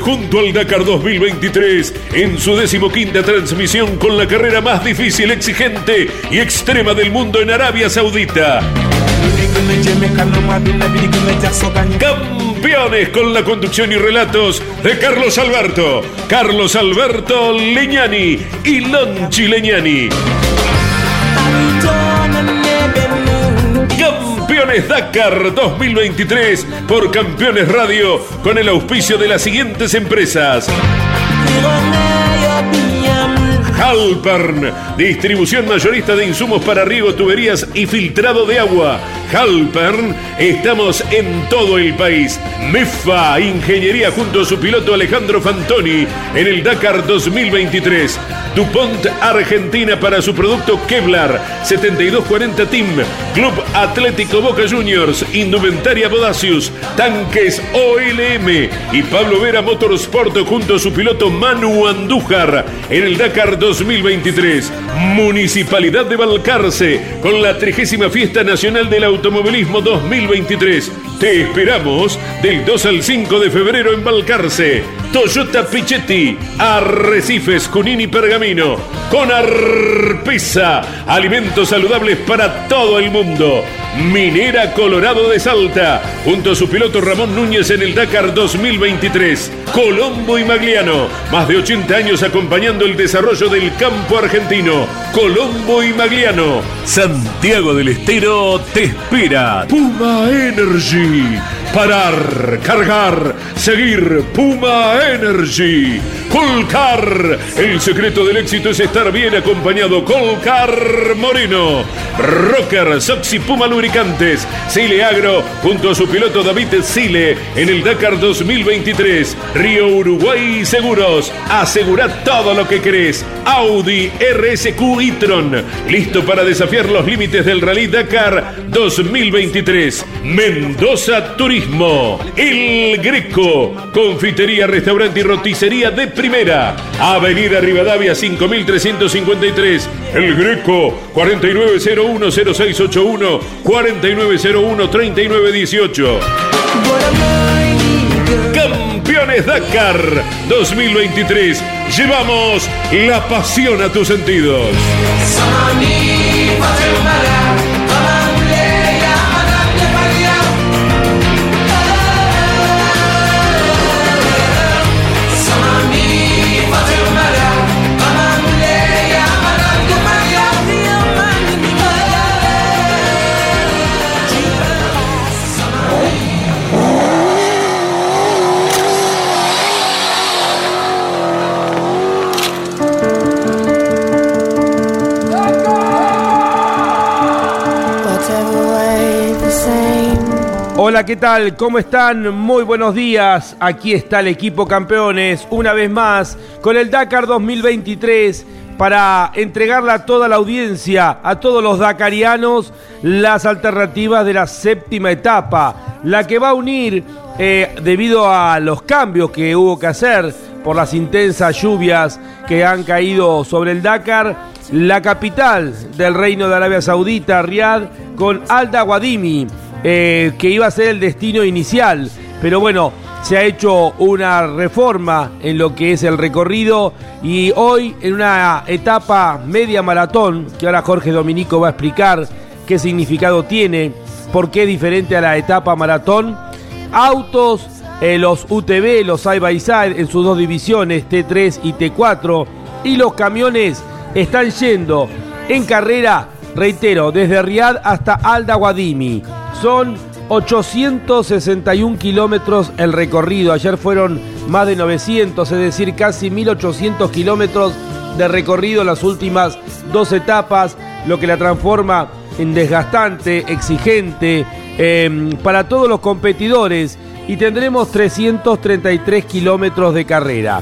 Junto al Dakar 2023 en su decimoquinta transmisión con la carrera más difícil, exigente y extrema del mundo en Arabia Saudita. Campeones con la conducción y relatos de Carlos Alberto, Carlos Alberto Leñani y Lonchi Leñani. Dakar 2023 por Campeones Radio con el auspicio de las siguientes empresas. Halpern, distribución mayorista de insumos para riego, tuberías y filtrado de agua. Halpern, estamos en todo el país. MEFA, ingeniería junto a su piloto Alejandro Fantoni en el Dakar 2023. DuPont Argentina para su producto Kevlar 7240 Team, Club Atlético Boca Juniors, Indumentaria Bodacius, Tanques OLM y Pablo Vera Motorsport junto a su piloto Manu Andújar en el Dakar 2023. Municipalidad de Balcarce con la 30 Fiesta Nacional del Automovilismo 2023. Te esperamos del 2 al 5 de febrero en Balcarce. Toyota Pichetti, Arrecifes, Junín Pergamino. Con Arpesa, alimentos saludables para todo el mundo. Minera Colorado de Salta, junto a su piloto Ramón Núñez en el Dakar 2023. Colombo y Magliano, más de 80 años acompañando el desarrollo del campo argentino. Colombo y Magliano. Santiago del Estero te espera. Puma Energy. Parar, cargar, seguir. Puma Energy. Colcar. El secreto del éxito es estar bien acompañado. Colcar Moreno. Rocker, Soxy Puma Lubricantes. Sile Agro junto a su piloto David Sile en el Dakar 2023. Río Uruguay Seguros. Asegura todo lo que querés. Audi RSQ e-tron. Listo para desafiar los límites del Rally Dakar 2023. Mendoza Turismo. El Greco. Confitería, restaurante y roticería de primera. Avenida Rivadavia 5353. El Greco 49010681 49013918. Campeones Dakar 2023. Llevamos la pasión a tus sentidos. Hola, ¿qué tal? ¿Cómo están? Muy buenos días. Aquí está el equipo campeones, una vez más, con el Dakar 2023 para entregarle a toda la audiencia, a todos los dakarianos, las alternativas de la séptima etapa, la que va a unir, eh, debido a los cambios que hubo que hacer por las intensas lluvias que han caído sobre el Dakar, la capital del Reino de Arabia Saudita, Riad, con Alda Guadimi eh, que iba a ser el destino inicial. Pero bueno, se ha hecho una reforma en lo que es el recorrido y hoy en una etapa media maratón, que ahora Jorge Dominico va a explicar qué significado tiene, por qué es diferente a la etapa maratón, autos, eh, los UTV, los side by side en sus dos divisiones, T3 y T4, y los camiones están yendo en carrera, reitero, desde Riad hasta Alda Guadimi. Son 861 kilómetros el recorrido. Ayer fueron más de 900, es decir, casi 1800 kilómetros de recorrido en las últimas dos etapas, lo que la transforma en desgastante, exigente em, para todos los competidores. Y tendremos 333 kilómetros de carrera.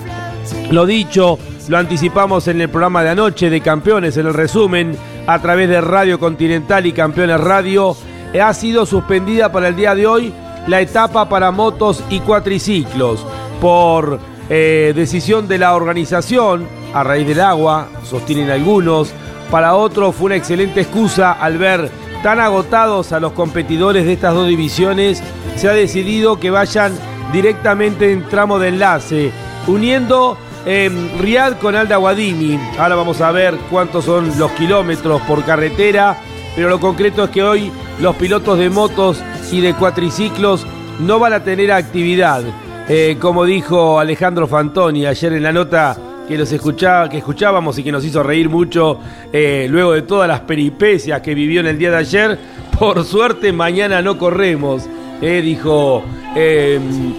Lo dicho, lo anticipamos en el programa de anoche de Campeones, en el resumen, a través de Radio Continental y Campeones Radio ha sido suspendida para el día de hoy la etapa para motos y cuatriciclos por eh, decisión de la organización a raíz del agua, sostienen algunos. Para otros fue una excelente excusa al ver tan agotados a los competidores de estas dos divisiones. Se ha decidido que vayan directamente en tramo de enlace, uniendo eh, Riad con Alda Guadimi. Ahora vamos a ver cuántos son los kilómetros por carretera, pero lo concreto es que hoy los pilotos de motos y de cuatriciclos no van a tener actividad. Eh, como dijo Alejandro Fantoni ayer en la nota que escuchaba, que escuchábamos y que nos hizo reír mucho eh, luego de todas las peripecias que vivió en el día de ayer. Por suerte mañana no corremos, eh, dijo,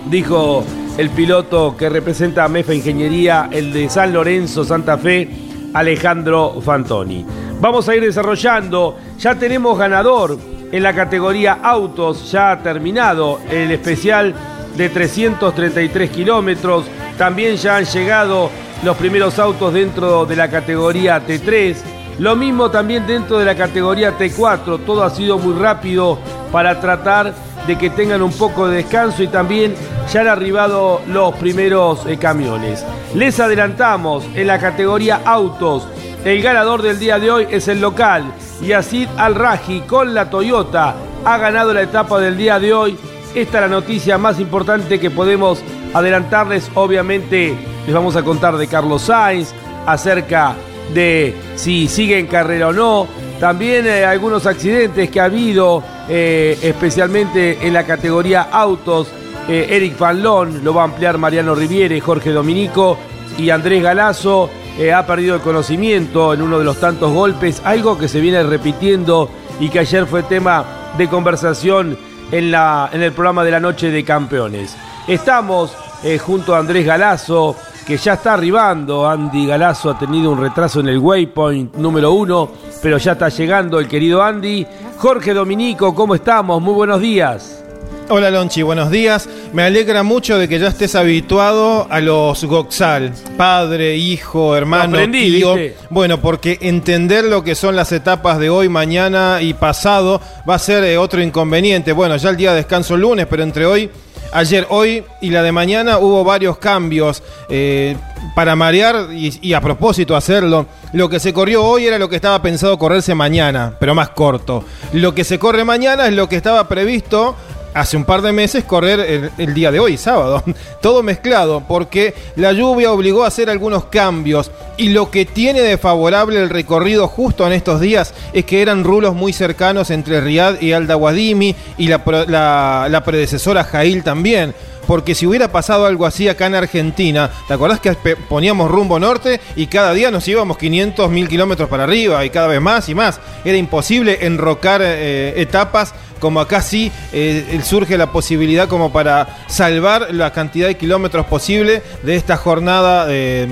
dijo el piloto que representa a MEFA Ingeniería, el de San Lorenzo, Santa Fe, Alejandro Fantoni. Vamos a ir desarrollando, ya tenemos ganador en la categoría autos, ya ha terminado el especial de 333 kilómetros. También ya han llegado los primeros autos dentro de la categoría T3. Lo mismo también dentro de la categoría T4. Todo ha sido muy rápido para tratar de que tengan un poco de descanso y también ya han arribado los primeros eh, camiones. Les adelantamos en la categoría autos. El ganador del día de hoy es el local. Yacid Al-Raji con la Toyota ha ganado la etapa del día de hoy esta es la noticia más importante que podemos adelantarles. Obviamente les vamos a contar de Carlos Sainz, acerca de si sigue en carrera o no. También eh, algunos accidentes que ha habido, eh, especialmente en la categoría autos. Eh, Eric Fanlon lo va a ampliar Mariano Riviere, Jorge Dominico y Andrés Galazo. Ha perdido el conocimiento en uno de los tantos golpes, algo que se viene repitiendo y que ayer fue tema de conversación en, la, en el programa de la noche de campeones. Estamos eh, junto a Andrés Galazo, que ya está arribando. Andy Galazo ha tenido un retraso en el waypoint número uno, pero ya está llegando el querido Andy. Jorge Dominico, ¿cómo estamos? Muy buenos días. Hola Lonchi, buenos días. Me alegra mucho de que ya estés habituado a los Goxal, padre, hijo, hermano, tío. Bueno, porque entender lo que son las etapas de hoy, mañana y pasado va a ser eh, otro inconveniente. Bueno, ya el día de descanso el lunes, pero entre hoy, ayer, hoy y la de mañana hubo varios cambios eh, para marear y, y a propósito hacerlo. Lo que se corrió hoy era lo que estaba pensado correrse mañana, pero más corto. Lo que se corre mañana es lo que estaba previsto hace un par de meses correr el, día de hoy, sábado. Todo mezclado, porque la lluvia obligó a hacer algunos cambios. Y lo que tiene de favorable el recorrido justo en estos días es que eran rulos muy cercanos entre Riad y Aldawadimi y la, predecesora Jail también porque si hubiera pasado algo así acá en Argentina, ¿te acordás que poníamos rumbo norte y cada día nos íbamos 500, 1000 kilómetros para arriba y cada vez más y más? Era imposible enrocar eh, etapas como acá sí eh, surge la posibilidad como para salvar la cantidad de kilómetros posible de esta jornada eh,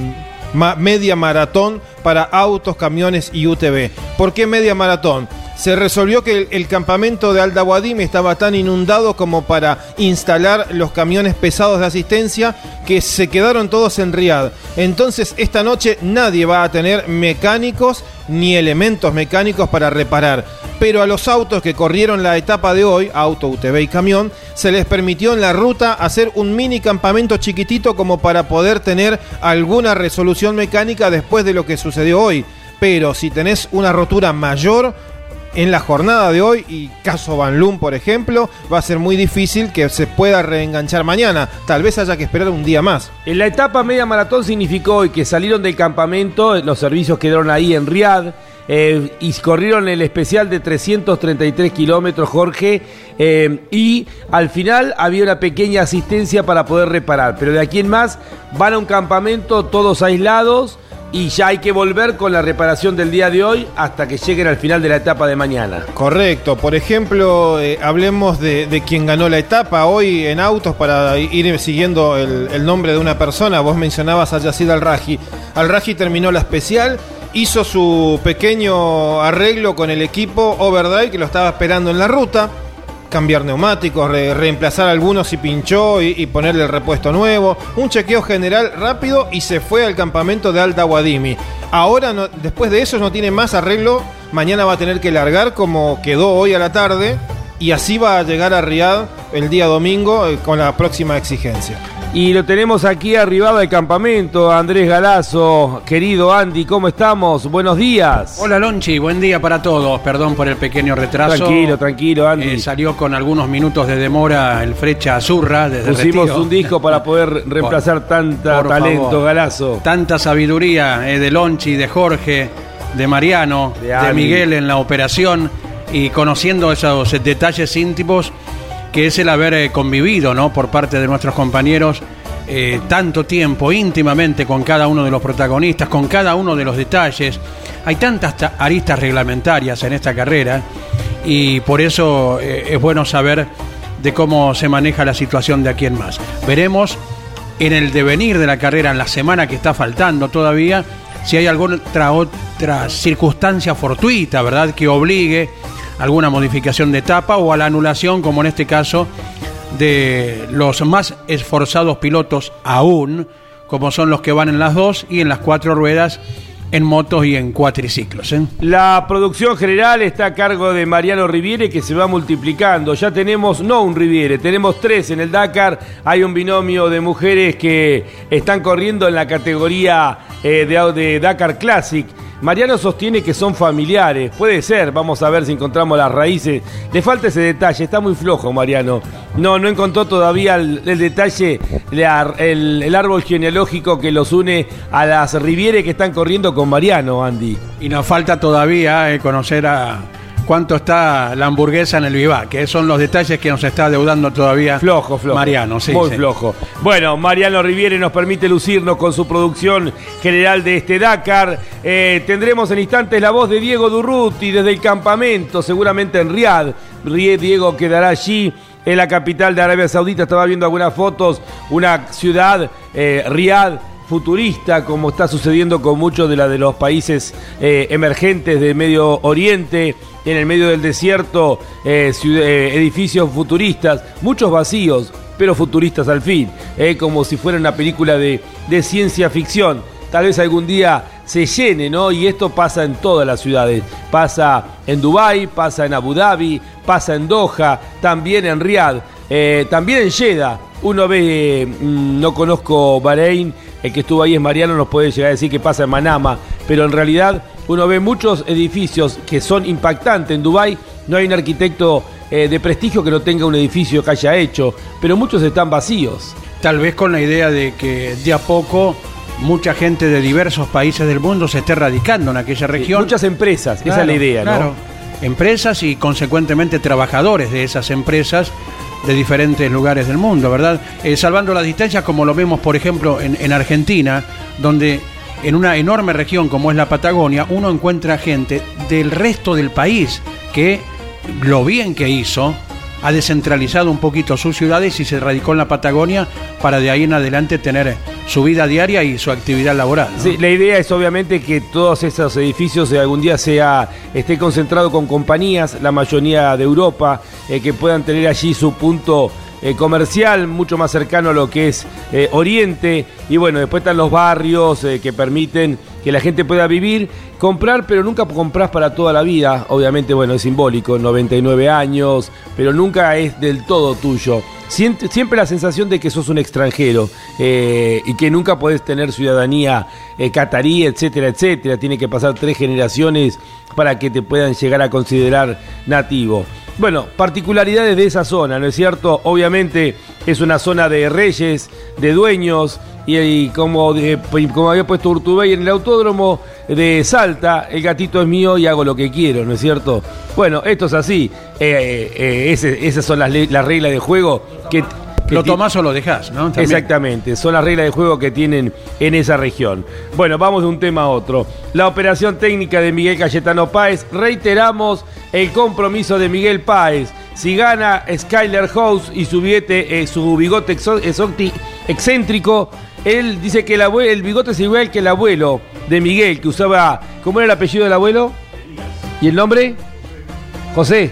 media maratón para autos, camiones y UTV. ¿Por qué media maratón? Se resolvió que el, campamento de Aldawadim estaba tan inundado como para instalar los camiones pesados de asistencia que se quedaron todos en Riad. Entonces esta noche nadie va a tener mecánicos ni elementos mecánicos para reparar. Pero a los autos que corrieron la etapa de hoy, auto, UTV y camión, se les permitió en la ruta hacer un mini campamento chiquitito como para poder tener alguna resolución mecánica después de lo que sucedió hoy. Pero si tenés una rotura mayor, en la jornada de hoy y caso Van Loon, por ejemplo, va a ser muy difícil que se pueda reenganchar mañana. Tal vez haya que esperar un día más. En la etapa media maratón significó hoy que salieron del campamento, los servicios quedaron ahí en Riad. Eh, y corrieron el especial de 333 kilómetros, Jorge, eh, y al final había una pequeña asistencia para poder reparar. Pero de aquí en más van a un campamento todos aislados y ya hay que volver con la reparación del día de hoy hasta que lleguen al final de la etapa de mañana. Correcto. Por ejemplo, eh, hablemos de, de, quien ganó la etapa hoy en autos para ir siguiendo el, nombre de una persona. Vos mencionabas a Yacid Al-Raji. Al-Raji terminó la especial. Hizo su pequeño arreglo con el equipo Overdrive que lo estaba esperando en la ruta cambiar neumáticos, reemplazar algunos si pinchó y, ponerle el repuesto nuevo, un chequeo general rápido y se fue al campamento de Alta Guadimi. Ahora, después de eso, no tiene más arreglo, mañana va a tener que largar como quedó hoy a la tarde y así va a llegar a Riad el día domingo eh, con la próxima exigencia. Y lo tenemos aquí arribado del campamento, Andrés Galazo. Querido Andy, ¿cómo estamos? Buenos días. Hola Lonchi, buen día para todos. Perdón por el pequeño retraso. Tranquilo, tranquilo, Andy. Eh, salió con algunos minutos de demora el Frecha Azurra desde Pusimos un disco para poder reemplazar tanta talento, Galazo. Tanta sabiduría eh, de Lonchi, de Jorge, de Mariano, de Miguel en la operación y conociendo esos detalles íntimos que es el haber eh, convivido, ¿no? Por parte de nuestros compañeros eh, tanto tiempo íntimamente con cada uno de los protagonistas, con cada uno de los detalles. Hay tantas aristas reglamentarias en esta carrera y por eso eh, es bueno saber de cómo se maneja la situación de aquí en más. Veremos en el devenir de la carrera, en la semana que está faltando todavía, si hay alguna otra, otra circunstancia fortuita, ¿verdad?, que obligue alguna modificación de etapa o a la anulación, como en este caso, de los más esforzados pilotos aún, como son los que van en las dos y en las cuatro ruedas en motos y en cuatriciclos. ¿eh? La producción general está a cargo de Mariano Riviere que se va multiplicando. Ya tenemos, no un Riviere, tenemos tres en el Dakar. Hay un binomio de mujeres que están corriendo en la categoría eh, de, de Dakar Classic. Mariano sostiene que son familiares. Puede ser, vamos a ver si encontramos las raíces. Le falta ese detalle, está muy flojo Mariano. No, no encontró todavía el, detalle, el, árbol genealógico que los une a las Rivieres que están corriendo con Mariano, Andy. Y nos falta todavía eh, conocer a cuánto está la hamburguesa en el vivac, que son los detalles que nos está deudando todavía flojo, flojo. Mariano. Sí, Muy flojo. Bueno, Mariano Riviere nos permite lucirnos con su producción general de este Dakar. Eh, tendremos en instantes la voz de Diego Durruti desde el campamento, seguramente en Riad. Diego quedará allí en la capital de Arabia Saudita. Estaba viendo algunas fotos, una ciudad, eh, Riad futurista, como está sucediendo con muchos de, de los países eh, emergentes del Medio Oriente, en el medio del desierto, eh, eh, edificios futuristas, muchos vacíos, pero futuristas al fin, como si fuera una película de, de ciencia ficción. Tal vez algún día se llene, ¿no? Y esto pasa en todas las ciudades. Pasa en Dubái, pasa en Abu Dhabi, pasa en Doha, también en Riyadh, también en Jeddah. Uno ve, mm, no conozco Bahrein, el que estuvo ahí es Mariano, nos puede llegar a decir que pasa en Manama, pero en realidad uno ve muchos edificios que son impactantes. En Dubái no hay un arquitecto eh, de prestigio que no tenga un edificio que haya hecho, pero muchos están vacíos. Tal vez con la idea de que de a poco mucha gente de diversos países del mundo se esté radicando en aquella región. muchas empresas, esa es la idea, ¿no? Empresas y consecuentemente trabajadores de esas empresas de diferentes lugares del mundo, ¿verdad? Eh, salvando las distancias, como lo vemos, por ejemplo, en, en Argentina, donde en una enorme región como es la Patagonia, uno encuentra gente del resto del país que lo bien que hizo ha descentralizado un poquito sus ciudades y se radicó en la Patagonia para de ahí en adelante tener su vida diaria y su actividad laboral. Sí, la idea es obviamente que todos esos edificios algún día sea esté concentrado con compañías, la mayoría de Europa, eh, que puedan tener allí su punto eh, comercial mucho más cercano a lo que es eh, Oriente. Y bueno, después están los barrios eh, que permiten que la gente pueda vivir, comprar, pero nunca compras para toda la vida. Obviamente, bueno, es simbólico, 99 años, pero nunca es del todo tuyo. Siempre, la sensación de que sos un extranjero y que nunca podés tener ciudadanía catarí, etcétera, etcétera. Tiene que pasar tres generaciones para que te puedan llegar a considerar nativo. Bueno, particularidades de esa zona, ¿no es cierto? Obviamente es una zona de reyes, de dueños, y, como, como había puesto Urtubey en el autódromo de Salta, el gatito es mío y hago lo que quiero, ¿no es cierto? Bueno, esto es así, eh, eh, esas son las, las reglas de juego que lo tomás o lo dejás, ¿no? Exactamente, son las reglas de juego que tienen en esa región. Bueno, vamos de un tema a otro. La operación técnica de Miguel Cayetano Páez, reiteramos el compromiso de Miguel Páez. Si gana Skyler House y su, eh, su bigote excéntrico, él dice que el, abuelo, el bigote es igual que el abuelo de Miguel, que usaba. ¿Cómo era el apellido del abuelo? ¿Y el nombre? José.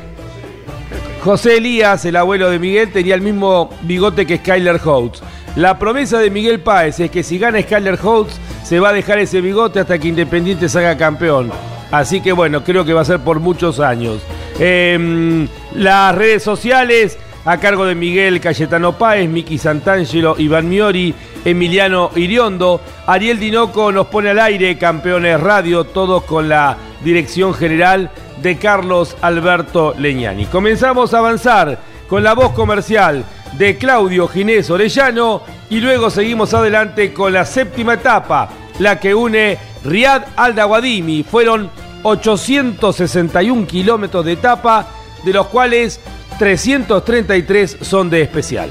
José Elías, el abuelo de Miguel, tenía el mismo bigote que Skyler Holtz. La promesa de Miguel Páez es que si gana Skyler Holtz, se va a dejar ese bigote hasta que Independiente salga campeón. Así que bueno, creo que va a ser por muchos años. Em, las redes sociales a cargo de Miguel Cayetano Páez, Miki Santangelo, Iván Miori, Emiliano Iriondo. Ariel Dinoco nos pone al aire, campeones radio, todos con la dirección general de Carlos Alberto Leñani. Comenzamos a avanzar con la voz comercial de Claudio Ginés Orellano y luego seguimos adelante con la séptima etapa, la que une Riad al Daguadimi. Fueron 861 kilómetros de etapa, de los cuales 333 son de especial.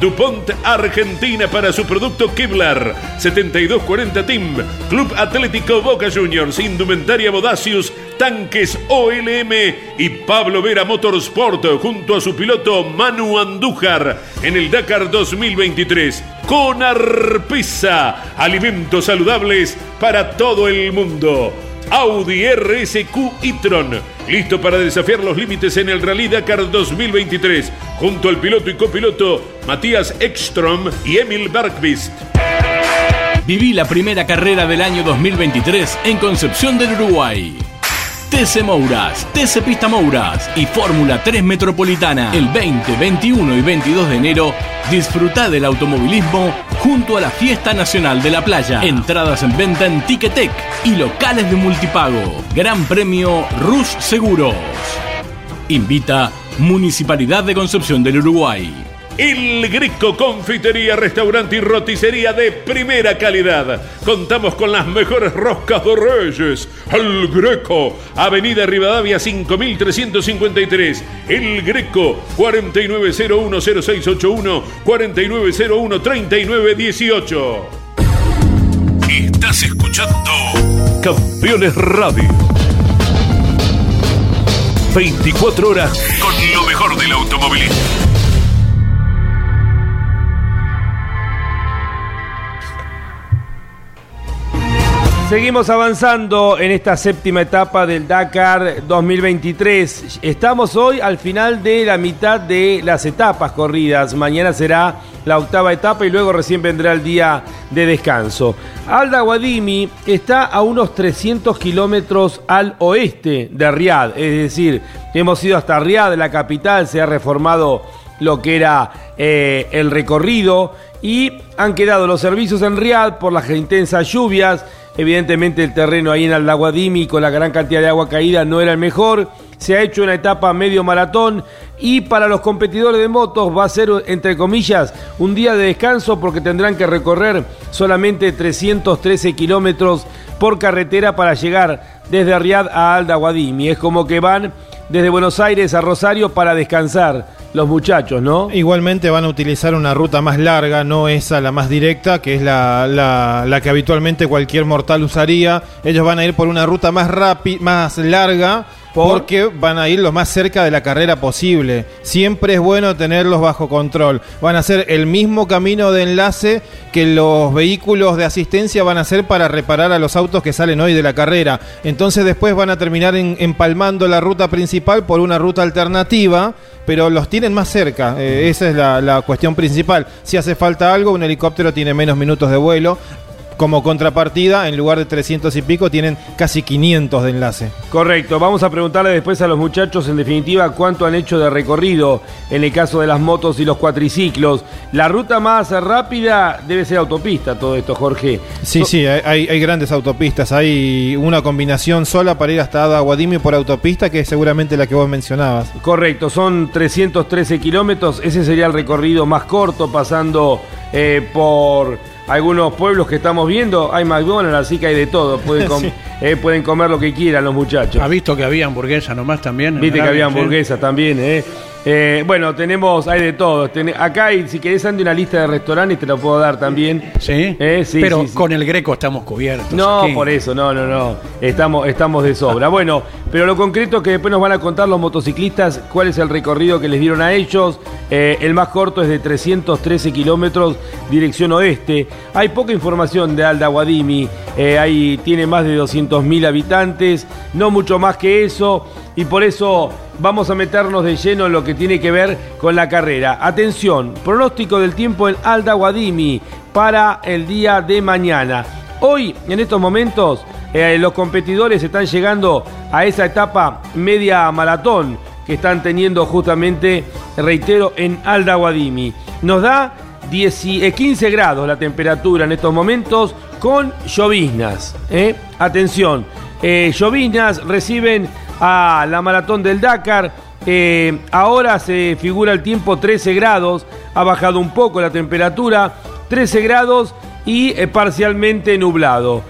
DuPont Argentina para su producto Kevlar. 7240 Team. Club Atlético Boca Juniors. Indumentaria Bodacius. Tanques OLM y Pablo Vera Motorsport junto a su piloto Manu Andújar en el Dakar 2023 con Arpisa alimentos saludables para todo el mundo. Audi RSQ e-tron, listo para desafiar los límites en el Rally Dakar 2023, junto al piloto y copiloto Matías Ekstrom y Emil Bergqvist. Viví la primera carrera del año 2023 en Concepción del Uruguay. TC Mouras, TC Pista Mouras y Fórmula 3 Metropolitana. El 20, 21 y 22 de enero disfruta del automovilismo junto a la Fiesta Nacional de la Playa. Entradas en venta en Ticketek y locales de multipago. Gran Premio Rus Seguros. Invita Municipalidad de Concepción del Uruguay. El Greco Confitería, Restaurante y Roticería de primera calidad. Contamos con las mejores roscas de Reyes. El Greco, Avenida Rivadavia 5353. El Greco, 49010681, 49013918. Estás escuchando Campeones Radio. 24 horas con lo mejor del automovilismo. Seguimos avanzando en esta séptima etapa del Dakar 2023. Estamos hoy al final de la mitad de las etapas corridas. Mañana será la octava etapa y luego recién vendrá el día de descanso. Alda Guadimi está a unos 300 kilómetros al oeste de Riad, es decir, hemos ido hasta Riad, la capital, se ha reformado lo que era eh, el recorrido y han quedado los servicios en Riad por las intensas lluvias Evidentemente el terreno ahí en Aldaguadimi con la gran cantidad de agua caída no era el mejor. Se ha hecho una etapa medio maratón y para los competidores de motos va a ser, entre comillas, un día de descanso porque tendrán que recorrer solamente 313 kilómetros por carretera para llegar desde Riad a Aldaguadimi. Es como que van desde Buenos Aires a Rosario para descansar los muchachos, ¿no? Igualmente van a utilizar una ruta más larga, no esa la más directa, que es la, la, que habitualmente cualquier mortal usaría. Ellos van a ir por una ruta más rápida, más larga porque van a ir lo más cerca de la carrera posible. Siempre es bueno tenerlos bajo control. Van a hacer el mismo camino de enlace que los vehículos de asistencia van a hacer para reparar a los autos que salen hoy de la carrera. Entonces después van a terminar empalmando la ruta principal por una ruta alternativa, pero los tienen más cerca. Eh, esa es la, la cuestión principal. Si hace falta algo, un helicóptero tiene menos minutos de vuelo como contrapartida, en lugar de 300 y pico, tienen casi 500 de enlace. Correcto, vamos a preguntarle después a los muchachos, en definitiva, cuánto han hecho de recorrido en el caso de las motos y los cuatriciclos. La ruta más rápida debe ser autopista, todo esto, Jorge. Sí, sí, hay, grandes autopistas. Hay una combinación sola para ir hasta Aguadimi por autopista, que es seguramente la que vos mencionabas. Correcto, son 313 kilómetros. Ese sería el recorrido más corto, pasando eh, por algunos pueblos que estamos viendo, hay McDonald's, así que hay de todo. Pueden, eh, pueden comer lo que quieran los muchachos. ¿Ha visto que había hamburguesa nomás también? Viste que había hamburguesa también, ¿eh? Eh, bueno, tenemos, hay de todo. acá, si querés, ande una lista de restaurantes, te la puedo dar también. ¿Sí? Eh, sí Pero con el greco estamos cubiertos. No, por eso, no, no, no. Estamos, estamos de sobra. bueno, pero lo concreto es que después nos van a contar los motociclistas cuál es el recorrido que les dieron a ellos. Eh, el más corto es de 313 kilómetros, dirección oeste. Hay poca información de Alda Guadimi. ahí tiene más de 200.000 habitantes, no mucho más que eso. Y por eso vamos a meternos de lleno en lo que tiene que ver con la carrera. Atención, pronóstico del tiempo en Alda Guadimi para el día de mañana. Hoy, en estos momentos, eh, los competidores están llegando a esa etapa media maratón que están teniendo justamente reitero, en Aldaguadimi. Nos da 10, 15 grados la temperatura en estos momentos con lloviznas. ¿eh? Atención, eh, lloviznas reciben a la maratón del Dakar. Eh, ahora se figura el tiempo 13 grados, ha bajado un poco la temperatura, 13 grados y eh, parcialmente nublado.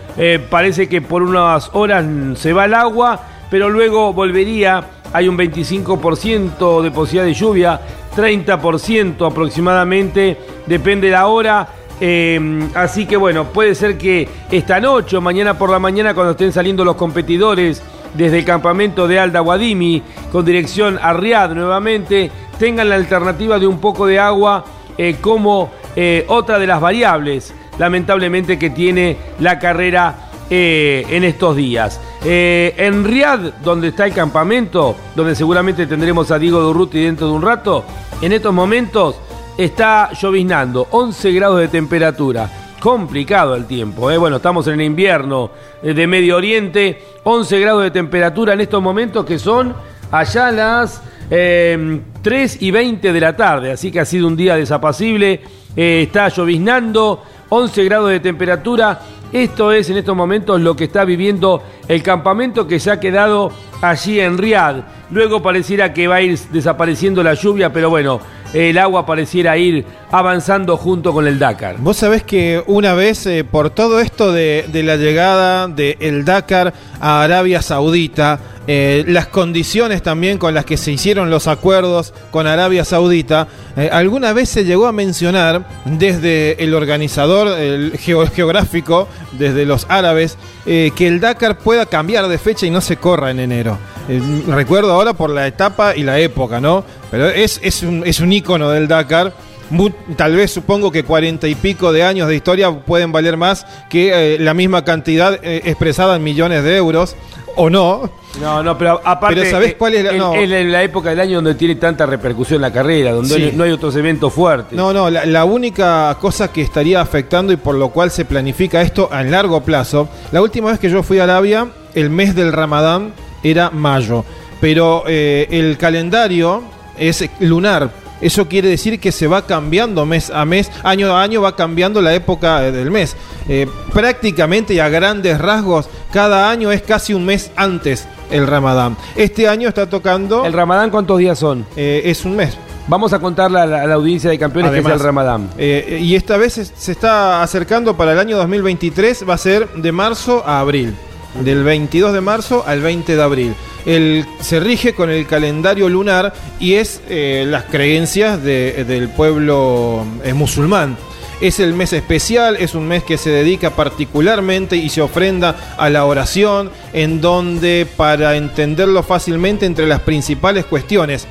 parece que por unas horas se va el agua, pero luego volvería. Hay un 25% de posibilidad de lluvia, 30% aproximadamente, depende de la hora. Eh, así que bueno, puede ser que esta noche o mañana por la mañana cuando estén saliendo los competidores desde el campamento de Alda Guadimi con dirección a Riad nuevamente, tengan la alternativa de un poco de agua eh, como eh, otra de las variables, lamentablemente, que tiene la carrera en estos días. en Riad, donde está el campamento, donde seguramente tendremos a Diego Durruti dentro de un rato, en estos momentos está lloviznando, 11 grados de temperatura. Complicado el tiempo, ¿eh? bueno, estamos en el invierno eh, de Medio Oriente, 11 grados de temperatura en estos momentos que son allá las 3 eh, y 20 de la tarde, así que ha sido un día desapacible, eh, está lloviznando, 11 grados de temperatura, esto es en estos momentos lo que está viviendo el campamento que se ha quedado allí en Riad. Luego pareciera que va a ir desapareciendo la lluvia, pero bueno, el agua pareciera ir avanzando junto con el Dakar. Vos sabés que una vez, eh, por todo esto de, la llegada del Dakar a Arabia Saudita, eh, las condiciones también con las que se hicieron los acuerdos con Arabia Saudita, eh, alguna vez se llegó a mencionar desde el organizador el geográfico, desde los árabes, que el Dakar pueda cambiar de fecha y no se corra en enero. recuerdo ahora por la etapa y la época, ¿no? Pero es, es, un, es un ícono del Dakar tal vez supongo que cuarenta y pico de años de historia pueden valer más que eh, la misma cantidad eh, expresada en millones de euros, o no. No, no, pero aparte. Pero ¿sabés cuál es la, es la época del año donde tiene tanta repercusión la carrera, donde no hay otros eventos fuertes. No, no, la, única cosa que estaría afectando y por lo cual se planifica esto a largo plazo. La última vez que yo fui a Arabia, el mes del Ramadán era mayo. Pero eh, el calendario es lunar eso quiere decir que se va cambiando mes a mes, año a año va cambiando la época eh, del mes. Eh, prácticamente y a grandes rasgos, cada año es casi un mes antes el Ramadán. Este año está tocando... ¿El Ramadán cuántos días son? Eh, es un mes. Vamos a contarle a la, audiencia de campeones que es el Ramadán. y esta vez se está acercando para el año 2023, va a ser de marzo a abril. Del 22 de marzo al 20 de abril se rige con el calendario lunar y es eh, las creencias del pueblo musulmán. Es el mes especial, es un mes que se dedica particularmente y se ofrenda a la oración, en donde, para entenderlo fácilmente, entre las principales cuestiones,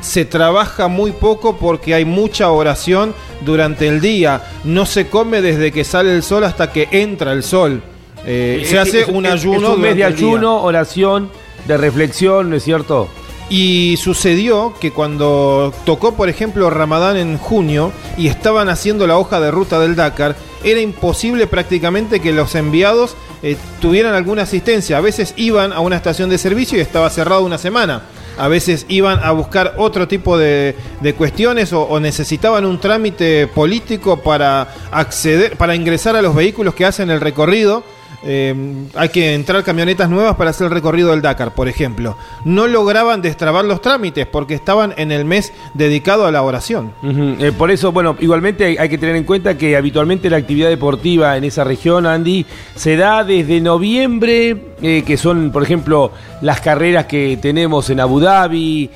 se trabaja muy poco porque hay mucha oración durante el día. No se come desde que sale el sol hasta que entra el sol. Eh, se hace un ayuno. Es un mes de ayuno, oración de reflexión, ¿no es cierto? Y sucedió que cuando tocó, por ejemplo, Ramadán en junio y estaban haciendo la hoja de ruta del Dakar, era imposible prácticamente que los enviados eh, tuvieran alguna asistencia. A veces iban a una estación de servicio y estaba cerrado una semana. A veces iban a buscar otro tipo de, cuestiones o, o, necesitaban un trámite político para acceder, para ingresar a los vehículos que hacen el recorrido eh, hay que entrar camionetas nuevas para hacer el recorrido del Dakar, por ejemplo. No lograban destrabar los trámites porque estaban en el mes dedicado a la oración. Eh, por eso, bueno, igualmente hay, que tener en cuenta que habitualmente la actividad deportiva en esa región, Andy, se da desde noviembre, eh, que son, por ejemplo, las carreras que tenemos en Abu Dhabi.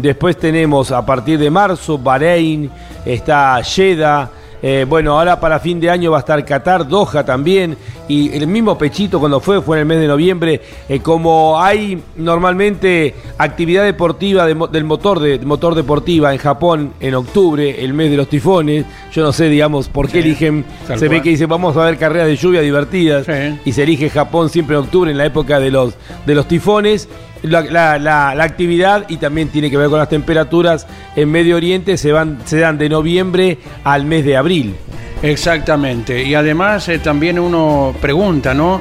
después tenemos a partir de marzo Bahrein, está Jeddah. Eh, bueno, ahora para fin de año va a estar Qatar, Doha también, y el mismo Pechito cuando fue, fue en el mes de noviembre, eh, como hay normalmente actividad deportiva del motor, de, motor deportiva en Japón en octubre, el mes de los tifones, yo no sé, digamos, por qué eligen, se ve que dice vamos a ver carreras de lluvia divertidas, y se elige Japón siempre en octubre, en la época de los, de los tifones, la, actividad y también tiene que ver con las temperaturas en Medio Oriente se, van, se dan de noviembre al mes de abril. Exactamente. Y además eh, también uno pregunta, ¿no?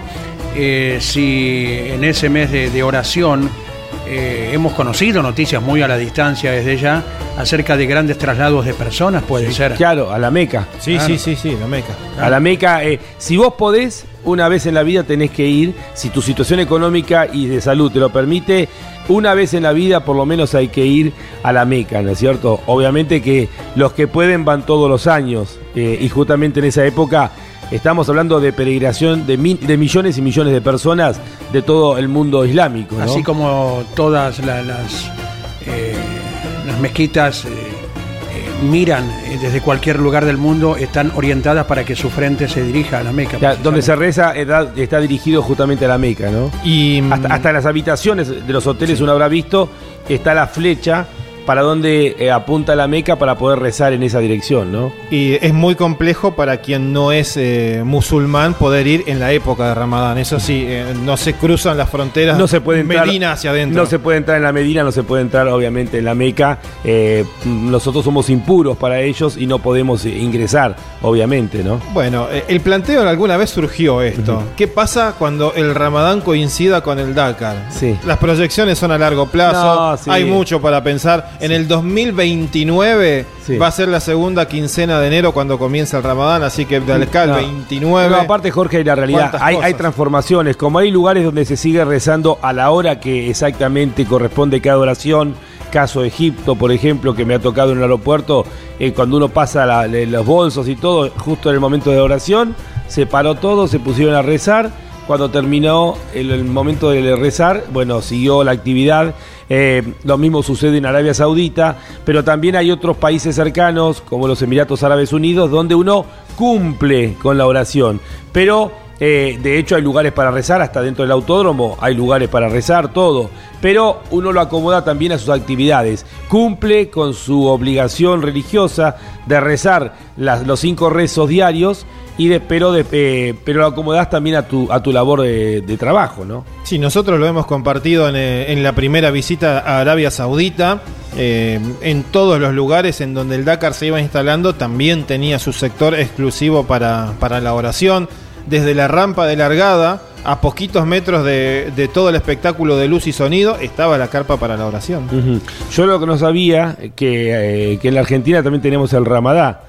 Eh, si en ese mes de, oración eh, hemos conocido noticias muy a la distancia desde ya acerca de grandes traslados de personas, puede ser. Claro, a la Meca. Sí, sí, sí, sí, la Meca. A la Meca, eh, si vos podés, una vez en la vida tenés que ir, si tu situación económica y de salud te lo permite, una vez en la vida por lo menos hay que ir a la Meca, ¿no es cierto? Obviamente que los que pueden van todos los años eh, y justamente en esa época Estamos hablando de peregrinación de, millones y millones de personas de todo el mundo islámico. Así como todas las, eh, las mezquitas eh, miran desde cualquier lugar del mundo, están orientadas para que su frente se dirija a la Meca. donde se reza está, dirigido justamente a la Meca, ¿no? Y hasta, hasta las habitaciones de los hoteles uno habrá visto, está la flecha para dónde eh, apunta la Meca para poder rezar en esa dirección, ¿no? Y es muy complejo para quien no es eh, musulmán poder ir en la época de Ramadán. Eso sí, eh, no se cruzan las fronteras. No se puede entrar, Medina hacia adentro. No se puede entrar en la Medina, no se puede entrar obviamente en la Meca. nosotros somos impuros para ellos y no podemos ingresar, obviamente, ¿no? Bueno, el planteo alguna vez surgió esto. ¿Qué pasa cuando el Ramadán coincida con el Dakar? Sí. Las proyecciones son a largo plazo, hay mucho para pensar. En el 2029 va a ser la segunda quincena de enero cuando comienza el Ramadán, así que de acá el 29. aparte, Jorge, la realidad, hay, hay, transformaciones. Como hay lugares donde se sigue rezando a la hora que exactamente corresponde cada oración. Caso de Egipto, por ejemplo, que me ha tocado en el aeropuerto, eh, cuando uno pasa los bolsos y todo, justo en el momento de oración, se paró todo, se pusieron a rezar. Cuando terminó el momento de rezar, bueno, siguió la actividad eh, lo mismo sucede en Arabia Saudita, pero también hay otros países cercanos, como los Emiratos Árabes Unidos, donde uno cumple con la oración. Pero eh, de hecho hay lugares para rezar, hasta dentro del autódromo hay lugares para rezar, todo. Pero uno lo acomoda también a sus actividades. Cumple con su obligación religiosa de rezar los cinco rezos diarios y de, pero, de, eh, pero lo acomodás también a tu, a tu labor de, trabajo, ¿no? Sí, nosotros lo hemos compartido en, eh, en la primera visita a Arabia Saudita. Eh, en todos los lugares en donde el Dakar se iba instalando también tenía su sector exclusivo para, para la oración. Desde la rampa de largada a poquitos metros de, de, todo el espectáculo de luz y sonido estaba la carpa para la oración. Yo lo que no sabía que, que en la Argentina también tenemos el Ramadá,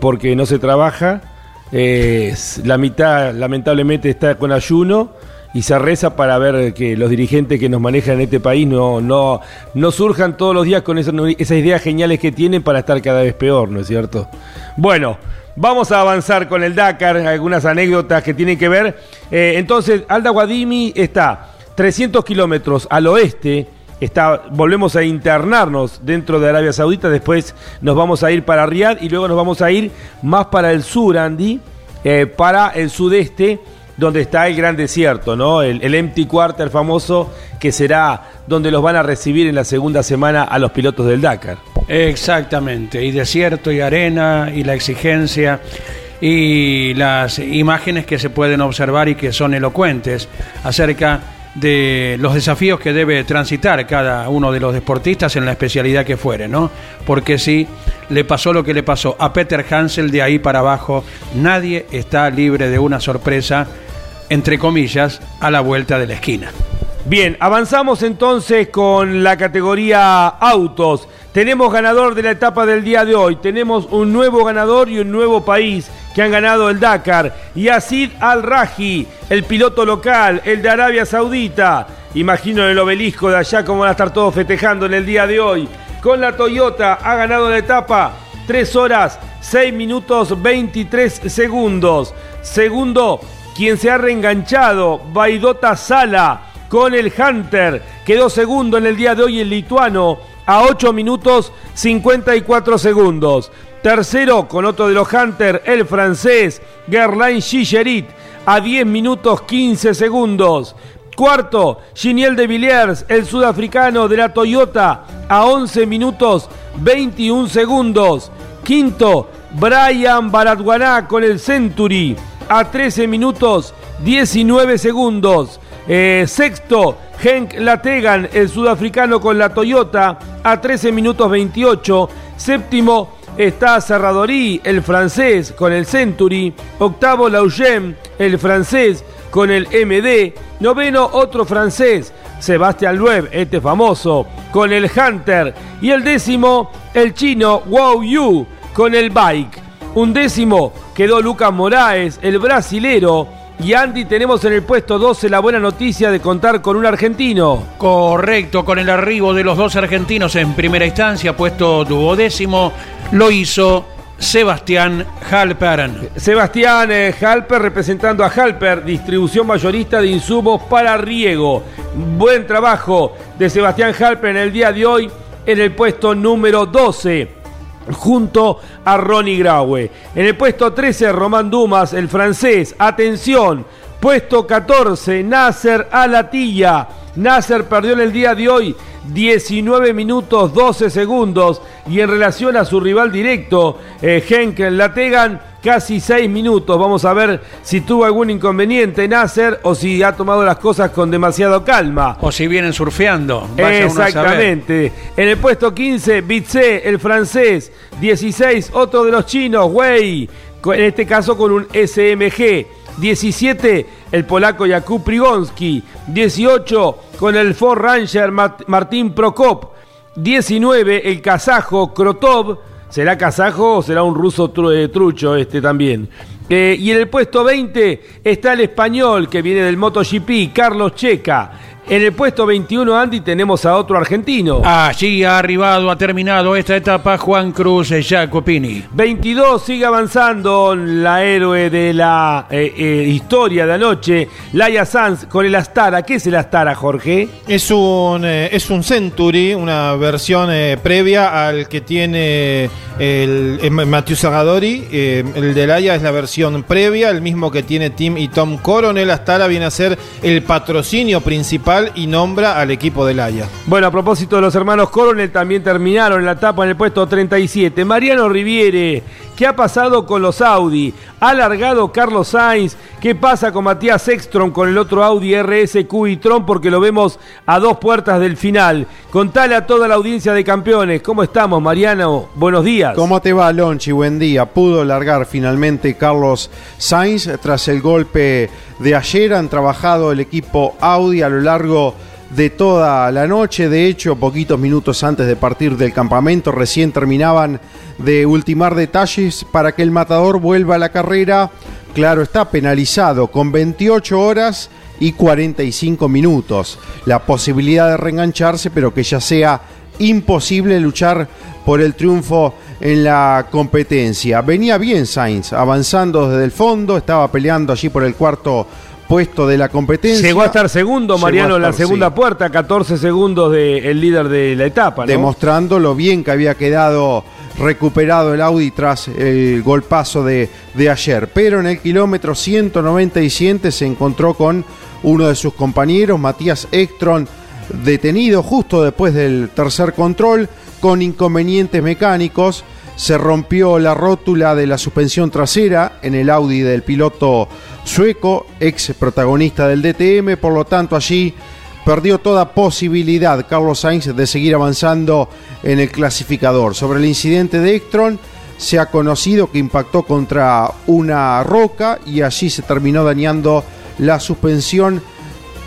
porque no se trabaja la mitad lamentablemente está con ayuno y se reza para ver que los dirigentes que nos manejan en este país no, no, no surjan todos los días con esas, ideas geniales que tienen para estar cada vez peor, ¿no es cierto? Bueno, vamos a avanzar con el Dakar, algunas anécdotas que tienen que ver. Eh, entonces, Alda Guadimi está 300 kilómetros al oeste Está, volvemos a internarnos dentro de Arabia Saudita, después nos vamos a ir para Riyadh y luego nos vamos a ir más para el sur, Andy, eh, para el sudeste, donde está el gran desierto, ¿no? El, el empty quarter famoso, que será donde los van a recibir en la segunda semana a los pilotos del Dakar. Exactamente, y desierto y arena y la exigencia y las imágenes que se pueden observar y que son elocuentes acerca de los desafíos que debe transitar cada uno de los deportistas en la especialidad que fuere, ¿no? Porque si le pasó lo que le pasó a Peter Hansel de ahí para abajo, nadie está libre de una sorpresa, entre comillas, a la vuelta de la esquina. Bien, avanzamos entonces con la categoría autos. Tenemos ganador de la etapa del día de hoy. Tenemos un nuevo ganador y un nuevo país que han ganado el Dakar. Yazid Al-Raji, el piloto local, el de Arabia Saudita. Imagino en el obelisco de allá cómo van a estar todos festejando en el día de hoy. Con la Toyota ha ganado la etapa 3 horas 6 minutos 23 segundos. Segundo, quien se ha reenganchado, Baidota Sala con el Hunter. Quedó segundo en el día de hoy el lituano a 8 minutos 54 segundos. Tercero, con otro de los Hunter, el francés Gerlain Gigerit a 10 minutos 15 segundos. Cuarto, Giniel de Villiers, el sudafricano de la Toyota, a 11 minutos 21 segundos. Quinto, Brian Baratguaná con el Century, a 13 minutos 19 segundos. Eh, sexto, Henk Lategan, el sudafricano con la Toyota, a 13 minutos 28. Séptimo está Serradorí, el francés, con el Century. Octavo, Laugem, el francés, con el MD. Noveno, otro francés, Sebastián Loeb, este famoso, con el Hunter. Y el décimo, el chino Wow Yu, con el Bike. Un décimo quedó Lucas Moraes, el brasilero. Y Andy, tenemos en el puesto 12 la buena noticia de contar con un argentino. Correcto, con el arribo de los dos argentinos en primera instancia, puesto duodécimo, lo hizo Sebastián Halper. Sebastián eh, Halper representando a Halper, distribución mayorista de insumos para riego. Buen trabajo de Sebastián Halper en el día de hoy en el puesto número 12 junto a Ronnie Graue. En el puesto 13, Román Dumas, el francés. Atención, puesto 14, Nasser Alatilla. Nasser perdió en el día de hoy 19 minutos 12 segundos y en relación a su rival directo, eh, Henkel Lategan, casi 6 minutos. Vamos a ver si tuvo algún inconveniente Nasser o si ha tomado las cosas con demasiado calma. O si vienen surfeando. Exactamente. En el puesto 15, Bitse, el francés. 16, otro de los chinos, Wei. En este caso con un SMG. 17, el polaco Jakub Prigonski. 18, con el Ford Ranger Martín Prokop. 19, el kazajo Krotov. ¿Será kazajo o será un ruso eh, trucho este también? Eh, y en el puesto 20 está el español que viene del MotoGP, Carlos Checa. En el puesto 21, Andy, tenemos a otro argentino. Allí ha arribado, ha terminado esta etapa Juan Cruz Jacopini. 22 sigue avanzando la héroe de la eh, eh, historia de anoche, Laia Sanz con el Astara. ¿Qué es el Astara, Jorge? Es un, eh, es un Century, una versión previa al que tiene el, Matthew Zagadori. el de Laia es la versión previa, el mismo que tiene Tim y Tom Coronel. Astara viene a ser el patrocinio principal y nombra al equipo del Haya. Bueno, a propósito de los hermanos Coronel, también terminaron la etapa en el puesto 37. Mariano Riviere, ¿qué ha pasado con los Audi? ¿Ha alargado Carlos Sainz? ¿Qué pasa con Matías Ekstrom con el otro Audi RSQ y Tron? Porque lo vemos a dos puertas del final. Contale a toda la audiencia de campeones. ¿Cómo estamos, Mariano? Buenos días. ¿Cómo te va, Lonchi? Buen día. Pudo largar finalmente Carlos Sainz tras el golpe de ayer. Han trabajado el equipo Audi a lo largo de toda la noche. De hecho, poquitos minutos antes de partir del campamento, recién terminaban de ultimar detalles para que el matador vuelva a la carrera. Claro, está penalizado con 28 horas y 45 minutos. La posibilidad de reengancharse, pero que ya sea imposible luchar por el triunfo en la competencia. Venía bien Sainz, avanzando desde el fondo, estaba peleando allí por el cuarto puesto de la competencia. Llegó a estar segundo, Mariano, en la segunda puerta, 14 segundos del líder de la etapa. Demostrando lo bien que había quedado recuperado el Audi tras el golpazo de, de ayer. Pero en el kilómetro 197 se encontró con uno de sus compañeros, Matías Ekstron, detenido justo después del tercer control con inconvenientes mecánicos. Se rompió la rótula de la suspensión trasera en el Audi del piloto sueco, ex protagonista del DTM, por lo tanto allí perdió toda posibilidad Carlos Sainz de seguir avanzando en el clasificador. Sobre el incidente de Ectron, se ha conocido que impactó contra una roca y allí se terminó dañando la suspensión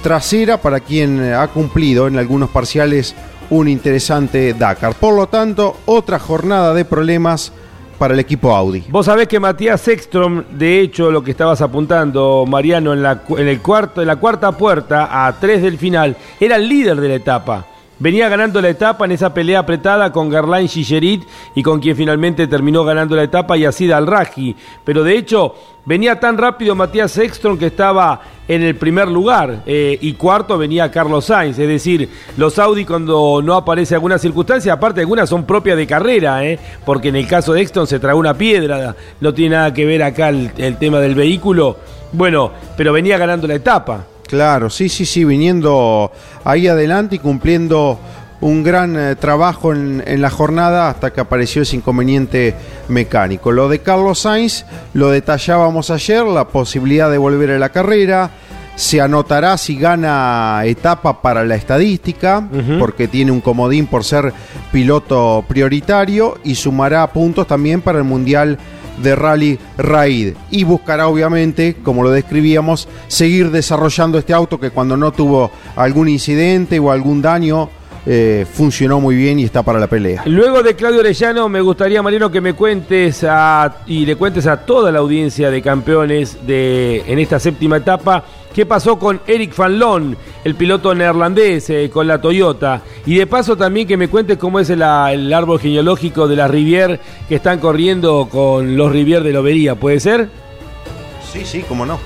trasera para quien ha cumplido en algunos parciales un interesante Dakar. Por lo tanto, otra jornada de problemas para el equipo Audi. Vos sabés que Matías Ekstrom, de hecho, lo que estabas apuntando, Mariano, en el cuarto, en la cuarta puerta, a tres del final, era el líder de la etapa. Venía ganando la etapa en esa pelea apretada con Garlain Gigerit y con quien finalmente terminó ganando la etapa y así Raji. Pero de hecho, venía tan rápido Matías Ekstrom que estaba en el primer lugar eh, y cuarto venía Carlos Sainz. Es decir, los Audi cuando no aparece alguna circunstancia, aparte algunas son propias de carrera, eh, porque en el caso de Ekstrom se tragó una piedra, no tiene nada que ver acá el tema del vehículo. Bueno, pero venía ganando la etapa. Claro, sí, sí, sí, viniendo ahí adelante y cumpliendo un gran eh, trabajo en, la jornada hasta que apareció ese inconveniente mecánico. Lo de Carlos Sainz lo detallábamos ayer, la posibilidad de volver a la carrera. Se anotará si gana etapa para la estadística, porque tiene un comodín por ser piloto prioritario y sumará puntos también para el Mundial de Rally Raid. Y buscará obviamente, como lo describíamos, seguir desarrollando este auto que cuando no tuvo algún incidente o algún daño eh, funcionó muy bien y está para la pelea. Luego de Claudio Orellano, me gustaría, Mariano, que me cuentes y le cuentes a toda la audiencia de campeones de, en esta séptima etapa qué pasó con Eric Van el piloto neerlandés eh, con la Toyota. Y de paso también que me cuentes cómo es el, árbol genealógico de la Rivier que están corriendo con los Rivier de Lobería, ¿puede ser? Sí, sí, cómo no.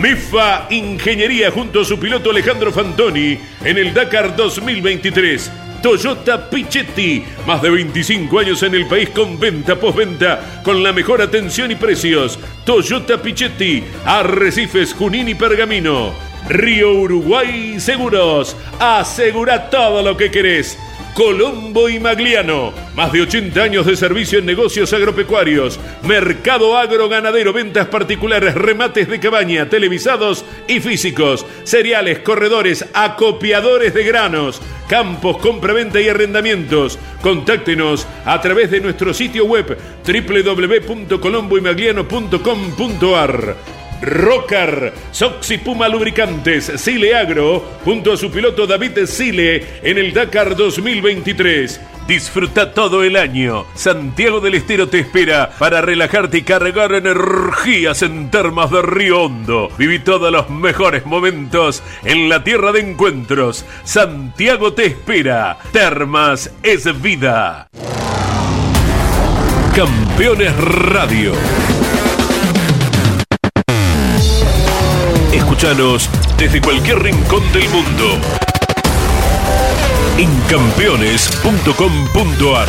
MIFA Ingeniería junto a su piloto Alejandro Fantoni en el Dakar 2023. Toyota Pichetti, más de 25 años en el país con venta postventa, con la mejor atención y precios. Toyota Pichetti, Arrecifes, Junín y Pergamino. Río Uruguay Seguros, asegura todo lo que querés. Colombo y Magliano. Más de 80 años de servicio en negocios agropecuarios, mercado agroganadero, ventas particulares, remates de cabaña, televisados y físicos, cereales, corredores, acopiadores de granos, campos, compraventa y arrendamientos. Contáctenos a través de nuestro sitio web www.colomboymagliano.com.ar. Rocar, Soxy Puma Lubricantes, Sile Agro, junto a su piloto David Sile en el Dakar 2023. Disfruta todo el año. Santiago del Estero te espera para relajarte y cargar energías en termas de Río Hondo. Viví todos los mejores momentos en la tierra de encuentros. Santiago te espera. Termas es vida. Campeones Radio. Escúchanos desde cualquier rincón del mundo. En campeones.com.ar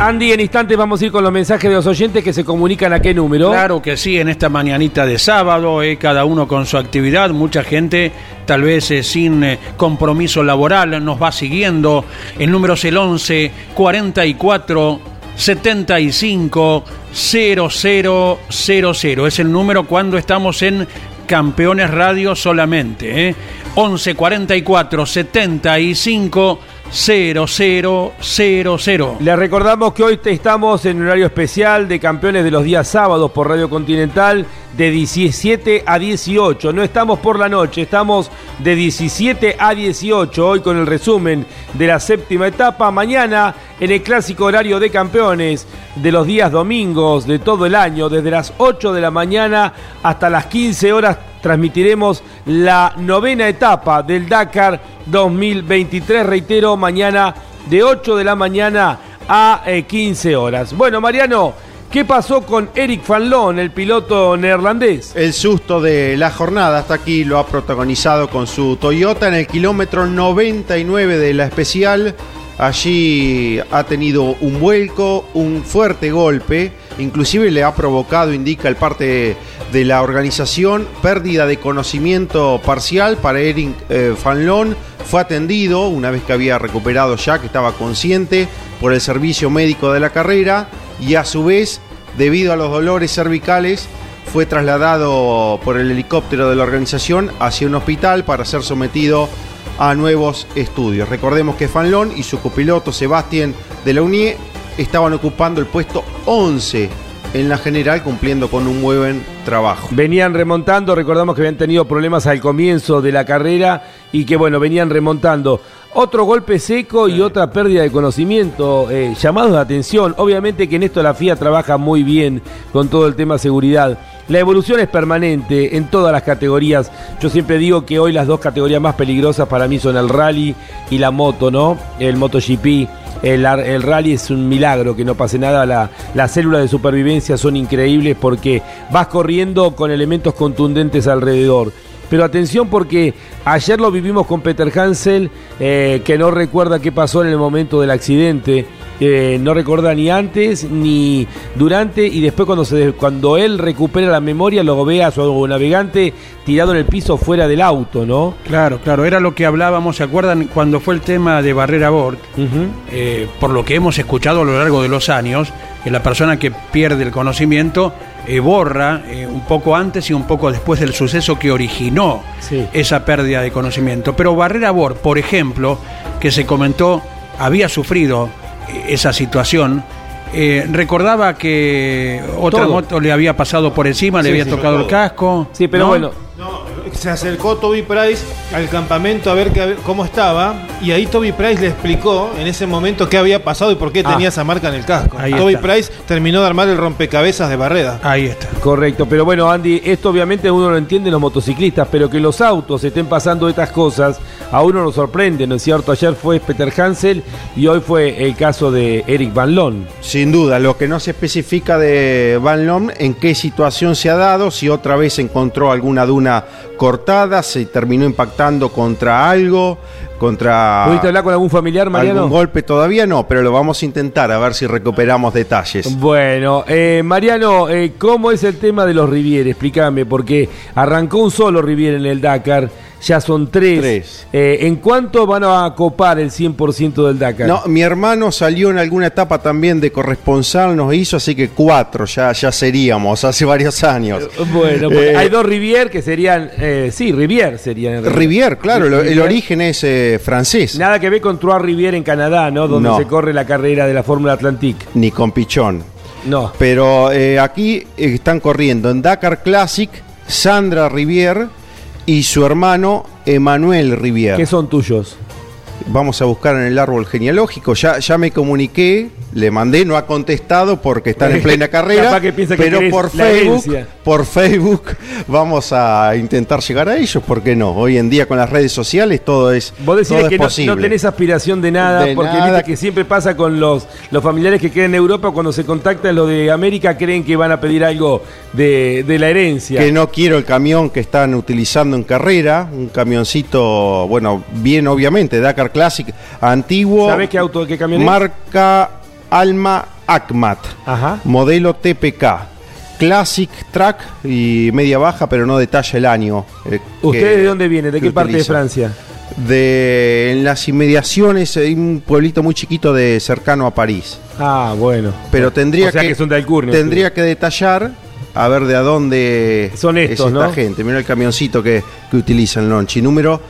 Andy, en instantes vamos a ir con los mensajes de los oyentes que se comunican a qué número. Claro que sí, en esta mañanita de sábado, eh, cada uno con su actividad, mucha gente tal vez eh, sin eh, compromiso laboral nos va siguiendo. El número es el 11 44 75 0000. Es el número cuando estamos en Campeones Radio solamente. ¿eh? 11 44 75 0000. Le recordamos que hoy estamos en horario especial de campeones de los días sábados por Radio Continental de 17 a 18. No estamos por la noche, estamos de 17 a 18 hoy con el resumen de la séptima etapa. Mañana en el clásico horario de campeones de los días domingos de todo el año, desde las 8 de la mañana hasta las 15 horas transmitiremos la novena etapa del Dakar 2023. Reitero, mañana de 8 de la mañana a 15 eh, horas. Bueno, Mariano, ¿qué pasó con Eric Van el piloto neerlandés? El susto de la jornada hasta aquí lo ha protagonizado con su Toyota en el kilómetro 99 de la especial. Allí ha tenido un vuelco, un fuerte golpe, inclusive le ha provocado, indica el parte de la organización, pérdida de conocimiento parcial para Eric eh, Fanlon. Fue atendido una vez que había recuperado ya, que estaba consciente por el servicio médico de la carrera y a su vez, debido a los dolores cervicales, fue trasladado por el helicóptero de la organización hacia un hospital para ser sometido a nuevos estudios. Recordemos que Fanlon y su copiloto Sebastián de la estaban ocupando el puesto 11 en la general cumpliendo con un buen trabajo. Venían remontando, recordamos que habían tenido problemas al comienzo de la carrera y que bueno, venían remontando. Otro golpe seco y otra pérdida de conocimiento, eh, llamados de atención. Obviamente que en esto la FIA trabaja muy bien con todo el tema seguridad. La evolución es permanente en todas las categorías. Yo siempre digo que hoy las dos categorías más peligrosas para mí son el rally y la moto, ¿no? El MotoGP el, rally es un milagro que no pase nada. La, las células de supervivencia son increíbles porque vas corriendo con elementos contundentes alrededor. Pero atención porque ayer lo vivimos con Peter Hansel, eh, que no recuerda qué pasó en el momento del accidente. Eh, no recuerda ni antes ni durante y después cuando se cuando él recupera la memoria lo ve a su navegante tirado en el piso fuera del auto, ¿no? Claro, claro, era lo que hablábamos, ¿se acuerdan cuando fue el tema de Barrera Bord? Eh, por lo que hemos escuchado a lo largo de los años, que la persona que pierde el conocimiento eh, borra un poco antes y un poco después del suceso que originó esa pérdida de conocimiento. Pero Barrera Bord, por ejemplo, que se comentó, había sufrido esa situación. Eh, recordaba que otra moto le había pasado por encima, le había tocado el casco. Sí, pero bueno. No, se acercó Toby Price al campamento a ver cómo estaba y ahí Toby Price le explicó en ese momento qué había pasado y por qué ah. tenía esa marca en el casco. Toby Price terminó de armar el rompecabezas de Barreda. Ahí está. Correcto, pero bueno Andy, esto obviamente uno lo entiende los motociclistas, pero que los autos estén pasando estas cosas a uno nos sorprende, ¿no es cierto? Ayer fue Peter Hansel y hoy fue el caso de Eric Van Loon. Sin duda, lo que no se especifica de Van Loon en qué situación se ha dado, si otra vez encontró alguna duna cortada, se terminó impactando contra algo, contra... ¿Pudiste hablar con algún familiar, Mariano? ¿Algún golpe todavía no, pero lo vamos a intentar a ver si recuperamos detalles. Bueno, eh, Mariano, eh, ¿cómo es el tema de los Rivier? Explícame, porque arrancó un solo Rivier en el Dakar ya son tres. Eh, ¿En cuánto van a copar el 100% del Dakar? No, mi hermano salió en alguna etapa también de corresponsal, nos hizo, así que cuatro ya, ya seríamos, hace varios años. Bueno, pues, eh, hay dos Rivier que serían, eh, sí, Rivier serían. Rivier, claro, el origen es francés. Nada que ver con Trois Rivier en Canadá, ¿no? Donde se corre la carrera de la Fórmula Atlantique. Ni con Pichón. No. Pero aquí están corriendo en Dakar Classic Sandra Rivier y su hermano Emanuel Rivière. ¿Qué son tuyos? Vamos a buscar en el árbol genealógico. Ya, ya me comuniqué le mandé, no ha contestado porque están en plena carrera, pero por Facebook, por Facebook vamos a intentar llegar a ellos, ¿por qué no? Hoy en día con las redes sociales todo es Vos decís que no, tenés aspiración de nada, porque nada. que siempre pasa con los, los familiares que quedan en Europa cuando se contactan los de América creen que van a pedir algo de, de la herencia. Que no quiero el camión que están utilizando en carrera, un camioncito, bueno, bien obviamente, Dakar Classic antiguo. ¿Sabés qué auto, qué camión Marca Alma Akmat, modelo TPK. Classic Track y media baja, pero no detalla el año. Eh, ¿Usted de dónde viene? ¿De qué parte de Francia? De en las inmediaciones, hay un pueblito muy chiquito de cercano a París. Ah, bueno. Pero tendría que, son de tendría que detallar a ver de a dónde son estos, es esta gente. Mira el camioncito que, que utilizan Lonchi. Número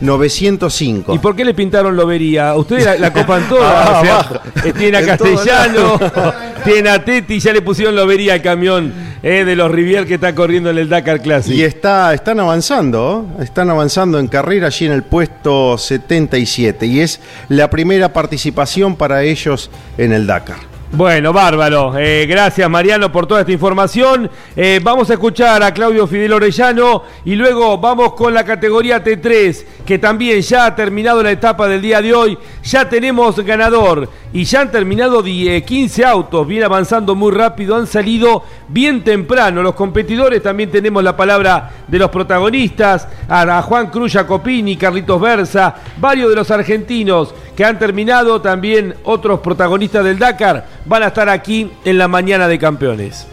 905. ¿Y por qué le pintaron lobería? Ustedes la, copan toda. Ah, eh, tiene a Castellano, tiene a Teti, ya le pusieron lobería al camión eh, de los Rivier que está corriendo en el Dakar Classic. Y está, están avanzando, están avanzando en carrera allí en el puesto 77. Y es la primera participación para ellos en el Dakar. Bueno, bárbaro. Eh, gracias Mariano por toda esta información. Eh, vamos a escuchar a Claudio Fidel Orellano y luego vamos con la categoría T3, que también ya ha terminado la etapa del día de hoy. Ya tenemos ganador y ya han terminado 15 autos, bien avanzando muy rápido, han salido bien temprano. Los competidores también tenemos la palabra de los protagonistas, a, Juan Cruz Jacopini, Carlitos Versa, varios de los argentinos que han terminado, también otros protagonistas del Dakar van a estar aquí en la mañana de campeones.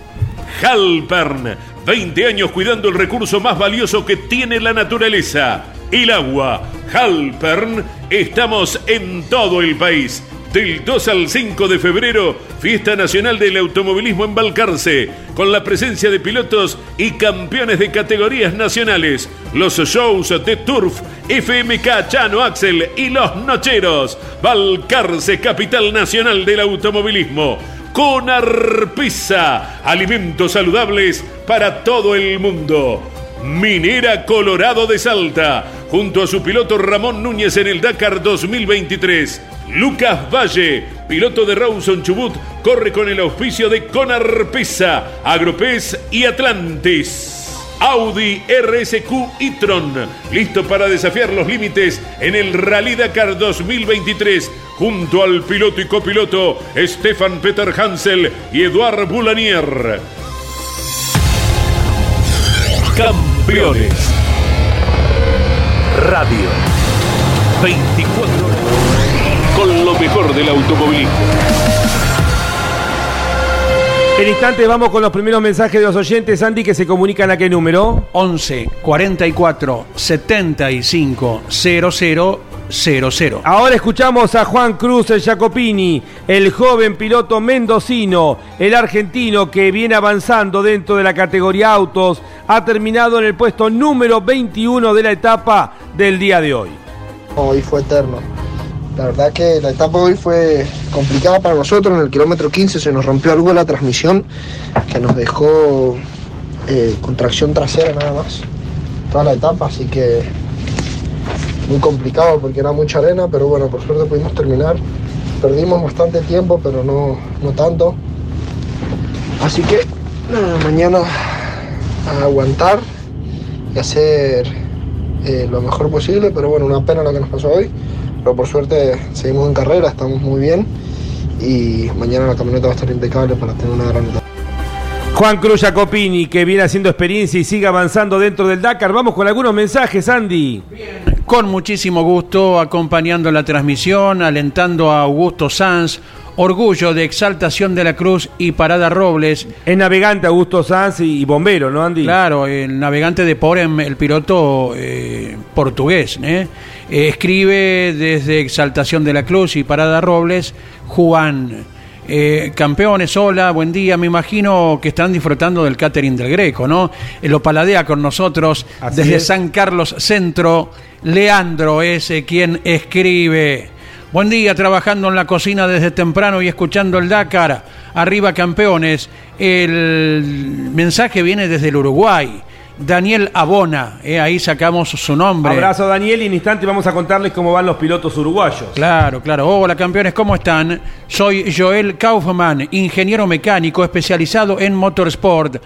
Halpern, 20 años cuidando el recurso más valioso que tiene la naturaleza, el agua. Halpern, estamos en todo el país del 2 al 5 de febrero, Fiesta Nacional del Automovilismo en Balcarce, con la presencia de pilotos y campeones de categorías nacionales, los shows de Turf, FMK Chano Axel y Los Nocheros, Balcarce, capital nacional del automovilismo. Con Arpisa, alimentos saludables para todo el mundo. Minera Colorado de Salta, junto a su piloto Ramón Núñez en el Dakar 2023. Lucas Valle, piloto de Rawson Chubut, corre con el auspicio de Conar Pesa, Agropez y Atlantis. Audi RSQ e-tron, listo para desafiar los límites en el Rally Dakar 2023, junto al piloto y copiloto Stefan Peter Hansel y Eduard Boulanier. Campeones. Radio. 24 con lo mejor del automovilismo. En instantes vamos con los primeros mensajes de los oyentes, Andy, que se comunican a qué número? 11 44 75 00 00. Ahora escuchamos a Juan Cruz el Jacopini, el joven piloto mendocino, el argentino que viene avanzando dentro de la categoría autos, ha terminado en el puesto número 21 de la etapa del día de hoy. Hoy fue eterno La verdad que la etapa hoy fue complicada para nosotros. En el kilómetro 15 se nos rompió algo la transmisión que nos dejó eh, contracción trasera nada más. Toda la etapa, así que muy complicado porque era mucha arena, pero bueno, por suerte pudimos terminar. Perdimos bastante tiempo, pero no, no tanto. Así que mañana aguantar y hacer eh, lo mejor posible, pero bueno, una pena lo que nos pasó hoy pero por suerte seguimos en carrera, estamos muy bien y mañana la camioneta va a estar impecable para tener una gran etapa. Juan Cruz Jacopini, que viene haciendo experiencia y sigue avanzando dentro del Dakar. Vamos con algunos mensajes, Andy. Con muchísimo gusto, acompañando la transmisión, alentando a Augusto Sanz, Orgullo de Exaltación de la Cruz y Parada Robles. Es navegante Augusto Sanz y bombero, ¿no, Andy? Claro, el navegante de Porem, el piloto eh, portugués. ¿eh? Escribe desde Exaltación de la Cruz y Parada Robles, Juan. Eh, campeones, hola, buen día. Me imagino que están disfrutando del catering del Greco, ¿no? Lo paladea con nosotros desde San Carlos Centro. Leandro es quien escribe. Buen día, trabajando en la cocina desde temprano y escuchando el Dakar. Arriba, campeones. El mensaje viene desde el Uruguay. Daniel Abona, eh, ahí sacamos su nombre. Abrazo Daniel y en instante vamos a contarles cómo van los pilotos uruguayos. Claro, claro. Hola campeones, ¿cómo están? Soy Joel Kaufman, ingeniero mecánico especializado en motorsport.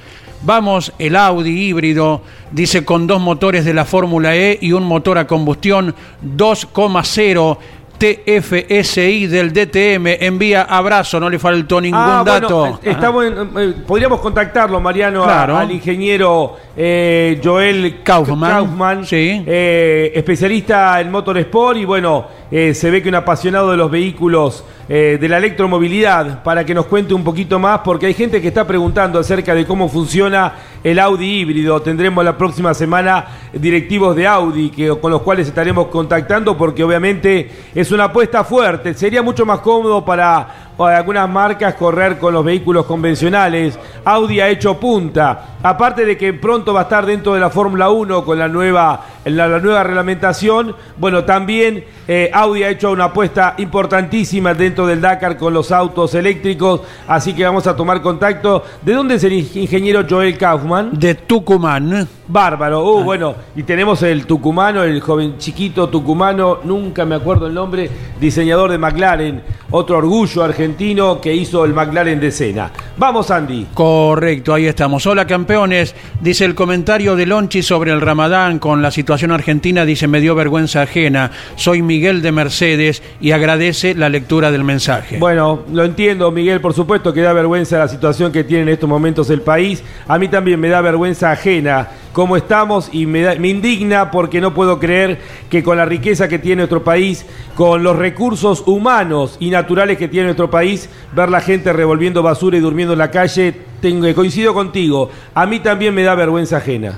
Vamos, el Audi híbrido, dice con dos motores de la Fórmula E y un motor a combustión 2,0 TFSI del DTM envía abrazo, no le faltó ningún ah, dato. Eh, eh, podríamos contactarlo, Mariano, al ingeniero eh, Joel Kaufman, especialista en motorsport y bueno, se ve que un apasionado de los vehículos de la electromovilidad, para que nos cuente un poquito más, porque hay gente que está preguntando acerca de cómo funciona el Audi híbrido. Tendremos la próxima semana directivos de Audi que, con los cuales estaremos contactando, porque obviamente es una apuesta fuerte. Sería mucho más cómodo para algunas marcas correr con los vehículos convencionales. Audi ha hecho punta. Aparte de que pronto va a estar dentro de la Fórmula 1 con la nueva, la, nueva reglamentación, bueno, también eh, Audi ha hecho una apuesta importantísima dentro del Dakar con los autos eléctricos, así que vamos a tomar contacto. ¿De dónde es el ingeniero Joel Kaufman? De Tucumán. Bárbaro, uh, bueno, y tenemos el tucumano, el joven chiquito tucumano, nunca me acuerdo el nombre, diseñador de McLaren, otro orgullo argentino que hizo el McLaren de Sena. Vamos, Andy. Correcto, ahí estamos. Hola, campeones. Dice el comentario de Lonchi sobre el Ramadán con la situación argentina, dice, me dio vergüenza ajena. Soy Miguel de Mercedes y agradece la lectura del mensaje. Bueno, lo entiendo, Miguel, por supuesto que da vergüenza la situación que tiene en estos momentos el país. A mí también me da vergüenza ajena cómo estamos y me, indigna porque no puedo creer que con la riqueza que tiene nuestro país, con los recursos humanos y naturales que tiene nuestro país, ver la gente revolviendo basura y durmiendo en la calle, tengo, coincido contigo, a mí también me da vergüenza ajena.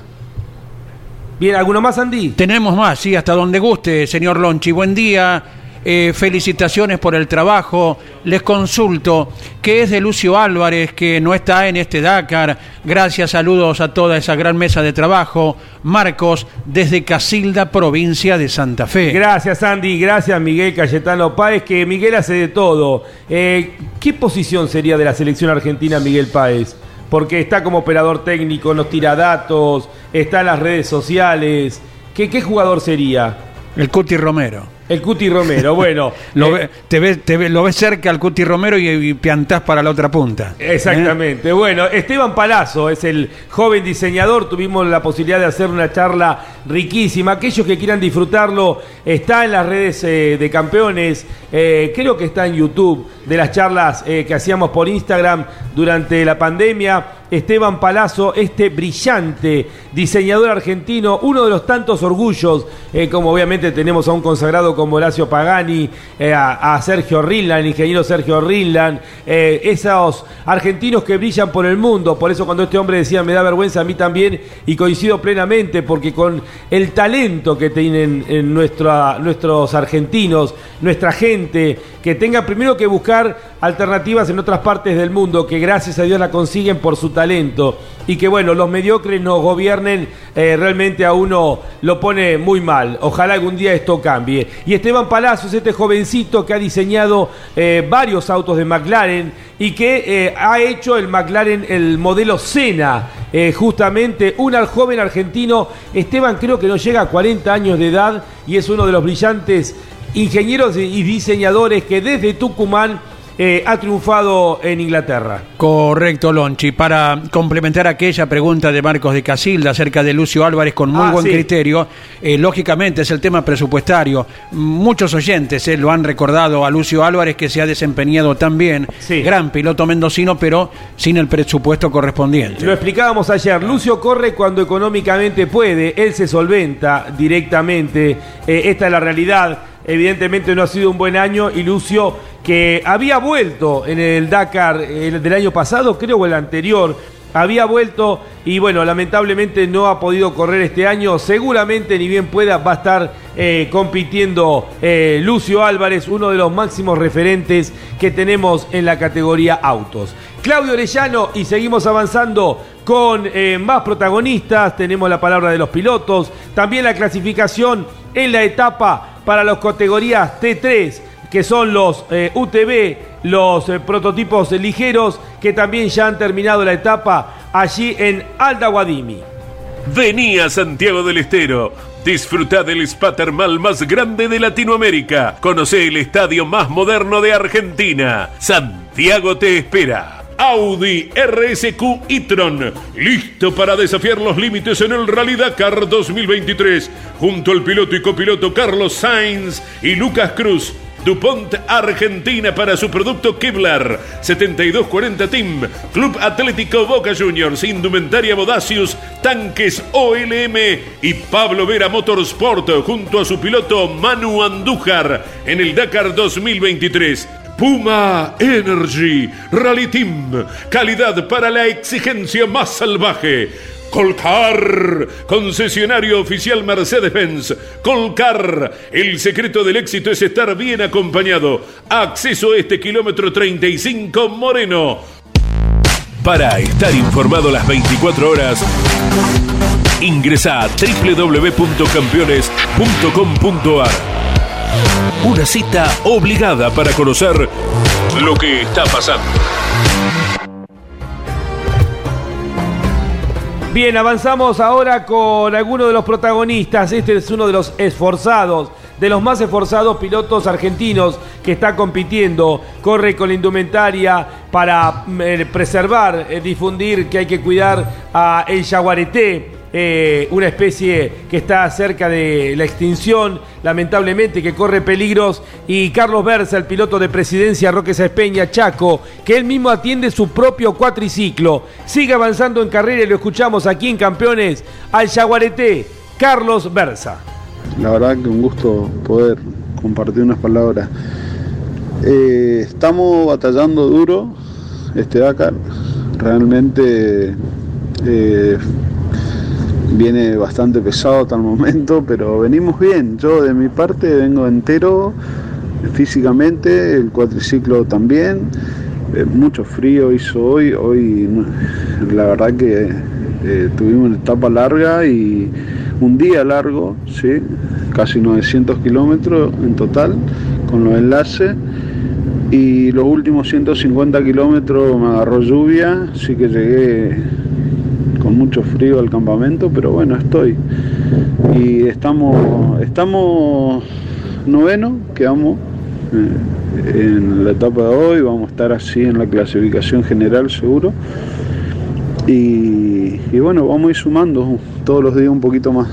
Bien, ¿alguno más, Andy? Tenemos más, sí, hasta donde guste, señor Lonchi. Buen día. Eh, felicitaciones por el trabajo. Les consulto, ¿qué es de Lucio Álvarez que no está en este Dakar? Gracias, saludos a toda esa gran mesa de trabajo. Marcos, desde Casilda, provincia de Santa Fe. Gracias, Andy. Gracias, Miguel Cayetano Páez, que Miguel hace de todo. Eh, ¿Qué posición sería de la selección argentina Miguel Páez? Porque está como operador técnico, nos tira datos, está en las redes sociales. ¿Qué, qué jugador sería? El Cuti Romero. El Cuti Romero, bueno. lo, eh, te ve, lo ves cerca al Cuti Romero y, piantás para la otra punta. Exactamente. ¿eh? Bueno, Esteban Palazzo es el joven diseñador. Tuvimos la posibilidad de hacer una charla riquísima. Aquellos que quieran disfrutarlo, está en las redes eh, de campeones. creo que está en YouTube de las charlas que hacíamos por Instagram durante la pandemia. Esteban Palazzo, este brillante diseñador argentino, uno de los tantos orgullos, como obviamente tenemos a un consagrado como Horacio Pagani, eh, a, Sergio Rinland, ingeniero Sergio Rinland, eh, esos argentinos que brillan por el mundo. Por eso cuando este hombre decía me da vergüenza a mí también, y coincido plenamente, porque con el talento que tienen en nuestros argentinos, nuestra gente, que tenga primero que buscar alternativas en otras partes del mundo, que gracias a Dios la consiguen por su talento, y que bueno, los mediocres nos gobiernen, eh, realmente a uno lo pone muy mal. Ojalá algún día esto cambie. y Esteban Palacios, este jovencito que ha diseñado eh, varios autos de McLaren y que eh, ha hecho el McLaren el modelo eh, justamente un joven argentino, Esteban creo que no llega a 40 años de edad y es uno de los brillantes ingenieros y diseñadores que desde Tucumán eh, ha triunfado en Inglaterra. Correcto, Lonchi. Para complementar aquella pregunta de Marcos de Casilda acerca de Lucio Álvarez con muy ah, buen criterio, eh, lógicamente es el tema presupuestario. Muchos oyentes eh, lo han recordado a Lucio Álvarez que se ha desempeñado tan bien, gran piloto mendocino, pero sin el presupuesto correspondiente. Lo explicábamos ayer, Lucio corre cuando económicamente puede, él se solventa directamente, esta es la realidad evidentemente no ha sido un buen año y Lucio que había vuelto en el Dakar del año pasado, creo, o el anterior, había vuelto y bueno, lamentablemente no ha podido correr este año. Seguramente, ni bien pueda, va a estar eh, compitiendo eh, Lucio Álvarez, uno de los máximos referentes que tenemos en la categoría autos. Claudio Orellano y seguimos avanzando con eh, más protagonistas. Tenemos la palabra de los pilotos, también la clasificación en la etapa para las categorías T3 que son los eh, UTV, los eh, prototipos ligeros, que también ya han terminado la etapa allí en Alda Guadimi. Venía Santiago del Estero. Disfruta del spa termal más grande de Latinoamérica. Conoce el estadio más moderno de Argentina. Santiago te espera. Audi RSQ e-tron, listo para desafiar los límites en el Rally Dakar 2023, junto al piloto y copiloto Carlos Sainz y Lucas Cruz. DuPont Argentina para su producto Kevlar. 7240 Team Club Atlético Boca Juniors Indumentaria Bodacius Tanques OLM y Pablo Vera Motorsport junto a su piloto Manu Andújar en el Dakar 2023 Puma Energy Rally Team. Calidad para la exigencia más salvaje Colcar, concesionario oficial Mercedes-Benz. Colcar, el secreto del éxito es estar bien acompañado. Acceso a este kilómetro 35 Moreno. Para estar informado las 24 horas, ingresa a www.campeones.com.ar. Una cita obligada para conocer lo que está pasando. Bien, avanzamos ahora con algunos de los protagonistas. Este es uno de los esforzados, de los más esforzados pilotos argentinos que está compitiendo. Corre con la indumentaria para eh, preservar, eh, difundir que hay que cuidar a el jaguareté eh, una especie que está cerca de la extinción, lamentablemente, que corre peligros, y Carlos Berza, el piloto de presidencia Roque Espeña Chaco, que él mismo atiende su propio cuatriciclo. Sigue avanzando en carrera y lo escuchamos aquí en Campeones al Yaguareté, Carlos Berza. La verdad que un gusto poder compartir unas palabras. Eh, estamos batallando duro este Dakar. Realmente eh, viene bastante pesado hasta el momento, pero venimos bien. Yo de mi parte vengo entero físicamente, el cuatriciclo también. Eh, mucho frío hizo hoy, hoy la verdad que eh, tuvimos una etapa larga y un día largo, ¿sí? casi 900 kilómetros en total con los enlaces y los últimos 150 kilómetros me agarró lluvia, así que llegué mucho frío al campamento, pero bueno, estoy. Y estamos, estamos noveno, quedamos eh, en la etapa de hoy, vamos a estar así en la clasificación general seguro. Y, bueno, vamos a ir sumando todos los días un poquito más.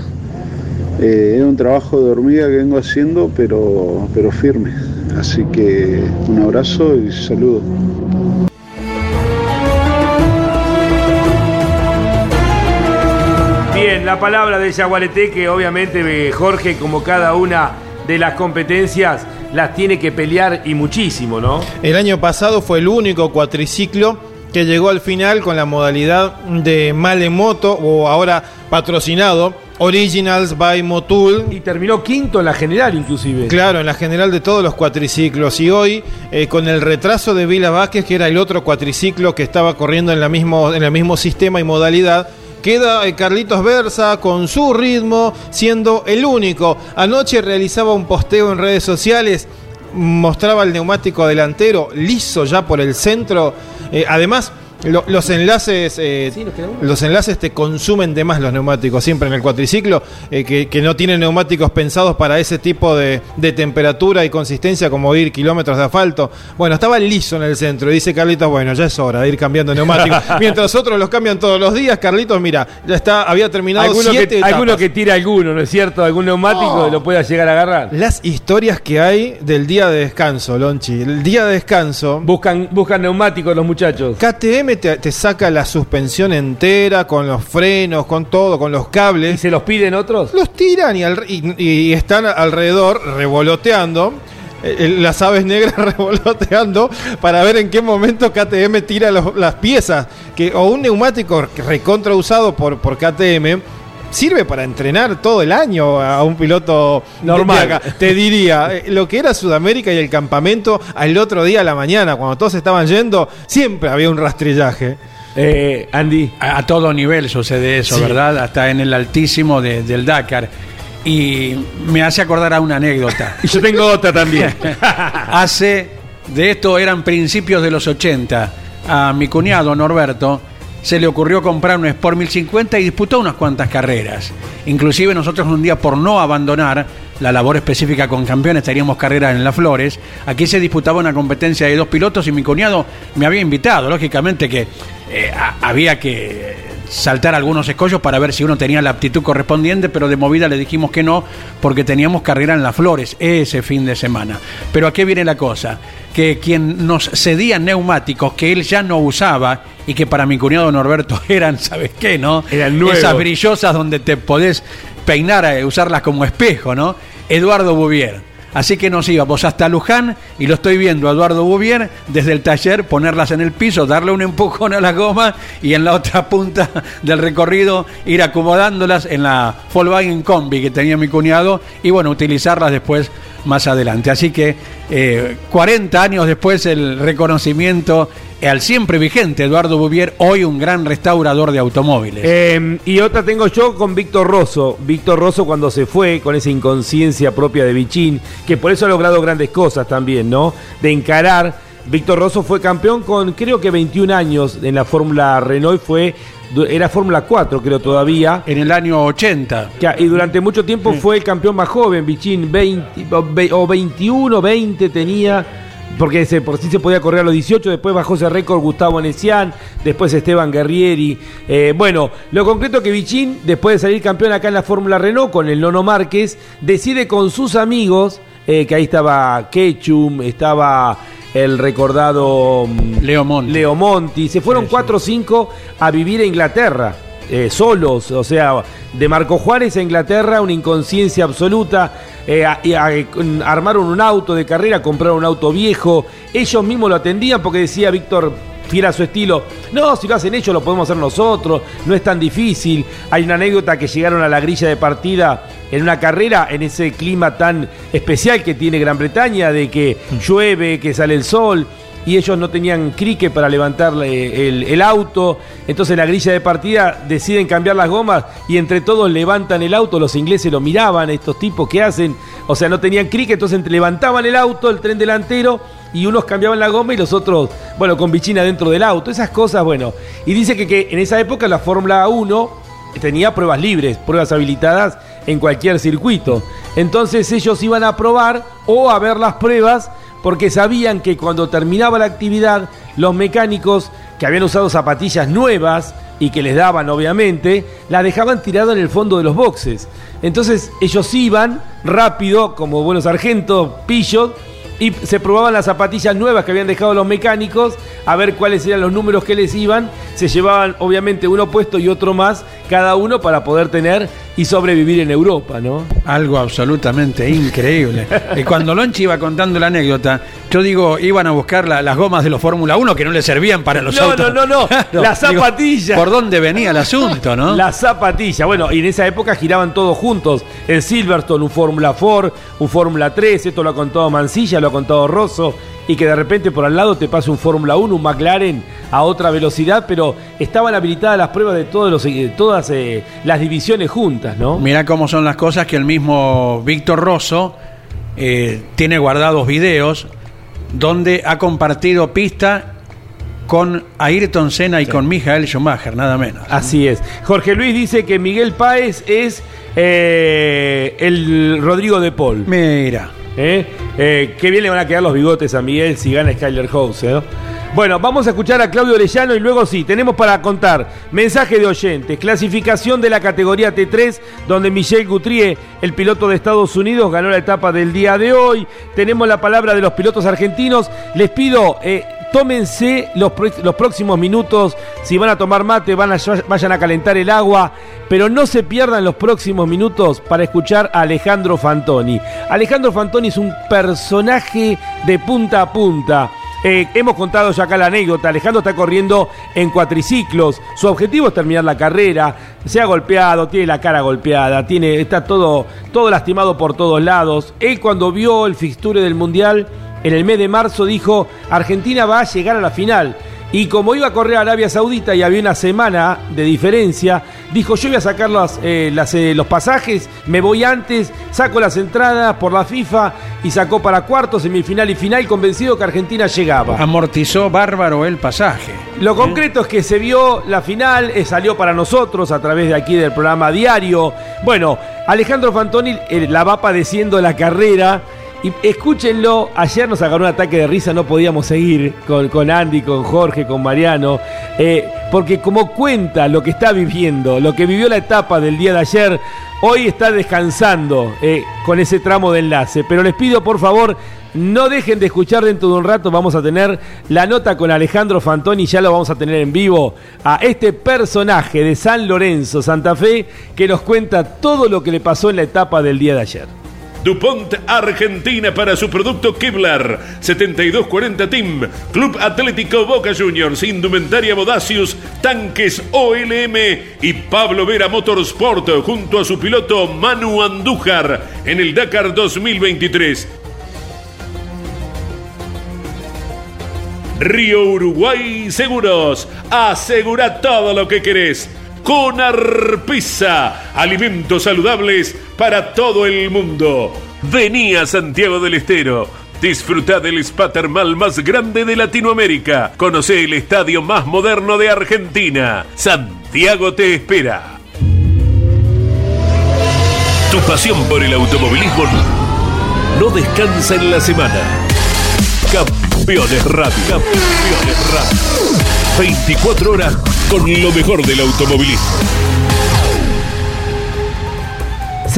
Eh, es un trabajo de hormiga que vengo haciendo, pero, pero firme. Así que un abrazo y saludo. La palabra de Yaguareté, que obviamente eh, Jorge, como cada una de las competencias, las tiene que pelear y muchísimo, ¿no? El año pasado fue el único cuatriciclo que llegó al final con la modalidad de Malemoto, o ahora patrocinado, Originals by Motul. Y terminó quinto en la general, inclusive. Claro, en la general de todos los cuatriciclos. Y hoy, eh, con el retraso de Vila Vázquez, que era el otro cuatriciclo que estaba corriendo en, la mismo, en el mismo sistema y modalidad, Queda eh, Carlitos Versa con su ritmo, siendo el único. Anoche realizaba un posteo en redes sociales, mostraba el neumático delantero liso ya por el centro. Eh, además, los enlaces eh, los enlaces te consumen de más los neumáticos siempre en el cuatriciclo eh, que, no tienen neumáticos pensados para ese tipo de, temperatura y consistencia como ir kilómetros de asfalto. Bueno estaba liso en el centro y dice Carlitos bueno ya es hora de ir cambiando neumáticos mientras otros los cambian todos los días Carlitos mira ya está había terminado alguno que, alguno que tira alguno no es cierto algún neumático lo pueda llegar a agarrar. Las historias que hay del día de descanso Lonchi el día de descanso buscan buscan neumáticos los muchachos. KTM te, saca la suspensión entera, con los frenos, con todo, con los cables. ¿Y se los piden otros? Los tiran y, están alrededor revoloteando. Eh, las aves negras revoloteando para ver en qué momento KTM tira las piezas. Que, o un neumático recontra usado por, por KTM sirve para entrenar todo el año a un piloto normal. Te diría, eh, lo que era Sudamérica y el campamento al otro día a la mañana, cuando todos estaban yendo, siempre había un rastrillaje. Eh, Andy. A, todo nivel sucede eso, ¿verdad? Hasta en el altísimo del Dakar. Y me hace acordar a una anécdota. y yo tengo otra también. hace, de esto eran principios de los 80, a mi cuñado Norberto se le ocurrió comprar un Sport 1050 y disputó unas cuantas carreras. Inclusive nosotros un día por no abandonar la labor específica con campeones, teníamos carreras en Las Flores. Aquí se disputaba una competencia de dos pilotos y mi cuñado me había invitado. Lógicamente que eh, había que saltar algunos escollos para ver si uno tenía la aptitud correspondiente, pero de movida le dijimos que no, porque teníamos carrera en Las Flores ese fin de semana. Pero aquí viene la cosa, que quien nos cedía neumáticos que él ya no usaba y que para mi cuñado Norberto eran, ¿sabes qué, no? Eran Esas brillosas donde te podés peinar, eh, usarlas como espejo, ¿no? Eduardo Bouvier Así que nos íbamos hasta Luján y lo estoy viendo a Eduardo Bouvier desde el taller ponerlas en el piso, darle un empujón a la goma y en la otra punta del recorrido ir acomodándolas en la Volkswagen Combi que tenía mi cuñado y bueno, utilizarlas después más adelante. Así que 40 eh, años después el reconocimiento al siempre vigente Eduardo Bouvier, hoy un gran restaurador de automóviles. Em, y otra tengo yo con Víctor Rosso. Víctor Rosso cuando se fue con esa inconsciencia propia de Bichín, que por eso ha logrado grandes cosas también, ¿no? De encarar. Víctor Rosso fue campeón con creo que 21 años en la Fórmula Renault, fue era Fórmula 4 creo todavía. En el año 80. y durante mucho tiempo fue el campeón más joven, Bichín, 20, o 21, 20 tenía porque ese, por sí se podía correr a los 18, después bajó ese récord Gustavo Necian, después Esteban Guerrieri. Eh, bueno, lo concreto que Bichín, después de salir campeón acá en la Fórmula Renault con el Nono Márquez, decide con sus amigos, eh, que ahí estaba Ketchum, estaba el recordado mm, Leo Monti. Leo Monti. Se fueron 4 o 5 a vivir a Inglaterra. Eh, solos, o sea, de Marco Juárez a Inglaterra, una inconsciencia absoluta, eh, armaron un auto de carrera, compraron un auto viejo, ellos mismos lo atendían porque decía Víctor, fiel a su estilo, no, si lo hacen ellos lo podemos hacer nosotros, no es tan difícil. Hay una anécdota que llegaron a la grilla de partida en una carrera, en ese clima tan especial que tiene Gran Bretaña, de que llueve, que sale el sol y ellos no tenían crique para levantar el, auto. Entonces la grilla de partida deciden cambiar las gomas y entre todos levantan el auto. Los ingleses lo miraban, estos tipos que hacen. O sea, no tenían crique, entonces levantaban el auto, el tren delantero y unos cambiaban la goma y los otros, bueno, con bichina dentro del auto. Esas cosas, bueno. Y dice que, que en esa época la Fórmula 1 tenía pruebas libres, pruebas habilitadas en cualquier circuito. Entonces ellos iban a probar o a ver las pruebas porque sabían que cuando terminaba la actividad, los mecánicos que habían usado zapatillas nuevas y que les daban obviamente, las dejaban tiradas en el fondo de los boxes. Entonces ellos iban rápido, como buenos sargentos, pillos, y se probaban las zapatillas nuevas que habían dejado los mecánicos, a ver cuáles eran los números que les iban. Se llevaban obviamente uno puesto y otro más, cada uno para poder tener y sobrevivir en Europa, ¿no? Algo absolutamente increíble. y cuando Lonchi iba contando la anécdota, Yo digo, iban a buscar las gomas de los Fórmula 1 que no le servían para los autos. No, no, no, no. Las zapatillas. ¿Por dónde venía el asunto, no? Las zapatillas. Bueno, y en esa época giraban todos juntos. El Silverstone, un Fórmula 4, un Fórmula 3. Esto lo ha contado Mancilla, lo ha contado Rosso. Y que de repente por al lado te pasa un Fórmula 1, un McLaren a otra velocidad, pero estaban habilitadas las pruebas de todos los, eh, todas eh, las divisiones juntas, ¿no? Mira cómo son las cosas que el mismo Víctor Rosso eh, tiene guardados videos donde ha compartido pista con Ayrton Senna y con Michael Schumacher, nada menos. Así es. Jorge Luis dice que Miguel Páez es eh, el Rodrigo de Paul. Mira. ¿Eh? ¿Eh? qué bien le van a quedar los bigotes a Miguel si gana Skyler House, ¿no? Bueno, vamos a escuchar a Claudio Orellano y luego sí, tenemos para contar mensaje de oyentes, clasificación de la categoría T3, donde Michel Gutrier, el piloto de Estados Unidos, ganó la etapa del día de hoy. Tenemos la palabra de los pilotos argentinos. Les pido, eh, tómense los, los, próximos minutos. Si van a tomar mate, van a, vayan a calentar el agua. Pero no se pierdan los próximos minutos para escuchar a Alejandro Fantoni. Alejandro Fantoni es un personaje de punta a punta. Eh, hemos contado ya acá la anécdota. Alejandro está corriendo en cuatriciclos. Su objetivo es terminar la carrera. Se ha golpeado, tiene la cara golpeada, tiene, está todo, todo lastimado por todos lados. Él cuando vio el fixture del Mundial en el mes de marzo dijo, Argentina va a llegar a la final. Y como iba a correr a Arabia Saudita y había una semana de diferencia, dijo yo voy a sacar eh, eh, los pasajes, me voy antes, saco las entradas por la FIFA y sacó para cuartos, semifinal y final convencido que Argentina llegaba. Amortizó bárbaro el pasaje. Lo ¿Eh? concreto es que se vio la final, salió para nosotros a través de aquí del programa diario. Bueno, Alejandro Fantoni la va padeciendo la carrera y escúchenlo, ayer nos agarró un ataque de risa, no podíamos seguir con, con Andy, con Jorge, con Mariano, eh, porque como cuenta lo que está viviendo, lo que vivió la etapa del día de ayer, hoy está descansando eh, con ese tramo de enlace. Pero les pido por favor, no dejen de escuchar dentro de un rato, vamos a tener la nota con Alejandro Fantoni, ya lo vamos a tener en vivo, a este personaje de San Lorenzo, Santa Fe, que nos cuenta todo lo que le pasó en la etapa del día de ayer. DuPont Argentina para su producto Kevlar. 7240 Team, Club Atlético Boca Juniors, Indumentaria Bodacius, Tanques OLM y Pablo Vera Motorsport junto a su piloto Manu Andújar en el Dakar 2023. Río Uruguay Seguros, asegura todo lo que querés con Arpisa, alimentos saludables para todo el mundo. Vení a Santiago del Estero. Disfruta del spa termal más grande de Latinoamérica. Conoce el estadio más moderno de Argentina. Santiago te espera. Tu pasión por el automovilismo no descansa en la semana. Campeones Radio. Campeones Radio. 24 horas con lo mejor del automovilismo.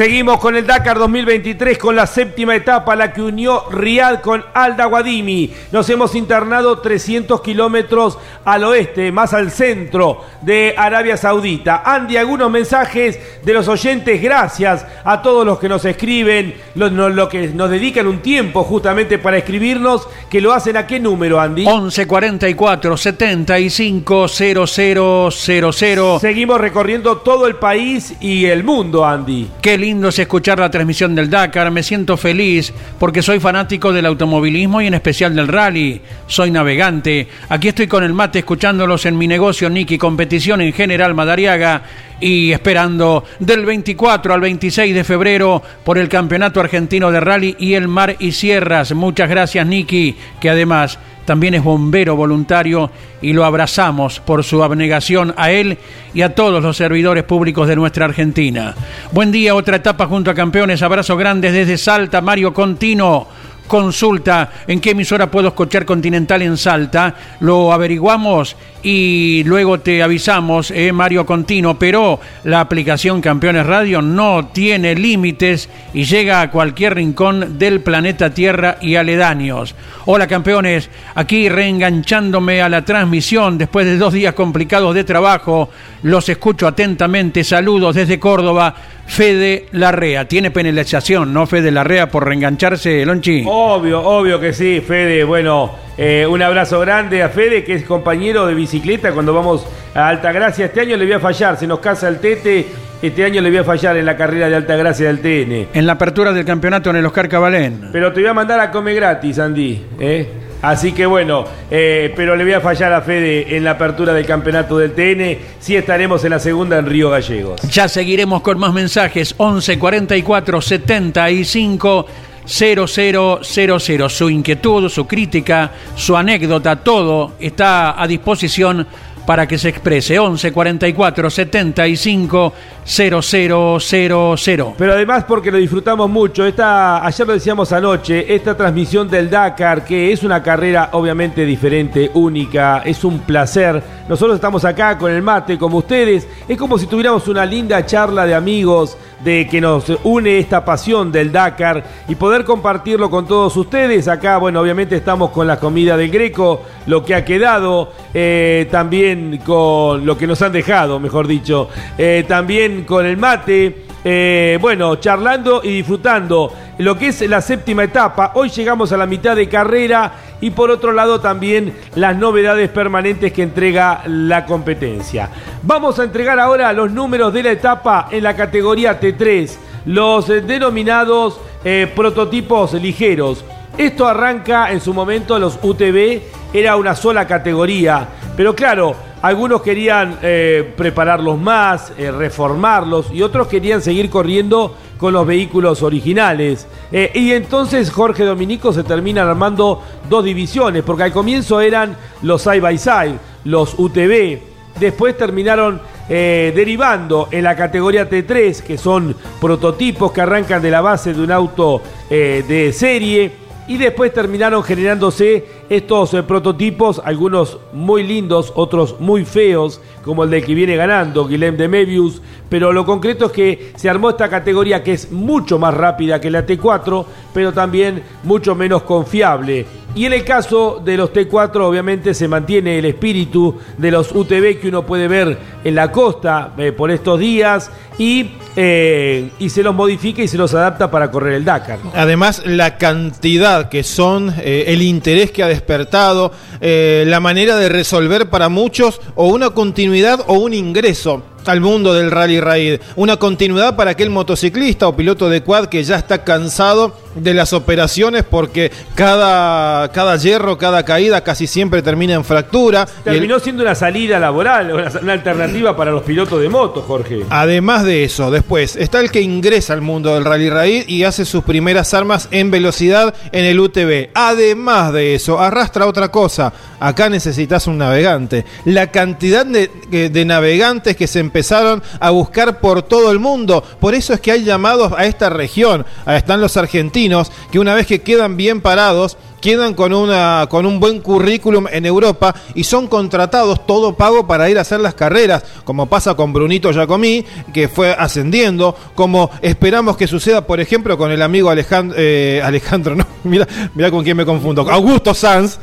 Seguimos con el Dakar 2023 con la séptima etapa, la que unió Riad con Alda Guadimi. Nos hemos internado 300 kilómetros al oeste, más al centro de Arabia Saudita. Andy, algunos mensajes de los oyentes. Gracias a todos los que nos escriben, los, que nos dedican un tiempo justamente para escribirnos, que lo hacen a qué número, Andy? 1144 75 Seguimos recorriendo todo el país y el mundo, Andy. Qué lindo es escuchar la transmisión del Dakar, me siento feliz porque soy fanático del automovilismo y en especial del rally. Soy navegante. Aquí estoy con el mate escuchándolos en mi negocio Niki Competición en General Madariaga y esperando del 24 al 26 de febrero por el Campeonato Argentino de Rally y el Mar y Sierras. Muchas gracias Niki, que además también es bombero voluntario y lo abrazamos por su abnegación a él y a todos los servidores públicos de nuestra Argentina. Buen día, otra etapa junto a campeones. Abrazos grandes desde Salta, Mario Contino consulta en qué emisora puedo escuchar Continental en Salta, lo averiguamos y luego te avisamos, eh, Mario Contino, pero la aplicación Campeones Radio no tiene límites y llega a cualquier rincón del planeta Tierra y aledaños. Hola campeones, aquí reenganchándome a la transmisión después de dos días complicados de trabajo, los escucho atentamente, saludos desde Córdoba, Fede Larrea. Tiene penalización, ¿no, Fede Larrea, por reengancharse, Lonchi? Obvio, obvio que sí, Fede. Bueno, eh, un abrazo grande a Fede, que es compañero de bicicleta cuando vamos a Altagracia. Este año le voy a fallar, se nos casa el Tete. Este año le voy a fallar en la carrera de Altagracia del TN. En la apertura del campeonato en el Oscar Cabalén. Pero te voy a mandar a comer gratis, Andy. ¿eh? Así que bueno, eh, pero le voy a fallar a Fede en la apertura del campeonato del TN. Sí estaremos en la segunda en Río Gallegos. Ya seguiremos con más mensajes. 11 44 75 0000. Su inquietud, su crítica, su anécdota, todo está a disposición para que se exprese. 11 44 75 0000. Pero además porque lo disfrutamos mucho. Esta, ayer lo decíamos anoche, esta transmisión del Dakar, que es una carrera obviamente diferente, única, es un placer. Nosotros estamos acá con el mate, como ustedes. Es como si tuviéramos una linda charla de amigos, de que nos une esta pasión del Dakar y poder compartirlo con todos ustedes. Acá, bueno, obviamente estamos con la comida del Greco, lo que ha quedado, eh, también con lo que nos han dejado, mejor dicho, eh, también con el mate. Eh, bueno, charlando y disfrutando lo que es la séptima etapa. Hoy llegamos a la mitad de carrera y por otro lado también las novedades permanentes que entrega la competencia. Vamos a entregar ahora los números de la etapa en la categoría T3, los denominados eh, prototipos ligeros. Esto arranca en su momento, los UTV era una sola categoría, pero claro, algunos querían eh, prepararlos más, eh, reformarlos y otros querían seguir corriendo con los vehículos originales. Eh, y entonces Jorge Dominico se termina armando dos divisiones, porque al comienzo eran los side by side, los UTV. Después terminaron derivando en la categoría T3, que son prototipos que arrancan de la base de un auto de serie. Y después terminaron generándose estos eh, prototipos, algunos muy lindos, otros muy feos, como el del que viene ganando, Guilhem de Mebius, pero lo concreto es que se armó esta categoría que es mucho más rápida que la T4, pero también mucho menos confiable. Y en el caso de los T4 obviamente se mantiene el espíritu de los UTV que uno puede ver en la costa eh, por estos días y, eh, y se los modifica y se los adapta para correr el Dakar. Además la cantidad que son, el interés que ha eh, la manera de resolver para muchos o una continuidad o un ingreso al mundo del rally raid. Una continuidad para aquel motociclista o piloto de quad que ya está cansado de las operaciones porque cada, cada hierro, cada caída casi siempre termina en fractura. Terminó siendo una salida laboral, una, alternativa para los pilotos de moto, Jorge. Además de eso, después está el que ingresa al mundo del rally raid y hace sus primeras armas en velocidad en el UTV. Además de eso, arrastra otra cosa. Acá necesitas un navegante. La cantidad de, de navegantes que se empezaron a buscar por todo el mundo. Por eso es que hay llamados a esta región. están los argentinos que una vez que quedan bien parados, quedan con, una, con un buen currículum en Europa y son contratados todo pago para ir a hacer las carreras, como pasa con Brunito Giacomí, que fue ascendiendo, como esperamos que suceda, por ejemplo, con el amigo Alejandro, eh, Alejandro, no, mira, mira con quién me confundo, Augusto Sanz,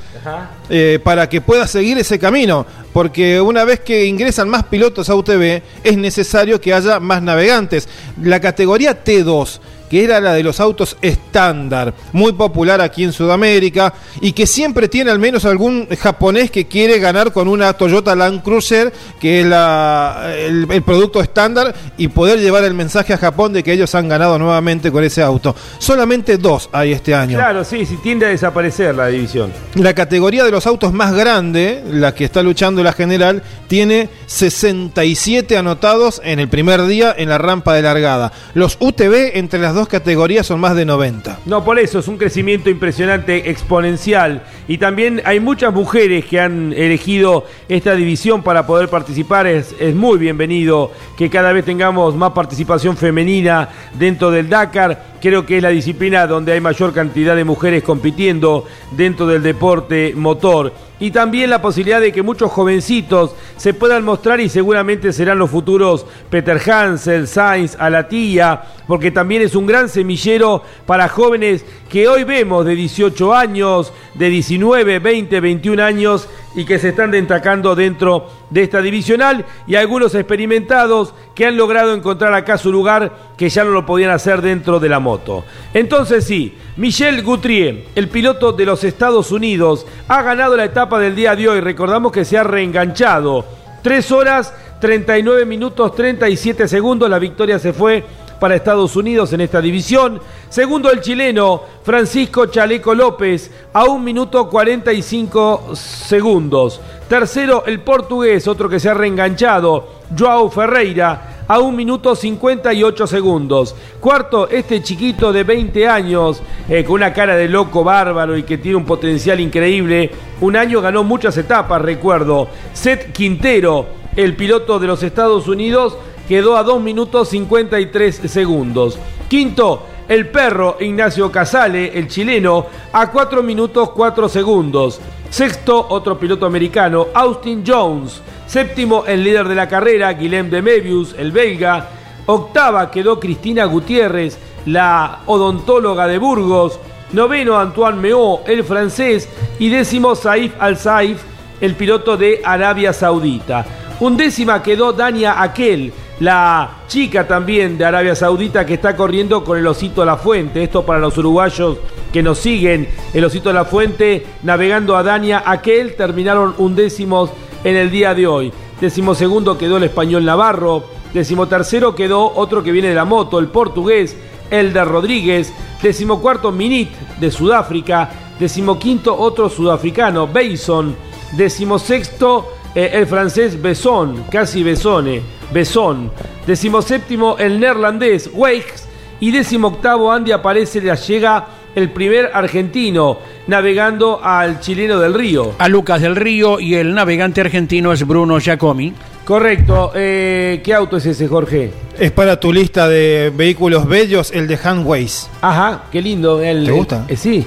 eh, para que pueda seguir ese camino, porque una vez que ingresan más pilotos a UTV, es necesario que haya más navegantes. La categoría T2, que era la de los autos estándar, muy popular aquí en Sudamérica y que siempre tiene al menos algún japonés que quiere ganar con una Toyota Land Cruiser, que es la, el, producto estándar, y poder llevar el mensaje a Japón de que ellos han ganado nuevamente con ese auto. Solamente dos hay este año. Claro, sí, sí tiende a desaparecer la división. La categoría de los autos más grande, la que está luchando la general, tiene 67 anotados en el primer día en la rampa de largada. Los UTV entre las dos categorías son más de 90. No, por eso es un crecimiento impresionante, exponencial. Y también hay muchas mujeres que han elegido esta división para poder participar. Es, es muy bienvenido que cada vez tengamos más participación femenina dentro del Dakar. Creo que es la disciplina donde hay mayor cantidad de mujeres compitiendo dentro del deporte motor. Y también la posibilidad de que muchos jovencitos se puedan mostrar y seguramente serán los futuros Peter Hansel, Sainz, Alatilla, porque también es un gran semillero para jóvenes que hoy vemos de 18 años, de 19, 20, 21 años y que se están destacando dentro de esta divisional y algunos experimentados que han logrado encontrar acá su lugar que ya no lo podían hacer dentro de la moto. Entonces sí, Michel Guthrie, el piloto de los Estados Unidos, ha ganado la etapa del día de hoy. Recordamos que se ha reenganchado. 3 horas, 39 minutos, 37 segundos. La victoria se fue para Estados Unidos en esta división. Segundo el chileno Francisco Chaleco López a un minuto 45 segundos. Tercero el portugués, otro que se ha reenganchado, Joao Ferreira a un minuto 58 segundos. Cuarto, este chiquito de 20 años, eh, con una cara de loco bárbaro y que tiene un potencial increíble. Un año ganó muchas etapas, recuerdo. Seth Quintero, el piloto de los Estados Unidos, quedó a 2 minutos 53 segundos. Quinto, el perro Ignacio Casale, el chileno, a 4 minutos 4 segundos. Sexto, otro piloto americano, Austin Jones. Séptimo, el líder de la carrera, Guillem de Mebius, el belga. Octava quedó Cristina Gutiérrez, la odontóloga de Burgos. Noveno, Antoine Meo, el francés. Y décimo, Saif Al-Saif, el piloto de Arabia Saudita. Undécima quedó Dania Aquel, la chica también de Arabia Saudita que está corriendo con el Osito La Fuente. Esto para los uruguayos que nos siguen. El Osito La Fuente navegando a Dania Aquel. Terminaron undécimos en el día de hoy. Décimo segundo quedó el español Navarro. Décimo tercero quedó otro que viene de la moto, el portugués Elder Rodríguez. Décimo cuarto Minit de Sudáfrica. Décimo quinto otro sudafricano, Bason. Décimo sexto eh, el francés Besson, casi Besone, Besson. Decimoséptimo el neerlandés Weichs y decimoctavo Andy aparece, le llega el primer argentino navegando al chileno del río. A Lucas del Río y el navegante argentino es Bruno Giacomi. Correcto. Eh, ¿Qué auto es ese, Jorge? Es para tu lista de vehículos bellos, el de Handways. Ajá, qué lindo. El, ¿Te gusta? Eh, sí.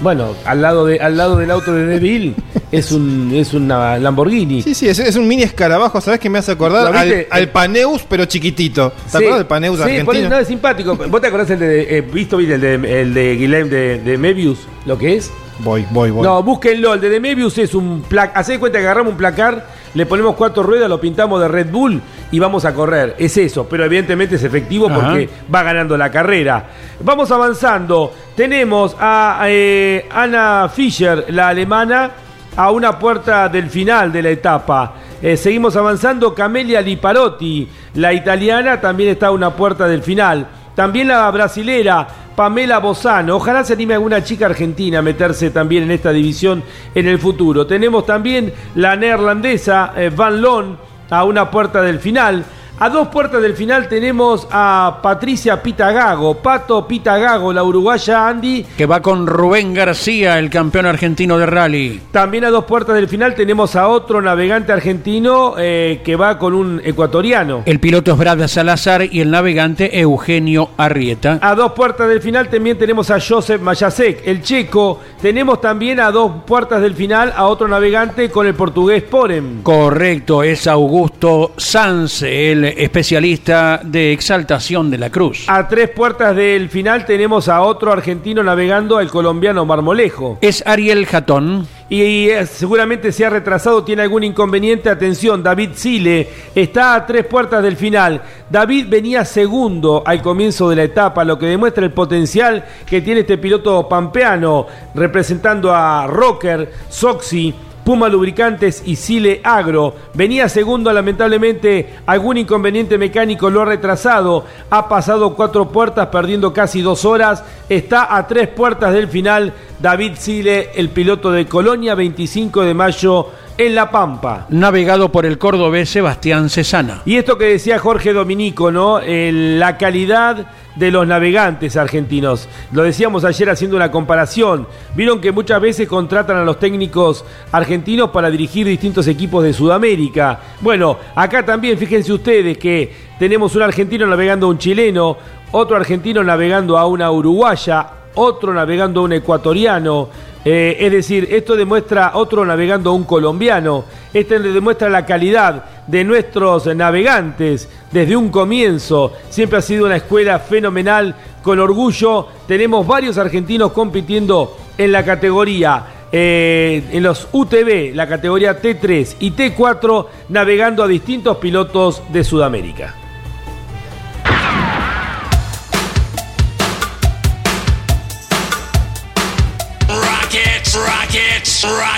Bueno, al lado, de, al lado del auto de Deville es un es una Lamborghini. Sí, sí, es, un mini escarabajo, ¿sabes qué me hace acordar? Al, Paneus, pero chiquitito. ¿Te acuerdas del Paneus sí, argentino? Sí, es simpático. ¿Vos te acordás el de, eh, visto, el de, el de de, de Mebius, lo que es? Voy, voy, voy. No, búsquenlo. El de Demebius es un placar. Haced cuenta que agarramos un placar, le ponemos cuatro ruedas, lo pintamos de Red Bull y vamos a correr. Es eso, pero evidentemente es efectivo porque va ganando la carrera. Vamos avanzando. Tenemos a eh, Anna Fischer, la alemana, a una puerta del final de la etapa. Eh, seguimos avanzando. Camelia Liparotti, la italiana, también está a una puerta del final. También la brasilera Pamela Bozano. Ojalá se anime alguna chica argentina a meterse también en esta división en el futuro. Tenemos también la neerlandesa eh, Van Loon a una puerta del final. A dos puertas del final tenemos a Patricia Pitagago, Pato Pitagago, la uruguaya Andy. Que va con Rubén García, el campeón argentino de rally. También a dos puertas del final tenemos a otro navegante argentino eh, que va con un ecuatoriano. El piloto es Brad Salazar y el navegante Eugenio Arrieta. A dos puertas del final también tenemos a Joseph Mayasek, el checo. Tenemos también a dos puertas del final a otro navegante con el portugués Porem. Correcto, es Augusto Sanz, el especialista de exaltación de la cruz. A tres puertas del final tenemos a otro argentino navegando, el colombiano Marmolejo. Es Ariel Jatón. Y, eh, seguramente se ha retrasado, tiene algún inconveniente. Atención, David Sile está a tres puertas del final. David venía segundo al comienzo de la etapa, lo que demuestra el potencial que tiene este piloto pampeano, representando a Rocker, Soxy Puma Lubricantes y Sile Agro. Venía segundo, lamentablemente algún inconveniente mecánico lo ha retrasado. Ha pasado cuatro puertas, perdiendo casi dos horas. Está a tres puertas del final. David Sile, el piloto de Colonia, 25 de mayo en La Pampa. Navegado por el cordobés Sebastián Cesana. Y esto que decía Jorge Dominico, ¿no? la calidad de los navegantes argentinos. Lo decíamos ayer haciendo una comparación. Vieron que muchas veces contratan a los técnicos argentinos para dirigir distintos equipos de Sudamérica. Bueno, acá también fíjense ustedes que tenemos un argentino navegando a un chileno, otro argentino navegando a una uruguaya, otro navegando a un ecuatoriano. Eh, es decir, esto demuestra otro navegando un colombiano. Esto demuestra la calidad de nuestros navegantes desde un comienzo. Siempre ha sido una escuela fenomenal. Con orgullo tenemos varios argentinos compitiendo en la categoría. eh, en los UTV, la categoría T3 y T4, navegando a distintos pilotos de Sudamérica.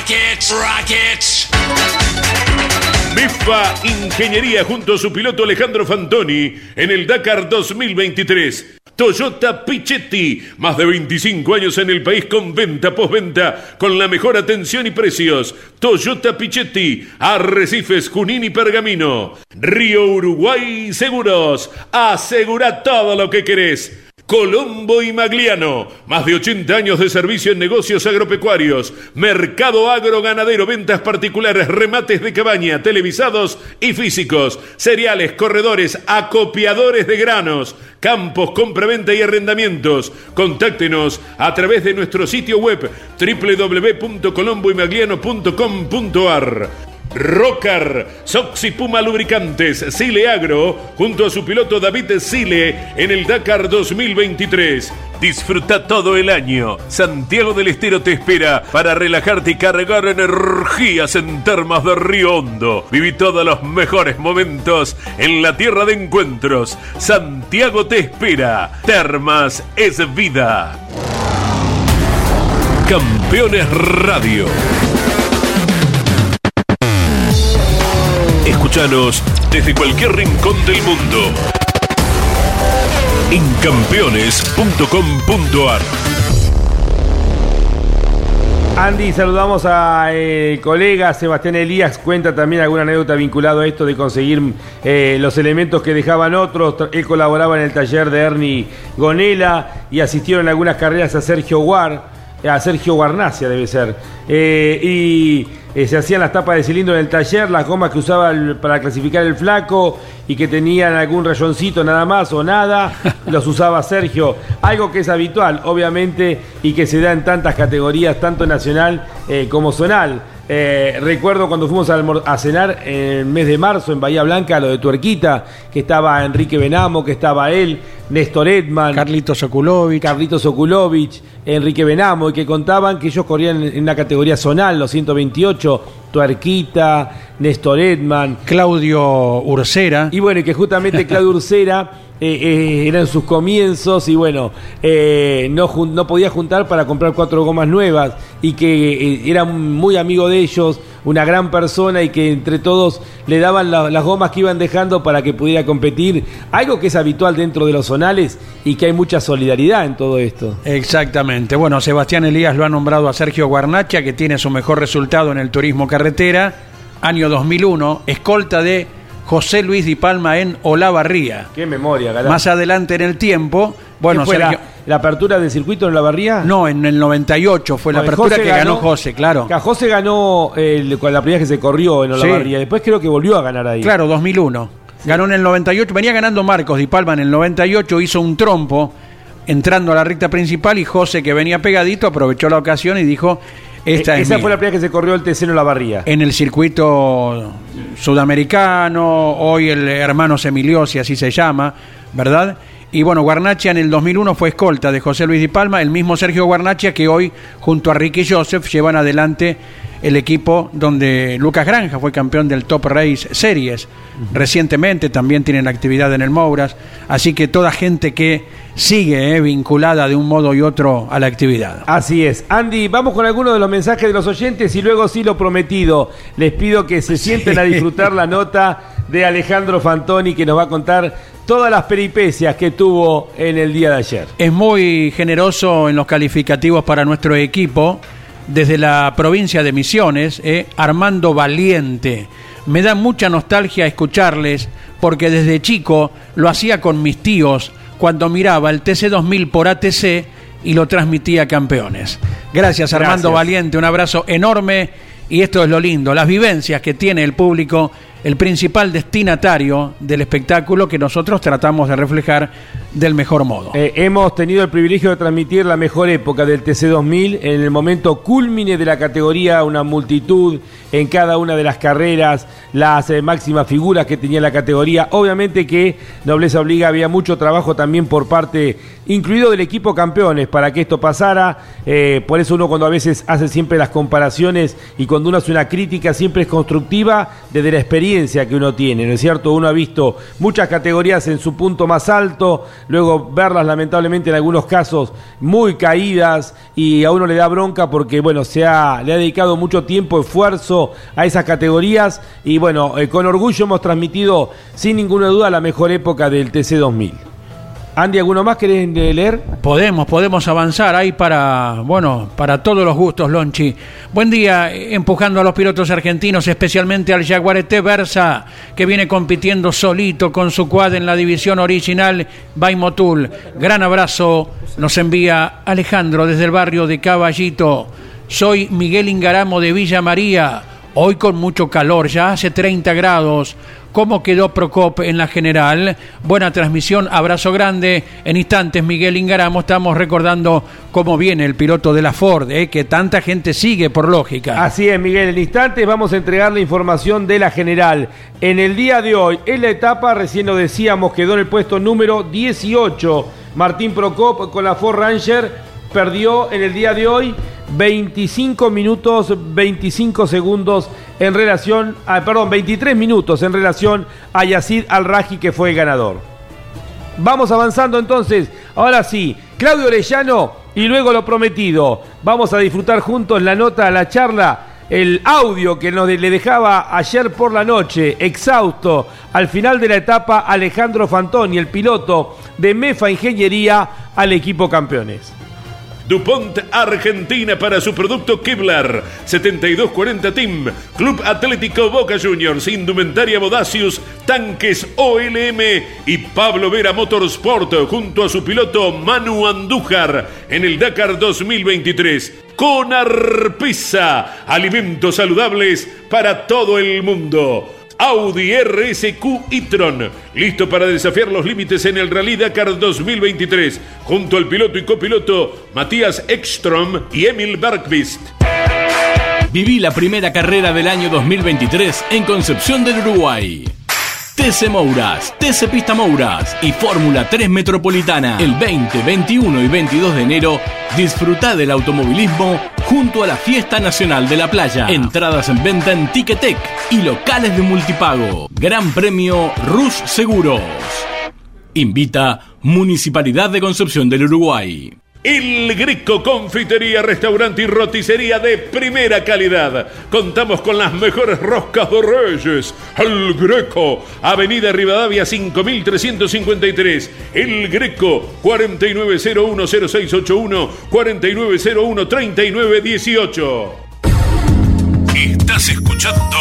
Rockets, rockets. Bifa Ingeniería junto a su piloto Alejandro Fantoni en el Dakar 2023. Toyota Pichetti, más de 25 años en el país con venta postventa, con la mejor atención y precios. Toyota Pichetti, Arrecifes, Junín y Pergamino. Río Uruguay Seguros, asegura todo lo que querés. Colombo y Magliano, más de 80 años de servicio en negocios agropecuarios, mercado agroganadero, ventas particulares, remates de cabaña, televisados y físicos, cereales, corredores, acopiadores de granos, campos, compraventa y arrendamientos. Contáctenos a través de nuestro sitio web www.colomboymagliano.com.ar. Rocar, Soxy Puma Lubricantes, Sile Agro, junto a su piloto David Sile en el Dakar 2023. Disfruta todo el año. Santiago del Estero te espera para relajarte y cargar energías en termas de Río Hondo. Viví todos los mejores momentos en la tierra de encuentros. Santiago te espera. Termas es vida. Campeones Radio. Escúchanos desde cualquier rincón del mundo. En campeones.com.ar Andy, saludamos al eh, colega Sebastián Elías, cuenta también alguna anécdota vinculada a esto de conseguir eh, los elementos que dejaban otros. Él colaboraba en el taller de Ernie Gonela y asistieron algunas carreras a Sergio Guar, a Sergio Guarnacia debe ser. Eh, y eh, se hacían las tapas de cilindro en el taller, las gomas que usaba para clasificar el flaco y que tenían algún rayoncito nada más o nada, los usaba Sergio. Algo que es habitual, obviamente, y que se da en tantas categorías, tanto nacional eh, como zonal. Eh, recuerdo cuando fuimos a, cenar en el mes de marzo en Bahía Blanca, lo de Tuerquita, que estaba Enrique Benamo, que estaba él, Néstor Edman, Carlitos Okulovich, Carlitos Okulovich, Enrique Benamo, y que contaban que ellos corrían en una categoría zonal, los 128, Tuerquita, Néstor Edman, Claudio Ursera. Y bueno, y que justamente Claudio Ursera eh, eh, eran sus comienzos y bueno, eh, no, no podía juntar para comprar cuatro gomas nuevas y que era muy amigo de ellos, una gran persona y que entre todos le daban las gomas que iban dejando para que pudiera competir, algo que es habitual dentro de los zonales y que hay mucha solidaridad en todo esto. Exactamente, bueno, Sebastián Elías lo ha nombrado a Sergio Guarnacha, que tiene su mejor resultado en el turismo carretera, año 2001, escolta de José Luis Di Palma en Olavarría. Qué memoria, Más adelante en el tiempo, bueno, fue la, apertura del circuito en Olavarría? No, en el 98 fue la apertura que ganó, José, claro. Que José ganó con la primera que se corrió en Olavarría, después creo que volvió a ganar ahí. Claro, 2001. Ganó en el 98, venía ganando Marcos Di Palma en el 98, hizo un trompo entrando a la recta principal y José que venía pegadito aprovechó la ocasión y dijo esa fue la primera que se corrió el Teceno La Barría. En el circuito sudamericano, hoy el hermano Emiliosi, así se llama, ¿verdad? Y bueno, Guarnachia en el 2001 fue escolta de José Luis Di Palma, el mismo Sergio Guarnachia que hoy, junto a Ricky Joseph, llevan adelante el equipo donde Lucas Granja fue campeón del Top Race Series. Recientemente también tienen actividad en el Mouras. Así que toda gente que sigue eh, vinculada de un modo y otro a la actividad. Así es. Andy, vamos con algunos de los mensajes de los oyentes y luego sí lo prometido. Les pido que se sienten a disfrutar la nota de Alejandro Fantoni que nos va a contar todas las peripecias que tuvo en el día de ayer. Es muy generoso en los calificativos para nuestro equipo desde la provincia de Misiones, eh, Armando Valiente. Me da mucha nostalgia escucharles porque desde chico lo hacía con mis tíos cuando miraba el TC2000 por ATC y lo transmitía a campeones. Gracias Armando Valiente, un abrazo enorme y esto es lo lindo, las vivencias que tiene el público el principal destinatario del espectáculo que nosotros tratamos de reflejar del mejor modo. Eh, hemos tenido el privilegio de transmitir la mejor época del TC2000 en el momento culmine de la categoría, una multitud en cada una de las carreras, las eh, máximas figuras que tenía la categoría. Obviamente que Nobleza Obliga había mucho trabajo también por parte, incluido del equipo campeones, para que esto pasara. Eh, por eso uno cuando a veces hace siempre las comparaciones y cuando uno hace una crítica siempre es constructiva desde la experiencia que uno tiene, ¿no es cierto? Uno ha visto muchas categorías en su punto más alto, luego verlas lamentablemente en algunos casos muy caídas y a uno le da bronca porque, bueno, se ha, le ha dedicado mucho tiempo, esfuerzo a esas categorías y, bueno, eh, con orgullo hemos transmitido sin ninguna duda la mejor época del TC 2000. Andy, ¿alguno más querés leer? Podemos, podemos avanzar ahí para, bueno, para todos los gustos, Lonchi. Buen día, empujando a los pilotos argentinos, especialmente al Jaguarete Versa, que viene compitiendo solito con su quad en la división original Baimotul. Gran abrazo, nos envía Alejandro desde el barrio de Caballito. Soy Miguel Ingaramo de Villa María. Hoy con mucho calor, ya hace 30 grados cómo quedó Procop en la general. Buena transmisión, abrazo grande. En instantes, Miguel Ingaramo, estamos recordando cómo viene el piloto de la Ford, eh, que tanta gente sigue por lógica. Así es, Miguel. En instantes vamos a entregar la información de la general. En el día de hoy, en la etapa, recién lo decíamos, quedó en el puesto número 18. Martín Procop con la Ford Ranger perdió en el día de hoy 25 minutos 25 segundos en relación a, perdón, 23 minutos en relación a Yacid Al-Raji que fue el ganador. Vamos avanzando entonces. Ahora sí, Claudio Orellano y luego lo prometido. Vamos a disfrutar juntos la nota, la charla, el audio que nos le dejaba ayer por la noche, exhausto, al final de la etapa Alejandro Fantoni, el piloto de Mefa Ingeniería al equipo campeones. DuPont Argentina para su producto Kevlar. 7240 Team Club Atlético Boca Juniors Indumentaria Bodacius Tanques OLM y Pablo Vera Motorsport junto a su piloto Manu Andújar en el Dakar 2023 con Arpisa alimentos saludables para todo el mundo Audi RSQ e-tron, listo para desafiar los límites en el Rally Dakar 2023, junto al piloto y copiloto Matías Ekstrom y Emil Bergqvist. Viví la primera carrera del año 2023 en Concepción del Uruguay. TC Mouras, TC Pista Mouras y Fórmula 3 Metropolitana. El 20, 21 y 22 de enero, disfruta del automovilismo junto a la Fiesta Nacional de la Playa. Entradas en venta en Ticketek y locales de multipago. Gran Premio Rus Seguros. Invita Municipalidad de Concepción del Uruguay. El Greco Confitería, Restaurante y Roticería de primera calidad. Contamos con las mejores roscas de Reyes. El Greco, Avenida Rivadavia 5353. El Greco, 49010681, 49013918. Estás escuchando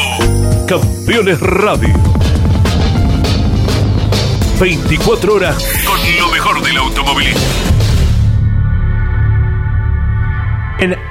Campeones Radio. 24 horas con lo mejor del automovilismo.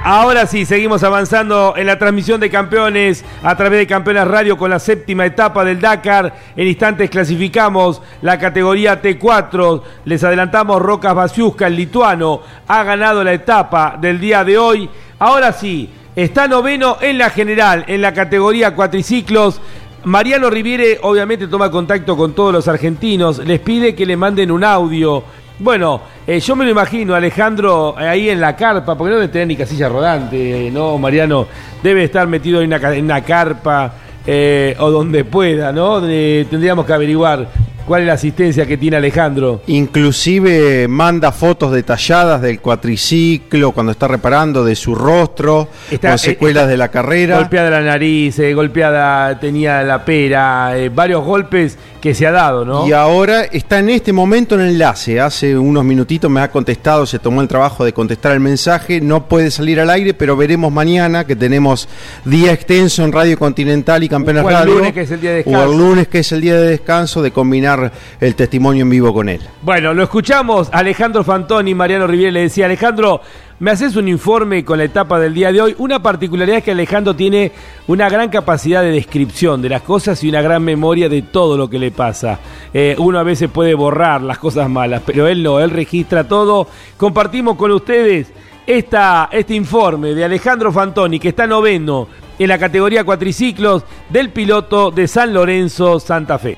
Ahora sí, seguimos avanzando en la transmisión de campeones a través de Campeones Radio con la séptima etapa del Dakar. En instantes clasificamos la categoría T4. Les adelantamos Rocas Basiuska, el lituano, ha ganado la etapa del día de hoy. Ahora sí, está noveno en la general, en la categoría cuatriciclos. Mariano Riviere obviamente toma contacto con todos los argentinos, les pide que le manden un audio bueno, eh, yo me lo imagino, Alejandro, eh, ahí en la carpa, porque no debe tener ni casilla rodante, ¿no, Mariano? Debe estar metido en una, en una carpa eh, o donde pueda, ¿no? tendríamos que averiguar cuál es la asistencia que tiene Alejandro. Inclusive manda fotos detalladas del cuatriciclo cuando está reparando, de su rostro, con secuelas de la carrera. Golpeada la nariz, golpeada tenía la pera, varios golpes que se ha dado, ¿no? Y ahora está en este momento en enlace. Hace unos minutitos me ha contestado, se tomó el trabajo de contestar el mensaje. No puede salir al aire, pero veremos mañana que tenemos día extenso en Radio Continental y Campeones Radio. O el lunes que es el día de descanso. O el lunes que es el día de descanso de combinar el testimonio en vivo con él. Bueno, lo escuchamos. Alejandro Fantoni, Mariano Riviere le decía, Alejandro, me haces un informe con la etapa del día de hoy. Una particularidad es que Alejandro tiene una gran capacidad de descripción de las cosas y una gran memoria de todo lo que le pasa. Eh, uno a veces puede borrar las cosas malas, pero él no, él registra todo. Compartimos con ustedes esta, este informe de Alejandro Fantoni, que está noveno en la categoría cuatriciclos del piloto de San Lorenzo Santa Fe.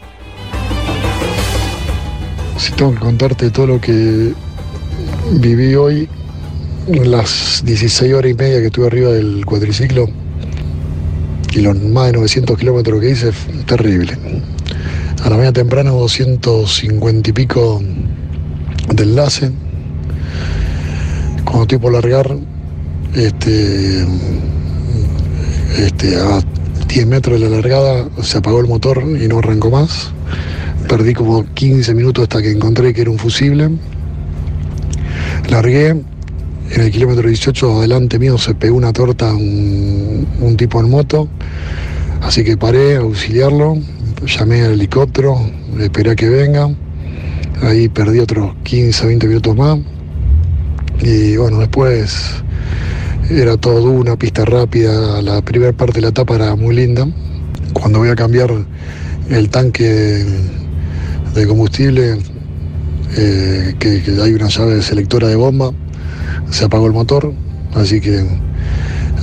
Si tengo que contarte todo lo que viví hoy, las 16 horas y media que estuve arriba del cuatriciclo y los más de 900 kilómetros que hice, terrible. A la mañana temprana 250 y pico de enlace. Cuando estoy por largar, este, este, a 10 metros de la largada se apagó el motor y no arrancó más. Perdí como 15 minutos hasta que encontré que era un fusible. Largué, en el kilómetro 18 adelante mío se pegó una torta un, tipo en moto, así que paré a auxiliarlo, llamé al helicóptero, esperé a que venga, ahí perdí otros 15, 20 minutos más y bueno, después era todo una pista rápida, la primera parte de la etapa era muy linda. Cuando voy a cambiar el tanque de combustible, eh, que, hay una llave selectora de bomba, se apagó el motor, así que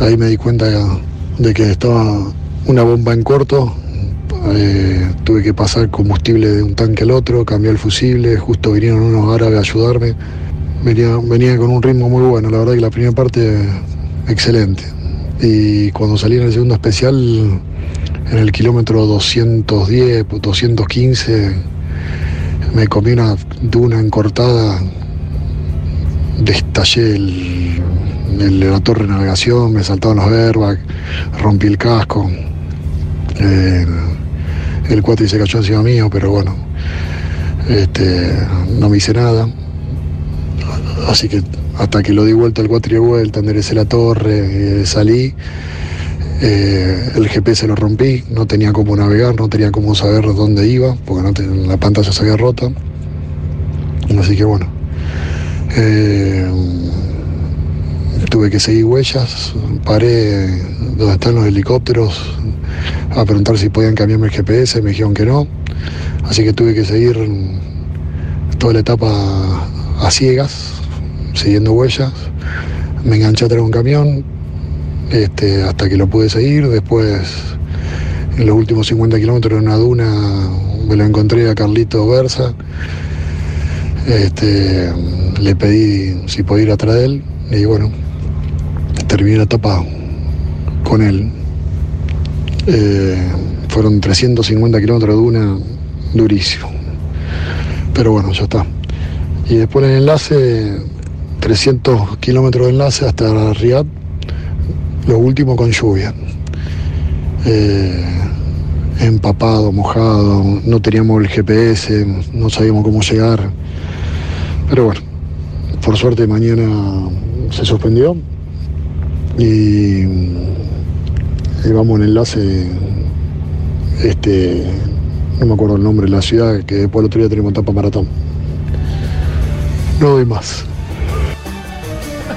ahí me di cuenta de que estaba una bomba en corto. Eh, tuve que pasar combustible de un tanque al otro, cambié el fusible, justo vinieron unos árabes a ayudarme. Venía, venía con un ritmo muy bueno, la verdad que la primera parte excelente. Y cuando salí en el segundo especial, en el kilómetro 210, 215, me comí una duna encortada, destallé el, la torre de navegación, me saltaban los airbags, rompí el casco. Eh, el cuate se cayó encima mío, pero bueno, este, no me hice nada. Así que hasta que lo di vuelta al cuatro y vuelta, enderecé la torre, eh, salí. Eh, el GPS lo rompí, no tenía cómo navegar, no tenía cómo saber dónde iba, porque no la pantalla se había rota. Así que bueno, eh, tuve que seguir huellas, paré donde están los helicópteros a preguntar si podían cambiarme el GPS, me dijeron que no, así que tuve que seguir toda la etapa a ciegas, siguiendo huellas. Me enganché atrás de un camión este, hasta que lo pude seguir. Después, en los últimos 50 kilómetros en una duna, me lo encontré a Carlito Versa. Este, le pedí si podía ir atrás de él y bueno, terminé la etapa con él. Eh, fueron 350 kilómetros de duna, durísimo. Pero bueno, ya está. Y después el enlace 300 kilómetros de enlace hasta Riyadh, lo último con lluvia. Eh, empapado, mojado, no teníamos el GPS, no sabíamos cómo llegar. Pero bueno, por suerte mañana se suspendió y, vamos en enlace, este, no me acuerdo el nombre de la ciudad, que después el otro día tenemos etapa maratón. No doy más.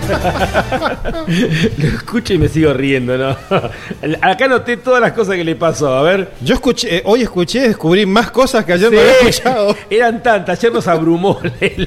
Lo escucho y me sigo riendo, ¿no? Acá noté todas las cosas que le pasó. A ver. Yo escuché, eh, hoy escuché, descubrí más cosas que ayer no había escuchado. Eran tantas, ayer nos abrumó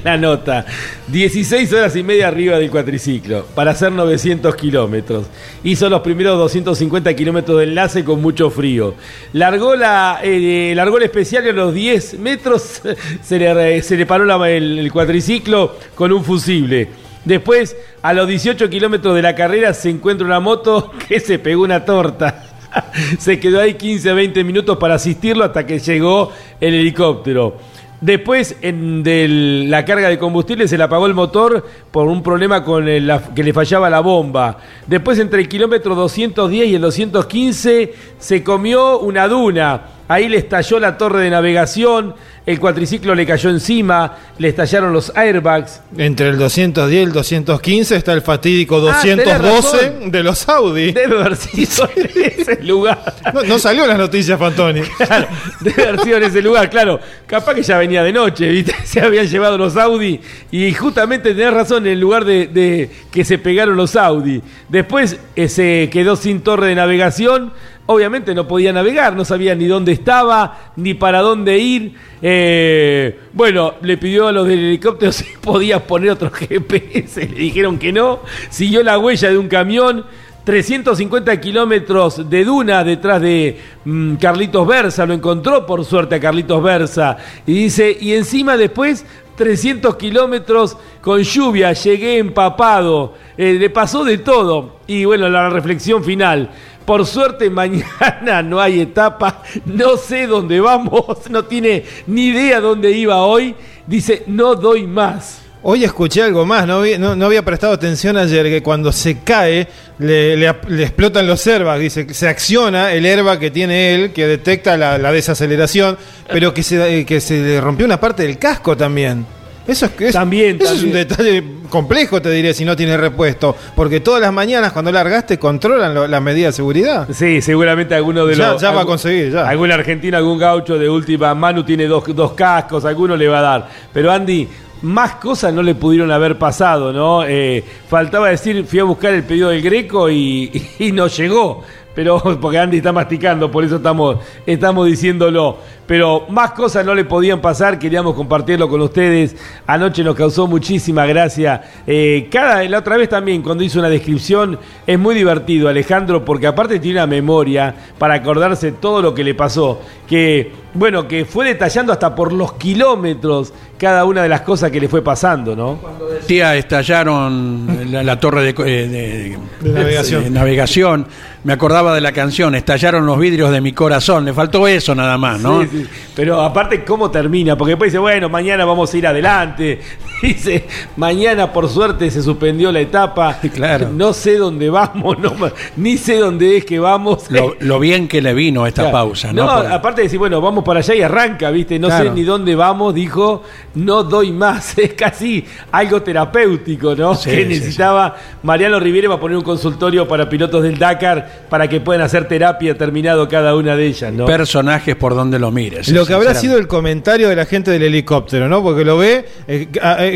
la nota. 16 horas y media arriba del cuatriciclo para hacer 900 kilómetros. Hizo los primeros 250 kilómetros de enlace con mucho frío. Largó, la, eh, largó el especial y a los 10 metros se le, se le paró el cuatriciclo con un fusible. Después, a los 18 kilómetros de la carrera, se encuentra una moto que se pegó una torta. se quedó ahí 15 20 minutos para asistirlo hasta que llegó el helicóptero. Después, en la carga de combustible, se le apagó el motor por un problema con el, que le fallaba la bomba. Después, entre el kilómetro 210 y el 215, se comió una duna ahí le estalló la torre de navegación, el cuatriciclo le cayó encima, le estallaron los airbags. Entre el 210 y el 215 está el fatídico 212 ah, de los Audi. Debe haber sido en ese lugar. No, salió las noticias, Fantoni. Claro, debe haber sido en ese lugar, claro. Capaz que ya venía de noche, ¿viste? Se habían llevado los Audi y justamente tenés razón, en el lugar de, que se pegaron los Audi. Después eh, se quedó sin torre de navegación obviamente no podía navegar, no sabía ni dónde estaba, ni para dónde ir. Eh, bueno, le pidió a los del helicóptero si podía poner otro GPS, le dijeron que no, siguió la huella de un camión. 350 kilómetros de duna detrás de mm, Carlitos Versa, lo encontró por suerte a Carlitos Versa, y dice, y encima después 300 kilómetros con lluvia, llegué empapado, eh, le pasó de todo. Y bueno, la reflexión final, por suerte mañana no hay etapa, no sé dónde vamos, no tiene ni idea dónde iba hoy. Dice, no doy más. Hoy escuché algo más, no había, prestado atención ayer, que cuando se cae le, explotan los airbags, dice, se acciona el airbag que tiene él, que detecta la, desaceleración, pero que se, que se le rompió una parte del casco también. Eso es, también, eso es un detalle complejo, te diré, si no tiene repuesto. Porque todas las mañanas cuando largaste controlan las medidas de seguridad. Sí, seguramente alguno de los. Ya va a conseguir, ya. Algún argentino, algún gaucho de última mano tiene dos, dos cascos, alguno le va a dar. Pero Andy, más cosas no le pudieron haber pasado, ¿no? Eh, faltaba decir, fui a buscar el pedido del Greco y, y no llegó pero porque Andy está masticando, por eso estamos, estamos diciéndolo. Pero más cosas no le podían pasar, queríamos compartirlo con ustedes. Anoche nos causó muchísima gracia. Eh, cada, la otra vez también, cuando hizo una descripción, es muy divertido, Alejandro, porque aparte tiene una memoria para acordarse todo lo que le pasó. Que, bueno, que fue detallando hasta por los kilómetros cada una de las cosas que le fue pasando, ¿no? Cuando decía estallaron la, torre de, eh, navegación. navegación. me acordaba de la canción, estallaron los vidrios de mi corazón, le faltó eso nada más, ¿no? Sí, sí. Pero aparte, ¿cómo termina? Porque después dice, bueno, mañana vamos a ir adelante. Dice, mañana por suerte se suspendió la etapa. Claro. No sé dónde vamos, no, ni sé dónde es que vamos. Lo, bien que le vino esta pausa, ¿no? No, aparte de decir, bueno, vamos para allá y arranca, ¿viste? No sé ni dónde vamos, dijo no doy más. Es casi algo terapéutico, ¿no? que necesitaba Mariano Rivera va a poner un consultorio para pilotos del Dakar para que puedan hacer terapia terminado cada una de ellas, ¿no? Personajes por donde lo mires. Lo que habrá sido el comentario de la gente del helicóptero, ¿no? Porque lo ve. Eh, eh,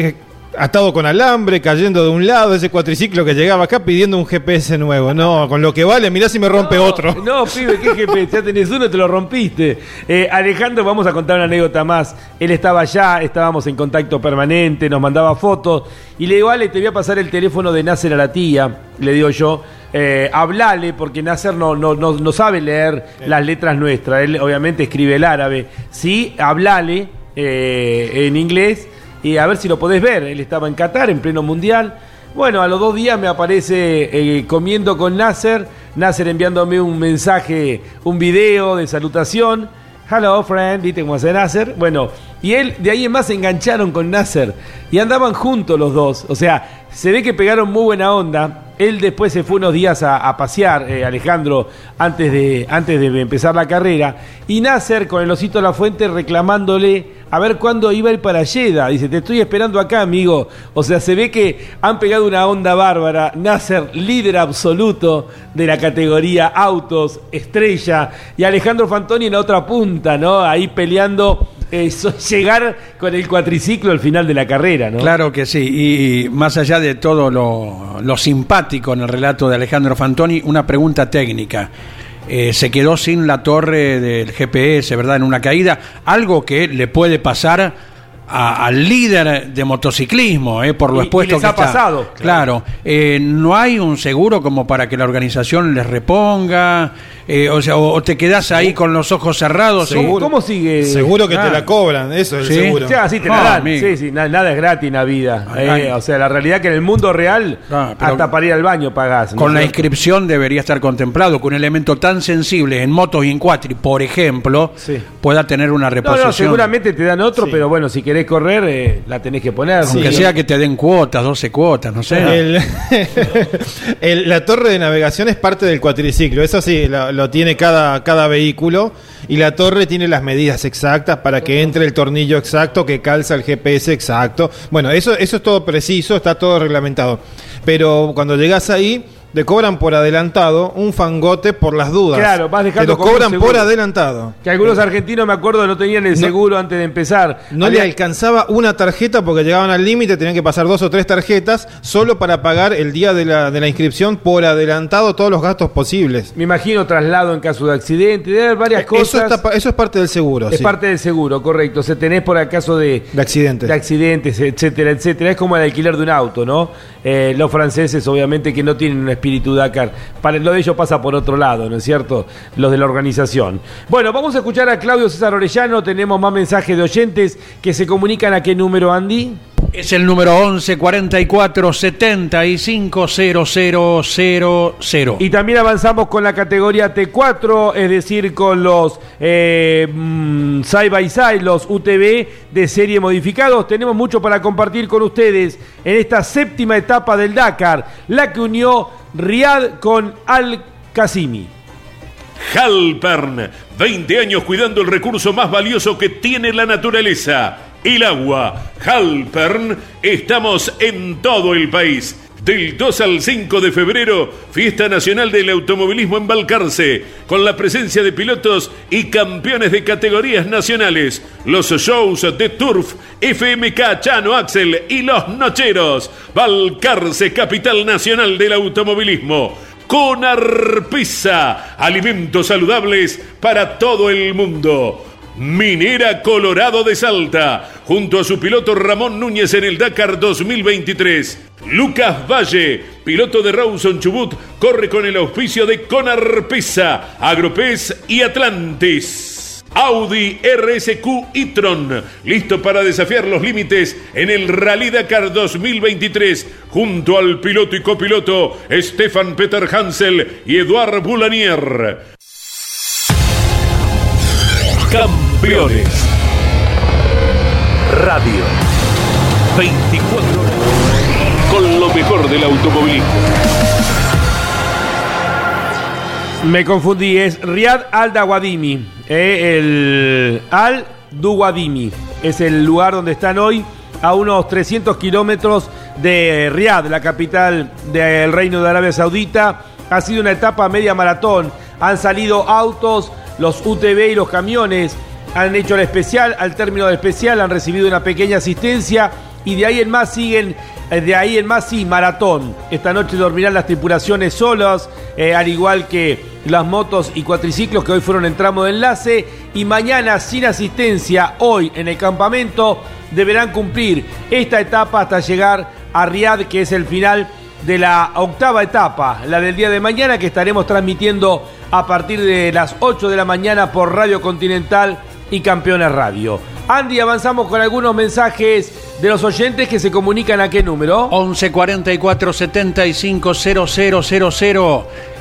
atado con alambre, cayendo de un lado, ese cuatriciclo que llegaba acá pidiendo un GPS nuevo. No, con lo que vale, mirá si me rompe otro. No, pibe, ¿qué GPS? Ya tenés uno, te lo rompiste. Eh, Alejandro, vamos a contar una anécdota más. Él estaba allá, estábamos en contacto permanente, nos mandaba fotos. Y le digo, Ale, te voy a pasar el teléfono de Nasser a la tía, le digo yo. Eh, hablale, porque Nasser no, no, no, sabe leer las letras nuestras. Él obviamente escribe el árabe. Sí, hablale eh, en inglés y a ver si lo podés ver. Él estaba en Qatar, en pleno mundial. Bueno, a los dos días me aparece eh, comiendo con Nasser, Nasser enviándome un mensaje, un video de salutación. Hello, friend, ¿viste cómo hace Nasser? Bueno, y él, de ahí en más se engancharon con Nasser y andaban juntos los dos. O sea, se ve que pegaron muy buena onda. Él después se fue unos días a, pasear, eh, Alejandro, antes de, antes de empezar la carrera. Y Nasser, con el osito a la fuente, reclamándole a ver cuándo iba a ir para Yeda. Dice, te estoy esperando acá, amigo. O sea, se ve que han pegado una onda bárbara. Nasser, líder absoluto de la categoría autos, estrella. Y Alejandro Fantoni en la otra punta, ¿no? Ahí peleando eh, llegar con el cuatriciclo al final de la carrera, ¿no? Claro que sí, y más allá de todo lo, lo simpático en el relato de Alejandro Fantoni, una pregunta técnica. Eh, se quedó sin la torre del GPS, ¿verdad? En una caída, algo que le puede pasar al líder de motociclismo, eh, por lo expuesto que ha pasado. Claro, eh, no hay un seguro como para que la organización les reponga, eh, o sea, o, te quedas ahí con los ojos cerrados. ¿Seguro? ¿Cómo sigue? Seguro que te la cobran, eso es seguro. Sí, te la ah, dan. Sí, sí, nada, es gratis en la vida. o sea, la realidad que en el mundo real, ah, hasta para ir al baño pagás. Con la inscripción debería estar contemplado que un elemento tan sensible en motos y en cuatri, por ejemplo, pueda tener una reposición. seguramente te dan otro, pero bueno, si querés correr, eh, la tenés que poner. Aunque sea que te den cuotas, 12 cuotas, no sé. la torre de navegación es parte del cuatriciclo, eso sí, lo, tiene cada, cada vehículo. Y la torre tiene las medidas exactas para que entre el tornillo exacto que calza el GPS exacto. Bueno, eso, eso es todo preciso, está todo reglamentado. Pero cuando llegas ahí te cobran por adelantado un fangote por las dudas. Claro, vas dejando. Te lo cobran por adelantado. Que algunos argentinos, me acuerdo, no tenían el seguro antes de empezar. No le alcanzaba una tarjeta porque llegaban al límite, tenían que pasar dos o tres tarjetas solo para pagar el día de la, de la inscripción por adelantado todos los gastos posibles. Me imagino traslado en caso de accidente, de haber varias cosas. Eso, es parte del seguro. Es parte del seguro, correcto. Se tenés por acaso de, de accidentes. De accidentes, etcétera, etcétera. Es como el alquiler de un auto, ¿no? Eh, los franceses, obviamente, que no tienen una espíritu Dakar. Para lo de ellos pasa por otro lado, ¿no es cierto? Los de la organización. Bueno, vamos a escuchar a Claudio César Orellano. Tenemos más mensajes de oyentes que se comunican a qué número, Andy. Es el número 11 44 75 0000. Y también avanzamos con la categoría T4, es decir, con los eh, mm, side by side, los UTV de serie modificados. Tenemos mucho para compartir con ustedes en esta séptima etapa del Dakar, la que unió Riad con Al Qasimi. Halpern, 20 años cuidando el recurso más valioso que tiene la naturaleza el agua. Halpern, estamos en todo el país. Del 2 al 5 de febrero, Fiesta Nacional del Automovilismo en Balcarce, con la presencia de pilotos y campeones de categorías nacionales, los shows de Turf, FMK Chano Axel y Los Nocheros, Balcarce, capital nacional del automovilismo. Con Arpisa, alimentos saludables para todo el mundo. Minera Colorado de Salta, junto a su piloto Ramón Núñez en el Dakar 2023. Lucas Valle, piloto de Rawson Chubut, corre con el auspicio de Conar Pesa, Agropez y Atlantis. Audi RSQ e-tron, listo para desafiar los límites en el Rally Dakar 2023, junto al piloto y copiloto Stefan Peter Hansel y Eduard Boulanier. Radio. 24 horas. Con lo mejor del automovilismo. Me confundí, es Riad Al Dawadimi. Eh, el Al Duwadimi. Es el lugar donde están hoy, a unos 300 kilómetros de Riad, la capital del Reino de Arabia Saudita. Ha sido una etapa media maratón. Han salido autos los UTV y los camiones han hecho el especial, al término del especial han recibido una pequeña asistencia y de ahí en más siguen, eh, de ahí en más sí, maratón. Esta noche dormirán las tripulaciones solas, eh, al igual que las motos y cuatriciclos que hoy fueron en tramo de enlace y mañana sin asistencia, hoy en el campamento, deberán cumplir esta etapa hasta llegar a Riad, que es el final de la octava etapa, la del día de mañana que estaremos transmitiendo a partir de las 8 de la mañana por Radio Continental y Campeones Radio. Andy, avanzamos con algunos mensajes de los oyentes que se comunican a qué número? 11 44 75 0000.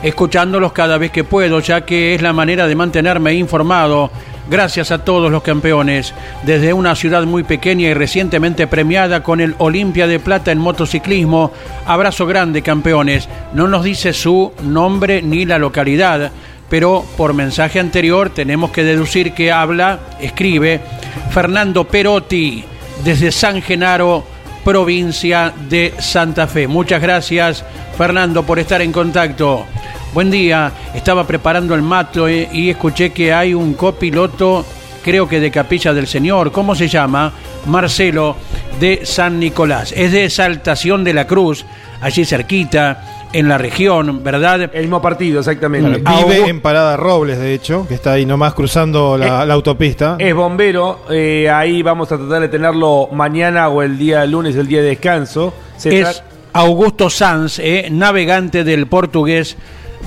Escuchándolos cada vez que puedo, ya que es la manera de mantenerme informado. Gracias a todos los campeones, desde una ciudad muy pequeña y recientemente premiada con el Olimpia de Plata en motociclismo. Abrazo grande, campeones. No nos dice su nombre ni la localidad pero por mensaje anterior tenemos que deducir que habla, escribe Fernando Perotti desde San Genaro, provincia de Santa Fe. Muchas gracias Fernando por estar en contacto. Buen día, estaba preparando el mato eh, y escuché que hay un copiloto, creo que de Capilla del Señor, ¿cómo se llama? Marcelo de San Nicolás. Es de Exaltación de la Cruz, allí cerquita en la región, ¿verdad? El mismo partido, exactamente. vive en Parada Robles, de hecho, que está ahí nomás cruzando la, autopista. Es bombero, eh, ahí vamos a tratar de tenerlo mañana o el día lunes, el día de descanso. es Augusto Sanz, eh, navegante del portugués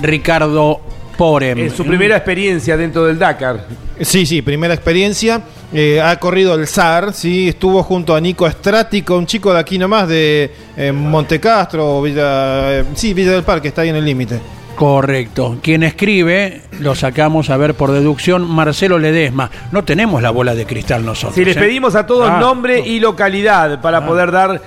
Ricardo Porem. Es su primera experiencia dentro del Dakar. Sí, sí, primera experiencia. Eh, ha corrido el SAR, ¿sí? estuvo junto a Nico Estrático, un chico de aquí nomás, de eh, Montecastro, Villa, eh, sí, Villa del Parque, está ahí en el límite. Correcto. Quien escribe, lo sacamos a ver por deducción, Marcelo Ledesma. No tenemos la bola de cristal nosotros. Si les ¿eh? pedimos a todos Ah, nombre y localidad para Ah. poder dar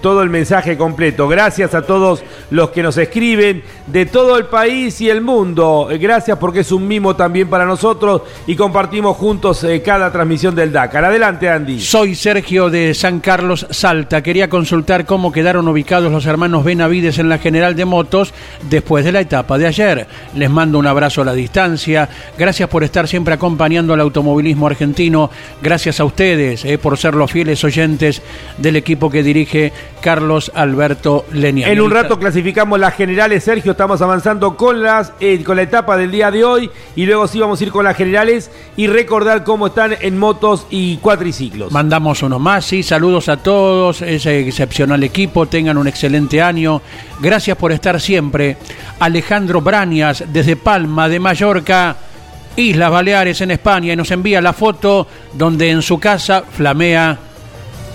todo el mensaje completo. Gracias a todos los que nos escriben de todo el país y el mundo. Eh, Gracias porque es un mimo también para nosotros y compartimos juntos eh, cada transmisión del Dakar. Adelante, Andy. Soy Sergio de San Carlos Salta. Quería consultar cómo quedaron ubicados los hermanos Benavides en la General de Motos después de la etapa de ayer. Les mando un abrazo a la distancia. Gracias por estar siempre acompañando al automovilismo argentino. Gracias a ustedes eh, por ser los fieles oyentes del equipo que dirige Carlos Alberto Leniani. En un rato clasificamos las generales, Sergio. Estamos avanzando con las eh, con la etapa del día de hoy y luego sí vamos a ir con las generales y recordar cómo están en motos y cuatriciclos. Mandamos uno más, sí, saludos a todos, ese excepcional equipo, tengan un excelente año. Gracias por estar siempre. Alejandro Brañas, desde Palma de Mallorca, Islas Baleares en España, y nos envía la foto donde en su casa flamea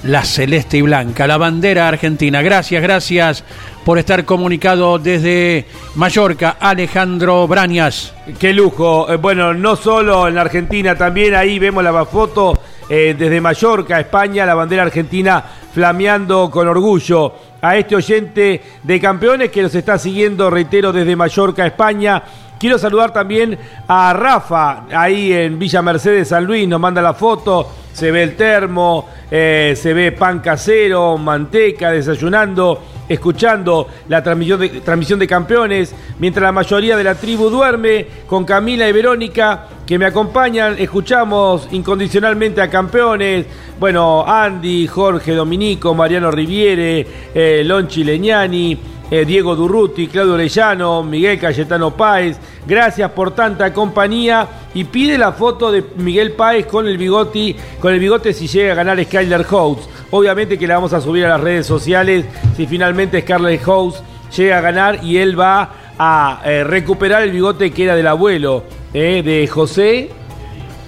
la celeste y blanca, la bandera argentina. Gracias, gracias por estar comunicado desde Mallorca, Alejandro Brañas. Qué lujo. Eh, Bueno, no solo en la Argentina, también ahí vemos la foto eh, desde Mallorca, España, la bandera argentina flameando con orgullo a este oyente de campeones que nos está siguiendo, reitero, desde Mallorca, España. Quiero saludar también a Rafa, ahí en Villa Mercedes, San Luis, nos manda la foto, se ve el termo, eh, se ve pan casero, manteca, desayunando, escuchando la transmisión de, transmisión de campeones, mientras la mayoría de la tribu duerme, con Camila y Verónica, que me acompañan, escuchamos incondicionalmente a campeones, bueno, Andy, Jorge Dominico, Mariano Riviere, eh, Lonchi Leñani, eh, Diego Durruti, Claudio Orellano, Miguel Cayetano Páez. Gracias por tanta compañía y pide la foto de Miguel Páez con el bigote, con el bigote si llega a ganar Skyler House. Obviamente que la vamos a subir a las redes sociales si finalmente Scarlett House llega a ganar y él va a eh, recuperar el bigote que era del abuelo eh, de José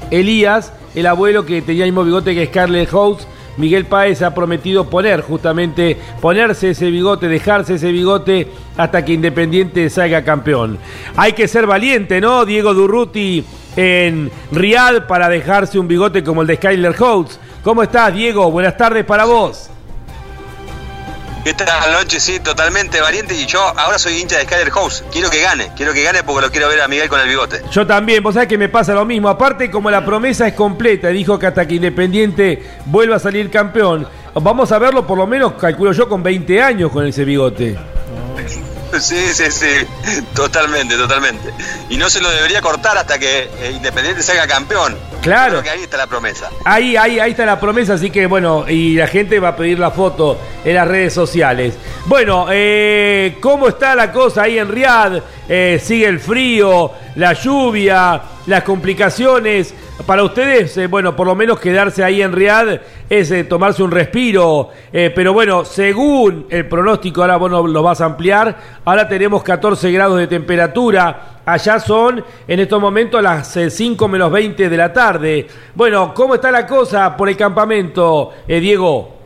Elías, el abuelo que tenía el mismo bigote que Scarlett House. Miguel Páez ha prometido poner justamente, ponerse ese bigote, dejarse ese bigote hasta que Independiente salga campeón. Hay que ser valiente, ¿no? Diego Durruti en Riad para dejarse un bigote como el de Skyler House. ¿Cómo estás, Diego? Buenas tardes para vos. ¿Qué tal, Lonche? Sí, totalmente valiente. Y yo ahora soy hincha de Skyler House. Quiero que gane, quiero que gane porque lo quiero ver a Miguel con el bigote. Yo también, vos sabés que me pasa lo mismo. Aparte, como la promesa es completa, dijo que hasta que Independiente vuelva a salir campeón, vamos a verlo por lo menos, calculo yo, con 20 años con ese bigote. Sí, sí, sí, totalmente, totalmente. Y no se lo debería cortar hasta que eh, Independiente salga campeón. Claro. Creo que ahí está la promesa. Ahí, ahí, ahí está la promesa, así que bueno, y la gente va a pedir la foto en las redes sociales. Bueno, eh, ¿cómo está la cosa ahí en Riad? Eh, sigue el frío, la lluvia, las complicaciones. Para ustedes, eh, bueno, por lo menos quedarse ahí en Riad es eh, tomarse un respiro. Eh, pero bueno, según el pronóstico, ahora vos no lo vas a ampliar, ahora tenemos 14 grados de temperatura. Allá son en estos momentos las eh, 5 menos 20 de la tarde. Bueno, ¿cómo está la cosa por el campamento, Diego?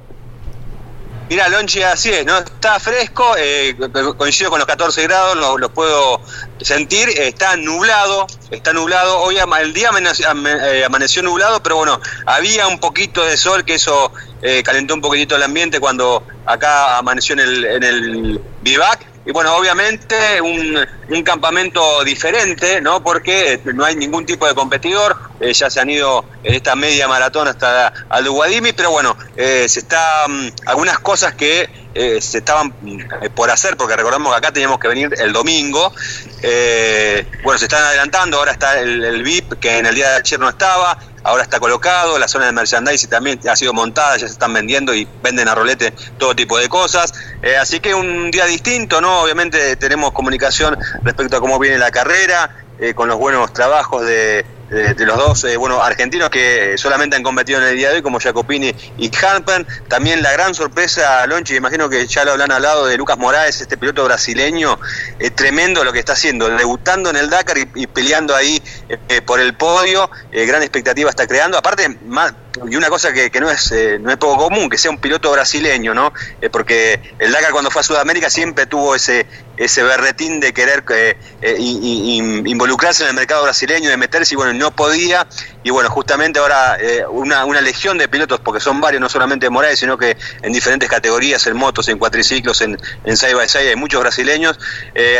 Mira, Lonchi, así es, ¿no? Está fresco, eh, co- coincido con los 14 grados, lo, lo puedo sentir, está nublado, está nublado, hoy ama- el día amaneció, eh, amaneció nublado, pero bueno, había un poquito de sol, que eso eh, calentó un poquitito el ambiente cuando acá amaneció en el, en el vivac. Y bueno, obviamente un, un campamento diferente, ¿no? Porque eh, no hay ningún tipo de competidor, eh, ya se han ido en esta media maratón hasta al Guadimi, pero bueno, eh, se está mm, algunas cosas que eh, se estaban eh, por hacer, porque recordamos que acá teníamos que venir el domingo, eh, bueno, se están adelantando, ahora está el, VIP, que en el día de ayer no estaba, ahora está colocado, la zona de merchandising también ha sido montada, ya se están vendiendo y venden a rolete todo tipo de cosas. Así que un día distinto, ¿no? Obviamente tenemos comunicación respecto a cómo viene la carrera, con los buenos trabajos de, de- los dos eh, bueno, argentinos que solamente han competido en el día de hoy, como Jacopini y Harpen. También la gran sorpresa, Lonchi, imagino que ya lo habrán hablado de Lucas Moraes, este piloto brasileño, eh, tremendo lo que está haciendo, debutando en el Dakar y, y peleando ahí eh, por el podio, eh, gran expectativa está creando. Aparte, más, y una cosa que, no es no es poco común, que sea un piloto brasileño, ¿no? porque el Dakar cuando fue a Sudamérica siempre tuvo ese ese berretín de querer eh, eh, involucrarse en el mercado brasileño, de meterse y bueno, no podía. Y bueno, justamente ahora eh, una, una, legión de pilotos, porque son varios, no solamente de Morales, sino que en diferentes categorías, en motos, en cuatriciclos, en, en side by side, hay muchos brasileños.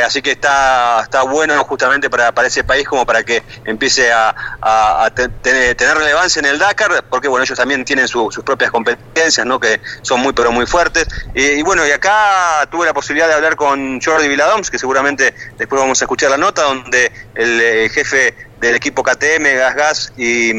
así que está, está bueno justamente para, para ese país como para que empiece a, tener, relevancia en el Dakar, porque bueno, ellos también tienen sus propias competencias, ¿no? que son muy, pero muy fuertes. y bueno, y acá tuve la posibilidad de hablar con Jordi Viladoms, que seguramente después vamos a escuchar la nota, donde el eh, jefe del equipo KTM, Gas Gas y,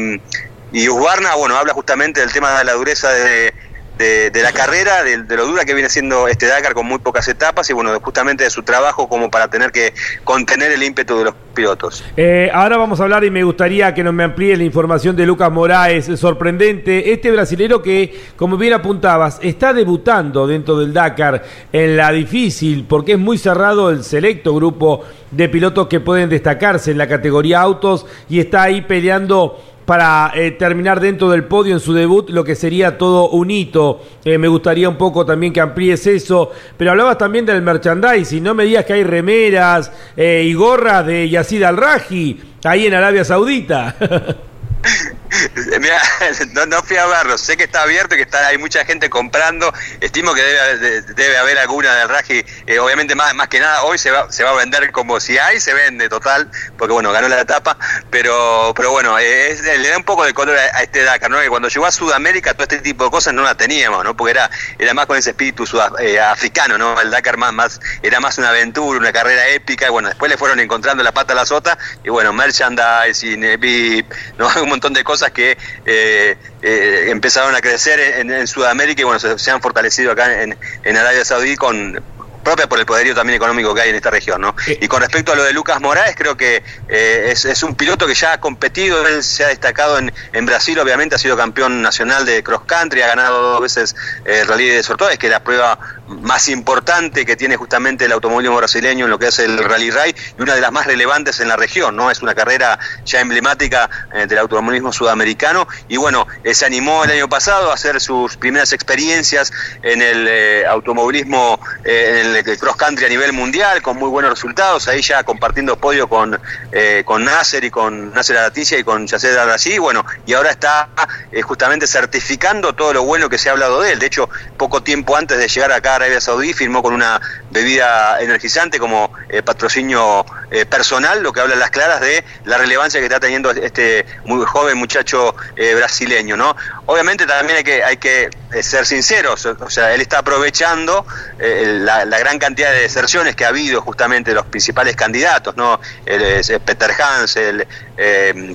y bueno, habla justamente del tema de la dureza de de, la carrera, de, lo dura que viene siendo este Dakar con muy pocas etapas y bueno, justamente de su trabajo como para tener que contener el ímpetu de los pilotos. Eh, ahora vamos a hablar y me gustaría que nos me amplíe la información de Lucas Moraes, sorprendente, este brasilero que, como bien apuntabas, está debutando dentro del Dakar en la difícil, porque es muy cerrado el selecto grupo de pilotos que pueden destacarse en la categoría autos y está ahí peleando para eh, terminar dentro del podio en su debut, lo que sería todo un hito. Eh, me gustaría un poco también que amplíes eso, pero hablabas también del merchandising, no me digas que hay remeras eh, y gorras de Yacid Al-Raji ahí en Arabia Saudita. Mira, no, fui a verlo, sé que está abierto y que está, hay mucha gente comprando, estimo que debe, debe haber alguna del Raji, eh, obviamente más, más que nada hoy se va, se va a vender como si hay, se vende total, porque bueno, ganó la etapa, pero pero bueno, eh, le da un poco de color a, este Dakar, ¿no? que cuando llegó a Sudamérica todo este tipo de cosas no la teníamos, ¿no? porque era, era más con ese espíritu eh, africano, ¿no? el Dakar más, más, era más una aventura, una carrera épica, y bueno, después le fueron encontrando la pata a la sota, y bueno, merchandising, VIP, ¿no? un montón de cosas que eh, eh, empezaron a crecer en, Sudamérica y bueno, se, han fortalecido acá en, en Arabia Saudí con propia por el poderío también económico que hay en esta región, ¿no? Y con respecto a lo de Lucas Moraes, creo que eh, es, un piloto que ya ha competido, él se ha destacado en, en, Brasil, obviamente ha sido campeón nacional de cross country, ha ganado dos veces el rally de que es la prueba más importante que tiene justamente el automovilismo brasileño en lo que es el Rally Ray y una de las más relevantes en la región, ¿no? Es una carrera ya emblemática eh, del automovilismo sudamericano y bueno, eh, se animó el año pasado a hacer sus primeras experiencias en el eh, automovilismo, en el cross country a nivel mundial con muy buenos resultados, ahí ya compartiendo podio con, con Nasser y con Nasser Araticia y con Yaced Arasí, bueno, y ahora está justamente certificando todo lo bueno que se ha hablado de él, de hecho, poco tiempo antes de llegar acá Arabia Saudí firmó con una bebida energizante como eh, patrocinio eh, personal, lo que habla las claras de la relevancia que está teniendo este muy joven muchacho eh, brasileño, ¿no? Obviamente también hay que, hay que ser sinceros, o sea, él está aprovechando la, gran cantidad de deserciones que ha habido justamente de los principales candidatos, ¿no? El, Peter Hans, el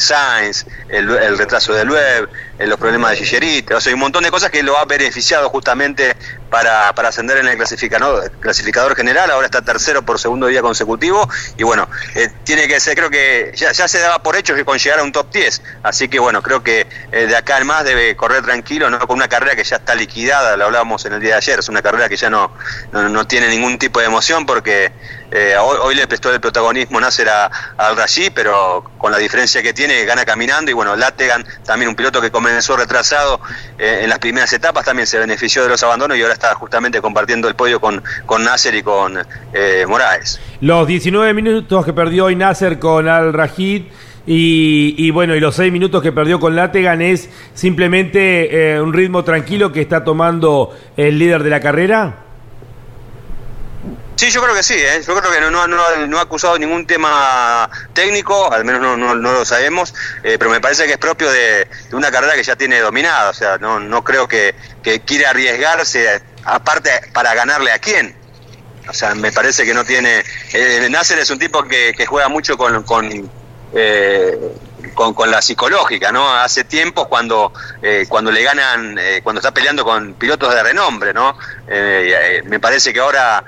Sainz, el, retraso del web, los problemas de Gillerit, o sea, hay un montón de cosas que lo ha beneficiado justamente para, para ascender en el clasificador, clasificador general, ahora está tercero por segundo día consecutivo. Y bueno, eh, tiene que ser, creo que ya, se daba por hecho que con llegar a un top 10, así que bueno, creo que eh, de acá en más debe correr tranquilo, no con una carrera que ya está liquidada, lo hablábamos en el día de ayer, es una carrera que ya no, no, tiene ningún tipo de emoción porque eh, hoy, le prestó el protagonismo Nasser al Rashi, pero con la diferencia que tiene, gana caminando. Y bueno, Lategan, también un piloto que comenzó retrasado en las primeras etapas, también se benefició de los abandonos y ahora está justamente compartiendo el podio con, con Nasser y con eh, Moraes. Los 19 minutos que perdió hoy Nasser con Al Rajid. Y, bueno, y los 6 minutos que perdió con Lategan es simplemente eh, un ritmo tranquilo que está tomando el líder de la carrera. Sí, yo creo que sí, ¿eh? yo creo que no, no, ha acusado ningún tema técnico, al menos no, lo sabemos, eh, pero me parece que es propio de, una carrera que ya tiene dominada, o sea, no, no creo que, que quiera arriesgarse, aparte para ganarle a quién. O sea, me parece que no tiene... Eh, es un tipo que, que juega mucho con, con eh, con, con, la psicológica, ¿no? Hace tiempo cuando, eh, cuando le ganan, eh, cuando está peleando con pilotos de renombre, ¿no? Eh, me parece que ahora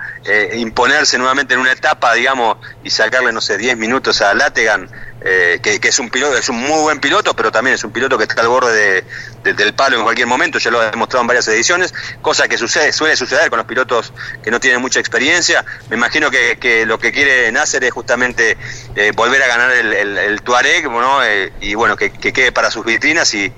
imponerse nuevamente en una etapa, digamos, y sacarle, no sé, 10 minutos a Lategan, que, que, es un piloto, es un muy buen piloto, pero también es un piloto que está al borde de, del palo en cualquier momento, ya lo ha demostrado en varias ediciones, cosa que sucede, suele suceder con los pilotos que no tienen mucha experiencia. Me imagino que, que lo que quiere Nasser es justamente volver a ganar el, Tuareg, ¿no? y bueno, que, quede para sus vitrinas y,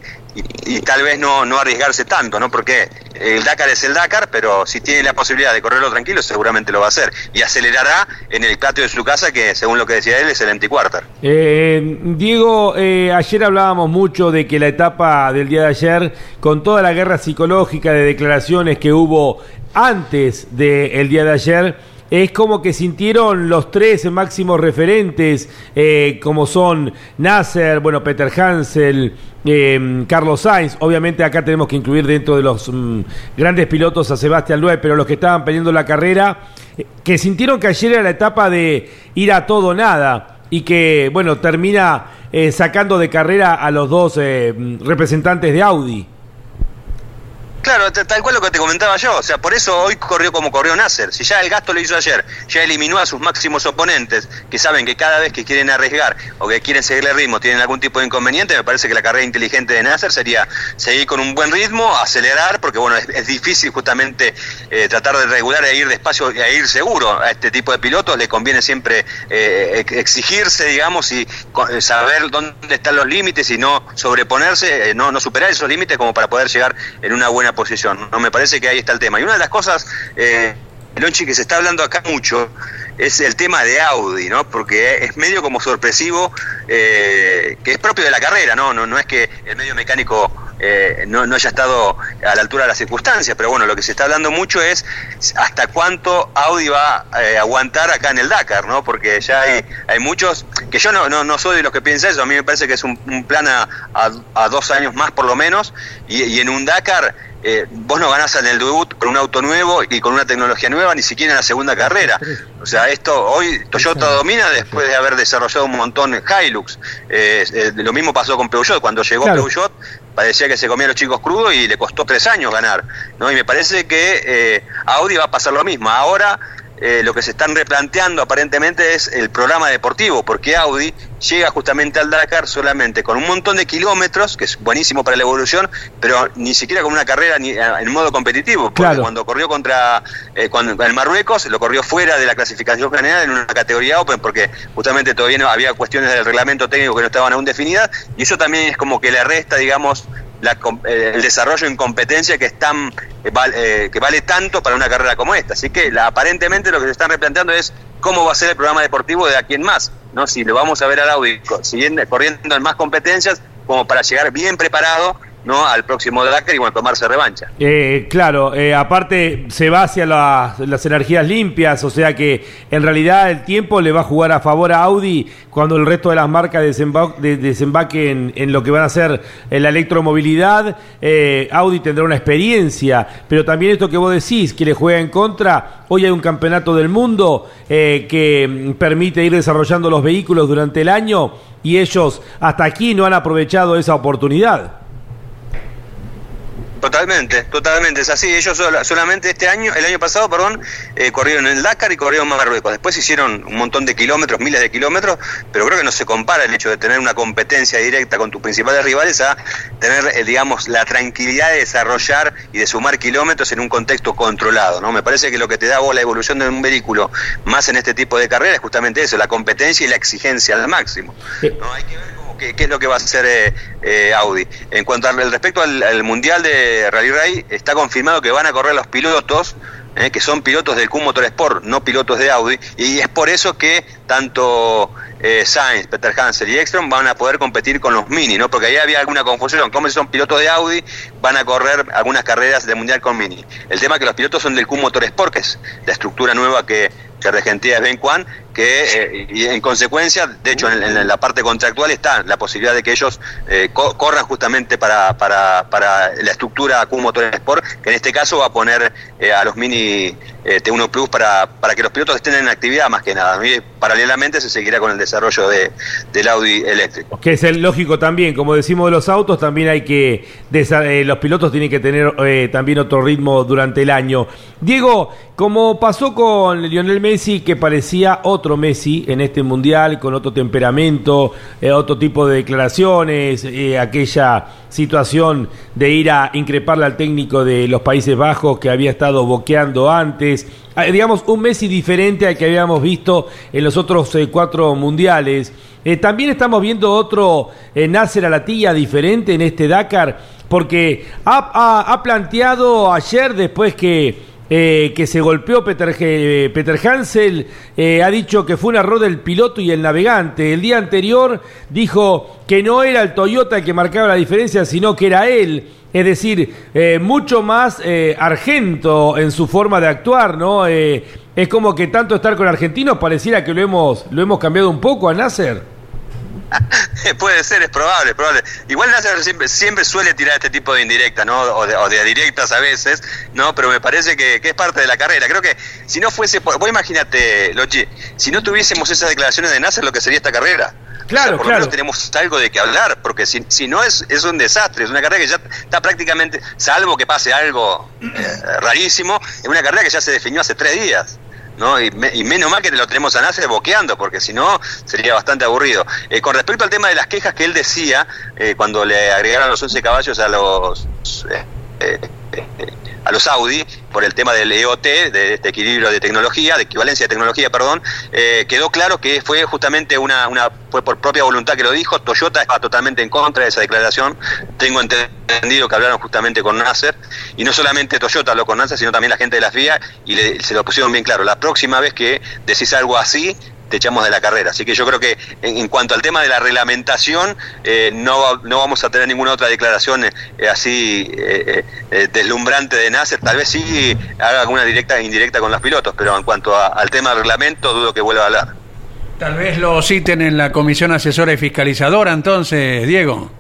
y, tal vez no, no arriesgarse tanto, ¿no? Porque el Dakar es el Dakar, pero si tiene la posibilidad de correrlo tranquilo, seguramente lo va a hacer. Y acelerará en el patio de su casa, que según lo que decía él, es el empty quarter. Eh, Diego, eh, ayer hablábamos mucho de que la etapa del día de ayer, con toda la guerra psicológica de declaraciones que hubo antes del día de ayer, es como que sintieron los tres máximos referentes, eh, como son Nasser, bueno, Peter Hansel, eh, Carlos Sainz. Obviamente acá tenemos que incluir dentro de los mm, grandes pilotos a Sebastián Loeb, pero los que estaban peleando la carrera, eh, que sintieron que ayer era la etapa de ir a todo nada y que, bueno, termina sacando de carrera a los dos representantes de Audi. Claro, tal cual lo que te comentaba yo. O sea, por eso hoy corrió como corrió Nasser. Si ya el gasto lo hizo ayer, ya eliminó a sus máximos oponentes, que saben que cada vez que quieren arriesgar o que quieren seguirle ritmo tienen algún tipo de inconveniente, me parece que la carrera inteligente de Nasser sería seguir con un buen ritmo, acelerar, porque bueno, es, difícil justamente eh, tratar de regular e ir despacio e ir seguro. A este tipo de pilotos le conviene siempre eh, exigirse, digamos, y eh, saber dónde están los límites y no sobreponerse, no, no superar esos límites como para poder llegar en una buena posición. No me parece que ahí está el tema. Y una de las cosas, eh, Lonchi, que se está hablando acá mucho, es el tema de Audi, ¿no? Porque es medio como sorpresivo, eh, que es propio de la carrera, ¿no? No, no es que el medio mecánico eh, no, haya estado a la altura de las circunstancias, pero bueno, lo que se está hablando mucho es hasta cuánto Audi va a eh, aguantar acá en el Dakar, ¿no? Porque ya hay, hay muchos, que yo no, no, soy de los que piensa eso, a mí me parece que es un, plan a, a, dos años más por lo menos, y en un Dakar eh, vos no ganás en el debut con un auto nuevo y con una tecnología nueva, ni siquiera en la segunda carrera. O sea, esto hoy Toyota domina después de haber desarrollado un montón Hilux. Eh, eh, lo mismo pasó con Peugeot. Cuando llegó Peugeot, parecía que se comía a los chicos crudos y le costó tres años ganar. ¿no? Y me parece que Audi va a pasar lo mismo. Ahora eh, lo que se están replanteando aparentemente es el programa deportivo, porque Audi llega justamente al Dakar solamente con un montón de kilómetros, que es buenísimo para la evolución, pero ni siquiera con una carrera ni, en modo competitivo, porque cuando corrió contra eh, cuando, el Marruecos, lo corrió fuera de la clasificación general en una categoría Open, porque justamente todavía no había cuestiones del reglamento técnico que no estaban aún definidas, y eso también es como que le resta, digamos, eh, el desarrollo en competencia que es tan eh, eh, que vale tanto para una carrera como esta. Así que aparentemente lo que se están replanteando es cómo va a ser el programa deportivo de aquí en más, ¿no? Si lo vamos a ver al Audi siguiendo, corriendo en más competencias como para llegar bien preparado ¿no? al próximo Dakar y bueno, tomarse revancha. Eh, claro, eh, aparte se va hacia las, energías limpias, o sea que en realidad el tiempo le va a jugar a favor a Audi cuando el resto de las marcas desembaquen en, lo que van a ser la electromovilidad. Eh, Audi tendrá una experiencia, pero también esto que vos decís, que le juega en contra, hoy hay un campeonato del mundo que permite ir desarrollando los vehículos durante el año y ellos hasta aquí no han aprovechado esa oportunidad. Totalmente, totalmente, es así. Ellos solamente este año, el año pasado, perdón, eh, corrieron en el Dakar y corrieron en Marruecos. Después hicieron un montón de kilómetros, miles de kilómetros, pero creo que no se compara el hecho de tener una competencia directa con tus principales rivales a tener, eh, digamos, la tranquilidad de desarrollar y de sumar kilómetros en un contexto controlado, ¿no? Me parece que lo que te da vos la evolución de un vehículo, más en este tipo de carreras, es justamente eso, la competencia y la exigencia al máximo. ¿no? Hay que ver qué, es lo que va a hacer eh, eh, Audi. En cuanto al respecto al, Mundial de Rally Ray, está confirmado que van a correr los pilotos, eh, que son pilotos del Q Motorsport, no pilotos de Audi, y es por eso que tanto Sainz, Peter Hansel y Ekstrom van a poder competir con los Mini, ¿no? Porque ahí había alguna confusión, como son pilotos de Audi, van a correr algunas carreras de Mundial con Mini. El tema es que los pilotos son del Q Motorsport, que es la estructura nueva que, que regentea Ben Kwan, que eh, y en consecuencia, de hecho en, la parte contractual está la posibilidad de que ellos eh, corran justamente para, para, para la estructura Q Motor Sport, que en este caso va a poner eh, a los mini T1 Plus para, para que los pilotos estén en actividad más que nada. Y paralelamente se seguirá con el desarrollo de, del Audi eléctrico. Que es lógico también, como decimos de los autos, también hay que, los pilotos tienen que tener también otro ritmo durante el año. Diego, como pasó con Lionel Messi, que parecía otro Messi en este mundial, con otro temperamento, eh, otro tipo de declaraciones, eh, aquella situación de ir a increparle al técnico de los Países Bajos que había estado boqueando antes, ah, digamos un Messi diferente al que habíamos visto en los otros cuatro mundiales. también estamos viendo otro Nasser Alatilla diferente en este Dakar, porque ha planteado ayer, después que eh, que se golpeó Peter, Peter Hansel, eh, ha dicho que fue un error del piloto y el navegante. El día anterior dijo que no era el Toyota el que marcaba la diferencia, sino que era él. Es decir, eh, mucho más argento en su forma de actuar, ¿no? Es como que tanto estar con argentinos pareciera que lo hemos, lo hemos cambiado un poco a Nasser. Puede ser, es probable, probable. Igual Nasser siempre, siempre suele tirar este tipo de indirectas, ¿no? O de, directas a veces, ¿no? Pero me parece que, es parte de la carrera. Creo que si no fuese, vos imagínate, Lochi, si no tuviésemos esas declaraciones de Nasser, lo que sería esta carrera. Claro, por lo menos tenemos algo de que hablar, porque si, si no es, es un desastre, es una carrera que ya está prácticamente, salvo que pase algo eh, rarísimo, es una carrera que ya se definió hace tres días. ¿No? Y, menos mal que lo tenemos a Nasser boqueando, porque si no sería bastante aburrido. Eh, con respecto al tema de las quejas que él decía, eh, cuando le agregaron los 11 caballos a los... Eh, a los Audi por el tema del EOT, de este equilibrio de tecnología, de equivalencia de tecnología, perdón, quedó claro que fue justamente una, una, fue por propia voluntad que lo dijo, Toyota estaba totalmente en contra de esa declaración, tengo entendido que hablaron justamente con Nasser, y no solamente Toyota habló con Nasser, sino también la gente de las vías, y se lo pusieron bien claro, la próxima vez que decís algo así, te echamos de la carrera. Así que yo creo que en, cuanto al tema de la reglamentación, eh, no, no vamos a tener ninguna otra declaración eh, así eh, deslumbrante de Nasser. Tal vez sí haga alguna directa e indirecta con los pilotos, pero en cuanto al tema del reglamento, dudo que vuelva a hablar. Tal vez lo citen en la comisión asesora y fiscalizadora, entonces, Diego.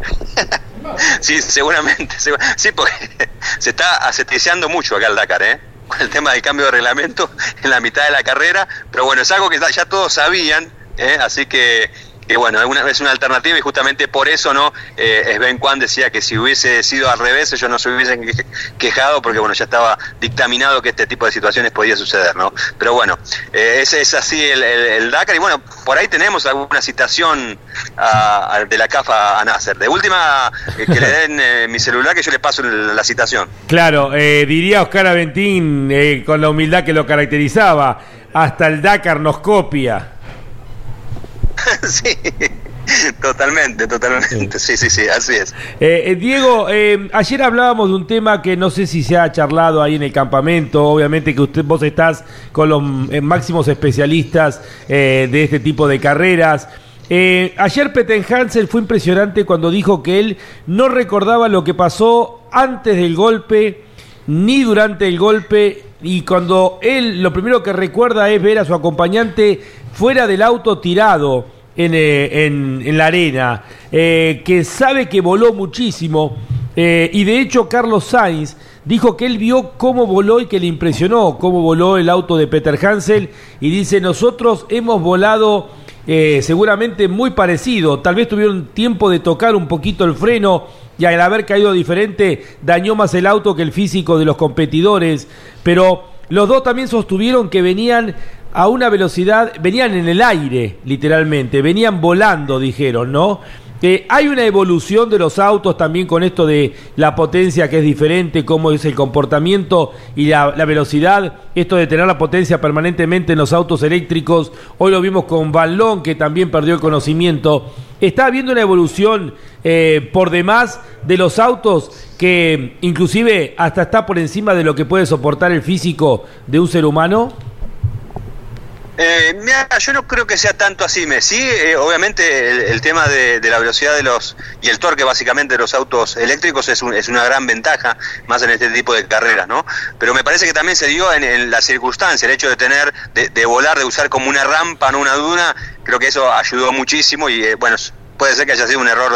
sí, seguramente. sí, porque se está aseticeando mucho acá el Dakar, ¿eh? Con el tema del cambio de reglamento en la mitad de la carrera, pero bueno, es algo que ya todos sabían, ¿eh? así que que bueno, es una, una alternativa y justamente por eso no eh, Sven Kwan decía que si hubiese sido al revés ellos no se hubiesen quejado porque bueno ya estaba dictaminado que este tipo de situaciones podía suceder, ¿no? Pero bueno, eh, ese es así el, Dakar y bueno, por ahí tenemos alguna citación de la CAFA a Nasser. De última, eh, que le den eh, mi celular que yo le paso la citación. Claro, diría Oscar Aventín con la humildad que lo caracterizaba, hasta el Dakar nos copia. sí, totalmente, totalmente. Sí, sí, sí, así es. Eh, eh, Diego, eh, ayer hablábamos de un tema que no sé si se ha charlado ahí en el campamento. Obviamente que usted, vos estás con los máximos especialistas de este tipo de carreras. ayer Peter Hansel fue impresionante cuando dijo que él no recordaba lo que pasó antes del golpe ni durante el golpe y cuando él lo primero que recuerda es ver a su acompañante fuera del auto tirado en, eh, en, la arena, eh, que sabe que voló muchísimo eh, y de hecho Carlos Sainz dijo que él vio cómo voló y que le impresionó cómo voló el auto de Peter Hansel y dice nosotros hemos volado seguramente muy parecido, tal vez tuvieron tiempo de tocar un poquito el freno y al haber caído diferente dañó más el auto que el físico de los competidores, pero los dos también sostuvieron que venían a una velocidad, venían en el aire, literalmente, venían volando, dijeron, ¿no? Eh, hay una evolución de los autos también con esto de la potencia que es diferente, cómo es el comportamiento y la, velocidad, esto de tener la potencia permanentemente en los autos eléctricos, hoy lo vimos con Ballón que también perdió el conocimiento, está habiendo una evolución eh, por demás de los autos que inclusive hasta está por encima de lo que puede soportar el físico de un ser humano. Eh, mira, yo no creo que sea tanto así, me sí, eh, obviamente el, tema de, la velocidad de los y el torque básicamente de los autos eléctricos es, es una gran ventaja, más en este tipo de carreras, ¿no? Pero me parece que también se dio en, la circunstancia, el hecho de tener, de, volar, de usar como una rampa, no una duna, creo que eso ayudó muchísimo y eh, bueno, puede ser que haya sido un error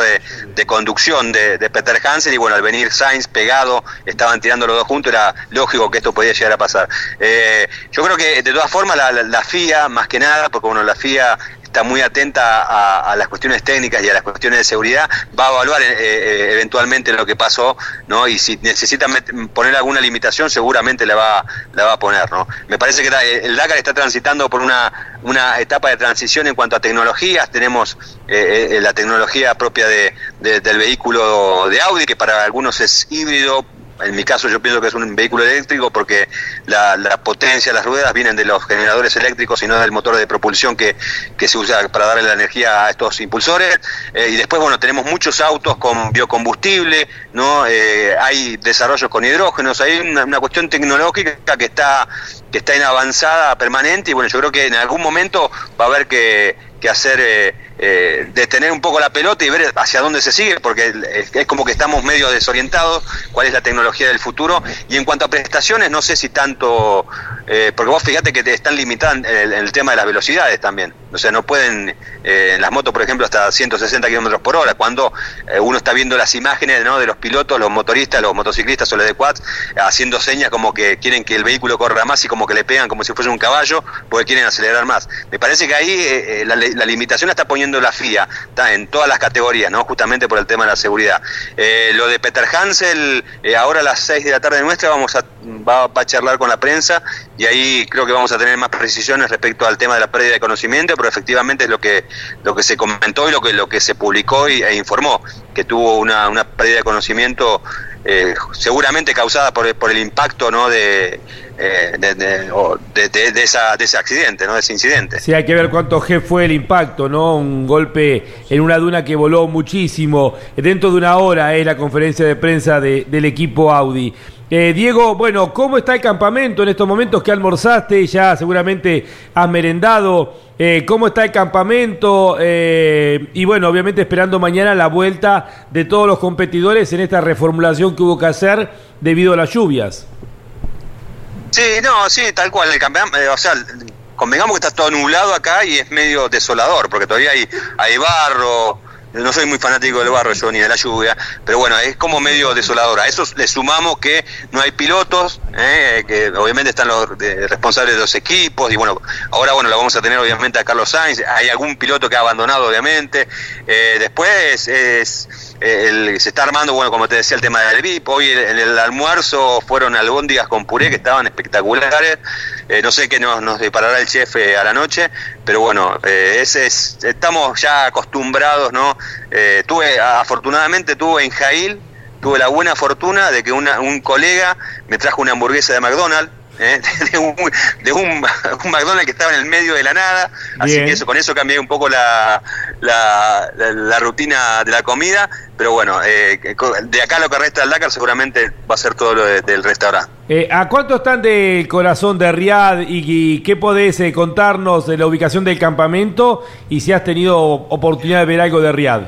de, conducción de, Peter Hansen y bueno, al venir Sainz pegado, estaban tirando los dos juntos, era lógico que esto podía llegar a pasar. Eh, yo creo que de todas formas la, FIA, más que nada, porque bueno, la FIA está muy atenta a, las cuestiones técnicas y a las cuestiones de seguridad, va a evaluar eventualmente lo que pasó, ¿no? Y si necesita poner alguna limitación, seguramente la va, la va a poner, ¿no? Me parece que el Dakar está transitando por una, una etapa de transición en cuanto a tecnologías, tenemos la tecnología propia de, del vehículo de Audi, que para algunos es híbrido, en mi caso yo pienso que es un vehículo eléctrico porque la, potencia de las ruedas vienen de los generadores eléctricos y no del motor de propulsión que, se usa para darle la energía a estos impulsores. Eh, y después, bueno, tenemos muchos autos con biocombustible, ¿no? Eh, hay desarrollos con hidrógenos, hay una, cuestión tecnológica que está, que está en avanzada permanente y bueno, yo creo que en algún momento va a haber que, que hacer... Eh, eh, detener un poco la pelota y ver hacia dónde se sigue, porque es, como que estamos medio desorientados, cuál es la tecnología del futuro. Y en cuanto a prestaciones, no sé si tanto, eh, porque vos fíjate que te están limitando el, el, tema de las velocidades también. O sea, no pueden, eh, en las motos, por ejemplo, hasta 160 kilómetros por hora, cuando eh, uno está viendo las imágenes ¿no? de los pilotos, los motoristas, los motociclistas o los de quads, haciendo señas como que quieren que el vehículo corra más y como que le pegan como si fuese un caballo, porque quieren acelerar más. Me parece que ahí la, la limitación está poniendo la FIA en todas las categorías, ¿no? justamente por el tema de la seguridad. Eh, lo de Peter Hansel, eh, ahora a las 6 de la tarde nuestra vamos a, va, a charlar con la prensa y ahí creo que vamos a tener más precisiones respecto al tema de la pérdida de conocimiento, pero efectivamente es lo que, lo que se comentó y lo que, lo que se publicó y, e informó, que tuvo una, una pérdida de conocimiento eh, seguramente causada por, por el impacto ¿no? de, eh, de, de, esa, de ese accidente, ¿no? de ese incidente. Sí, hay que ver cuánto G fue el impacto, ¿no? Un golpe en una duna que voló muchísimo. Dentro de una hora es la conferencia de prensa del equipo Audi. Eh, Diego, bueno, ¿cómo está el campamento en estos momentos que almorzaste? Ya seguramente has merendado. Eh, ¿Cómo está el campamento? y bueno, obviamente esperando mañana la vuelta de todos los competidores en esta reformulación que hubo que hacer debido a las lluvias. Sí, no, sí, tal cual. El campeonato, eh, o sea, convengamos que está todo nublado acá y es medio desolador, porque todavía hay, hay barro. No soy muy fanático del barro yo ni de la lluvia, pero bueno, es como medio desolador. A eso le sumamos que no hay pilotos, eh, que obviamente están los responsables de los equipos, y bueno, ahora bueno, lo vamos a tener obviamente a Carlos Sainz, hay algún piloto que ha abandonado obviamente. Eh, después es se está armando, bueno, como te decía, el tema del VIP. Hoy en el, almuerzo fueron albóndigas con puré que estaban espectaculares. Eh, no sé qué nos, nos deparará el chef eh, a la noche, pero bueno, eh, ese es, estamos ya acostumbrados, ¿no? tuve, afortunadamente tuve en Jail, tuve la buena fortuna de que una, un colega me trajo una hamburguesa de McDonald's ¿eh? de, un, de un, McDonald's que estaba en el medio de la nada, así que eso, con eso cambié un poco la, la, rutina de la comida, pero bueno, eh, de acá lo que resta del Dakar seguramente va a ser todo lo del restaurante. Eh, ¿A cuánto están del corazón de Riad y, qué podés contarnos de la ubicación del campamento y si has tenido oportunidad de ver algo de Riad?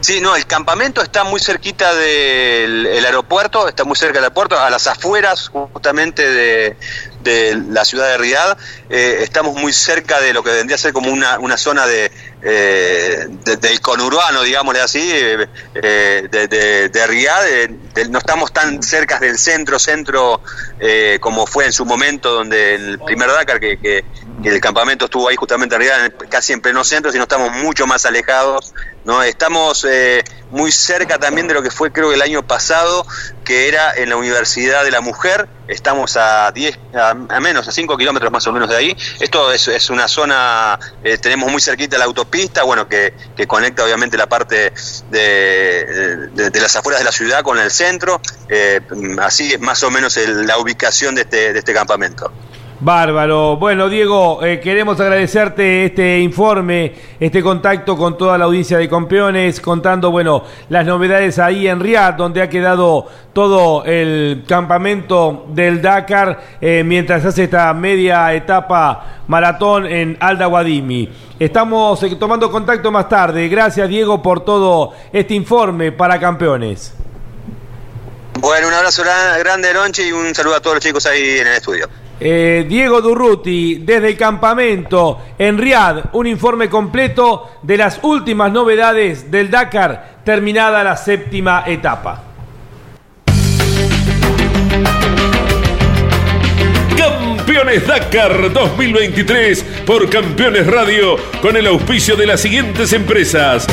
Sí, no, el campamento está muy cerquita del aeropuerto, está muy cerca del aeropuerto, a las afueras justamente de, la ciudad de Riyadh. Eh, estamos muy cerca de lo que vendría a ser como una, una zona de, eh, del conurbano, digámosle así, eh, de, de, de Riyadh. no estamos tan cerca del centro, centro, como fue en su momento, donde el primer Dakar, que, que, el campamento estuvo ahí justamente en Riyadh, casi en pleno centro, sino estamos mucho más alejados ¿no? Estamos eh, muy cerca también de lo que fue creo el año pasado, que era en la Universidad de la Mujer, estamos a 10, a, menos, a 5 kilómetros más o menos de ahí. Esto es, una zona, eh, tenemos muy cerquita la autopista, bueno, que, conecta obviamente la parte de, las afueras de la ciudad con el centro, eh, así es más o menos la ubicación de este, de este campamento. Bárbaro. Bueno, Diego, eh, queremos agradecerte este informe, este contacto con toda la audiencia de campeones, contando, bueno, las novedades ahí en Riyadh, donde ha quedado todo el campamento del Dakar, eh, mientras hace esta media etapa maratón en Alda Guadimi. Estamos eh, tomando contacto más tarde. Gracias, Diego, por todo este informe para campeones. Bueno, un abrazo grande, Lonche, y un saludo a todos los chicos ahí en el estudio. Eh, Diego Durruti, desde el campamento en Riad, un informe completo de las últimas novedades del Dakar, terminada la séptima etapa. Campeones Dakar 2023 por Campeones Radio con el auspicio de las siguientes empresas.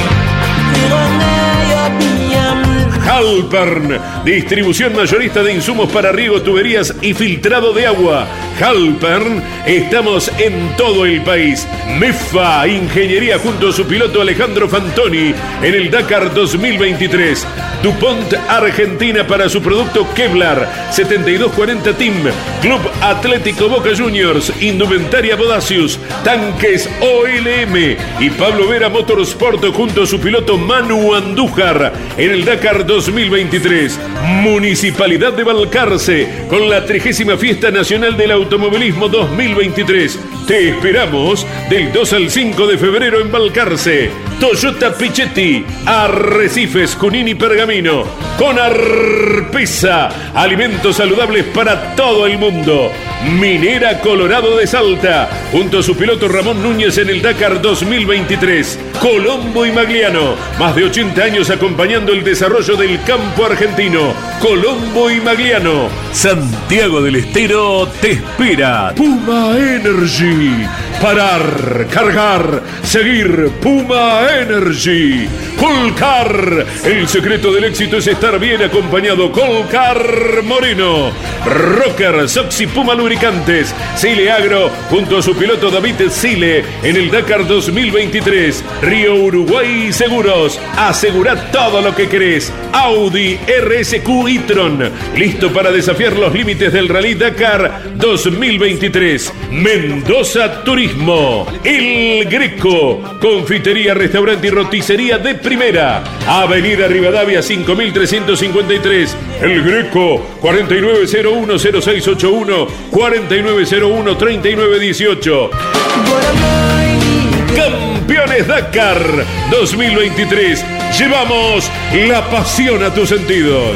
Halpern, distribución mayorista de insumos para riego, tuberías y filtrado de agua. Halpern, estamos en todo el país. MEFA, ingeniería junto a su piloto Alejandro Fantoni en el Dakar 2023. DuPont Argentina para su producto Kevlar 7240 Team. Club Atlético Boca Juniors, Indumentaria Bodacius, Tanques OLM y Pablo Vera Motorsport junto a su piloto Manu Andújar en el Dakar 2023. Municipalidad de Balcarce con la 30 Fiesta Nacional del Automovilismo 2023. Te esperamos del 2 al 5 de febrero en Balcarce. Toyota Pichetti, Arrecifes, Junín y Pergamino. Con Arpesa, alimentos saludables para todo el mundo. Minera Colorado de Salta, junto a su piloto Ramón Núñez en el Dakar 2023. Colombo y Magliano, más de 80 años acompañando el desarrollo del campo argentino. Colombo y Magliano. Santiago del Estero te espera. Puma Energy. Parar, cargar, seguir. Puma Energy. Colcar. El secreto del éxito es estar bien acompañado. Colcar Moreno. Rocker, Soxy Puma Lubricantes. Sile Agro junto a su piloto David Sile en el Dakar 2023. Río Uruguay Seguros. Asegura todo lo que querés. Audi RSQ e-tron. Listo para desafiar los límites del Rally Dakar 2023. Mendoza Turismo. El Greco. Confitería, restaurante y roticería de primera. Avenida Rivadavia 5353. El Greco 49010681 49013918. Campeones Dakar 2023. Llevamos la pasión a tus sentidos.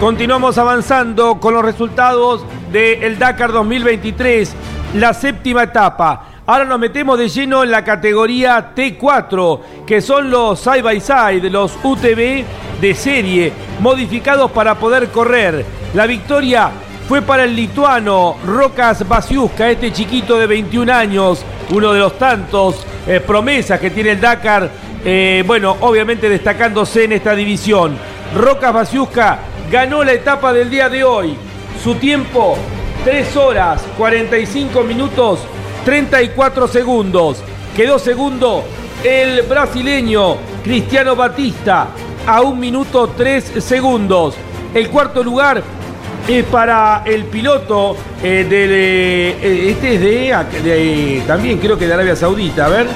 Continuamos avanzando con los resultados del Dakar 2023, la séptima etapa. Ahora nos metemos de lleno en la categoría T4, que son los side by side, los UTV de serie, modificados para poder correr. La victoria fue para el lituano Rokas Basiuska, este chiquito de 21 años, uno de los tantos eh, promesas que tiene el Dakar. Eh, bueno, obviamente destacándose en esta división. Rokas Basiuska ganó la etapa del día de hoy. Su tiempo, 3 horas 45 minutos 34 segundos. Quedó segundo el brasileño Cristiano Batista a 1 minuto 3 segundos. El cuarto lugar es para el piloto eh, de, eh, este es de, también creo que de Arabia Saudita, a ver.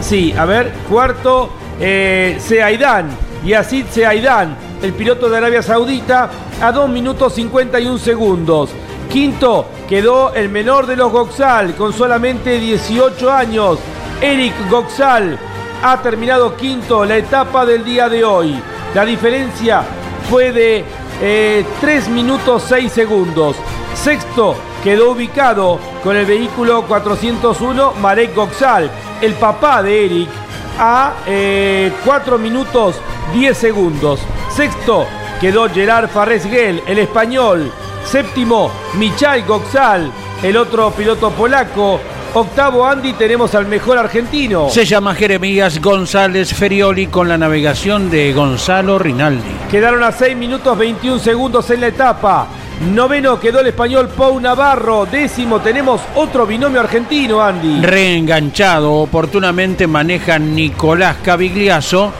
Sí, a ver, cuarto eh, Seaidán, Yacid Seaidán, el piloto de Arabia Saudita a 2 minutos 51 segundos. Quinto quedó el menor de los Goxal con solamente 18 años. Eric Goxal ha terminado quinto la etapa del día de hoy. La diferencia fue de 3 minutos 6 segundos. Sexto quedó ubicado con el vehículo 401 Marek Goxal, el papá de Eric, a 4 minutos 10 segundos. Sexto quedó Gerard Farresguel, el español. Séptimo, Michal Goxal, el otro piloto polaco. Octavo Andy tenemos al mejor argentino. Se llama Jeremías González Ferioli con la navegación de Gonzalo Rinaldi. Quedaron a 6 minutos 21 segundos en la etapa. Noveno quedó el español Pau Navarro. Décimo tenemos otro binomio argentino, Andy. Reenganchado, oportunamente maneja Nicolás Cavigliazo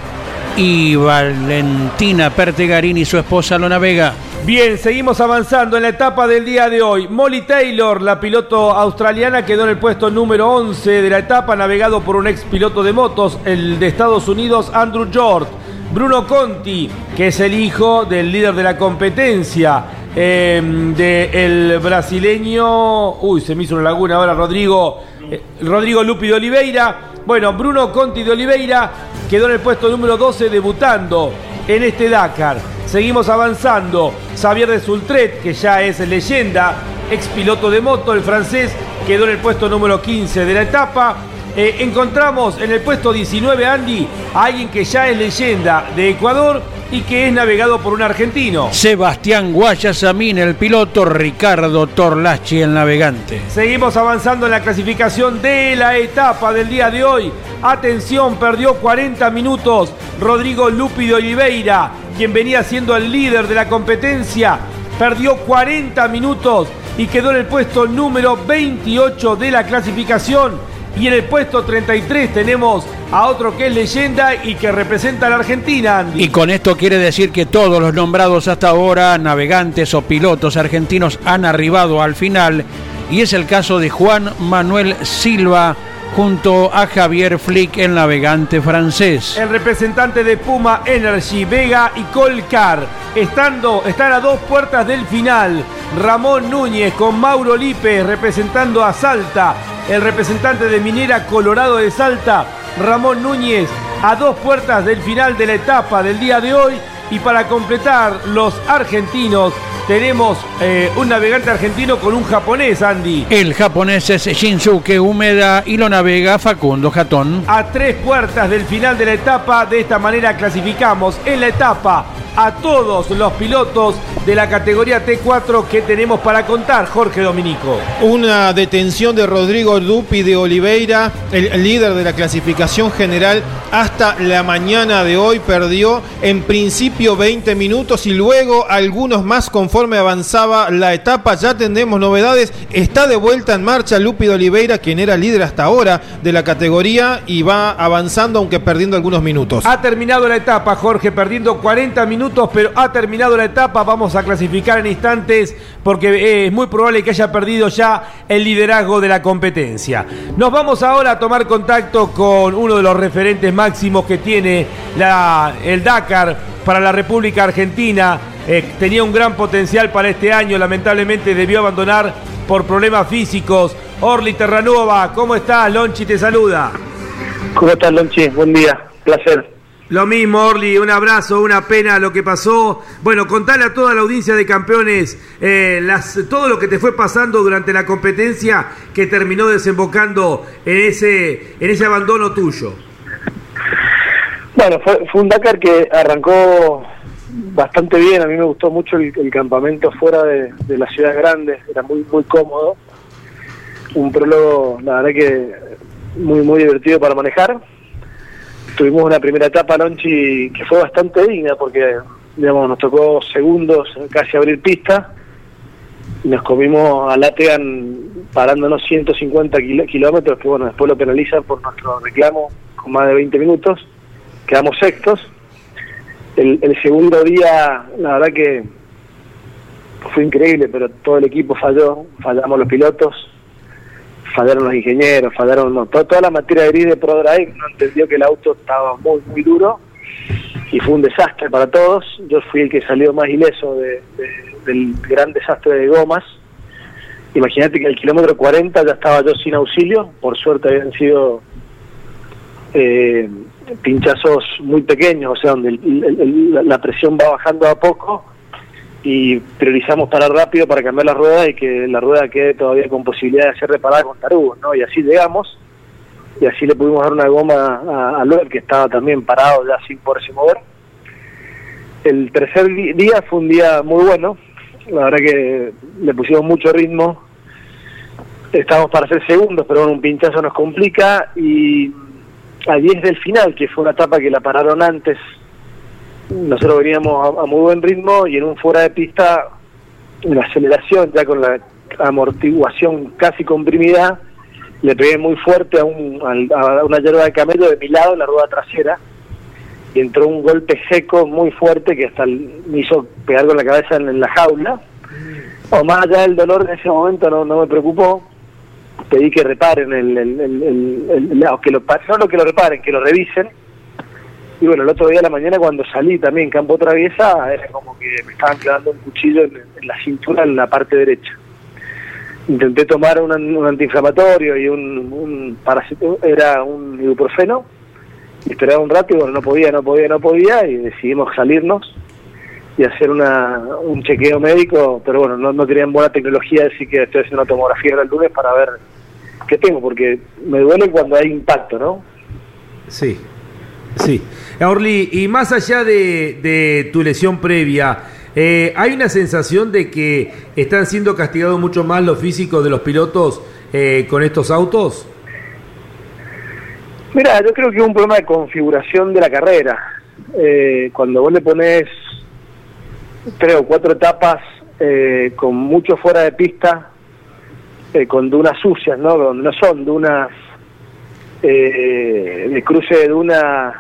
y Valentina Pertegarini, su esposa, lo navega. Bien, seguimos avanzando en la etapa del día de hoy. Molly Taylor, la piloto australiana, quedó en el puesto número 11 de la etapa, navegado por un ex piloto de motos, el de Estados Unidos, Andrew George. Bruno Conti, que es el hijo del líder de la competencia, del de brasileño. Uy, se me hizo una laguna ahora, Rodrigo. Eh, Rodrigo Lupi de Oliveira. Bueno, Bruno Conti de Oliveira quedó en el puesto número 12 debutando en este Dakar. Seguimos avanzando. Xavier de Sultret, que ya es leyenda ex piloto de moto, el francés, quedó en el puesto número 15 de la etapa. Eh, encontramos en el puesto 19, Andy, a alguien que ya es leyenda de Ecuador y que es navegado por un argentino. Sebastián Guayasamín, el piloto, Ricardo Torlachi, el navegante. Seguimos avanzando en la clasificación de la etapa del día de hoy. Atención, perdió 40 minutos Rodrigo Lúpido Oliveira, quien venía siendo el líder de la competencia. Perdió 40 minutos y quedó en el puesto número 28 de la clasificación y en el puesto 33 tenemos a otro que es leyenda y que representa a la Argentina. Y con esto quiere decir que todos los nombrados hasta ahora, navegantes o pilotos argentinos, han arribado al final. Y es el caso de Juan Manuel Silva junto a Javier Flick, el navegante francés. El representante de Puma Energy, Vega y Colcar, estando, están a dos puertas del final. Ramón Núñez con Mauro Lipe representando a Salta. El representante de Minera Colorado de Salta, Ramón Núñez, a dos puertas del final de la etapa del día de hoy. Y para completar, los argentinos tenemos eh, un navegante argentino con un japonés, Andy. El japonés es Shinsuke Humeda y lo navega Facundo Jatón. A tres puertas del final de la etapa, de esta manera clasificamos en la etapa a todos los pilotos de la categoría T4 que tenemos para contar, Jorge Dominico. Una detención de Rodrigo Dupi de Oliveira, el líder de la clasificación general, hasta la mañana de hoy perdió en principio 20 minutos y luego algunos más conforme avanzaba la etapa. Ya tendremos novedades. Está de vuelta en marcha Lupi de Oliveira, quien era líder hasta ahora de la categoría y va avanzando aunque perdiendo algunos minutos. Ha terminado la etapa, Jorge, perdiendo 40 minutos pero ha terminado la etapa. Vamos a clasificar en instantes porque eh, es muy probable que haya perdido ya el liderazgo de la competencia. Nos vamos ahora a tomar contacto con uno de los referentes máximos que tiene la, el Dakar para la República Argentina. Eh, tenía un gran potencial para este año, lamentablemente debió abandonar por problemas físicos. Orly Terranova, ¿cómo estás? Lonchi te saluda. ¿Cómo estás, Lonchi? Buen día, placer. Lo mismo, Orly, un abrazo, una pena lo que pasó. Bueno, contale a toda la audiencia de campeones eh, las, todo lo que te fue pasando durante la competencia que terminó desembocando en ese, en ese abandono tuyo. Bueno, fue, un Dakar que arrancó bastante bien, a mí me gustó mucho el, campamento fuera de, de, la ciudad grande, era muy, muy cómodo. Un prólogo, la verdad que muy, muy divertido para manejar tuvimos una primera etapa, Lonchi, que fue bastante digna porque digamos, nos tocó segundos casi abrir pista. Nos comimos a Lategan parándonos 150 kilómetros, que bueno, después lo penalizan por nuestro reclamo con más de 20 minutos. Quedamos sextos. El, el segundo día, la verdad que fue increíble, pero todo el equipo falló, fallamos los pilotos, fallaron los ingenieros, fallaron no, toda, la materia gris de ProDrive no entendió que el auto estaba muy, muy duro y fue un desastre para todos. Yo fui el que salió más ileso del gran desastre de gomas. Imagínate que al kilómetro 40 ya estaba yo sin auxilio, por suerte habían sido eh, pinchazos muy pequeños, o sea, donde la presión va bajando a poco y priorizamos parar rápido para cambiar la rueda y que la rueda quede todavía con posibilidad de ser reparada con tarugos, ¿no? Y así llegamos y así le pudimos dar una goma a, a que estaba también parado ya sin poderse mover. El tercer día fue un día muy bueno, la verdad que le pusimos mucho ritmo, estábamos para ser segundos, pero un pinchazo nos complica y a 10 del final, que fue una etapa que la pararon antes nosotros veníamos a, muy buen ritmo y en un fuera de pista, la aceleración ya con la amortiguación casi comprimida, le pegué muy fuerte a, un, a una hierba de camello de mi lado en la rueda trasera. Y entró un golpe seco muy fuerte que hasta me hizo pegar con la cabeza en, la jaula. O más allá del dolor en ese momento no, no me preocupó, pedí que reparen el, el, el, que lo, no que lo reparen, que lo revisen y bueno, el otro día de la mañana cuando salí también campo traviesa, era como que me estaban clavando un cuchillo en, la cintura en la parte derecha. Intenté tomar un, antiinflamatorio y un, un era un ibuprofeno, y esperaba un rato y bueno, no podía, no podía, no podía, y decidimos salirnos. y hacer una, un chequeo médico, pero bueno, no, no tenían buena tecnología, así que estoy haciendo una tomografía el lunes para ver qué tengo, porque me duele cuando hay impacto, ¿no? Sí, sí. Orly, y más allá de, tu lesión previa, eh, ¿hay una sensación de que están siendo castigados mucho más los físicos de los pilotos eh, con estos autos? Mira, yo creo que es un problema de configuración de la carrera. Eh, cuando vos le pones tres o cuatro etapas eh, con mucho fuera de pista, eh, con dunas sucias, ¿no? Donde no son dunas eh, de cruce de dunas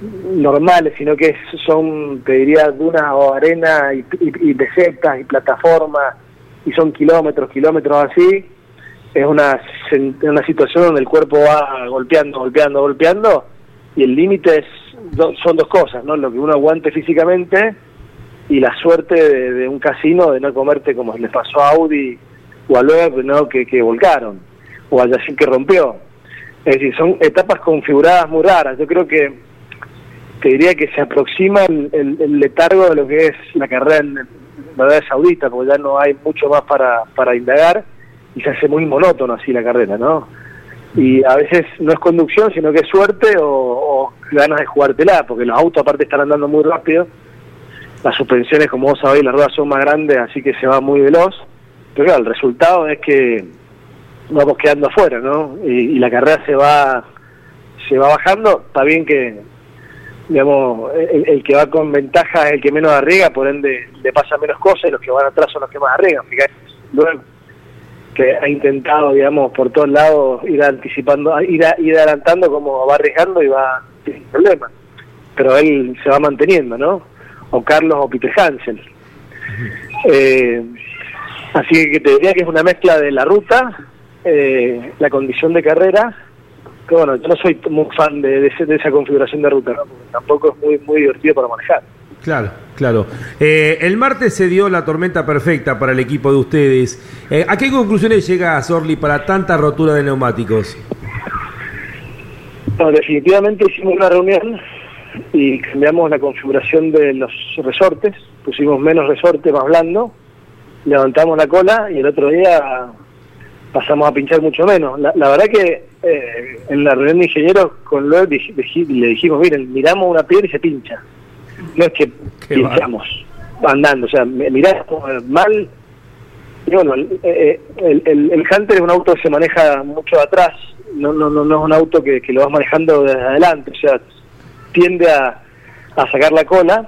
normales, sino que son, te diría, dunas o arena y, y, y y plataformas, y son kilómetros, kilómetros así. Es una, una situación donde el cuerpo va golpeando, golpeando, golpeando, y el límite es, son dos cosas, ¿no? Lo que uno aguante físicamente y la suerte de, un casino de no comerte como le pasó a Audi o a Loeb, ¿no? que, que volcaron, o a Yacine que rompió. Es decir, son etapas configuradas muy raras. Yo creo que te diría que se aproxima el, letargo de lo que es la carrera en Arabia Saudita, porque ya no hay mucho más para, para indagar y se hace muy monótono así la carrera, ¿no? Y a veces no es conducción, sino que es suerte o, o ganas de jugártela, porque los autos aparte están andando muy rápido las suspensiones, como vos sabéis, las ruedas son más grandes, así que se va muy veloz. Pero claro, el resultado es que vamos quedando afuera, ¿no? Y, la carrera se va se va bajando. Está bien que, digamos, el, que va con ventaja es el que menos arriesga, por ende le pasa menos cosas y los que van atrás son los que más arriesgan. Fíjate, luego que ha intentado, digamos, por todos lados ir anticipando, ir, ir adelantando como va arriesgando y va sin problema. Pero él se va manteniendo, ¿no? o Carlos o Peter Hansen. Eh, así que te diría que es una mezcla de la ruta, eh, la condición de carrera, que bueno, yo no soy muy fan de, esa configuración de ruta, tampoco es muy, muy divertido para manejar. Claro, claro. Eh, el martes se dio la tormenta perfecta para el equipo de ustedes. ¿A qué conclusiones llega Sorli para tanta rotura de neumáticos? definitivamente hicimos una reunión y cambiamos la configuración de los resortes, pusimos menos resorte más blando, levantamos la cola y el otro día pasamos a pinchar mucho menos. La, verdad que eh, en la reunión de ingenieros con Loeb le dijimos, miren, miramos una piedra y se pincha. No es que pinchamos andando, o sea, miramos mal. Y bueno, eh, el, el, el, Hunter es un auto que se maneja mucho atrás, no, no, no, no es un auto que, que lo vas manejando desde adelante, o sea, tiende a, sacar la cola.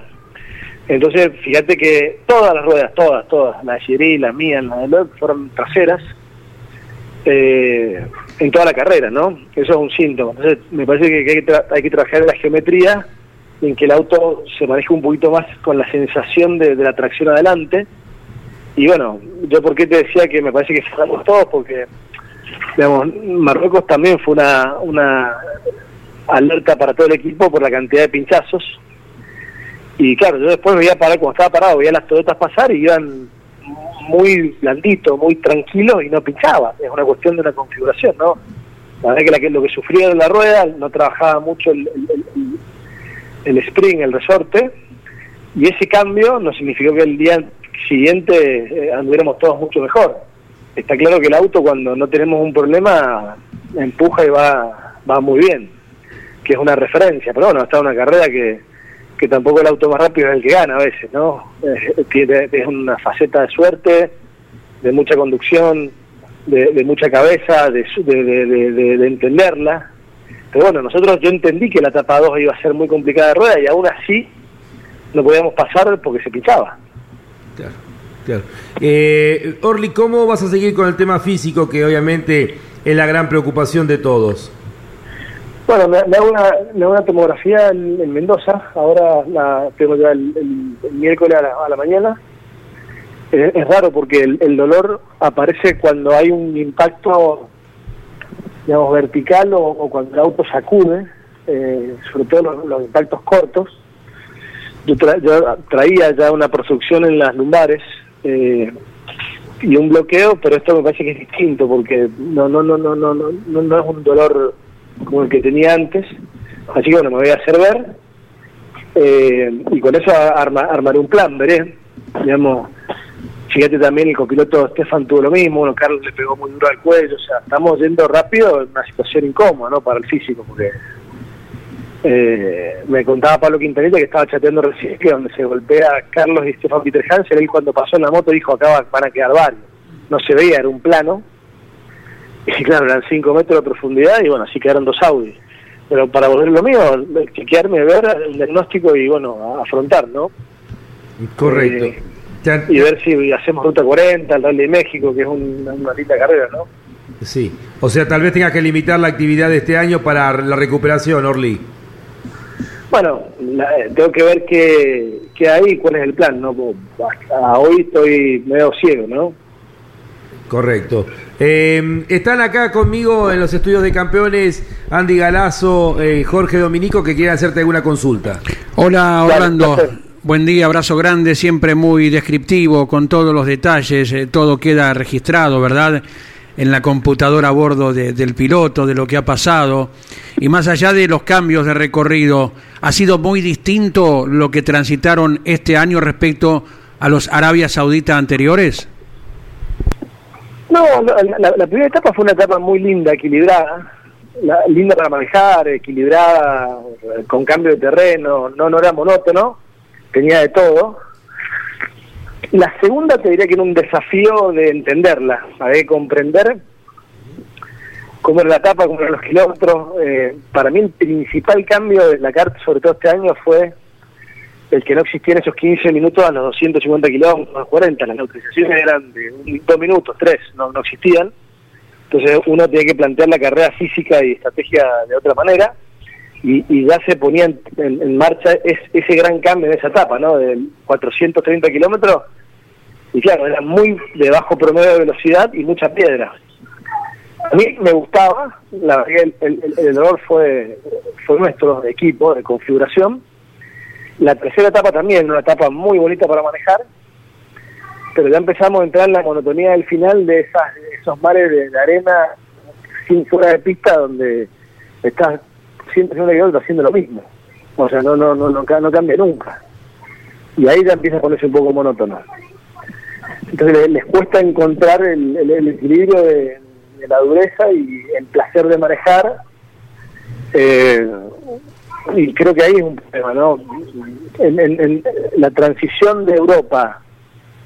Entonces, fíjate que todas las ruedas, todas, todas, la de Chiri, la mía, la de Loeb, fueron traseras eh, en toda la carrera, ¿no? Eso es un síntoma. Entonces, me parece que hay que, hay que trabajar la geometría en que el auto se maneje un poquito más con la sensación de, la tracción adelante. Y bueno, yo por qué te decía que me parece que cerramos todos, porque, digamos, Marruecos también fue una, una alerta para todo el equipo por la cantidad de pinchazos. Y claro, yo después me iba a parar, cuando estaba parado, veía las Toyotas pasar y iban muy blanditos, muy tranquilos y no pinchaba. Es una cuestión de una configuración, ¿no? La verdad que, lo que sufría en la rueda, no trabajaba mucho el, spring, el resorte, y ese cambio no significó que el día siguiente eh, anduviéramos todos mucho mejor. Está claro que el auto cuando no tenemos un problema empuja y va, va muy bien que es una referencia, pero bueno, está una carrera que, que tampoco el auto más rápido es el que gana a veces, ¿no? Es, una faceta de suerte, de mucha conducción, de, mucha cabeza, de, de, entenderla. Pero bueno, nosotros yo entendí que la etapa 2 iba a ser muy complicada de rueda y aún así no podíamos pasar porque se pinchaba. Claro, claro. Eh, Orly, ¿cómo vas a seguir con el tema físico que obviamente es la gran preocupación de todos? Bueno, me, hago, una, me hago una tomografía en, Mendoza, ahora la tengo ya el, miércoles a la, mañana. Es, raro porque el, dolor aparece cuando hay un impacto, digamos, vertical o, cuando el auto sacude, eh, sobre todo los, impactos cortos. Yo, traía ya una producción en las lumbares eh, y un bloqueo, pero esto me parece que es distinto porque no no no no no no, no es un dolor como el que tenía antes. Así que bueno, me voy a hacer ver Eh, y con eso arma, armaré un plan, veré. Digamos, fíjate también el copiloto Stefan tuvo lo mismo, bueno, Carlos le pegó muy duro al cuello, o sea, estamos yendo rápido en una situación incómoda, ¿no? Para el físico, porque eh, me contaba Pablo Quintanilla que estaba chateando recién que donde se golpea Carlos y Stefan Peter Hansen, él cuando pasó en la moto dijo acá van a quedar varios. No se veía, era un plano. Y claro, eran 5 metros de profundidad y bueno, así quedaron dos Audi. Pero para volver lo mío, chequearme, ver el diagnóstico y bueno, afrontar, ¿no? Correcto. Eh, y ver si hacemos Ruta 40, el Rally de México, que es una linda carrera, ¿no? Sí. O sea, tal vez tenga que limitar la actividad de este año para la recuperación, Orly. Bueno, eh, tengo que ver qué, qué hay y cuál es el plan, ¿no? Hasta hoy estoy medio ciego, ¿no? Correcto. Eh, están acá conmigo en los estudios de campeones Andy Galazo, eh, Jorge Dominico, que quieren hacerte alguna consulta. Hola, Orlando. Buen día, abrazo grande, siempre muy descriptivo, con todos los detalles, todo queda registrado, ¿verdad? En la computadora a bordo del piloto, de lo que ha pasado. Y más allá de los cambios de recorrido, ¿ha sido muy distinto lo que transitaron este año respecto a los Arabia Saudita anteriores? No, la, primera etapa fue una etapa muy linda, equilibrada, linda para manejar, equilibrada, con cambio de terreno, no, no era monótono, tenía de todo. La segunda te diría que era un desafío de entenderla, de comprender cómo era la etapa, cómo eran los kilómetros. Eh, para mí el principal cambio de la carta, sobre todo este año, fue el que no existían esos 15 minutos a los 250 kilómetros, a los 40. Las neutralizaciones eran de dos minutos, tres, no, no existían. Entonces uno tiene que plantear la carrera física y estrategia de otra manera. Y, ya se ponía en, marcha ese gran cambio en esa etapa, ¿no? De 430 kilómetros. Y claro, era muy de bajo promedio de velocidad y mucha piedra. A mí me gustaba, la verdad el, el, error fue, fue nuestro equipo, de configuración. La tercera etapa también, una etapa muy bonita para manejar, pero ya empezamos a entrar en la monotonía del final de esas, esos mares de, arena sin fuera de pista donde estás siempre haciendo lo mismo. O sea, no, no, no, no, no cambia nunca. Y ahí ya empieza a ponerse un poco monótono. Entonces les, cuesta encontrar el equilibrio de, de la dureza y el placer de manejar. Eh, y creo que ahí es un problema, ¿no? En, la transición de Europa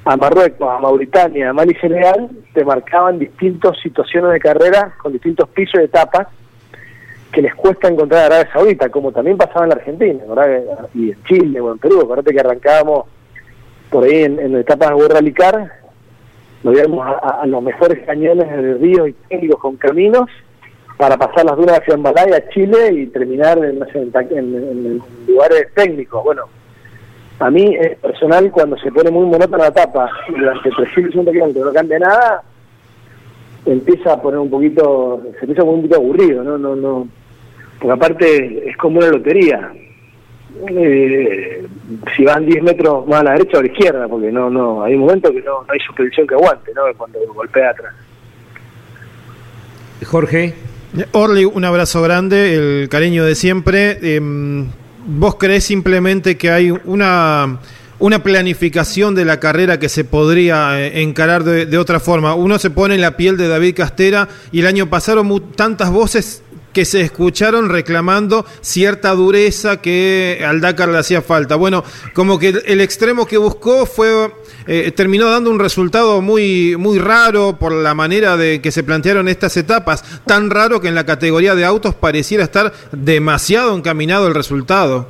a Marruecos, a Mauritania, a Mali y Senegal, te marcaban distintas situaciones de carrera con distintos pisos y etapas que les cuesta encontrar a Arabia Saudita, como también pasaba en la Argentina, ¿verdad? Y en Chile o en Perú, acuérdate que arrancábamos por ahí en, en etapas de Rally nos íbamos a, los mejores cañones de ríos y técnicos con caminos para pasar las dunas hacia Ambalaya, a Chile y terminar en, en, lugares técnicos. Bueno, a mí es personal cuando se pone muy monótona la etapa durante 350 kilómetros no cambia nada, empieza a poner un poquito, se empieza a poner un poquito aburrido, ¿no? no, no Porque aparte es como una lotería eh, si van 10 metros más a la derecha o a la izquierda, porque no, no, hay un momento que no, hay suspensión que aguante, ¿no? Cuando golpea atrás. Jorge. Orly, un abrazo grande, el cariño de siempre. Em, ¿Vos crees simplemente que hay una, una planificación de la carrera que se podría eh, encarar de, de, otra forma? Uno se pone en la piel de David Castera y el año pasado tantas voces que se escucharon reclamando cierta dureza que al Dakar le hacía falta. Bueno, como que el extremo que buscó fue eh, terminó dando un resultado muy muy raro por la manera de que se plantearon estas etapas, tan raro que en la categoría de autos pareciera estar demasiado encaminado el resultado.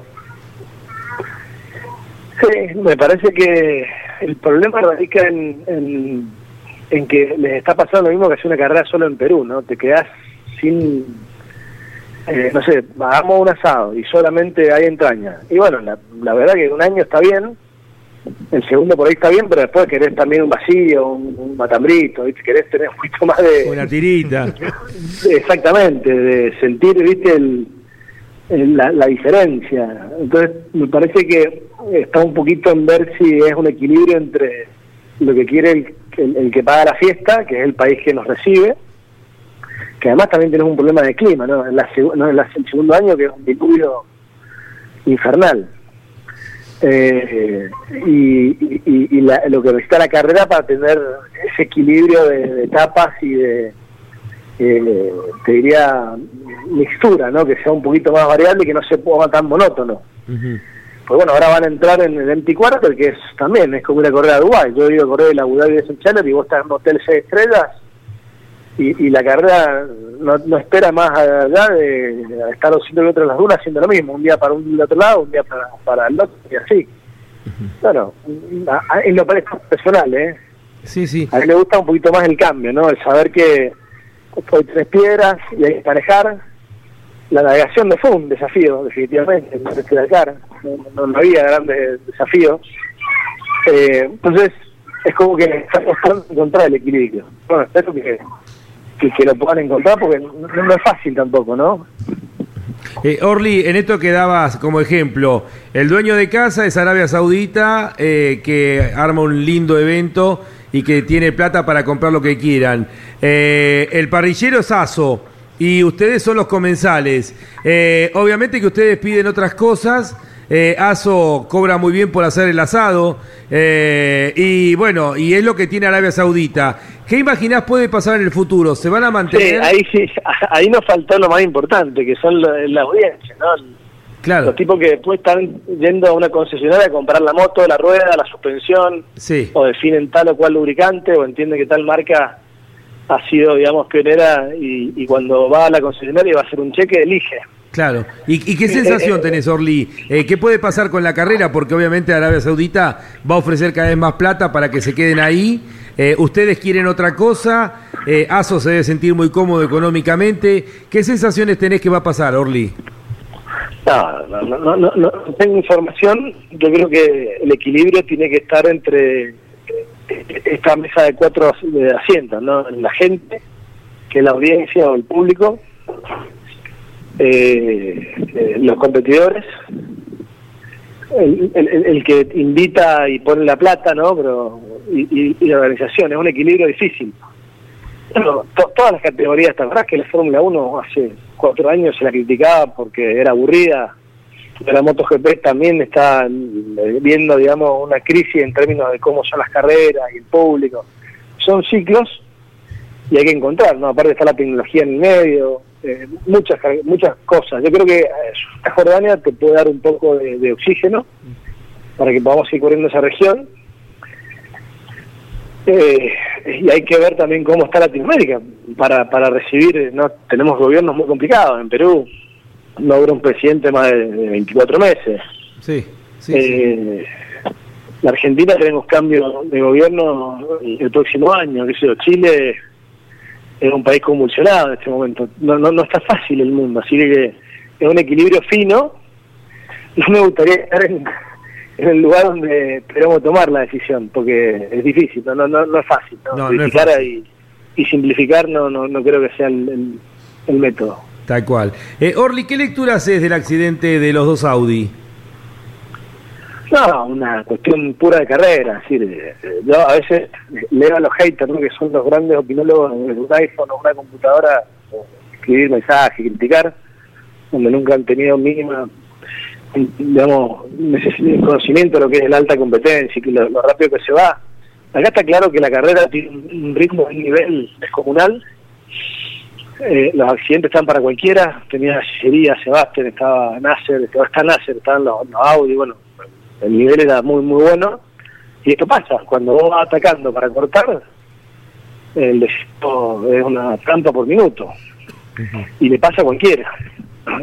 Sí, me parece que el problema radica en, en que les está pasando lo mismo que hace una carrera solo en Perú, ¿no? Te quedas sin eh, no sé, hagamos un asado y solamente hay entraña. Y bueno, la, verdad que un año está bien, el segundo por ahí está bien, pero después querés también un vacío, un, matambrito, ¿viste? querés tener un poquito más de... Una tirita. Exactamente, de sentir, ¿viste? El, la, la, diferencia. Entonces, me parece que está un poquito en ver si es un equilibrio entre lo que quiere el, el que paga la fiesta, que es el país que nos recibe, que además también tenemos un problema de clima, ¿no? En, la, el segundo año que es un diluvio infernal. Eh, y, lo que necesita la carrera para tener ese equilibrio de, etapas y de, eh, te diría, mixtura, ¿no? Que sea un poquito más variable y que no se ponga tan monótono. Pues bueno, ahora van a entrar en el empty quarter, que es también, es como una carrera de Dubái. Yo he ido a correr el Abu Dhabi de Challenger y vos estás en un hotel seis estrellas y, la carrera no, espera más allá de, estar los 100 kilómetros en las dunas haciendo lo mismo, un día para un otro lado, un día para, para el otro y así. Bueno, en lo personal, ¿eh? Sí, sí. A mí me gusta un poquito más el cambio, ¿no? El saber que hay tres piedras y hay que manejar. La navegación no fue un desafío, definitivamente, no, no, había grandes desafíos. Eh, entonces, es como que estamos de encontrar el equilibrio. Bueno, espero que que, lo puedan encontrar porque no, es fácil tampoco, ¿no? Eh, Orly, en esto que dabas como ejemplo, el dueño de casa es Arabia Saudita, eh, que arma un lindo evento y que tiene plata para comprar lo que quieran. Eh, el parrillero es ASO y ustedes son los comensales. Eh, obviamente que ustedes piden otras cosas. ASO cobra muy bien por hacer el asado y bueno, y es lo que tiene Arabia Saudita. ¿Qué imaginás puede pasar en el futuro? ¿Se van a mantener? ahí sí, ahí nos faltó lo más importante, que son la, audiencia, ¿no? Claro. Los tipos que después están yendo a una concesionaria a comprar la moto, la rueda, la suspensión, sí. o definen tal o cual lubricante, o entienden que tal marca ha sido, digamos, pionera y, cuando va a la concesionaria y va a hacer un cheque, elige. Claro. ¿Y, qué sensación tenés, Orly? Eh, ¿Qué puede pasar con la carrera? Porque obviamente Arabia Saudita va a ofrecer cada vez más plata para que se queden ahí eh, ustedes quieren otra cosa, eh, ASO se debe sentir muy cómodo económicamente. ¿Qué sensaciones tenés que va a pasar, Orly? No, no, no, no, tengo información. Yo creo que el equilibrio tiene que estar entre esta mesa de cuatro asientos, ¿no? La gente, que la audiencia o el público, eh, eh los competidores, el, que invita y pone la plata, ¿no? Pero y, la organización, es un equilibrio difícil. todas las categorías, ¿te verdad que la Fórmula 1 hace cuatro años se la criticaba porque era aburrida? La MotoGP también está eh, viendo, digamos, una crisis en términos de cómo son las carreras y el público. Son ciclos y hay que encontrar, ¿no? Aparte está la tecnología en el medio, eh, muchas muchas cosas. Yo creo que eh, Jordania te puede dar un poco de, oxígeno para que podamos ir corriendo esa región. Eh, y hay que ver también cómo está Latinoamérica para, para recibir, no tenemos gobiernos muy complicados. En Perú no habrá un presidente más de, 24 meses. Sí, La Argentina tenemos cambio de gobierno el próximo año, que sé Chile es un país convulsionado en este momento. No, no, no está fácil el mundo, así que es un equilibrio fino. No me gustaría estar en, el lugar donde queremos tomar la decisión, porque es difícil, no, no, no, es fácil. ¿no? Y, simplificar no, no, no creo que sea el, el, método. Tal cual. Eh, Orly, ¿qué lectura haces del accidente de los dos Audi? No, una cuestión pura de carrera. Es decir, yo a veces leo a los haters, que son los grandes opinólogos de un iPhone o una computadora, escribir mensajes, criticar, donde nunca han tenido mínima digamos, conocimiento de lo que es la alta competencia y lo, rápido que se va. Acá está claro que la carrera tiene un ritmo, un nivel descomunal. Eh, los accidentes están para cualquiera. Tenía Sillería, Sebastián, estaba Nasser, estaba, está Nasser, estaban los, los Audi, bueno, el nivel era muy, muy bueno. Y esto pasa, cuando vos vas atacando para cortar, el desierto es una trampa por minuto. Y le pasa a cualquiera.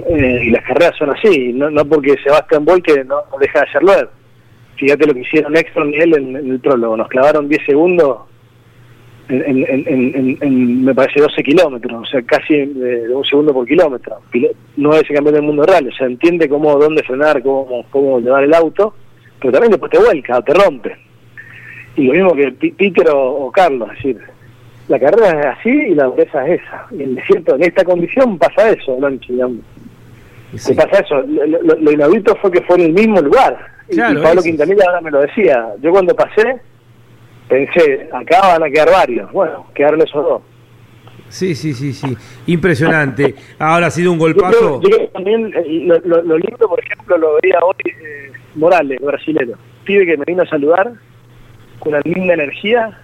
Eh, y las carreras son así, no, no porque Sebastián que no deja de hacerlo. Fíjate lo que hicieron extra nivel en, el prólogo, nos clavaron 10 segundos en, me parece 12 kilómetros, o sea, casi de, un segundo por kilómetro. No es el campeón del mundo real, o sea, entiende cómo, dónde frenar, cómo, cómo llevar el auto, pero también después te vuelca o te rompe. Y lo mismo que Peter o, Carlos, es decir, la carrera es así y la dureza es esa. Y en cierto, en esta condición pasa eso, ¿no? pasa eso. Lo, inaudito fue que fue en el mismo lugar. y Pablo Quintanilla ahora me lo decía. Yo cuando pasé, pensé, acá van a quedar varios. Bueno, quedaron esos dos. Sí, sí, sí, sí. Impresionante. Ahora ha sido un golpazo. también eh, lo, lindo, por ejemplo, lo veía hoy eh, Morales, brasileño. Pide que me vino a saludar con una linda energía.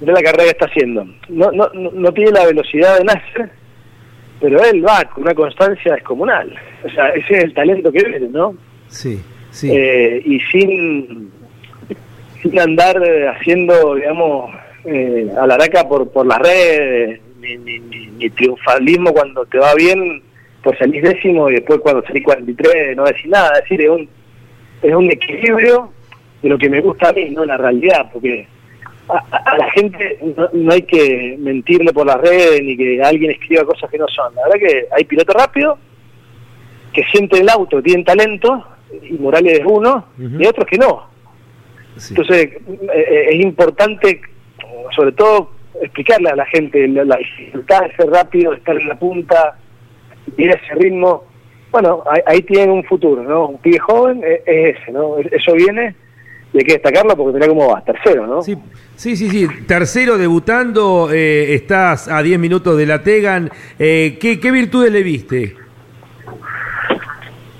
de la carrera que está haciendo. No, no, no tiene la velocidad de Nasser, pero él va con una constancia descomunal. O sea, ese es el talento que viene, ¿no? Sí, sí. Eh, y sin, sin andar haciendo, digamos, eh, alaraca por, por las redes, ni, ni, triunfalismo cuando te va bien, pues salís décimo y después cuando salís 43 no decís nada. Es decir, es un, es un equilibrio de lo que me gusta a mí, no la realidad, porque a, la gente no, hay que mentirle por las redes ni que alguien escriba cosas que no son. La verdad que hay pilotos rápidos que sienten el auto, tienen talento, y Morales es uno, y otros que no. Entonces, eh, eh, es importante, sobre todo, explicarle a la gente la, dificultad de ser rápido, de estar en la punta, ir a ese ritmo. Bueno, ahí, tienen un futuro, ¿no? Un pibe joven es, es ese, ¿no? Eso viene y hay que destacarlo porque mira cómo vas, tercero, ¿no? Sí, sí, sí, tercero debutando, eh, estás a 10 minutos de la Tegan. Eh, ¿qué, ¿Qué virtudes le viste?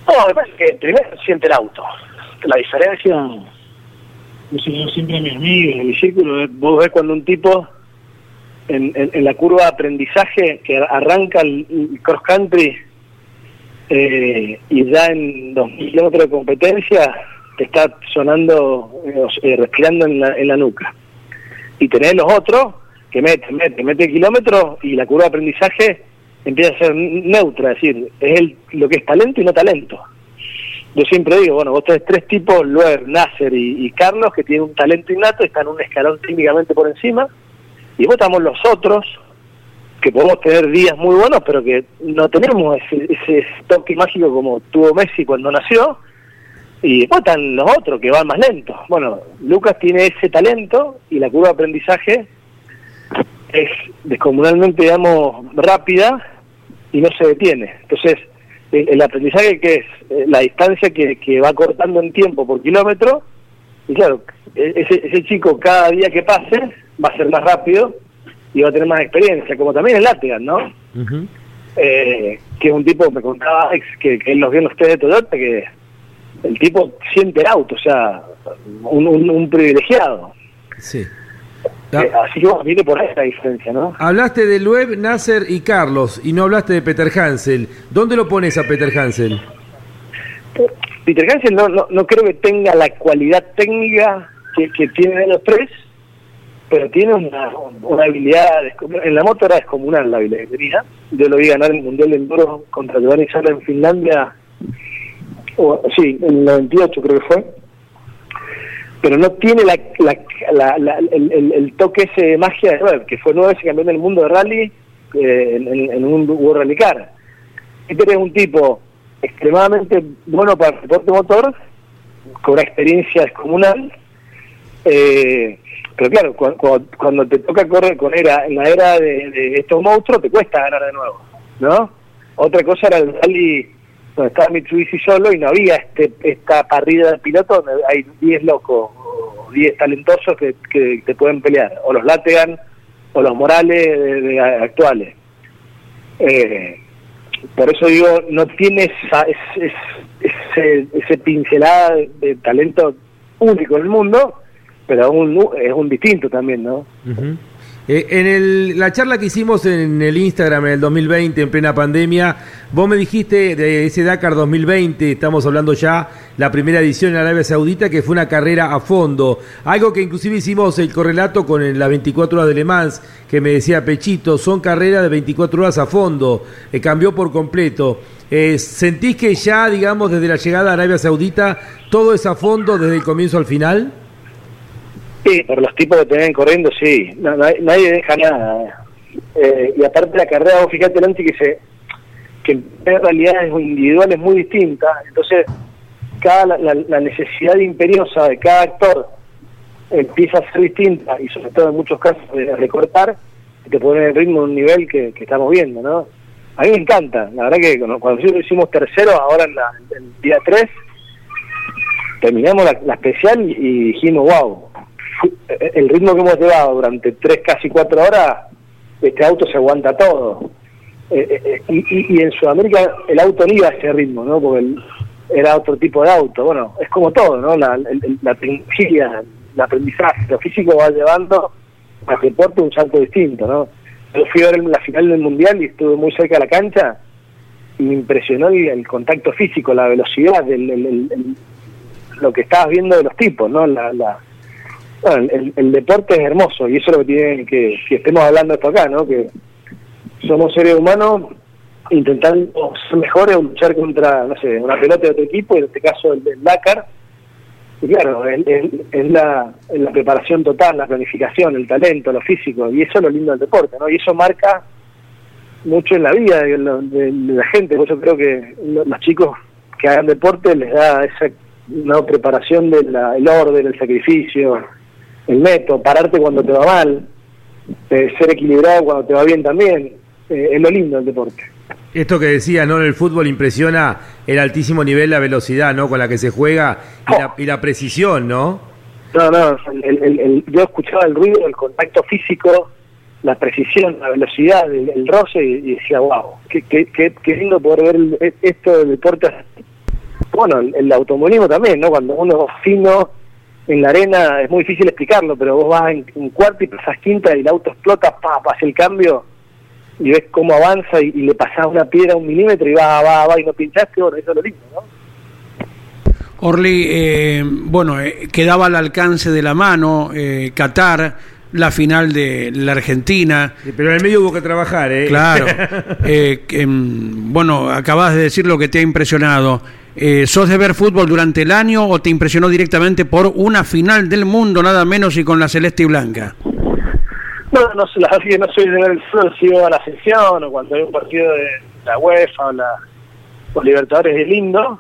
No, me parece que primero siente el auto. La diferencia, yo siempre a mis amigos, en mi círculo, vos ves cuando un tipo en, la curva de aprendizaje que arranca el, cross country eh, y ya en 2.000 kilómetros de competencia te está sonando, eh, eh, respirando en la, en la nuca. Y tenés los otros que meten, meten, meten kilómetros y la curva de aprendizaje empieza a ser neutra, es decir, es el, lo que es talento y no talento. Yo siempre digo, bueno, vos tenés tres tipos, Luer, Nasser y, Carlos, que tienen un talento innato, están un escalón técnicamente por encima, y vos estamos los otros, que podemos tener días muy buenos, pero que no tenemos ese, ese toque mágico como tuvo Messi cuando nació, y después están los otros que van más lentos. Bueno, Lucas tiene ese talento y la curva de aprendizaje es descomunalmente, digamos, rápida y no se detiene. Entonces, el, aprendizaje que es eh, la distancia que, que, va cortando en tiempo por kilómetro, y claro, e, ese, ese chico cada día que pase va a ser más rápido y va a tener más experiencia, como también el Latigan, ¿no? eh, que es un tipo, me contaba Alex, que, que él los vio en los test de Toyota, que el tipo siente el auto, o sea, un, un, privilegiado. Sí. Eh, así que bueno, viene por ahí la diferencia, ¿no? Hablaste de Lueb, Nasser y Carlos, y no hablaste de Peter Hansel. ¿Dónde lo pones a Peter Hansel? Peter Hansel no, no, no creo que tenga la cualidad técnica que, que tienen los tres, pero tiene una, una habilidad, en la moto era descomunal la habilidad que tenía. Yo lo vi ganar el Mundial de Enduro contra Giovanni Sala en Finlandia sí, en el 98 creo que fue, pero no tiene la, la, el, toque ese de magia de nueve, que fue nueve ese campeón del mundo de rally eh, en, un World Rally Car. Este es un tipo extremadamente bueno para el deporte motor, con una experiencia descomunal, eh, pero claro, cuando, te toca correr con era en la era de, estos monstruos, te cuesta ganar de nuevo, ¿no? Otra cosa era el rally donde estaba Mitsubishi solo y no había este esta parrilla de pilotos donde hay 10 locos o 10 talentosos que, que te pueden pelear, o los Lategan o los Morales actuales. Eh, por eso digo, no tiene esa, ese, ese pincelada de, talento único en el mundo, pero es un distinto también, ¿no? Eh, en el, la charla que hicimos en el Instagram en el 2020, en plena pandemia, vos me dijiste de ese Dakar 2020, estamos hablando ya la primera edición en Arabia Saudita, que fue una carrera a fondo. Algo que inclusive hicimos el correlato con las 24 horas de Le Mans, que me decía Pechito, son carreras de 24 horas a fondo, eh, cambió por completo. Eh, ¿Sentís que ya, digamos, desde la llegada a Arabia Saudita, todo es a fondo desde el comienzo al final? Sí, por los tipos que tenían corriendo, sí. nadie, deja nada. Eh, y aparte la carrera, vos fíjate, Lanti, que se que en realidad es individual es muy distinta. Entonces, cada la, necesidad imperiosa de cada actor empieza a ser distinta y sobre todo en muchos casos de recortar y te pone el ritmo a un nivel que, estamos viendo, ¿no? A mí me encanta, la verdad que cuando, nosotros hicimos tercero, ahora en, la, el día 3, terminamos la, la especial y dijimos, wow, el ritmo que hemos llevado durante tres, casi cuatro horas este auto se aguanta todo. Eh, y, en Sudamérica el auto no iba a ese ritmo, ¿no? Porque era otro tipo de auto. Bueno, es como todo, ¿no? La, la tecnología, el aprendizaje, lo físico va llevando al deporte un salto distinto, ¿no? Yo fui a ver la final del Mundial y estuve muy cerca de la cancha y me impresionó el, contacto físico, la velocidad, lo que estabas viendo de los tipos, ¿no? La, el, deporte es hermoso y eso es lo que tiene que, que estemos hablando esto acá, ¿no? Que somos seres humanos intentando ser mejores o luchar contra, no sé, una pelota de otro equipo, en este caso el, del Dakar. Y claro, es, la, la preparación total, la planificación, el talento, lo físico, y eso es lo lindo del deporte, ¿no? Y eso marca mucho en la vida de, la gente, por eso creo que los chicos que hagan deporte les da esa una preparación del orden, el sacrificio, el método, pararte cuando te va mal, eh, ser equilibrado cuando te va bien también, eh, es lo lindo del deporte. Esto que decía, ¿no? En el fútbol impresiona el altísimo nivel, la velocidad, ¿no? Con la que se juega y, la, precisión, ¿no? No, no, yo escuchaba el ruido, el contacto físico, la precisión, la velocidad, el, roce y, decía, wow, qué, qué, qué, lindo poder ver esto del deporte. Bueno, el, automovilismo también, ¿no? Cuando uno es fino en la arena es muy difícil explicarlo, pero vos vas en, un cuarto y pasas quinta y el auto explota, pa, hace el cambio y ves cómo avanza y, le pasás una piedra a un milímetro y va, va, va y no pinchaste, bueno, eso es lo lindo, ¿no? Orly, eh, bueno, eh, quedaba al alcance de la mano eh, Qatar, la final de la Argentina. pero en el medio hubo que trabajar, ¿eh? Claro. Em, bueno, acabas de decir lo que te ha impresionado. ¿Sos de ver fútbol durante el año o te impresionó directamente por una final del mundo, nada menos y con la celeste y blanca? No, no, la verdad que no soy de ver el fútbol, sigo a la sesión o cuando hay un partido de la UEFA o la los Libertadores es lindo.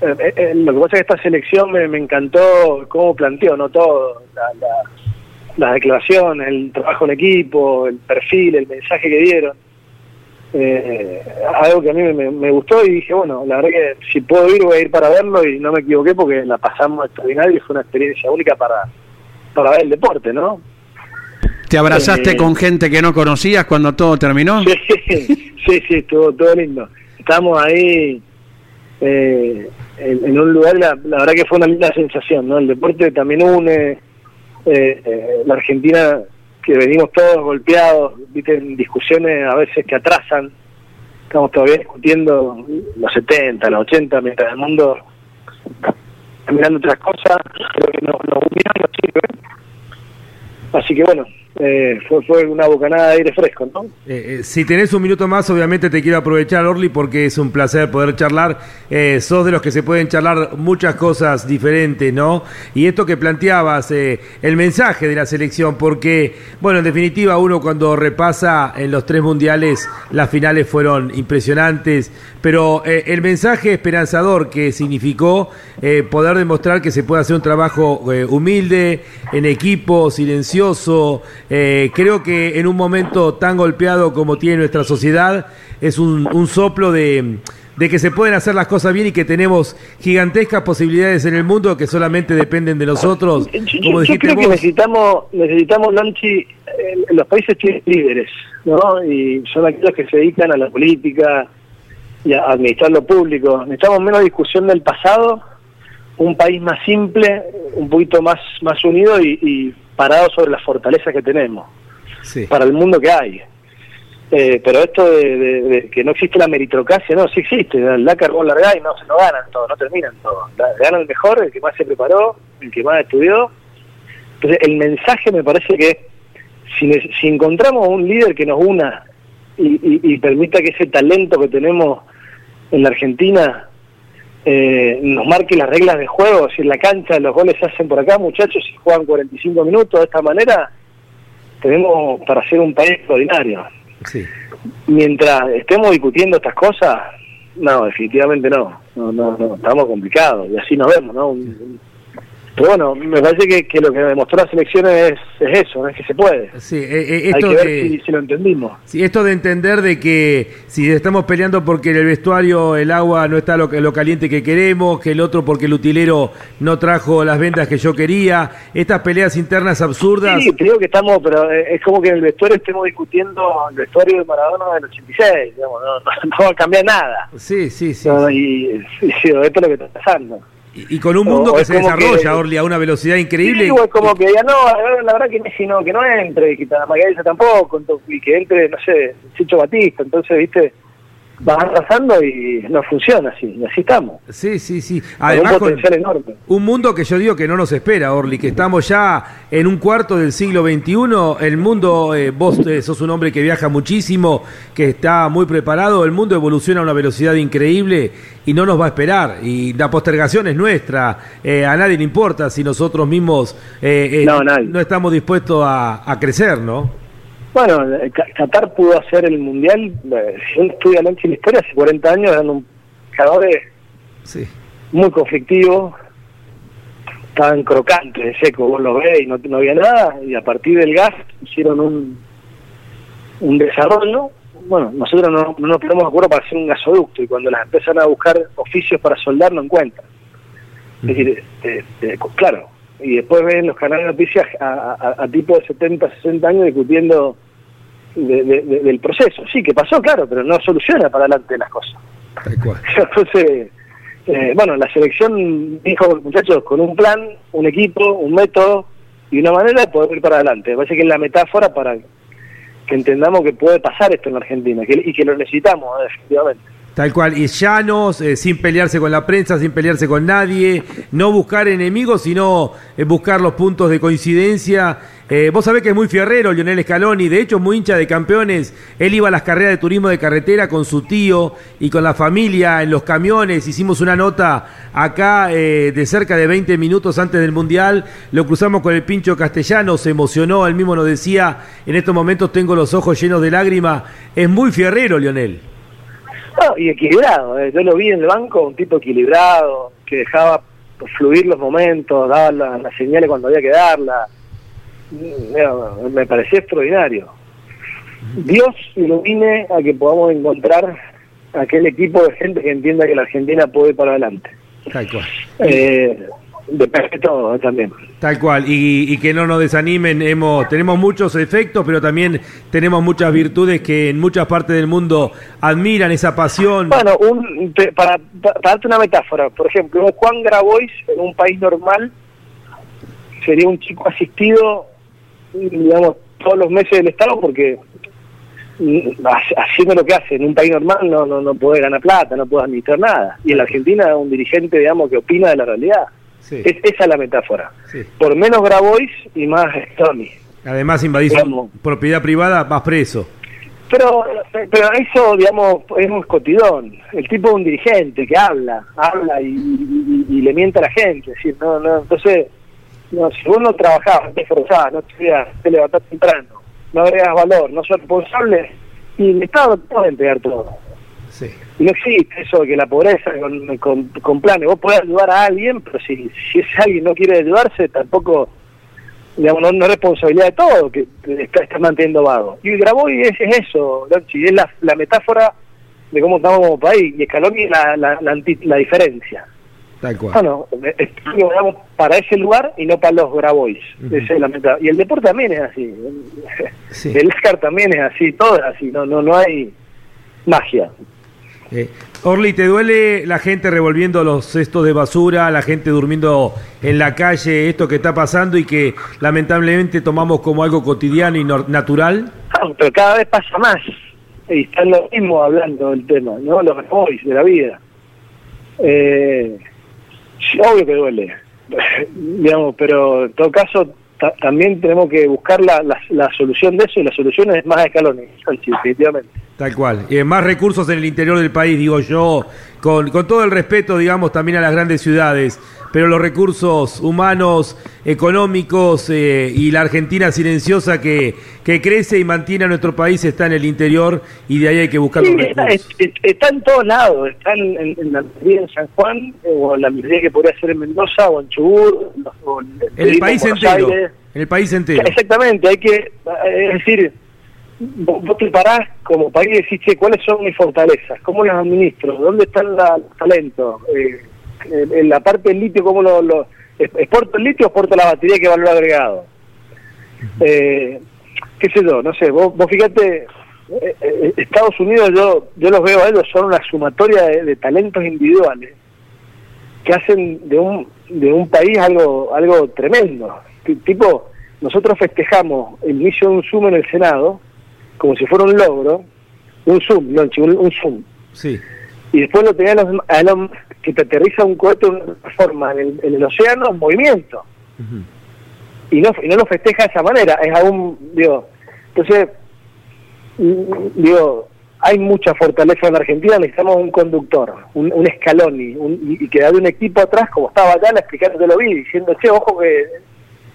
Eh, eh, eh, lo que pasa es que esta selección me, encantó cómo planteó, no todo, la, la, declaración, el trabajo en equipo, el perfil, el mensaje que dieron. Algo que a mí me, gustó y dije, bueno, la verdad que si puedo ir voy a ir para verlo y no me equivoqué porque la pasamos extraordinario y fue una experiencia única para, para ver el deporte, ¿no? ¿Te abrazaste con gente que no conocías cuando todo terminó? Sí, sí, sí, estuvo todo lindo. Estamos ahí eh, en, un lugar, la, verdad que fue una linda sensación, ¿no? El deporte también une, eh, eh, la Argentina, que venimos todos golpeados, viste, discusiones a veces que atrasan, estamos todavía discutiendo los 70, los 80, mientras el mundo está mirando otras cosas, creo que nos, nos unieron Así que bueno, eh, fue, fue, una bocanada de aire fresco, ¿no? Eh, eh, si tenés un minuto más, obviamente te quiero aprovechar, Orly, porque es un placer poder charlar. sos de los que se pueden charlar muchas cosas diferentes, ¿no? Y esto que planteabas, el mensaje de la selección, porque, bueno, en definitiva, uno cuando repasa en los tres mundiales, las finales fueron impresionantes, pero el mensaje esperanzador que significó poder demostrar que se puede hacer un trabajo humilde, en equipo, silencioso, eh, creo que en un momento tan golpeado como tiene nuestra sociedad, es un, soplo de, que se pueden hacer las cosas bien y que tenemos gigantescas posibilidades en el mundo que solamente dependen de nosotros. Como yo, creo que necesitamos, necesitamos, Nanchi, los países tienen líderes, ¿no? Y son aquellos que se dedican a la política y a administrar lo público. Necesitamos menos discusión del pasado, un país más simple, un poquito más, más unido y parado sobre las fortalezas que tenemos para el mundo que hay. Eh, pero esto de, que no existe la meritocracia, no, sí existe. El Dakar vos largás y no se lo ganan todo, no terminan todo. Ganan el mejor, el que más se preparó, el que más estudió. Entonces, el mensaje me parece que si, si encontramos un líder que nos una y, y permita que ese talento que tenemos en la Argentina eh, nos marque las reglas de juego, si en la cancha los goles se hacen por acá, muchachos, si juegan 45 minutos de esta manera, tenemos para ser un país extraordinario. Mientras estemos discutiendo estas cosas, no, definitivamente no, no, no, no estamos complicados y así nos vemos, ¿no? Pero bueno, me parece que, que, lo que demostró la selección es, es eso, es que se puede. Sí, eh, eh, esto Hay que ver si, lo entendimos. Sí, esto de entender de que si estamos peleando porque en el vestuario el agua no está lo, lo caliente que queremos, que el otro porque el utilero no trajo las ventas que yo quería, estas peleas internas absurdas. Sí, creo que estamos, pero eh, es como que en el vestuario estemos discutiendo el vestuario de Maradona del 86, digamos, no, no, va a cambiar nada. Sí, sí, sí. y, sí, esto es lo que está pasando. Y, con un mundo que se desarrolla, Orly, a una velocidad increíble. Sí, es como que ya no, la verdad que Messi no, que no entre, que Magalhães tampoco, y que entre, no sé, Chicho Batista, entonces, viste, va arrasando y no funciona así, así estamos. Sí, sí, sí. Además, un potencial enorme. Un mundo que yo digo que no nos espera, Orly, que estamos ya en un cuarto del siglo XXI. El mundo, eh, vos eh, sos un hombre que viaja muchísimo, que está muy preparado. El mundo evoluciona a una velocidad increíble y no nos va a esperar. Y la postergación es nuestra. Eh, a nadie le importa si nosotros mismos no, no, estamos dispuestos a, a crecer, ¿no? Bueno, Qatar pudo hacer el mundial, eh, yo estudié anoche en la historia, hace 40 años eran un de sí. muy conflictivo, estaban crocantes, seco, vos lo ves y no, no había nada, y a partir del gas hicieron un, un desarrollo. Bueno, nosotros no, no nos ponemos de acuerdo para hacer un gasoducto, y cuando las empiezan a buscar oficios para soldar no encuentran. Es decir, eh, eh, claro, y después ven los canales de noticias a, a, tipo de 70, 60 años discutiendo del proceso. Sí, que pasó, claro, pero no soluciona para adelante las cosas. Entonces, eh, bueno, la selección dijo, muchachos, con un plan, un equipo, un método y una manera de poder ir para adelante. Me parece que es la metáfora para que entendamos que puede pasar esto en Argentina y que lo necesitamos, definitivamente. Tal cual, y llanos, eh, sin pelearse con la prensa, sin pelearse con nadie, no buscar enemigos, sino eh, buscar los puntos de coincidencia. Eh, vos sabés que es muy fierrero Lionel Scaloni, de hecho muy hincha de campeones. Él iba a las carreras de turismo de carretera con su tío y con la familia en los camiones. Hicimos una nota acá de cerca de 20 minutos antes del Mundial. Lo cruzamos con el pincho castellano, se emocionó, él mismo nos decía, en estos momentos tengo los ojos llenos de lágrimas. Es muy fierrero, Lionel y equilibrado. Eh. Yo lo vi en el banco, un tipo equilibrado, que dejaba fluir los momentos, daba las señales cuando había que darla. Mm, me parecía extraordinario. Dios ilumine a que podamos encontrar aquel equipo de gente que entienda que la Argentina puede ir para adelante. Eh, Depende todo ¿eh? también. Tal cual, y, que no nos desanimen, hemos, tenemos muchos efectos, pero también tenemos muchas virtudes que en muchas partes del mundo admiran esa pasión. Bueno, un, para, darte una metáfora, por ejemplo, Juan Grabois en un país normal sería un chico asistido, digamos, todos los meses del Estado porque mm, haciendo lo que hace en un país normal no, no, no puede ganar plata, no puede administrar nada. Y en la Argentina un dirigente, digamos, que opina de la realidad. Es, esa es la metáfora. Por menos Grabois y más Tony. Además, invadir propiedad privada, más preso. Pero, pero eso, digamos, es un escotidón. El tipo es un dirigente que habla, habla y, le miente a la gente. decir, no, no, entonces, no, si vos no trabajabas, te esforzabas, no te, te levantás temprano, no agregas valor, no sos responsable, y el Estado te puede entregar todo. Y no existe eso de que la pobreza con, con, planes, vos podés ayudar a alguien, pero si, si ese alguien no quiere ayudarse, tampoco, digamos, no, es responsabilidad de todo que está, está manteniendo vago. Y Graboy es, es eso, es la, la metáfora de cómo estamos como país, y Scaloni es la, la, la, diferencia. Tal cual. Bueno, digamos, para ese lugar y no para los Grabois. es la Y el deporte también es así. El Oscar también es así, todo es así, no, no, no hay magia. Eh, Orly, ¿te duele la gente revolviendo los cestos de basura, la gente durmiendo en la calle, esto que está pasando y que lamentablemente tomamos como algo cotidiano y natural? pero cada vez pasa más. Y están los mismos hablando del tema, ¿no? Los boys de la vida. Eh, obvio que duele, digamos, pero en todo caso también tenemos que buscar la, la, solución de eso y la solución es más escalones, definitivamente. Tal cual. Y más recursos en el interior del país, digo yo, con, con todo el respeto, digamos, también a las grandes ciudades pero los recursos humanos, económicos eh, y la Argentina silenciosa que, que crece y mantiene a nuestro país está en el interior y de ahí hay que buscar los recursos. Está, en todos lados, está en, la minería en San Juan, eh, o en la minería que podría ser en Mendoza o en Chubut, o en, el país entero. En el país entero. Exactamente, hay que, eh, es decir, vos te parás como país y decís, che, ¿cuáles son mis fortalezas? ¿Cómo las administro? ¿Dónde están los talentos? Eh, en la parte del litio, ¿cómo lo, lo exporto el litio o exporto la batería que valor agregado? Eh, qué sé yo, no sé, vos, vos fíjate, eh, eh, Estados Unidos yo yo los veo a ellos, son una sumatoria de, talentos individuales que hacen de un de un país algo algo tremendo. tipo, nosotros festejamos el inicio de un Zoom en el Senado como si fuera un logro, un Zoom, no, un, un Zoom. Sí. Y después lo tenían a los, que te aterriza un cohete de una forma en el, océano en movimiento. y, no, y no lo festeja de esa manera, es aún, digo, entonces, mm, digo, hay mucha fortaleza en Argentina, necesitamos un conductor, un, un escalón y, y, que un equipo atrás, como estaba allá, explicando lo vi, diciendo, che, ojo que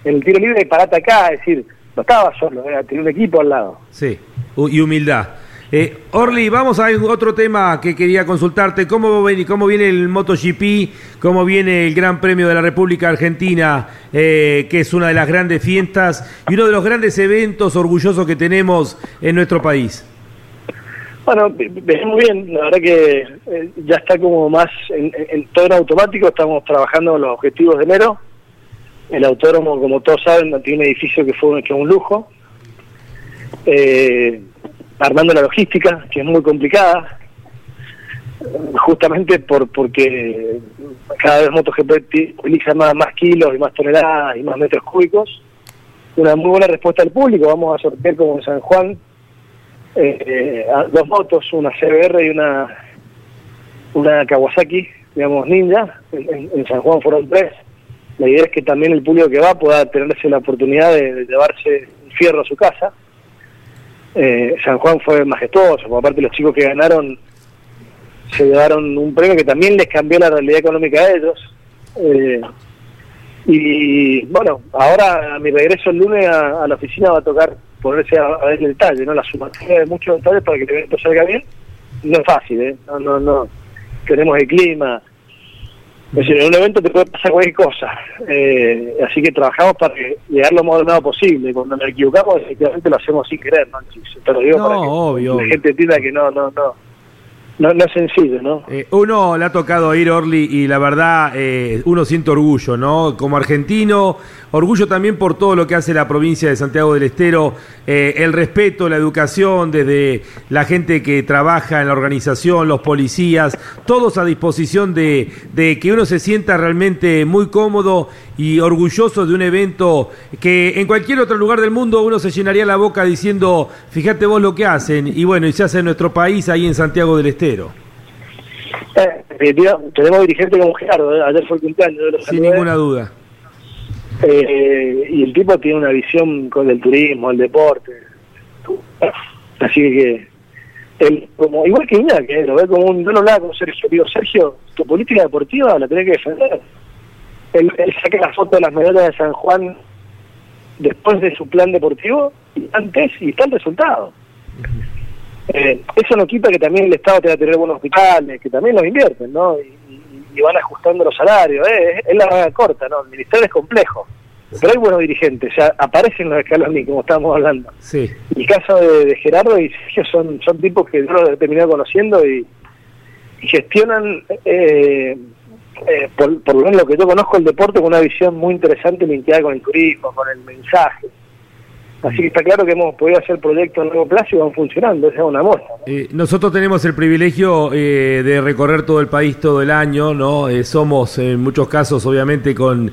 en el tiro libre parate acá, es decir, no estaba solo, era, tenía un equipo al lado. Sí, y humildad. Eh, Orly, vamos a otro tema que quería consultarte. ¿Cómo, ¿Cómo viene el MotoGP? ¿Cómo viene el Gran Premio de la República Argentina, eh, que es una de las grandes fiestas y uno de los grandes eventos orgullosos que tenemos en nuestro país? Bueno, muy bien. La verdad que eh, ya está como más en, todo en automático. Estamos trabajando en los objetivos de enero. El autódromo, como todos saben, tiene un edificio que fue hecho un lujo. Eh, armando la logística, que es muy complicada, justamente por porque cada vez MotoGP utiliza más, más kilos y más toneladas y más metros cúbicos. Una muy buena respuesta del público, vamos a sortear como en San Juan eh, dos motos, una CBR y una una Kawasaki, digamos Ninja, en, San Juan fueron tres. La idea es que también el público que va pueda tenerse la oportunidad de, llevarse un fierro a su casa eh, San Juan fue majestuoso, por aparte los chicos que ganaron se llevaron un premio que también les cambió la realidad económica a ellos. Eh, y bueno, ahora a mi regreso el lunes a, la oficina va a tocar ponerse a, ver el detalle, ¿no? La sumatoria de muchos detalles para que el evento salga bien. No es fácil, ¿eh? No, no, no. Tenemos el clima, es decir, en un evento te puede pasar cualquier cosa. Eh, así que trabajamos para llegar lo más ordenado posible. Cuando nos equivocamos, efectivamente lo hacemos sin querer, ¿no? Te lo digo para que obvio, la gente entienda que no, no, no no, no es sencillo, ¿no? Eh, uno le ha tocado ir, Orly, y la verdad, eh, uno siente orgullo, ¿no? Como argentino, orgullo también por todo lo que hace la provincia de Santiago del Estero, eh, el respeto, la educación, desde la gente que trabaja en la organización, los policías, todos a disposición de, de que uno se sienta realmente muy cómodo y orgulloso de un evento que en cualquier otro lugar del mundo uno se llenaría la boca diciendo, fíjate vos lo que hacen, y bueno, y se hace en nuestro país, ahí en Santiago del Estero. Eh, tenemos dirigente como Gerardo, ¿eh? ayer fue el cumpleaños. De Sin ninguna duda. Eh, y el tipo tiene una visión con el turismo, el deporte. Así que, él, como igual que Iñaki, que lo ve como un. Yo lo hablaba con Sergio, digo, Sergio, tu política deportiva la tenés que defender. Él, saca la foto de las medallas de San Juan después de su plan deportivo y antes y está el resultado. Eh, eso no quita que también el Estado tenga que tener buenos hospitales, que también los invierten, ¿no? Y, van ajustando los salarios. ¿eh? Es, la vaga corta, ¿no? El ministerio es complejo. Pero hay buenos dirigentes, ya aparecen los escalones, como estábamos hablando. Sí. El caso de, Gerardo y Sergio son, son tipos que yo los he terminado conociendo y, gestionan, eh, eh, por, por lo menos lo que yo conozco, el deporte con una visión muy interesante linkeada con el turismo, con el mensaje. Así que está claro que hemos podido hacer proyectos a largo plazo y van funcionando, esa es una muestra. Eh, nosotros tenemos el privilegio eh, de recorrer todo el país todo el año, ¿no? Eh, somos en muchos casos, obviamente, con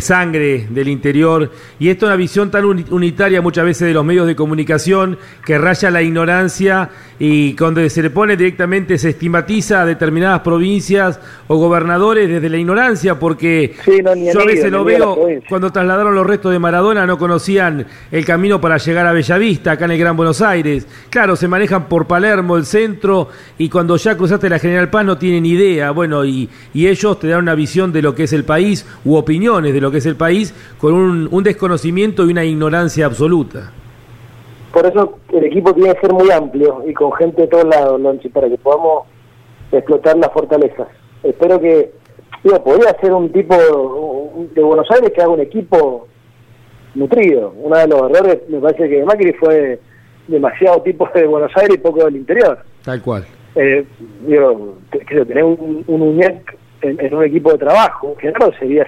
sangre del interior y esto es una visión tan unitaria muchas veces de los medios de comunicación que raya la ignorancia y cuando se le pone directamente se estigmatiza a determinadas provincias o gobernadores desde la ignorancia, porque yo a veces lo veo cuando trasladaron los restos de Maradona no conocían el camino para llegar a Bellavista, acá en el Gran Buenos Aires. Claro, se manejan por Palermo, el centro, y cuando ya cruzaste la General Paz no tienen idea. Bueno, y, ellos te dan una visión de lo que es el país, u opiniones de lo que es el país, con un, un desconocimiento y una ignorancia absoluta. Por eso el equipo tiene que ser muy amplio y con gente de todos lados, Lonchi, para que podamos explotar las fortalezas. Espero que, podría ser un tipo de Buenos Aires que haga un equipo nutrido. Uno de los errores, me parece que Macri fue demasiado tipo de Buenos Aires y poco del interior. Tal cual. Eh, digo, tener un, un en, un equipo de trabajo, que no sería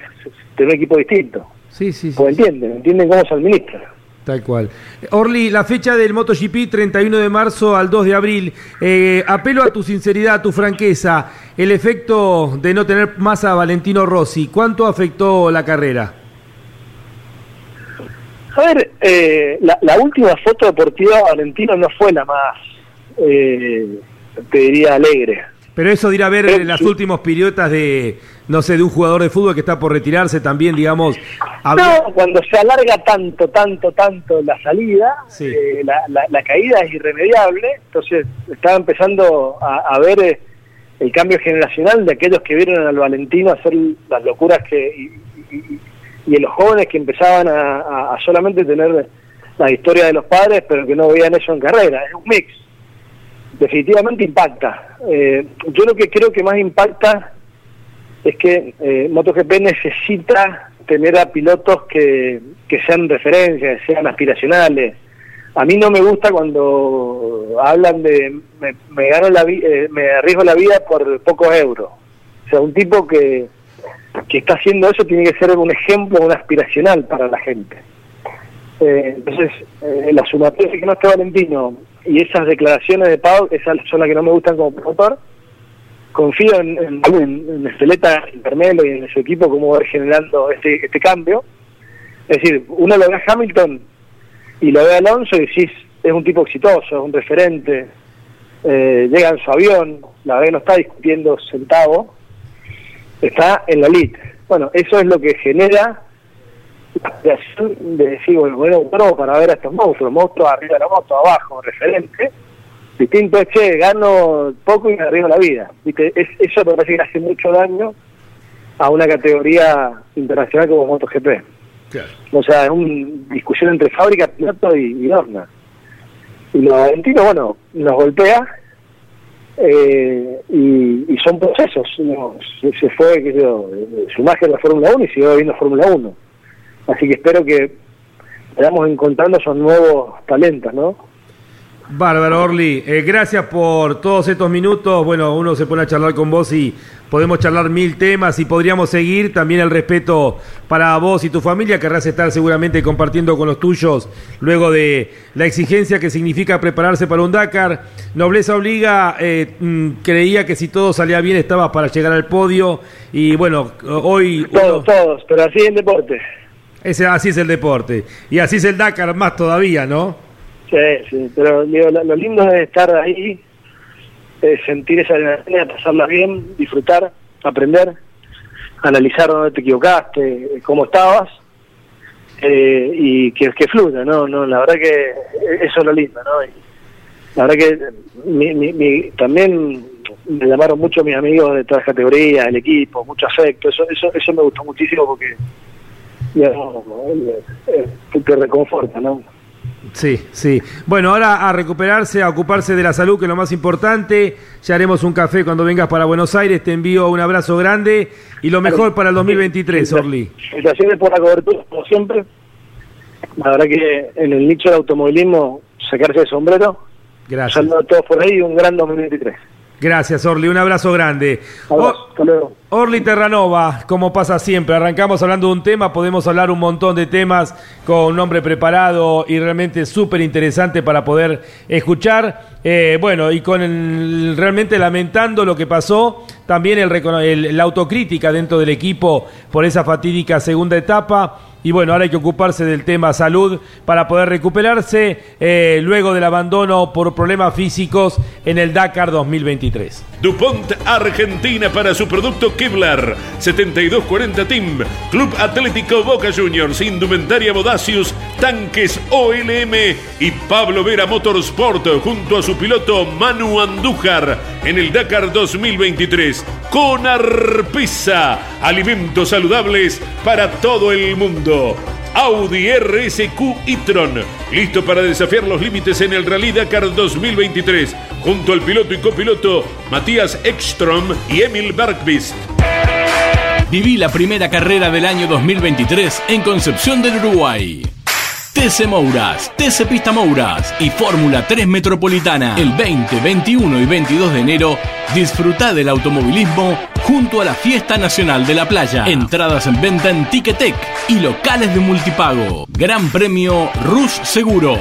tener un equipo distinto. Sí, sí, sí. Pues entienden, entienden cómo se administra. Tal cual. Orly, la fecha del MotoGP, 31 de marzo al 2 de abril. Eh, apelo a tu sinceridad, a tu franqueza. El efecto de no tener más a Valentino Rossi, ¿cuánto afectó la carrera? A ver, eh, la, última foto deportiva de Valentino no fue la más, eh, te diría, alegre. Pero eso dirá ver las últimas piruetas de, no sé, de un jugador de fútbol que está por retirarse también, digamos. No, cuando se alarga tanto, tanto, tanto la salida, eh, la, caída es irremediable, entonces estaba empezando a, ver eh, el cambio generacional de aquellos que vieron al Valentino hacer las locuras que... Y, y, los jóvenes que empezaban a, solamente tener la historia de los padres, pero que no veían eso en carrera, es un mix. Definitivamente impacta. Eh, yo lo que creo que más impacta es que eh, MotoGP necesita tener a pilotos que, que sean referencias, sean aspiracionales. A mí no me gusta cuando hablan de me, gano la eh, me arriesgo la vida por pocos euros. O sea, un tipo que, que está haciendo eso tiene que ser un ejemplo, un aspiracional para la gente. Eh, entonces, eh, la sumatoria que no esté Valentino y esas declaraciones de Pau, esas son las que no me gustan como promotor, confío en, en, en, en y en su equipo cómo va generando este, este cambio. Es decir, uno lo ve a Hamilton y lo ve a Alonso y decís, es un tipo exitoso, es un referente, eh, llega en su avión, la verdad no está discutiendo centavo, está en la elite. Bueno, eso es lo que genera la creación de decir, bueno, bueno, para ver a estos monstruos, monstruos arriba de la moto, abajo, referente, Distinto es que gano poco y me arriesgo la vida. ¿Viste? eso me parece que hace mucho daño a una categoría internacional como MotoGP. O sea, es una discusión entre fábrica, piloto y, y horna. Y lo argentino, bueno, nos golpea eh, y, son procesos. se, fue, que yo, su magia de la Fórmula 1 y sigue viendo Fórmula 1. Así que espero que vayamos encontrando esos nuevos talentos, ¿no? Bárbaro, Orly. Eh, gracias por todos estos minutos. Bueno, uno se pone a charlar con vos y podemos charlar mil temas y podríamos seguir. También el respeto para vos y tu familia. Querrás estar seguramente compartiendo con los tuyos luego de la exigencia que significa prepararse para un Dakar. Nobleza Obliga eh, mm, creía que si todo salía bien estabas para llegar al podio. Y bueno, hoy... Todos, todos, pero así es el deporte. Ese, así es el deporte. Y así es el Dakar más todavía, ¿no? Sí, pero lo, lindo es estar ahí, sentir esa adrenalina, pasarla bien, disfrutar, aprender, analizar dónde te equivocaste, cómo estabas, eh, y que, que fluya, ¿no? no La verdad que eso es lo lindo, ¿no? la verdad que mi, también me llamaron mucho mis amigos de todas las categorías, el equipo, mucho afecto, eso eso eso me gustó muchísimo porque digamos, te reconforta, ¿no? Sí, sí. Bueno, ahora a recuperarse, a ocuparse de la salud, que es lo más importante. Ya haremos un café cuando vengas para Buenos Aires. Te envío un abrazo grande y lo mejor para el 2023, Orly. Felicitaciones por la cobertura, como siempre. La verdad que en el nicho de automovilismo, sacarse el sombrero. Gracias. Saludos a todos por ahí y un gran 2023. Gracias, Orly. Un abrazo grande. Orly Terranova, como pasa siempre, arrancamos hablando de un tema, podemos hablar un montón de temas con un hombre preparado y realmente súper interesante para poder escuchar. Eh, bueno, y con realmente lamentando lo que pasó, también el, la autocrítica dentro del equipo por esa fatídica segunda etapa y bueno, ahora hay que ocuparse del tema salud para poder recuperarse eh, luego del abandono por problemas físicos en el Dakar 2023. DuPont Argentina para su producto Kevlar 7240 Team Club Atlético Boca Juniors Indumentaria Bodasius Tanques OLM y Pablo Vera Motorsport junto a su piloto Manu Andújar en el Dakar 2023. Con Arpisa, alimentos saludables para todo el mundo. Audi RSQ e-tron, listo para desafiar los límites en el Rally Dakar 2023, junto al piloto y copiloto Matías Ekstrom y Emil Bergqvist. Viví la primera carrera del año 2023 en Concepción del Uruguay. TC Mouras, TC Pista Mouras y Fórmula 3 Metropolitana. El 20, 21 y 22 de enero disfruta del automovilismo junto a la Fiesta Nacional de la Playa. Entradas en venta en Ticketek y locales de multipago. Gran Premio Rus Seguros.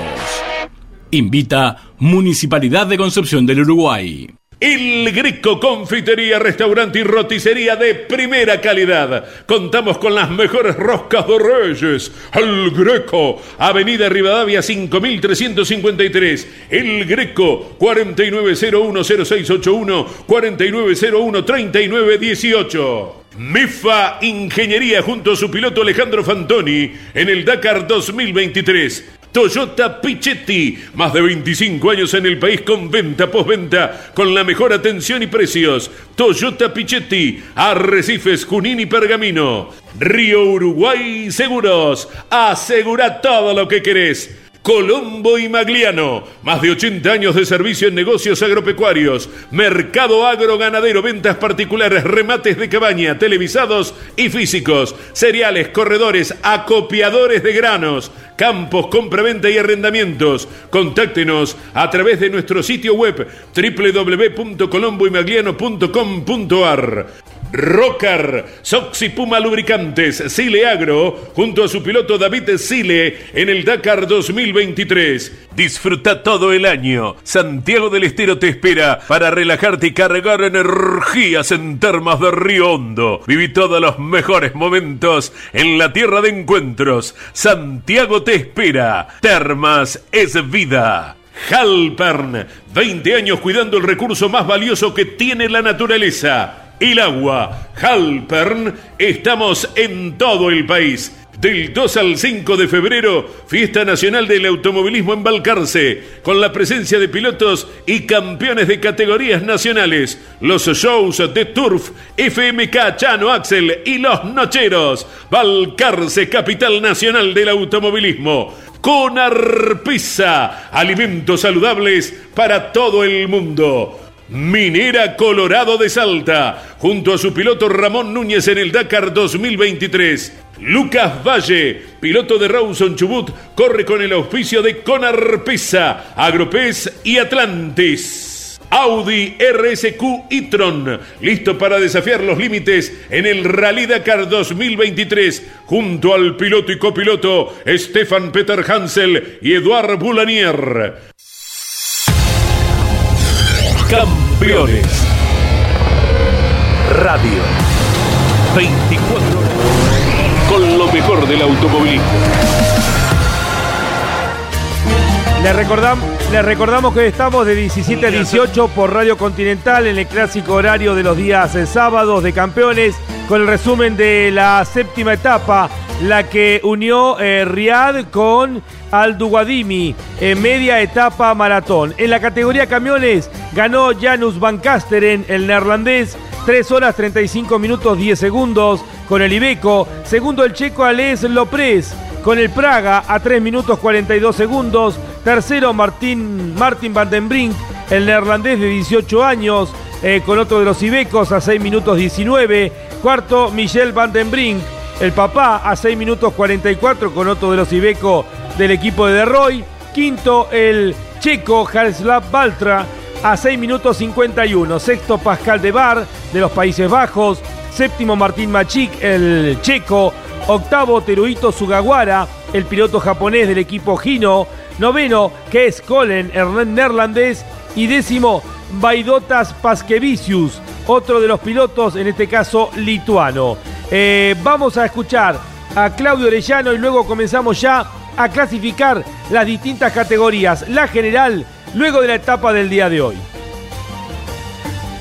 Invita Municipalidad de Concepción del Uruguay. El Greco Confitería, Restaurante y Roticería de primera calidad. Contamos con las mejores roscas de Reyes. El Greco, Avenida Rivadavia 5353. El Greco, 49010681, 49013918. MIFA Ingeniería junto a su piloto Alejandro Fantoni en el Dakar 2023. Toyota Pichetti, más de 25 años en el país con venta postventa, con la mejor atención y precios. Toyota Pichetti, Arrecifes, Junín y Pergamino. Río Uruguay Seguros, asegura todo lo que querés. Colombo y Magliano, más de 80 años de servicio en negocios agropecuarios, mercado agroganadero, ventas particulares, remates de cabaña, televisados y físicos, cereales, corredores, acopiadores de granos, campos, compraventa y arrendamientos. Contáctenos a través de nuestro sitio web www.colomboymagliano.com.ar. Rocar, Soxy Puma Lubricantes, Sile Agro, junto a su piloto David Sile en el Dakar 2023. Disfruta todo el año. Santiago del Estero te espera para relajarte y cargar energías en termas de Río Hondo. Viví todos los mejores momentos en la tierra de encuentros. Santiago te espera. Termas es vida. Halpern, 20 años cuidando el recurso más valioso que tiene la naturaleza el agua. Halpern, estamos en todo el país. Del 2 al 5 de febrero, Fiesta Nacional del Automovilismo en Balcarce, con la presencia de pilotos y campeones de categorías nacionales, los shows de Turf, FMK, Chano Axel y Los Nocheros. Balcarce, capital nacional del automovilismo. Con Arpisa, alimentos saludables para todo el mundo. Minera Colorado de Salta, junto a su piloto Ramón Núñez en el Dakar 2023. Lucas Valle, piloto de Rawson Chubut, corre con el auspicio de Conarpesa, Agropez y Atlantis. Audi RSQ e-tron, listo para desafiar los límites en el Rally Dakar 2023, junto al piloto y copiloto Stefan Peter Hansel y Eduard Boulanier. Campeones. Radio. 24 con lo mejor del automovilismo. Les recordamos, les recordamos que estamos de 17 a 18 por Radio Continental en el clásico horario de los días sábados de campeones con el resumen de la séptima etapa, la que unió eh, Riad con Alduguadimi en media etapa maratón. En la categoría camiones ganó Janus Van Kasteren, el neerlandés, 3 horas 35 minutos 10 segundos con el Ibeco. Segundo el checo Ales Lopres con el Praga a 3 minutos 42 segundos. Tercero Martín, Martin Van den Brink, el neerlandés de 18 años, eh, con otro de los Ibecos a 6 minutos 19. Cuarto, Michel Van den Brink, el papá, a 6 minutos 44 con otro de los Ibeco del equipo de Derroy. Quinto, el checo Harslav Baltra, a 6 minutos 51. Sexto, Pascal de Bar, de los Países Bajos. Séptimo, Martín Machik, el checo. Octavo, Teruito Sugawara, el piloto japonés del equipo Hino. Noveno, que es Colin, el neerlandés. Y décimo, Vaidotas Paskevicius, otro de los pilotos, en este caso lituano. Eh, vamos a escuchar a Claudio Orellano y luego comenzamos ya a clasificar las distintas categorías. La general, luego de la etapa del día de hoy.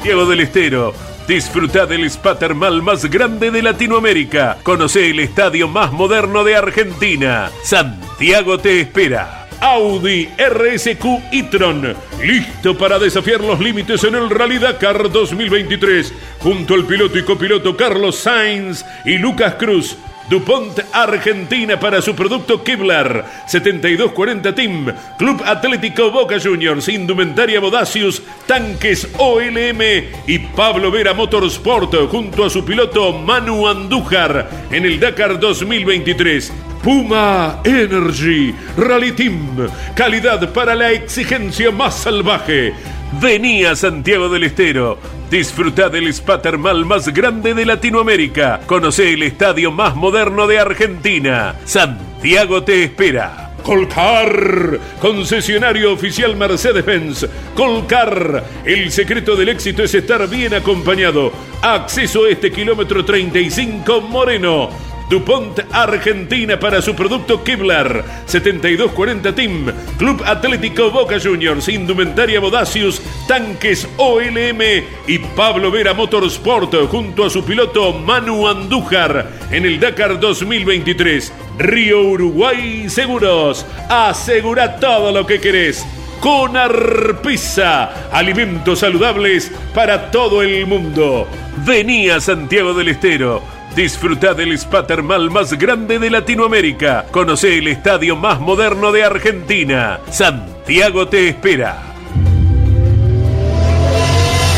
Diego del Estero, Disfruta del spa termal más grande de Latinoamérica. Conoce el estadio más moderno de Argentina. Santiago te espera. Audi RSQ e-tron, listo para desafiar los límites en el Rally Dakar 2023, junto al piloto y copiloto Carlos Sainz y Lucas Cruz. DuPont Argentina para su producto Kevlar. 7240 Team. Club Atlético Boca Juniors. Indumentaria Bodacius. Tanques OLM y Pablo Vera Motorsport junto a su piloto Manu Andújar en el Dakar 2023 Puma Energy. Rally Team. Calidad para la exigencia más salvaje Venía Santiago del Estero Disfruta del spa termal más grande de Latinoamérica. Conoce el estadio más moderno de Argentina. Santiago te espera. Colcar, concesionario oficial Mercedes-Benz. Colcar, el secreto del éxito es estar bien acompañado. Acceso a este kilómetro 35 Moreno. DuPont Argentina para su producto Kevlar. 7240 Team. Club Atlético Boca Juniors Indumentaria Bodacius Tanques OLM y Pablo Vera Motorsport junto a su piloto Manu Andújar en el Dakar 2023 Río Uruguay Seguros. Asegura todo lo que querés con Arpisa, alimentos saludables para todo el mundo. Venía Santiago del Estero Disfruta del spa termal más grande de Latinoamérica. Conoce el estadio más moderno de Argentina. Santiago te espera.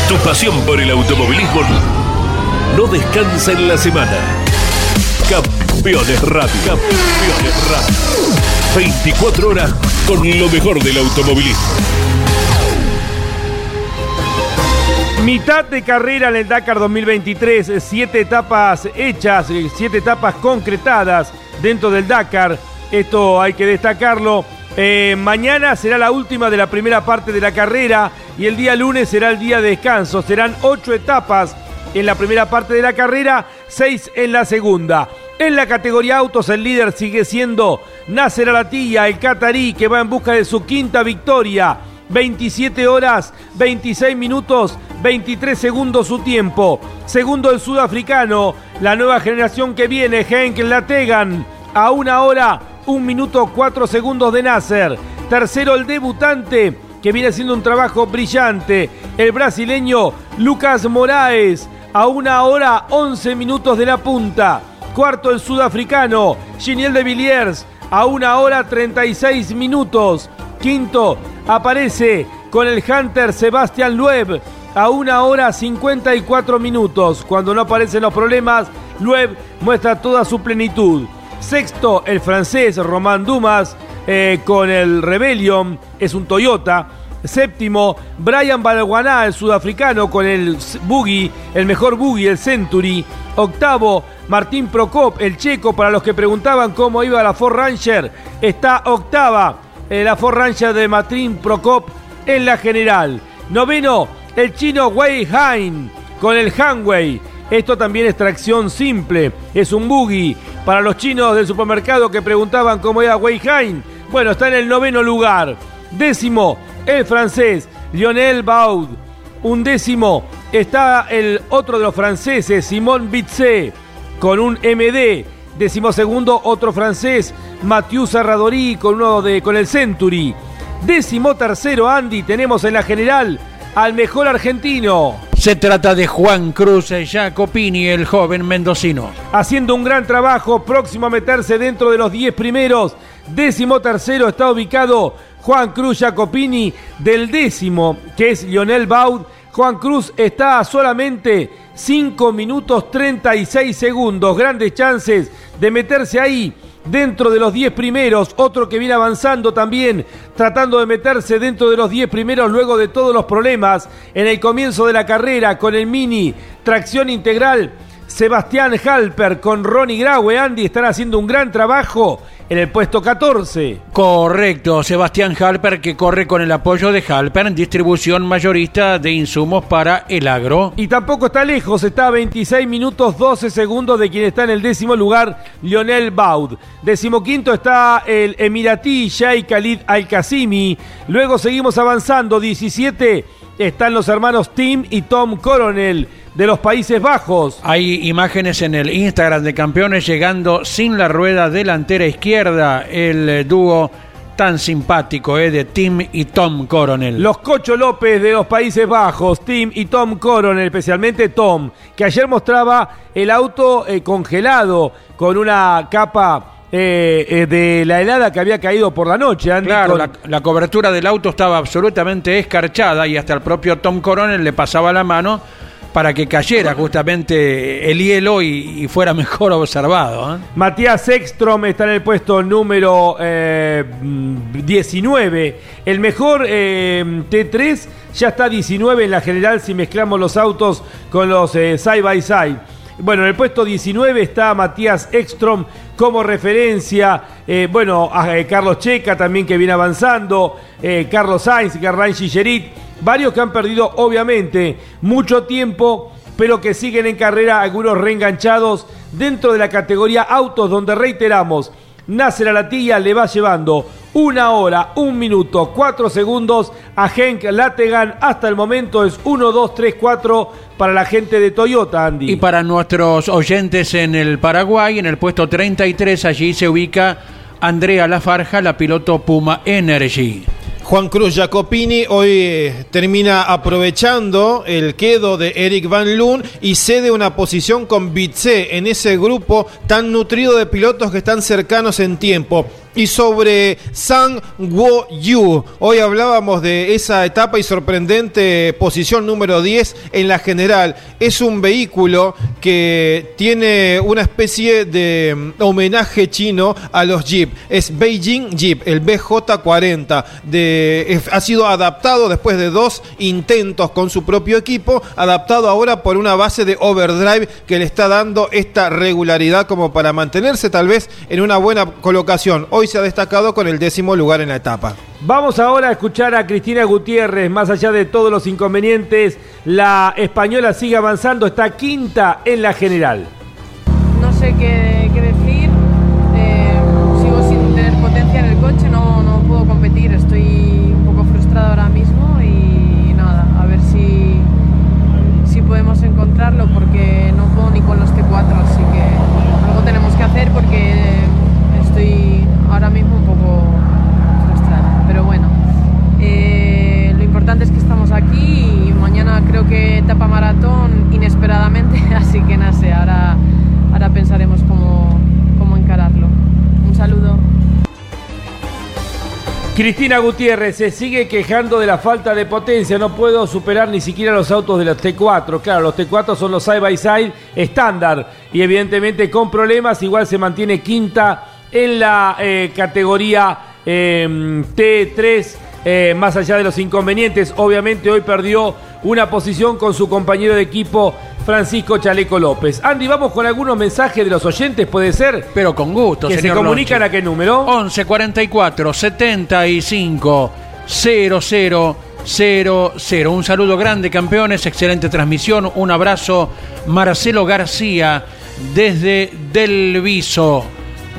Tu pasión por el automovilismo no descansa en la semana. Campeones Radio. Campeones Radio. 24 horas con lo mejor del automovilismo. Mitad de carrera en el Dakar 2023, siete etapas hechas, siete etapas concretadas dentro del Dakar. Esto hay que destacarlo. Eh, mañana será la última de la primera parte de la carrera y el día lunes será el día de descanso. Serán ocho etapas en la primera parte de la carrera, seis en la segunda. En la categoría autos el líder sigue siendo Nasser Alatilla, el catarí que va en busca de su quinta victoria. 27 horas, 26 minutos, 23 segundos su tiempo. Segundo el sudafricano, la nueva generación que viene, Henk Lategan, a una hora, un minuto, cuatro segundos de Nasser. Tercero el debutante, que viene haciendo un trabajo brillante, el brasileño Lucas Moraes, a una hora, 11 minutos de la punta. Cuarto el sudafricano, Giniel de Villiers, a una hora 36 minutos. Quinto, aparece con el Hunter Sebastián Lueb a una hora 54 minutos. Cuando no aparecen los problemas, Lueb muestra toda su plenitud. Sexto, el francés Román Dumas eh, con el Rebellion, es un Toyota. Séptimo, Brian Balguaná, el sudafricano, con el Buggy, el mejor Buggy, el Century. Octavo, Martín Prokop, el checo, para los que preguntaban cómo iba la Ford Ranger, está octava la Ford de Martín Prokop en la general. Noveno, el chino Wei Hain con el Hanwei. Esto también es tracción simple, es un buggy. Para los chinos del supermercado que preguntaban cómo era Wei Hain, bueno, está en el noveno lugar. Décimo, el francés Lionel Baud. Un décimo está el otro de los franceses, Simón Bitze, con un MD. Décimo segundo, otro francés, Mathieu Serradori con uno de con el Century. Décimo tercero, Andy, tenemos en la general al mejor argentino. Se trata de Juan Cruz Jacopini, el joven mendocino. Haciendo un gran trabajo, próximo a meterse dentro de los 10 primeros. Décimo tercero está ubicado Juan Cruz Jacopini del décimo, que es Lionel Baud. Juan Cruz está a solamente 5 minutos 36 segundos. Grandes chances de meterse ahí dentro de los 10 primeros, otro que viene avanzando también, tratando de meterse dentro de los 10 primeros luego de todos los problemas en el comienzo de la carrera con el mini tracción integral. Sebastián Halper con Ronnie Graue, Andy, están haciendo un gran trabajo en el puesto 14. Correcto, Sebastián Halper que corre con el apoyo de Halper en distribución mayorista de insumos para el agro. Y tampoco está lejos, está a 26 minutos 12 segundos de quien está en el décimo lugar, Lionel Baud. Decimoquinto está el Emiratí Sheikh Khalid Al-Qasimi. Luego seguimos avanzando, 17 están los hermanos Tim y Tom Coronel de los Países Bajos. Hay imágenes en el Instagram de campeones llegando sin la rueda delantera izquierda, el dúo tan simpático eh, de Tim y Tom Coronel. Los Cocho López de los Países Bajos, Tim y Tom Coronel, especialmente Tom, que ayer mostraba el auto eh, congelado con una capa de la helada que había caído por la noche. Andy, claro, la, cobertura del auto estaba absolutamente escarchada y hasta el propio Tom Coronel le pasaba la mano para que cayera justamente el hielo y, fuera mejor observado. ¿eh? Matías Ekstrom está en el puesto número 19. Eh, el mejor eh, T3 ya está 19 en la general si mezclamos los autos con los side by side. Bueno, en el puesto 19 está Matías Ekstrom como referencia. bueno, a Carlos Checa también que viene avanzando. Carlos Sainz, Garrain Gillerit Varios que han perdido, obviamente, mucho tiempo, pero que siguen en carrera, algunos reenganchados dentro de la categoría autos, donde reiteramos, Nace la latilla, le va llevando una hora, un minuto, cuatro segundos a Henk Lategan. Hasta el momento es 1, 2, 3, 4 para la gente de Toyota, Andy. Y para nuestros oyentes en el Paraguay, en el puesto 33, allí se ubica Andrea Lafarja, la piloto Puma Energy. Juan Cruz Jacopini hoy eh, termina aprovechando el quedo de Eric Van Loon y cede una posición con Bitze en ese grupo tan nutrido de pilotos que están cercanos en tiempo y sobre Sang Wo Yu. Hoy hablábamos de esa etapa y sorprendente posición número 10 en la general. Es un vehículo que tiene una especie de mm, homenaje chino a los Jeep. Es Beijing Jeep, el BJ40. De, ha sido adaptado después de dos intentos con su propio equipo, adaptado ahora por una base de overdrive que le está dando esta regularidad como para mantenerse tal vez en una buena colocación se ha destacado con el décimo lugar en la etapa. Vamos ahora a escuchar a Cristina Gutiérrez, más allá de todos los inconvenientes, la española sigue avanzando, está quinta en la general. No sé qué, decir, eh, sigo sin tener potencia en el coche, no, no puedo competir, estoy un poco frustrada ahora mismo y nada, a ver si, si podemos encontrarlo porque no puedo ni con los T4, así que algo tenemos que hacer porque ahora mismo un poco frustrada. Pero bueno, eh, lo importante es que estamos aquí y mañana creo que etapa maratón inesperadamente, así que no sé, ahora, ahora pensaremos cómo, cómo encararlo. Un saludo. Cristina Gutiérrez se sigue quejando de la falta de potencia. No puedo superar ni siquiera los autos de los T4. Claro, los T4 son los side by side estándar y evidentemente con problemas. Igual se mantiene quinta en la eh, categoría em, T3. Eh, más allá de los inconvenientes, obviamente hoy perdió una posición con su compañero de equipo Francisco Chaleco López. Andy, vamos con algunos mensajes de los oyentes, ¿puede ser? Pero con gusto, Que se comunican a qué número? 11 44 75 00 00. Un saludo grande, campeones. Excelente transmisión. Un abrazo, Marcelo García, desde Del Viso.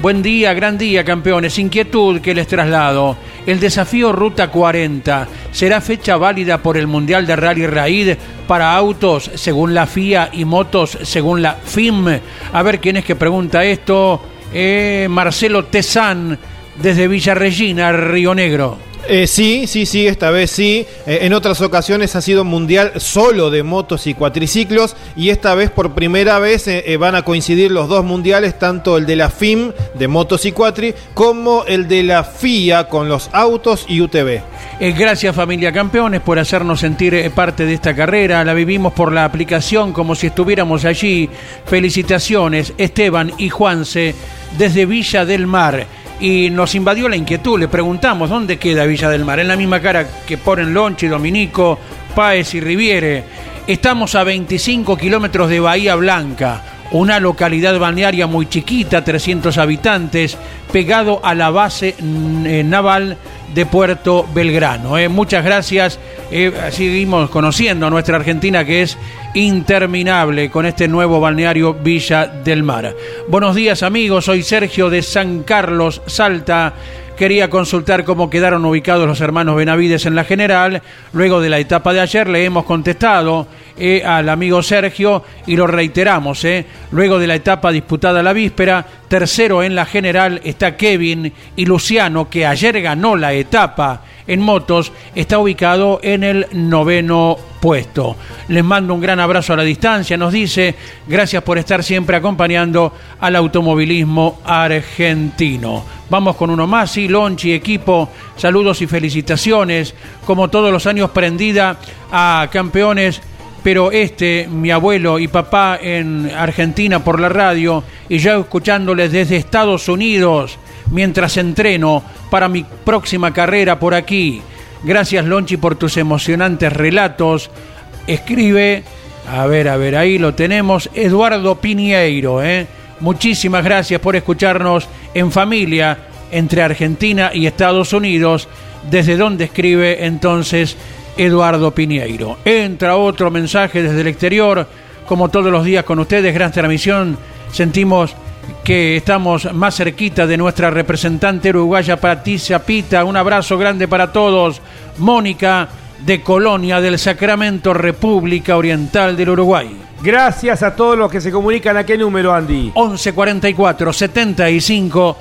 Buen día, gran día, campeones. Inquietud que les traslado. El desafío Ruta 40 será fecha válida por el Mundial de Rally Raid para autos según la FIA y motos según la FIM. A ver quién es que pregunta esto. Eh, Marcelo Tezán desde Villa Regina, Río Negro. Eh, sí, sí, sí, esta vez sí. Eh, en otras ocasiones ha sido mundial solo de motos y cuatriciclos y esta vez por primera vez eh, van a coincidir los dos mundiales, tanto el de la FIM de motos y cuatri como el de la FIA con los autos y UTV. gracias familia campeones por hacernos sentir parte de esta carrera. La vivimos por la aplicación como si estuviéramos allí. Felicitaciones Esteban y Juanse desde Villa del Mar y nos invadió la inquietud. Le preguntamos dónde queda Villa del Mar, en la misma cara que ponen Lonchi, Dominico, Páez y Riviere. Estamos a 25 kilómetros de Bahía Blanca, una localidad balnearia muy chiquita, 300 habitantes, pegado a la base mm, eh, naval de Puerto Belgrano. Eh. Muchas gracias. Eh, seguimos conociendo a nuestra Argentina que es interminable con este nuevo balneario Villa del Mar. Buenos días amigos, soy Sergio de San Carlos, Salta. Quería consultar cómo quedaron ubicados los hermanos Benavides en la general. Luego de la etapa de ayer le hemos contestado eh, al amigo Sergio y lo reiteramos. Eh. Luego de la etapa disputada la víspera, tercero en la general está Kevin y Luciano, que ayer ganó la etapa en motos, está ubicado en el noveno puesto. Les mando un gran abrazo a la distancia, nos dice, gracias por estar siempre acompañando al automovilismo argentino. Vamos con uno más, sí, Lonchi, equipo, saludos y felicitaciones, como todos los años prendida a campeones pero este, mi abuelo y papá en Argentina por la radio y ya escuchándoles desde Estados Unidos mientras entreno para mi próxima carrera por aquí. Gracias Lonchi por tus emocionantes relatos. Escribe, a ver, a ver, ahí lo tenemos, Eduardo Piñeiro. ¿eh? Muchísimas gracias por escucharnos en familia entre Argentina y Estados Unidos, desde donde escribe entonces Eduardo Piñeiro. Entra otro mensaje desde el exterior, como todos los días con ustedes, gran transmisión. Sentimos que estamos más cerquita de nuestra representante uruguaya Patricia Pita. Un abrazo grande para todos. Mónica de Colonia del Sacramento, República Oriental del Uruguay. Gracias a todos los que se comunican. ¿A qué número, Andy? 1144 75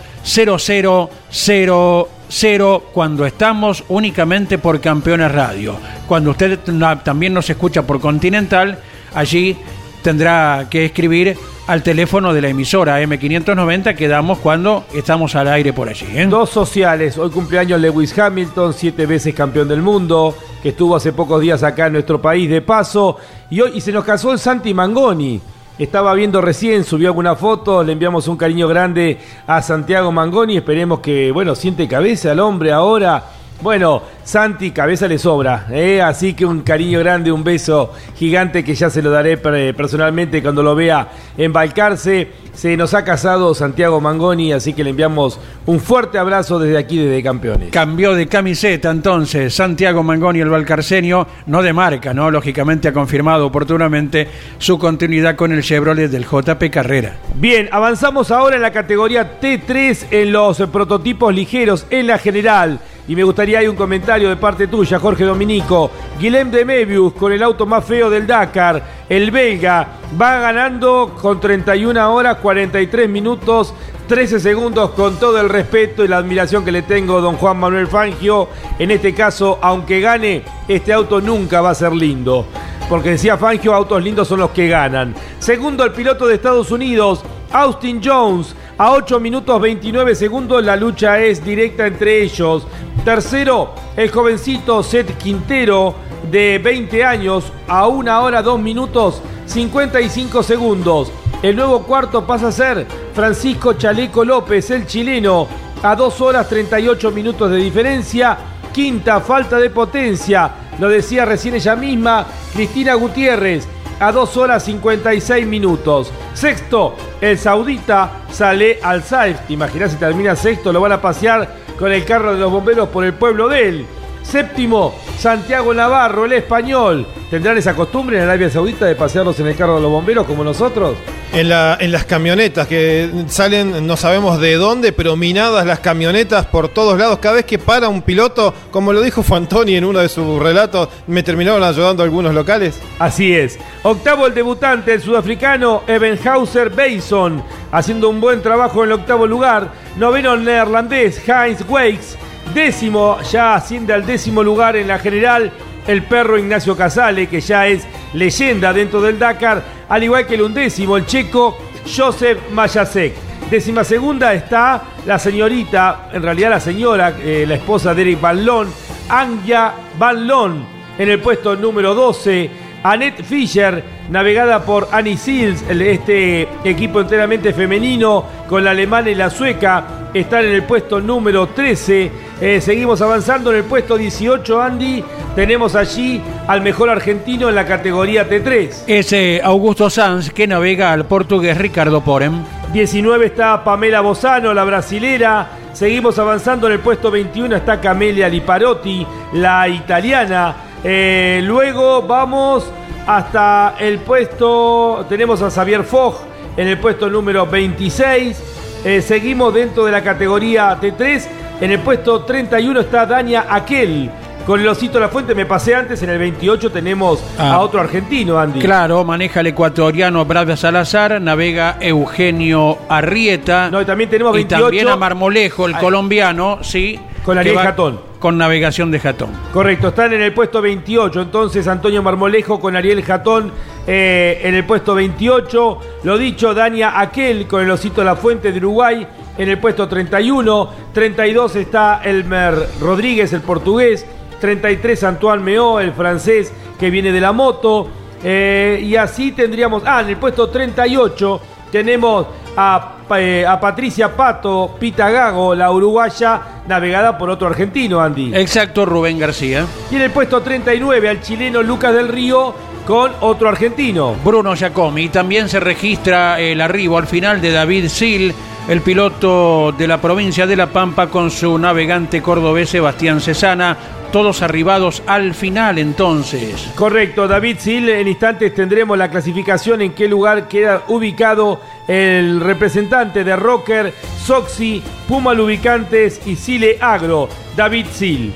0000 cuando estamos únicamente por Campeones Radio. Cuando usted también nos escucha por Continental, allí tendrá que escribir al teléfono de la emisora M590 que damos cuando estamos al aire por allí. ¿eh? Dos sociales. Hoy cumpleaños Lewis Hamilton, siete veces campeón del mundo, que estuvo hace pocos días acá en nuestro país de paso. Y hoy y se nos casó el Santi Mangoni. Estaba viendo recién, subió alguna foto, le enviamos un cariño grande a Santiago Mangoni. Esperemos que, bueno, siente cabeza al hombre ahora bueno, Santi, cabeza le sobra, ¿eh? así que un cariño grande, un beso gigante que ya se lo daré personalmente cuando lo vea embalcarse. Se nos ha casado Santiago Mangoni, así que le enviamos un fuerte abrazo desde aquí, desde Campeones. Cambió de camiseta entonces Santiago Mangoni, el balcarceño, no de marca, ¿no? Lógicamente ha confirmado oportunamente su continuidad con el Chevrolet del JP Carrera. Bien, avanzamos ahora en la categoría T3 en los prototipos ligeros en la general. Y me gustaría hay un comentario de parte tuya, Jorge Dominico. Guilhem de Mebius con el auto más feo del Dakar. El belga va ganando con 31 horas, 43 minutos, 13 segundos con todo el respeto y la admiración que le tengo a don Juan Manuel Fangio. En este caso, aunque gane, este auto nunca va a ser lindo. Porque decía Fangio, autos lindos son los que ganan. Segundo, el piloto de Estados Unidos, Austin Jones. A 8 minutos 29 segundos la lucha es directa entre ellos. Tercero, el jovencito Seth Quintero de 20 años a 1 hora 2 minutos 55 segundos. El nuevo cuarto pasa a ser Francisco Chaleco López, el chileno, a 2 horas 38 minutos de diferencia. Quinta, falta de potencia, lo decía recién ella misma, Cristina Gutiérrez, a 2 horas 56 minutos. Sexto, el saudita sale al Saif. ¿Te imaginas si termina sexto? Lo van a pasear con el carro de los bomberos por el pueblo de él. Séptimo, Santiago Navarro, el español. ¿Tendrán esa costumbre en Arabia Saudita de pasearlos en el carro de los bomberos como nosotros? En, la, en las camionetas que salen, no sabemos de dónde, pero minadas las camionetas por todos lados. Cada vez que para un piloto, como lo dijo Fantoni en uno de sus relatos, me terminaron ayudando algunos locales. Así es. Octavo el debutante, el sudafricano Ebenhauser Bason, haciendo un buen trabajo en el octavo lugar. Noveno el neerlandés Heinz Wakes. Décimo, ya asciende al décimo lugar en la general el perro Ignacio Casale, que ya es leyenda dentro del Dakar, al igual que el undécimo, el checo Joseph Mayasek. Décima segunda está la señorita, en realidad la señora, eh, la esposa de Eric Ballon, Anja Ballon, en el puesto número 12. Annette Fischer, navegada por Annie Seals, este equipo enteramente femenino, con la alemana y la sueca, están en el puesto número 13. Eh, seguimos avanzando en el puesto 18, Andy. Tenemos allí al mejor argentino en la categoría T3. Ese Augusto Sanz que navega al portugués Ricardo Porem. 19 está Pamela Bozano, la brasilera. Seguimos avanzando en el puesto 21 está Camelia Liparotti, la italiana. Eh, luego vamos hasta el puesto, tenemos a Xavier Fogg en el puesto número 26. Eh, seguimos dentro de la categoría T3 En el puesto 31 está Dania Aquel. Con el osito La Fuente me pasé antes, en el 28 tenemos a Ah. otro argentino, Andy. Claro, maneja el ecuatoriano Brad Salazar, navega Eugenio Arrieta. No, y también tenemos 28. Y también a Marmolejo, el Ay. colombiano, sí. Con Ariel Jatón. Con navegación de Jatón. Correcto, están en el puesto 28, entonces Antonio Marmolejo con Ariel Jatón eh, en el puesto 28. Lo dicho, Dania Aquel con el Osito La Fuente de Uruguay en el puesto 31. 32 está Elmer Rodríguez, el portugués. 33 Antoine Meo, el francés que viene de la moto. Eh, y así tendríamos, ah, en el puesto 38 tenemos a, eh, a Patricia Pato Pitagago, la uruguaya, navegada por otro argentino, Andy. Exacto, Rubén García. Y en el puesto 39 al chileno Lucas del Río con otro argentino. Bruno Giacomi. También se registra el arribo al final de David Sil, el piloto de la provincia de La Pampa, con su navegante cordobés Sebastián Cesana. Todos arribados al final entonces. Correcto, David Sil, en instantes tendremos la clasificación en qué lugar queda ubicado el representante de Rocker, Soxy, Puma Lubricantes y Sile Agro, David Sil.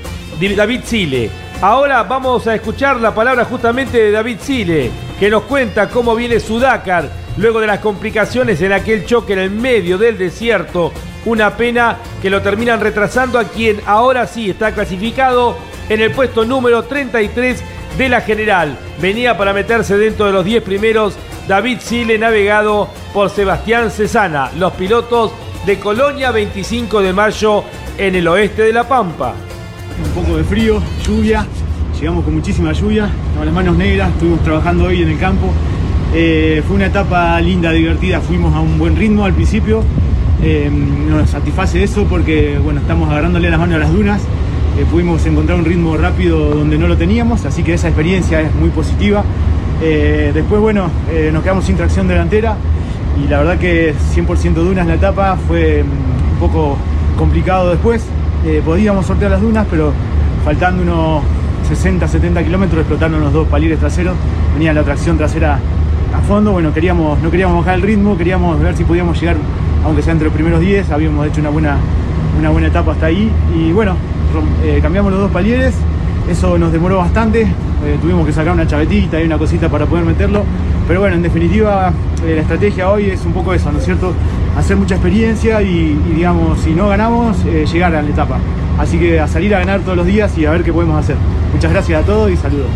David Sile. Ahora vamos a escuchar la palabra justamente de David Sile, que nos cuenta cómo viene su Dakar luego de las complicaciones en aquel choque en el medio del desierto. Una pena que lo terminan retrasando a quien ahora sí está clasificado en el puesto número 33 de la general. Venía para meterse dentro de los 10 primeros David Sile navegado por Sebastián Cesana, los pilotos de Colonia 25 de mayo en el oeste de La Pampa. un poco de frío, lluvia, llegamos con muchísima lluvia, con las manos negras, estuvimos trabajando hoy en el campo. Eh, fue una etapa linda, divertida, fuimos a un buen ritmo al principio, Eh, nos satisface eso porque bueno, estamos agarrándole las manos a las dunas, Eh, pudimos encontrar un ritmo rápido donde no lo teníamos, así que esa experiencia es muy positiva. Eh, después bueno, nos quedamos sin tracción delantera y la verdad que 100% dunas la etapa fue mm, un poco complicado después. Podíamos sortear las dunas, pero faltando unos 60, 70 kilómetros explotaron los dos palires traseros, venía la tracción trasera a fondo, bueno, queríamos, no queríamos bajar el ritmo, queríamos ver si podíamos llegar, aunque sea entre los primeros 10, habíamos hecho una buena, una buena etapa hasta ahí, y bueno, eh, cambiamos los dos palieres, eso nos demoró bastante, eh, tuvimos que sacar una chavetita y una cosita para poder meterlo, pero bueno, en definitiva, eh, la estrategia hoy es un poco eso, ¿no es cierto? Hacer mucha experiencia y, digamos, si no ganamos, llegar a la etapa. Así que a salir a ganar todos los días y a ver qué podemos hacer. Muchas gracias a todos y saludos.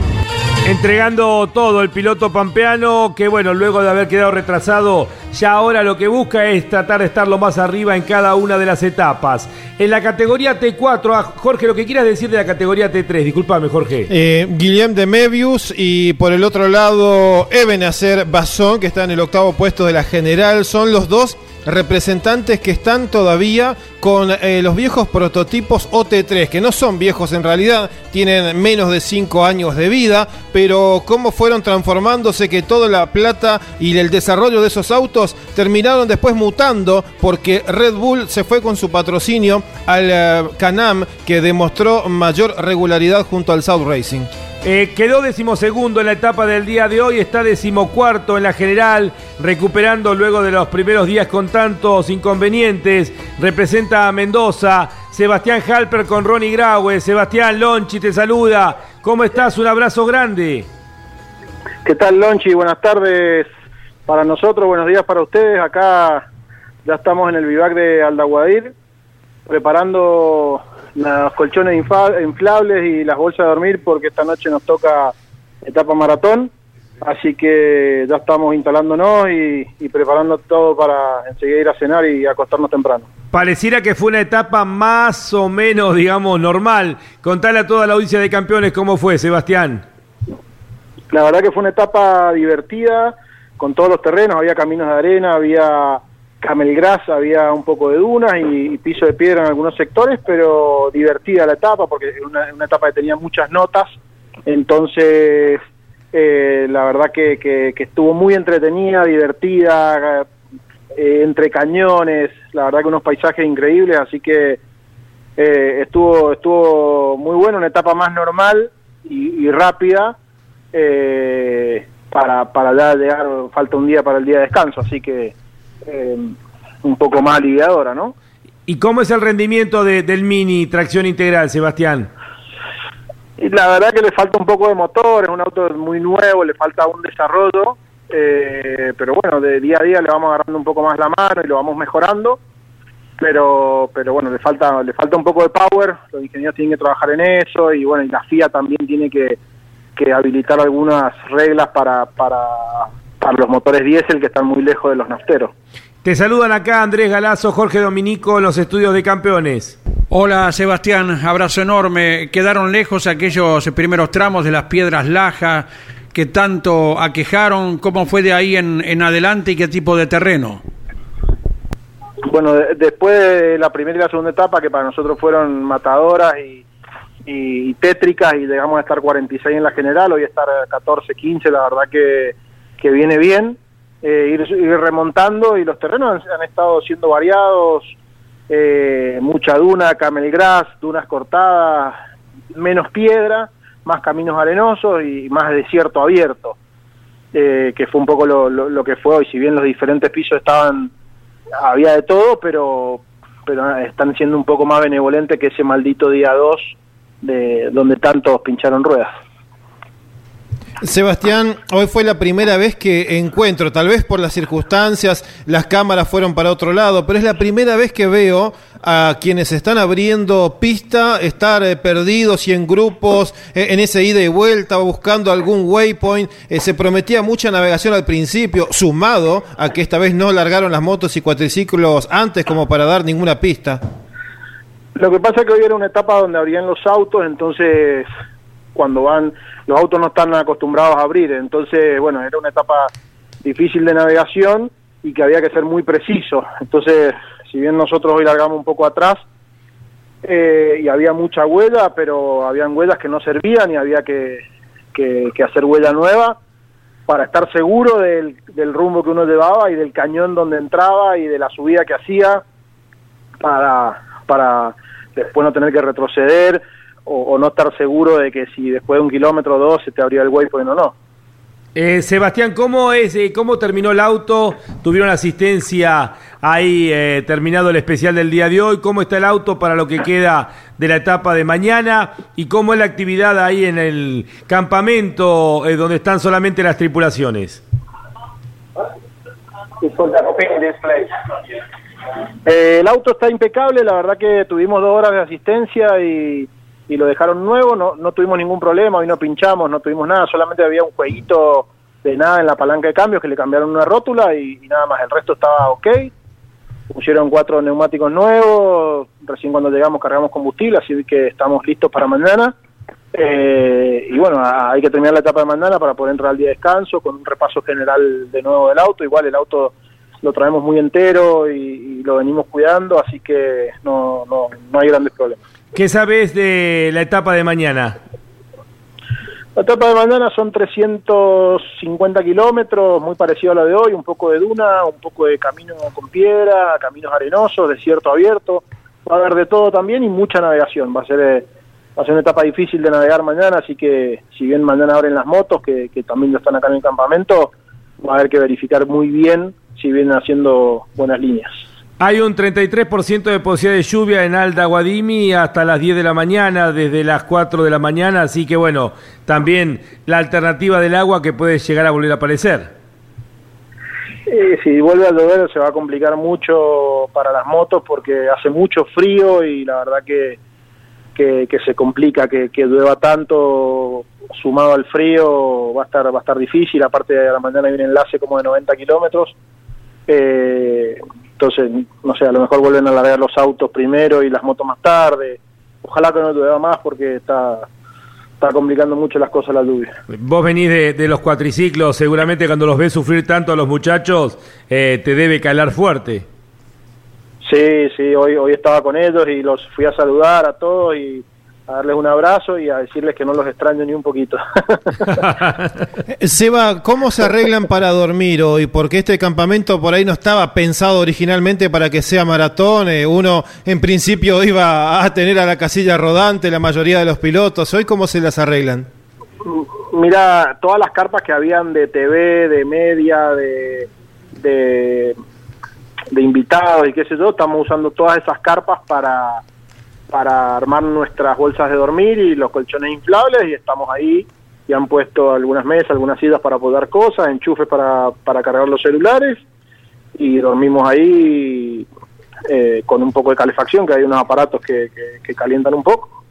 Entregando todo el piloto pampeano, que bueno, luego de haber quedado retrasado, ya ahora lo que busca es tratar de estar lo más arriba en cada una de las etapas. En la categoría T4, ah, Jorge, lo que quieras decir de la categoría T3, discúlpame, Jorge. Eh, Guillem de Mebius y por el otro lado Ebenezer Basson, que está en el octavo puesto de la general, son los dos representantes que están todavía con eh, los viejos prototipos OT3, que no son viejos en realidad, tienen menos de 5 años de vida, pero cómo fueron transformándose que toda la plata y el desarrollo de esos autos terminaron después mutando porque Red Bull se fue con su patrocinio al eh, Canam que demostró mayor regularidad junto al South Racing. Eh, quedó decimosegundo en la etapa del día de hoy, está decimocuarto en la general, recuperando luego de los primeros días con tantos inconvenientes. Representa a Mendoza, Sebastián Halper con Ronnie Graue. Sebastián Lonchi te saluda. ¿Cómo estás? Un abrazo grande. ¿Qué tal, Lonchi? Buenas tardes para nosotros, buenos días para ustedes. Acá ya estamos en el vivac de Aldaguadir, preparando los colchones inflables y las bolsas de dormir porque esta noche nos toca etapa maratón. Así que ya estamos instalándonos y, y preparando todo para enseguida ir a cenar y acostarnos temprano. Pareciera que fue una etapa más o menos, digamos, normal. Contale a toda la audiencia de campeones cómo fue, Sebastián. La verdad que fue una etapa divertida, con todos los terrenos, había caminos de arena, había camelgras, había un poco de dunas y, piso de piedra en algunos sectores, pero divertida la etapa, porque es una, etapa que tenía muchas notas, entonces eh, la verdad que, estuvo muy entretenida, divertida, eh, entre cañones, la verdad que unos paisajes increíbles, así que eh, estuvo estuvo muy bueno, una etapa más normal y, y rápida eh, para, para ya llegar, falta un día para el día de descanso, así que eh, un poco más aliviadora, ¿no? ¿Y cómo es el rendimiento del Mini tracción integral, Sebastián? Y la verdad que le falta un poco de motor, es un auto muy nuevo, le falta un desarrollo, eh, pero bueno, de día a día le vamos agarrando un poco más la mano y lo vamos mejorando, pero pero bueno, le falta le falta un poco de power, los ingenieros tienen que trabajar en eso y bueno, y la FIA también tiene que, que habilitar algunas reglas para, para, para los motores diésel que están muy lejos de los nafteros. Te saludan acá Andrés Galazo, Jorge Dominico en los estudios de campeones. Hola Sebastián, abrazo enorme. Quedaron lejos aquellos primeros tramos de las piedras laja que tanto aquejaron. ¿Cómo fue de ahí en, adelante y qué tipo de terreno? Bueno, después de la primera y la segunda etapa, que para nosotros fueron matadoras y, tétricas, y llegamos a estar 46 en la general, hoy estar 14, 15, la verdad que, que viene bien. Eh, ir, remontando y los terrenos han, estado siendo variados, eh, mucha duna, camel grass, dunas cortadas, menos piedra, más caminos arenosos y más desierto abierto, eh, que fue un poco lo, lo, que fue hoy, si bien los diferentes pisos estaban, había de todo, pero, pero están siendo un poco más benevolentes que ese maldito día 2 de donde tantos pincharon ruedas. Sebastián, hoy fue la primera vez que encuentro, tal vez por las circunstancias, las cámaras fueron para otro lado, pero es la primera vez que veo a quienes están abriendo pista estar eh, perdidos y en grupos, eh, en ese ida y vuelta, buscando algún waypoint. Eh, se prometía mucha navegación al principio, sumado a que esta vez no largaron las motos y cuatriciclos antes como para dar ninguna pista. Lo que pasa es que hoy era una etapa donde abrían los autos, entonces cuando van, los autos no están acostumbrados a abrir, entonces, bueno, era una etapa difícil de navegación y que había que ser muy preciso. Entonces, si bien nosotros hoy largamos un poco atrás eh, y había mucha huella, pero habían huellas que no servían y había que, que, hacer huella nueva para estar seguro del, del rumbo que uno llevaba y del cañón donde entraba y de la subida que hacía para, para después no tener que retroceder o, no estar seguro de que si después de un kilómetro o dos se te abría el waypoint o no. Eh, Sebastián, ¿cómo es, eh, cómo terminó el auto? ¿Tuvieron asistencia ahí eh, terminado el especial del día de hoy? ¿Cómo está el auto para lo que queda de la etapa de mañana? ¿Y cómo es la actividad ahí en el campamento donde están solamente las tripulaciones? el auto está impecable, la verdad que tuvimos dos horas de asistencia y y lo dejaron nuevo, no, no tuvimos ningún problema, hoy no pinchamos, no tuvimos nada, solamente había un jueguito de nada en la palanca de cambios que le cambiaron una rótula y, nada más, el resto estaba ok. Pusieron cuatro neumáticos nuevos, recién cuando llegamos cargamos combustible, así que estamos listos para mañana. Eh, y bueno, hay que terminar la etapa de mañana para poder entrar al día de descanso con un repaso general de nuevo del auto. Igual el auto lo traemos muy entero y, y lo venimos cuidando, así que no, no, no hay grandes problemas. ¿Qué sabes de la etapa de mañana? La etapa de mañana son 350 kilómetros, muy parecido a la de hoy, un poco de duna, un poco de camino con piedra, caminos arenosos, desierto abierto, va a haber de todo también y mucha navegación, va a ser, eh, va a ser una etapa difícil de navegar mañana, así que si bien mañana abren las motos, que, que también ya están acá en el campamento, va a haber que verificar muy bien si vienen haciendo buenas líneas. Hay un 33% de posibilidad de lluvia en Alta Guadimi hasta las 10 de la mañana, desde las 4 de la mañana, así que bueno, también la alternativa del agua que puede llegar a volver a aparecer. si vuelve a llover se va a complicar mucho para las motos porque hace mucho frío y la verdad que, que, se complica que, que llueva tanto sumado al frío va a estar va a estar difícil aparte de la mañana hay un enlace como de 90 kilómetros eh, entonces, no sé, a lo mejor vuelven a largar los autos primero y las motos más tarde. Ojalá que no llueva más porque está, está complicando mucho las cosas la lluvia. Vos venís de, los cuatriciclos, seguramente cuando los ves sufrir tanto a los muchachos, eh, te debe calar fuerte. Sí, sí, hoy, hoy estaba con ellos y los fui a saludar a todos y a darles un abrazo y a decirles que no los extraño ni un poquito. Seba, ¿cómo se arreglan para dormir hoy? Porque este campamento por ahí no estaba pensado originalmente para que sea maratón. Eh, uno en principio iba a tener a la casilla rodante la mayoría de los pilotos. ¿Hoy cómo se las arreglan? Mira, todas las carpas que habían de TV, de media, de, de de invitados y qué sé yo, estamos usando todas esas carpas para, para armar nuestras bolsas de dormir y los colchones inflables y estamos ahí y han puesto algunas mesas, algunas sillas para poder cosas, enchufes para, para cargar los celulares y dormimos ahí eh, con un poco de calefacción, que hay unos aparatos que, que, calientan un poco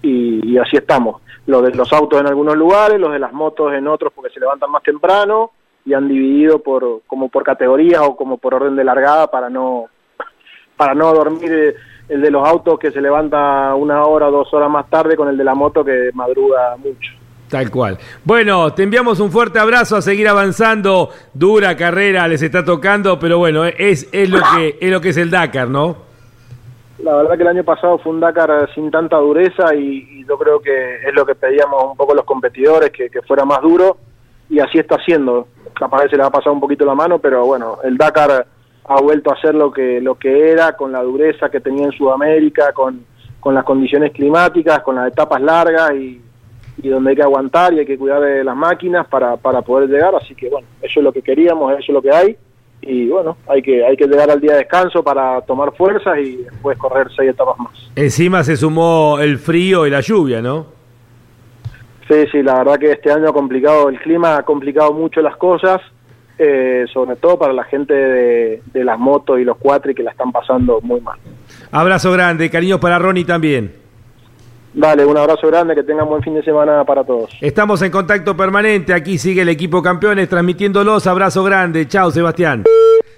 y, así estamos. Los de los autos en algunos lugares, los de las motos en otros porque se levantan más temprano y han dividido por como por categorías o como por orden de largada para no para no dormir el de los autos que se levanta una hora o dos horas más tarde con el de la moto que madruga mucho. Tal cual. Bueno, te enviamos un fuerte abrazo a seguir avanzando. Dura carrera les está tocando, pero bueno, es, es, lo, que, es lo que es el Dakar, ¿no? La verdad que el año pasado fue un Dakar sin tanta dureza y, yo creo que es lo que pedíamos un poco los competidores, que, que fuera más duro y así está siendo. Capaz se le va a pasar un poquito la mano, pero bueno, el Dakar ha vuelto a ser lo que, lo que era, con la dureza que tenía en Sudamérica, con, con las condiciones climáticas, con las etapas largas y, y donde hay que aguantar y hay que cuidar de las máquinas para, para poder llegar, así que bueno, eso es lo que queríamos, eso es lo que hay y bueno, hay que, hay que llegar al día de descanso para tomar fuerzas y después correr seis etapas más. Encima se sumó el frío y la lluvia, ¿no? Sí, sí, la verdad que este año ha complicado, el clima ha complicado mucho las cosas, eh, sobre todo para la gente de, de las motos y los cuatri que la están pasando muy mal. Abrazo grande, cariños para Ronnie también. Dale, un abrazo grande, que tengan buen fin de semana para todos. Estamos en contacto permanente, aquí sigue el equipo campeones transmitiéndolos, abrazo grande, chao Sebastián.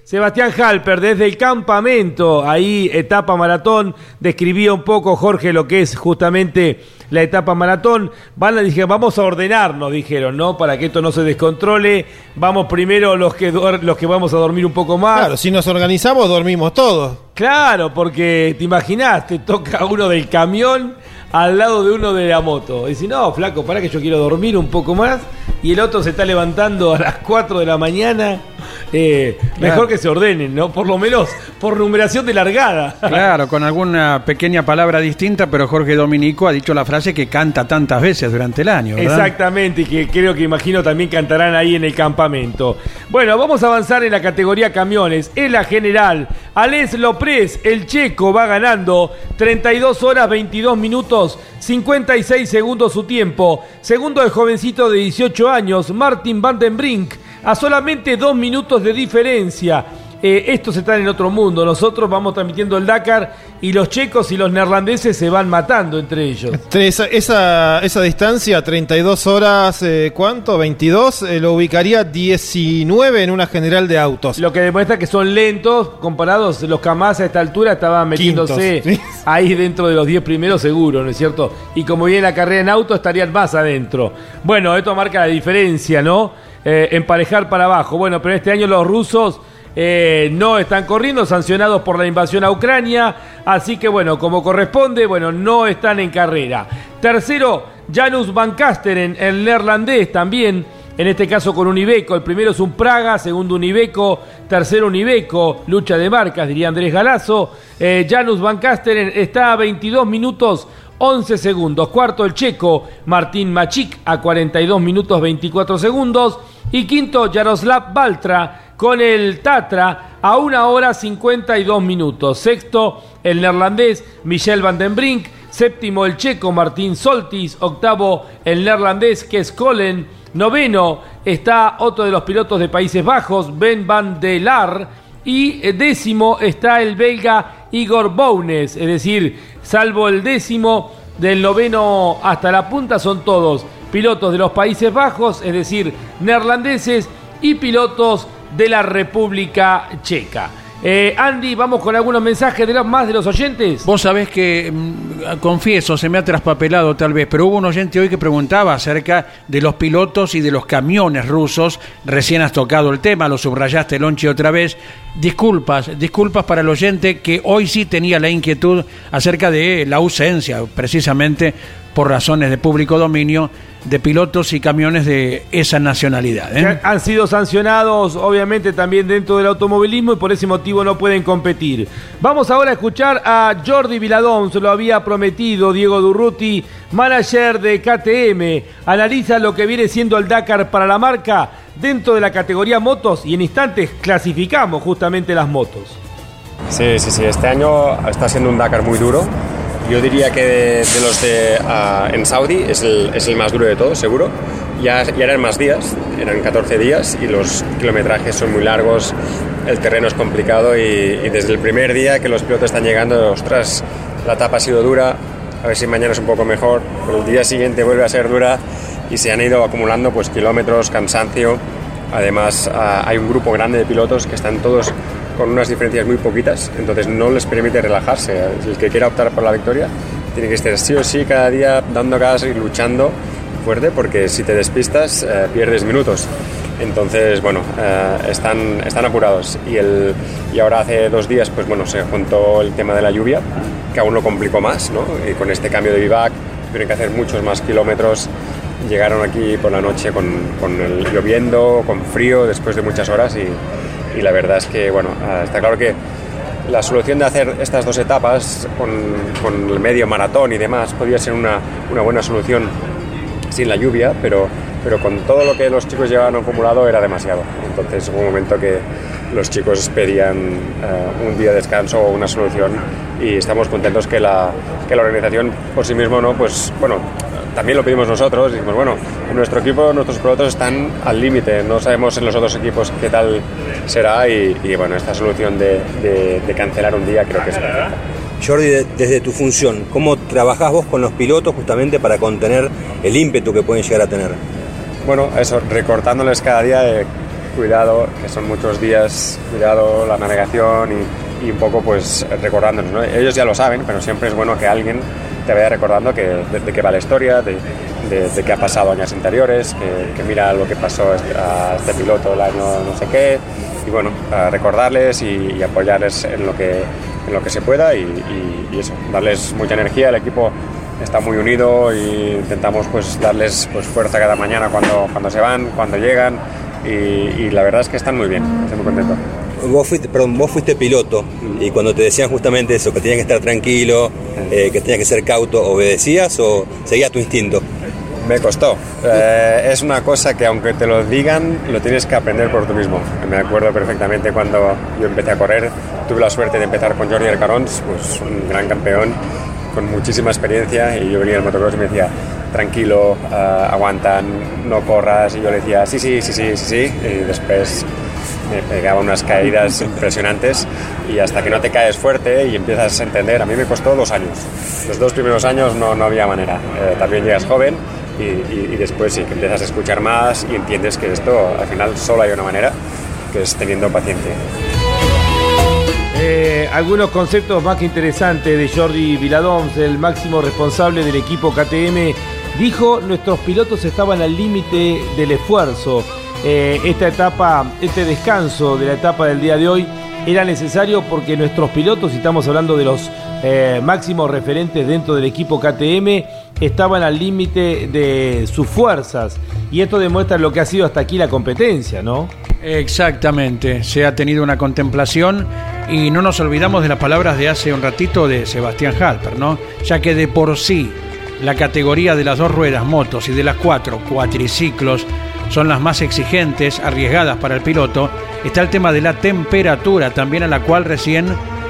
Sebastián Halper desde el campamento, ahí etapa maratón, describía un poco Jorge lo que es justamente la etapa maratón. Van a, dije, vamos a ordenarnos, dijeron, ¿no? Para que esto no se descontrole. Vamos primero los que, los que vamos a dormir un poco más. Claro, si nos organizamos, dormimos todos. Claro, porque te imaginás, te toca uno del camión al lado de uno de la moto. Dice, no, flaco, para que yo quiero dormir un poco más. Y el otro se está levantando a las 4 de la mañana. Eh, mejor que se ordenen, ¿no? Por lo menos por numeración de largada. Claro, con alguna pequeña palabra distinta, pero Jorge Dominico ha dicho la frase que canta tantas veces durante el año. Exactamente, y que creo que imagino también cantarán ahí en el campamento. Bueno, vamos a avanzar en la categoría camiones. En la general, Alex Lopres, el checo, va ganando 32 horas 22 minutos 56 segundos su tiempo. Segundo el jovencito de 18 años, Martin Van den Brink, a solamente dos minutos de diferencia. Eh, estos están en otro mundo. Nosotros vamos transmitiendo el Dakar y los checos y los neerlandeses se van matando entre ellos. esa, esa, distancia, 32 horas, eh, ¿cuánto? ¿22? Eh, lo ubicaría 19 en una general de autos. Lo que demuestra que son lentos comparados. Los Kamaz a esta altura estaban metiéndose ahí dentro de los 10 primeros seguro, ¿no es cierto? Y como viene la carrera en auto, estarían más adentro. Bueno, esto marca la diferencia, ¿no? emparejar para abajo. Bueno, pero este año los rusos eh, no están corriendo, sancionados por la invasión a Ucrania. Así que bueno, como corresponde, bueno, no están en carrera. Tercero, Janus Van Kasteren, el neerlandés también. En este caso con un Ibeco. El primero es un Praga, segundo un Ibeco, tercero un Ibeco. Lucha de marcas, diría Andrés Galazo. Eh, Janus Van Kasteren está a 22 minutos 11 segundos. Cuarto el checo Martín Machik a 42 minutos 24 segundos. Y quinto Jaroslav Baltra con el Tatra a una hora 52 minutos. Sexto, el neerlandés Michel van den Brink. Séptimo, el checo Martín Soltis. Octavo, el neerlandés Kes Kolen. Noveno, está otro de los pilotos de Países Bajos, Ben van der Laar. Y décimo está el belga Igor Bounes. Es decir, salvo el décimo, del noveno hasta la punta son todos pilotos de los Países Bajos, es decir, neerlandeses y pilotos de la República Checa. Eh, Andy, vamos con algunos mensajes de los más de los oyentes. Vos sabés que, mm, confieso, se me ha traspapelado tal vez, pero hubo un oyente hoy que preguntaba acerca de los pilotos y de los camiones rusos. Recién has tocado el tema, lo subrayaste, Lonchi, otra vez. Disculpas, disculpas para el oyente que hoy sí tenía la inquietud acerca de la ausencia, precisamente por razones de público dominio, de pilotos y camiones de esa nacionalidad. ¿eh? Han sido sancionados, obviamente, también dentro del automovilismo y por ese motivo no pueden competir. Vamos ahora a escuchar a Jordi Viladón, se lo había prometido Diego Durruti, manager de KTM. Analiza lo que viene siendo el Dakar para la marca dentro de la categoría motos y en instantes clasificamos justamente las motos. Sí, sí, sí. Este año está siendo un Dakar muy duro. Yo diría que de, los de ah, en Saudi es el, es el, más duro de todos, seguro. Ya, ya eran más días, eran 14 días y los kilometrajes son muy largos, el terreno es complicado y, desde el primer día que los pilotos están llegando, ostras, la etapa ha sido dura, a ver si mañana es un poco mejor, pero el día siguiente vuelve a ser dura y se han ido acumulando pues kilómetros, cansancio. Además ah, hay un grupo grande de pilotos que están todos con unas diferencias muy poquitas, entonces no les permite relajarse. El que quiera optar por la victoria tiene que estar sí o sí cada día dando gas y luchando fuerte porque si te despistas eh, pierdes minutos. Entonces, bueno, eh, están, están apurados. Y, el, y ahora hace dos días, pues bueno, se juntó el tema de la lluvia, que aún lo complicó más, ¿no? Y con este cambio de vivac, tienen que hacer muchos más kilómetros. Llegaron aquí por la noche con, con el lloviendo, con frío, después de muchas horas y, y la verdad es que, bueno, eh, está claro que la solución de hacer estas dos etapas con, con el medio maratón y demás podría ser una, una buena solución sin la lluvia, pero pero con todo lo que los chicos llevaban acumulado era demasiado. Entonces hubo un momento que los chicos pedían uh, un día de descanso o una solución y estamos contentos que la, que la organización por sí mismo, ¿no? pues bueno, también lo pedimos nosotros y dijimos, bueno, en nuestro equipo nuestros pilotos están al límite, no sabemos en los otros equipos qué tal será y, y bueno, esta solución de, de, de, cancelar un día creo que es perfecta. Jordi, desde tu función, ¿cómo trabajás vos con los pilotos justamente para contener el ímpetu que pueden llegar a tener? bueno, eso, recortándoles cada día, de cuidado, que son muchos días, cuidado, la navegación y, y un poco pues recordándonos. ¿no? Ellos ya lo saben, pero siempre es bueno que alguien te vaya recordando que, de, qué va la historia, de, de, qué ha pasado años anteriores, que, mira lo que pasó a este piloto el año no sé qué, y bueno, recordarles y, apoyarles en lo que, en lo que se pueda y, eso, darles mucha energía. El equipo está muy unido y intentamos pues darles pues fuerza cada mañana cuando, cuando se van, cuando llegan y la verdad es que están muy bien, estoy muy contento. Vos fuiste, perdón, vos fuiste piloto y cuando te decían justamente eso, que tenías que estar tranquilo, eh, que tenías que ser cauto, ¿obedecías o seguías tu instinto? Me costó. Eh, es una cosa que aunque te lo digan, lo tienes que aprender por tú mismo. Me acuerdo perfectamente cuando yo empecé a correr, tuve la suerte de empezar con Jordi Alcarons, pues un gran campeón, con muchísima experiencia y yo venía al motocross y me decía, tranquilo, uh, aguanta, no corras y yo le decía, sí, sí, sí, sí, sí, sí, y después me pegaba unas caídas impresionantes y hasta que no te caes fuerte y empiezas a entender, a mí me costó dos años, los dos primeros años no, no había manera, eh, también llegas joven y, y, y después sí, que empiezas a escuchar más y entiendes que esto al final solo hay una manera, que es teniendo paciencia. Eh, algunos conceptos más que interesantes de Jordi Viladons, el máximo responsable del equipo KTM, dijo nuestros pilotos estaban al límite del esfuerzo. Eh, esta etapa, este descanso de la etapa del día de hoy era necesario porque nuestros pilotos, y estamos hablando de los eh, máximos referentes dentro del equipo KTM, estaban al límite de sus fuerzas. Y esto demuestra lo que ha sido hasta aquí la competencia, ¿no? Exactamente, se ha tenido una contemplación y no nos olvidamos de las palabras de hace un ratito de Sebastián Halper, ¿no? Ya que de por sí la categoría de las dos ruedas, motos y de las cuatro, cuatriciclos, son las más exigentes, arriesgadas para el piloto, está el tema de la temperatura, también a la cual recién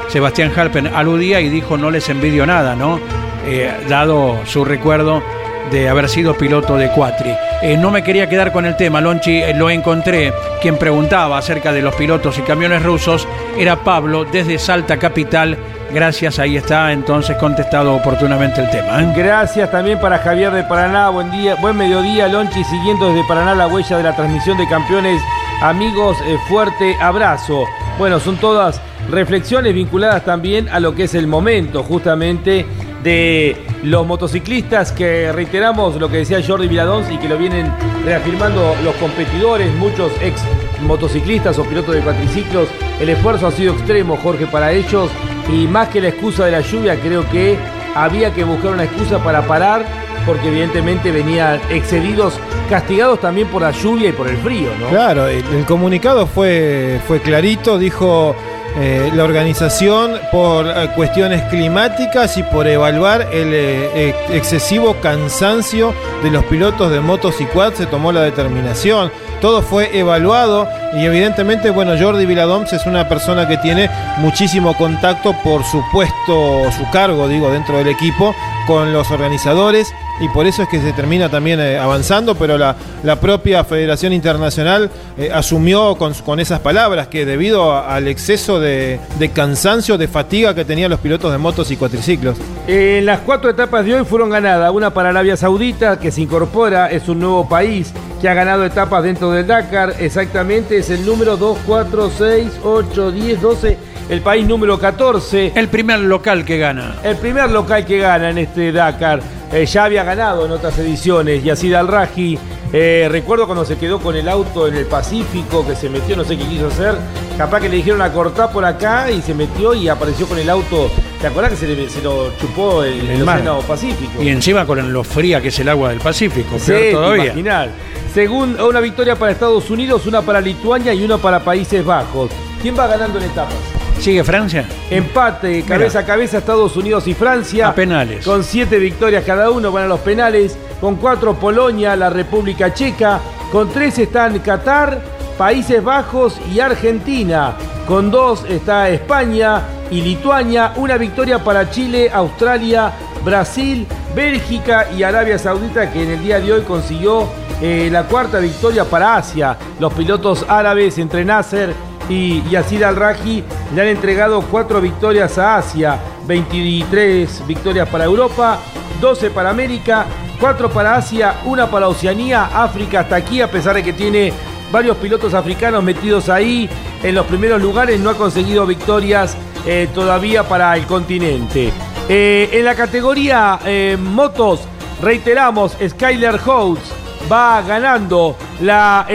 Sebastián Halper aludía y dijo no les envidio nada, ¿no? Eh, dado su recuerdo de haber sido piloto de Cuatri. Eh, no me quería quedar con el tema, Lonchi, eh, lo encontré. Quien preguntaba acerca de los pilotos y camiones rusos era Pablo desde Salta Capital. Gracias, ahí está entonces contestado oportunamente el tema. ¿eh? Gracias también para Javier de Paraná. Buen día, buen mediodía, Lonchi, siguiendo desde Paraná la huella de la transmisión de campeones. Amigos, fuerte abrazo. Bueno, son todas reflexiones vinculadas también a lo que es el momento justamente de los motociclistas que reiteramos lo que decía Jordi Viladons y que lo vienen reafirmando los competidores, muchos ex motociclistas o pilotos de cuatriciclos. El esfuerzo ha sido extremo, Jorge, para ellos y más que la excusa de la lluvia, creo que había que buscar una excusa para parar porque evidentemente venían excedidos, castigados también por la lluvia y por el frío, ¿no? Claro, el, el comunicado fue, fue clarito, dijo eh, la organización por eh, cuestiones climáticas y por evaluar el eh, excesivo cansancio de los pilotos de motos y quad se tomó la determinación. Todo fue evaluado y evidentemente, bueno, Jordi Viladoms es una persona que tiene muchísimo contacto por su puesto, su cargo, digo, dentro del equipo, con los organizadores y por eso es que se termina también eh, avanzando, pero la, la, propia Federación Internacional eh, asumió con, con, esas palabras que debido al exceso de, de, cansancio, de fatiga que tenían los pilotos de motos y cuatriciclos. En las cuatro etapas de hoy fueron ganadas, una para Arabia Saudita, que se incorpora, es un nuevo país que ha ganado etapas dentro del Dakar, exactamente es el número 2, 4, 6, 8, 10, 12 el país número 14. El primer local que gana. El primer local que gana en este Dakar. Eh, ya había ganado en otras ediciones. Yacid Al-Raji, eh, recuerdo cuando se quedó con el auto en el Pacífico, que se metió, no sé qué quiso hacer. Capaz que le dijeron a cortar por acá y se metió y apareció con el auto. ¿Te acuerdas que se, lo chupó el, el, Océano Pacífico? Y encima con lo fría que es el agua del Pacífico, sí, todavía. Imaginar. Según una victoria para Estados Unidos, una para Lituania y una para Países Bajos. ¿Quién va ganando en etapas? ¿Sigue Francia? Empate, cabeza a cabeza Estados Unidos y Francia. A penales. Con siete victorias cada uno, van a los penales. Con cuatro Polonia, la República Checa. Con tres están Qatar, Países Bajos y Argentina. Con dos está España y Lituania. Una victoria para Chile, Australia, Brasil, Bélgica y Arabia Saudita que en el día de hoy consiguió eh, la cuarta victoria para Asia. Los pilotos árabes entre Nasser y Yacid Al-Raji le han entregado cuatro victorias a Asia, 23 victorias para Europa, 12 para América, 4 para Asia, una para Oceanía, África hasta aquí, a pesar de que tiene varios pilotos africanos metidos ahí en los primeros lugares, no ha conseguido victorias eh, todavía para el continente. Eh, en la categoría eh, motos, reiteramos, Skyler Holtz va ganando la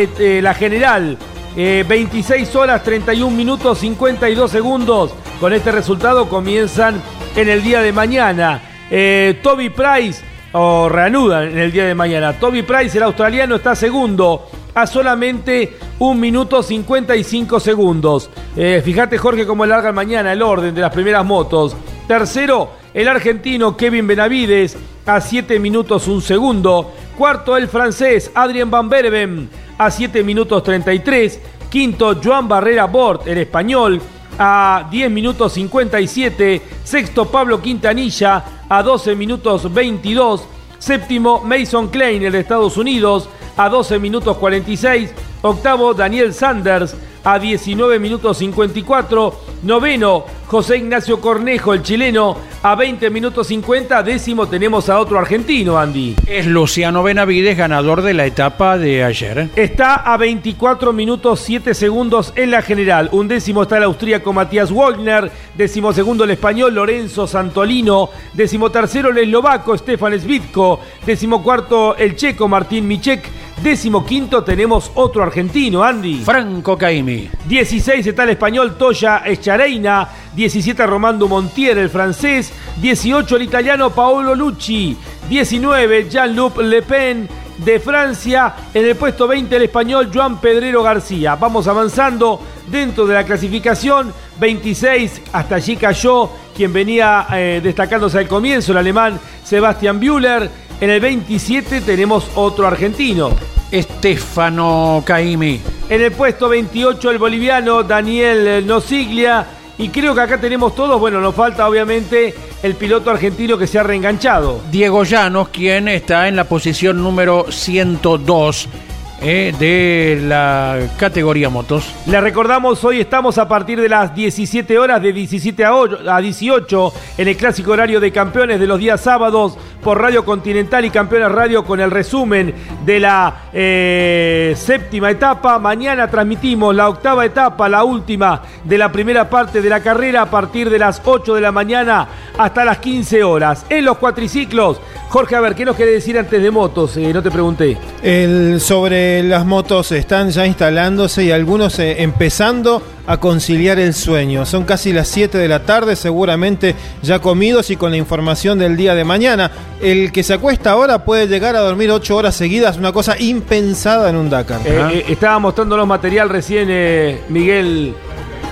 general 26 eh, horas 31 minutos 52 segundos. Con este resultado comienzan en el día de mañana. Eh, Toby Price, o reanudan en el día de mañana. Toby Price, el australiano, está segundo a solamente 1 minuto 55 segundos. Eh, fíjate, Jorge, cómo larga mañana el orden de las primeras motos. Tercero, el argentino Kevin Benavides a 7 minutos 1 segundo. Cuarto, el francés Adrien Van Berben a 7 minutos 33. Quinto, Joan Barrera Bort, el español, a 10 minutos 57. Sexto, Pablo Quintanilla, a 12 minutos 22. Séptimo, Mason Klein, el de Estados Unidos, a 12 minutos 46. Octavo, Daniel Sanders, a 19 minutos 54. Noveno, José Ignacio Cornejo, el chileno, a 20 minutos 50. Décimo tenemos a otro argentino, Andy. Es Luciano Benavides, ganador de la etapa de ayer. Está a 24 minutos 7 segundos en la general. Un décimo está el austríaco Matías Wagner. Décimo segundo el español Lorenzo Santolino. Décimo tercero el eslovaco Stefan Svitko. Décimo cuarto el checo Martín Michek. Décimo quinto tenemos otro argentino, Andy. Franco Caimi. 16 está el español Toya Echareina. 17 Romando Montier, el francés. 18 el italiano Paolo Lucci. 19 Jean-Luc Le Pen de Francia. En el puesto 20 el español Joan Pedrero García. Vamos avanzando dentro de la clasificación. 26 hasta allí cayó quien venía eh, destacándose al comienzo, el alemán Sebastian Bühler. En el 27 tenemos otro argentino. Estefano Caimi. En el puesto 28 el boliviano Daniel Nosiglia. Y creo que acá tenemos todos, bueno, nos falta obviamente el piloto argentino que se ha reenganchado. Diego Llanos, quien está en la posición número 102 eh, de la categoría motos. Le recordamos, hoy estamos a partir de las 17 horas, de 17 a 18, en el clásico horario de campeones de los días sábados por Radio Continental y Campeones Radio con el resumen de la eh, séptima etapa. Mañana transmitimos la octava etapa, la última de la primera parte de la carrera a partir de las 8 de la mañana hasta las 15 horas. En los cuatriciclos, Jorge, a ver, ¿qué nos quiere decir antes de motos? Eh, no te pregunté. El, sobre las motos están ya instalándose y algunos eh, empezando a conciliar el sueño. Son casi las 7 de la tarde, seguramente ya comidos y con la información del día de mañana. El que se acuesta ahora puede llegar a dormir 8 horas seguidas, una cosa impensada en un Dakar. Eh, estaba mostrando los material recién Miguel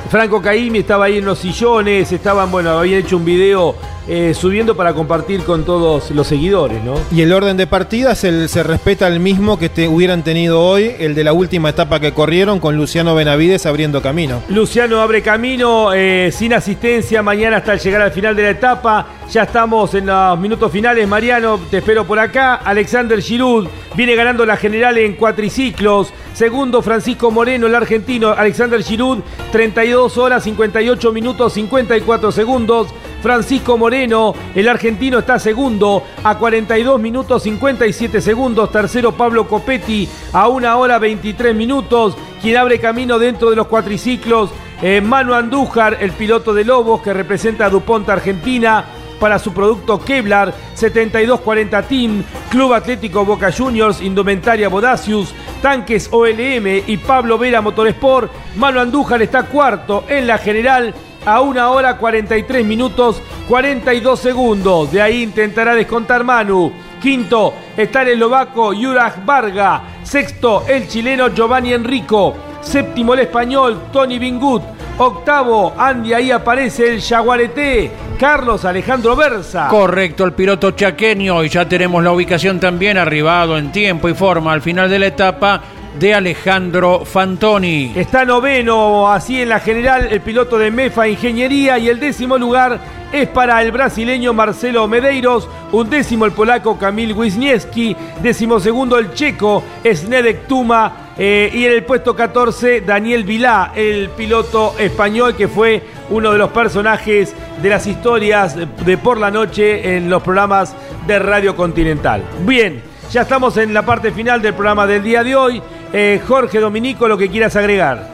Franco Caimi estaba ahí en los sillones, estaban, bueno, habían hecho un video eh, subiendo para compartir con todos los seguidores, ¿no? Y el orden de partida se, se respeta el mismo que te, hubieran tenido hoy, el de la última etapa que corrieron, con Luciano Benavides abriendo camino. Luciano abre camino, eh, sin asistencia, mañana hasta llegar al final de la etapa. Ya estamos en los minutos finales, Mariano, te espero por acá. Alexander Giroud viene ganando la general en cuatriciclos. Segundo, Francisco Moreno, el argentino. Alexander Giroud, 32 horas, 58 minutos, 54 segundos. Francisco Moreno, el argentino, está segundo a 42 minutos 57 segundos. Tercero, Pablo Copetti a 1 hora 23 minutos. Quien abre camino dentro de los cuatriciclos, eh, Manu Andújar, el piloto de Lobos que representa a DuPont Argentina para su producto Kevlar 7240 Team, Club Atlético Boca Juniors, Indumentaria Bodacius, Tanques OLM y Pablo Vera Motorsport. Manu Andújar está cuarto en la general a 1 hora 43 minutos 42 segundos. De ahí intentará descontar Manu. Quinto está el eslovaco Juraj Varga. Sexto el chileno Giovanni Enrico. Séptimo el español Tony Bingut. Octavo, Andy, ahí aparece el Jaguarete. Carlos Alejandro Versa. Correcto, el piloto chaqueño. Y ya tenemos la ubicación también arribado en tiempo y forma al final de la etapa de Alejandro Fantoni. Está noveno, así en la general, el piloto de Mefa Ingeniería y el décimo lugar es para el brasileño Marcelo Medeiros, un décimo el polaco Kamil Wisniewski, décimo segundo el checo Snedek Tuma eh, y en el puesto 14 Daniel Vilá, el piloto español que fue uno de los personajes de las historias de por la noche en los programas de Radio Continental. Bien, ya estamos en la parte final del programa del día de hoy. Eh, Jorge Dominico, lo que quieras agregar.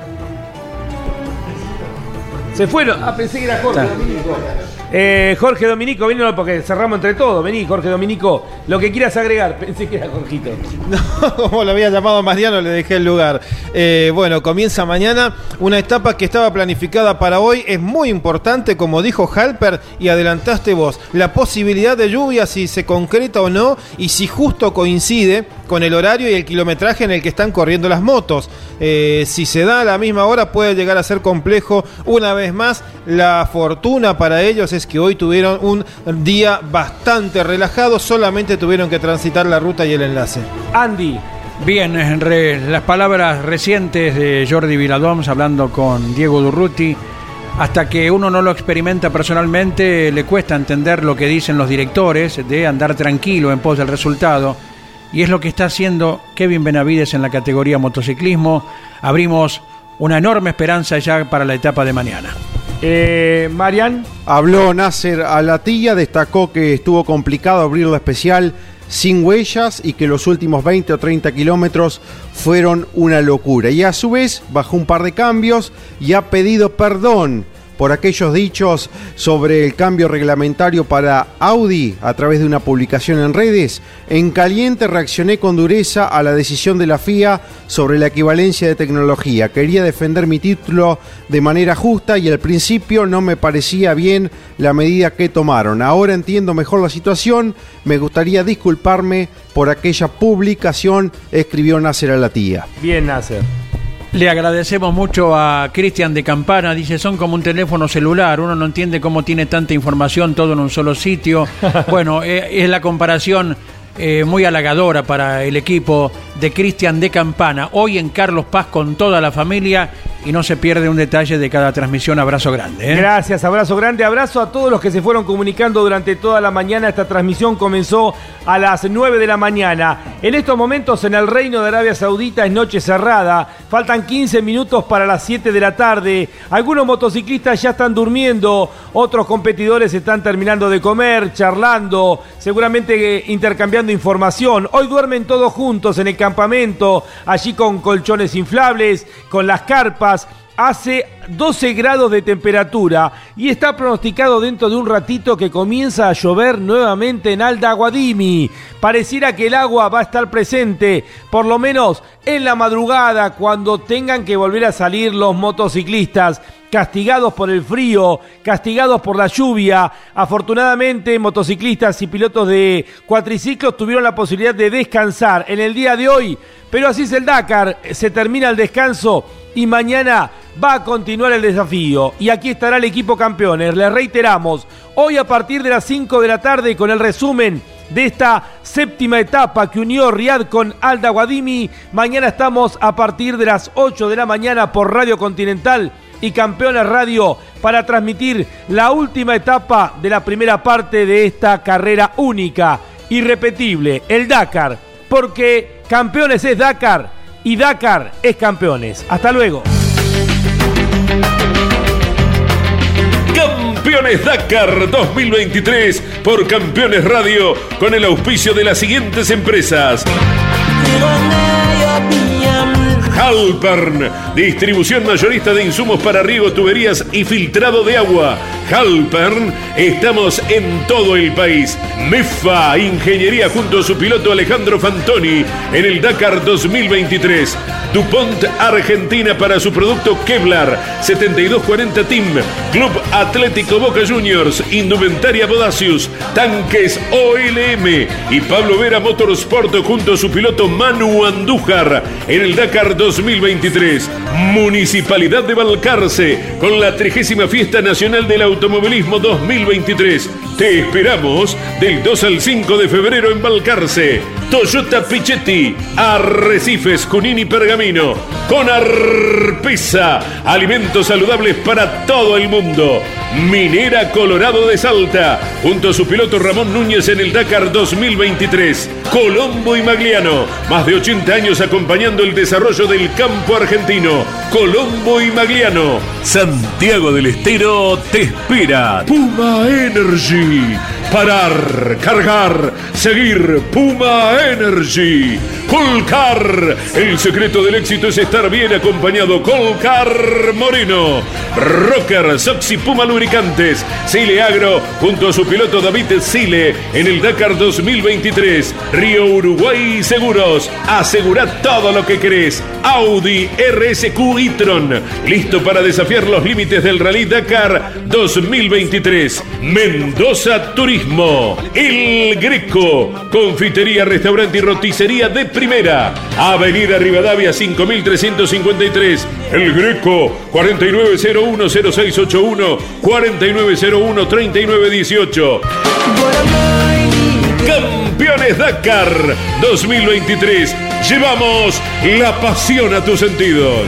Se fueron. Ah, pensé que era Jorge Dominico. Eh, Jorge Dominico, vino porque cerramos entre todos. Vení, Jorge Dominico, lo que quieras agregar. Pensé que era Jorgito. No, como lo había llamado Mariano, le dejé el lugar. Eh, bueno, comienza mañana una etapa que estaba planificada para hoy. Es muy importante, como dijo Halper y adelantaste vos, la posibilidad de lluvia, si se concreta o no, y si justo coincide con el horario y el kilometraje en el que están corriendo las motos. Eh, si se da a la misma hora, puede llegar a ser complejo. Una vez más, la fortuna para ellos es que hoy tuvieron un día bastante relajado, solamente tuvieron que transitar la ruta y el enlace. Andy. Bien, las palabras recientes de Jordi Viladoms hablando con Diego Durruti, hasta que uno no lo experimenta personalmente, le cuesta entender lo que dicen los directores de andar tranquilo en pos del resultado. Y es lo que está haciendo Kevin Benavides en la categoría motociclismo. Abrimos una enorme esperanza ya para la etapa de mañana. Eh, Marian. Habló Nasser Alatilla, destacó que estuvo complicado abrir la especial sin huellas y que los últimos 20 o 30 kilómetros fueron una locura. Y a su vez bajó un par de cambios y ha pedido perdón por aquellos dichos sobre el cambio reglamentario para Audi a través de una publicación en redes, en caliente reaccioné con dureza a la decisión de la FIA sobre la equivalencia de tecnología. Quería defender mi título de manera justa y al principio no me parecía bien la medida que tomaron. Ahora entiendo mejor la situación, me gustaría disculparme por aquella publicación, escribió Nasser a la tía. Bien, Nasser. Le agradecemos mucho a Cristian de Campana, dice, son como un teléfono celular, uno no entiende cómo tiene tanta información todo en un solo sitio. bueno, eh, es la comparación eh, muy halagadora para el equipo de Cristian de Campana. Hoy en Carlos Paz con toda la familia y no se pierde un detalle de cada transmisión. Abrazo grande. ¿eh? Gracias, abrazo grande. Abrazo a todos los que se fueron comunicando durante toda la mañana. Esta transmisión comenzó a las 9 de la mañana. En estos momentos en el Reino de Arabia Saudita es noche cerrada. Faltan 15 minutos para las 7 de la tarde. Algunos motociclistas ya están durmiendo. Otros competidores están terminando de comer, charlando, seguramente eh, información. Hoy duermen todos juntos en el campamento, allí con colchones inflables, con las carpas. Hace 12 grados de temperatura y está pronosticado dentro de un ratito que comienza a llover nuevamente en Alda Guadimi. Pareciera que el agua va a estar presente, por lo menos en la madrugada, cuando tengan que volver a salir los motociclistas castigados por el frío, castigados por la lluvia. Afortunadamente, motociclistas y pilotos de cuatriciclos tuvieron la posibilidad de descansar en el día de hoy, pero así es el Dakar, se termina el descanso y mañana va a continuar el desafío. Y aquí estará el equipo campeones. Les reiteramos, hoy a partir de las 5 de la tarde con el resumen de esta séptima etapa que unió Riad con Alda Guadimi. Mañana estamos a partir de las 8 de la mañana por Radio Continental y Campeones Radio para transmitir la última etapa de la primera parte de esta carrera única, irrepetible, el Dakar, porque Campeones es Dakar y Dakar es Campeones. Hasta luego. Campeones Dakar 2023 por Campeones Radio con el auspicio de las siguientes empresas. Halpern, distribución mayorista de insumos para riego, tuberías y filtrado de agua. Halpern, estamos en todo el país. MEFA, ingeniería junto a su piloto Alejandro Fantoni en el Dakar 2023. DuPont Argentina para su producto Kevlar 7240 Team, Club Atlético Boca Juniors, Indumentaria Bodacius, Tanques OLM y Pablo Vera Motorsport junto a su piloto Manu Andújar en el Dakar 2023. Municipalidad de Balcarce con la 30 Fiesta Nacional del Automovilismo 2023. Te esperamos del 2 al 5 de febrero en Balcarce. Toyota Pichetti, Arrecifes, Junín Pergamino. Con Arpesa, alimentos saludables para todo el mundo. Minera Colorado de Salta, junto a su piloto Ramón Núñez en el Dakar 2023. Colombo y Magliano, más de 80 años acompañando el desarrollo del campo argentino. Colombo y Magliano. Santiago del Estero te espera. Puma Energy. Parar, cargar, seguir. Puma Energy. Colcar. El secreto del éxito es estar bien acompañado. Colcar Moreno. Rocker, Soxy Puma Lubricantes. Sile Agro junto a su piloto David Sile en el Dakar 2023. Río Uruguay Seguros. Asegura todo lo que querés. Audi RSQ e-tron. Listo para desafiar los límites del Rally Dakar 2023. Mendoza El Greco. Confitería, restaurante y roticería de primera. Avenida Rivadavia 5353. El Greco 49010681 49013918. Campeones Dakar 2023. Llevamos la pasión a tus sentidos.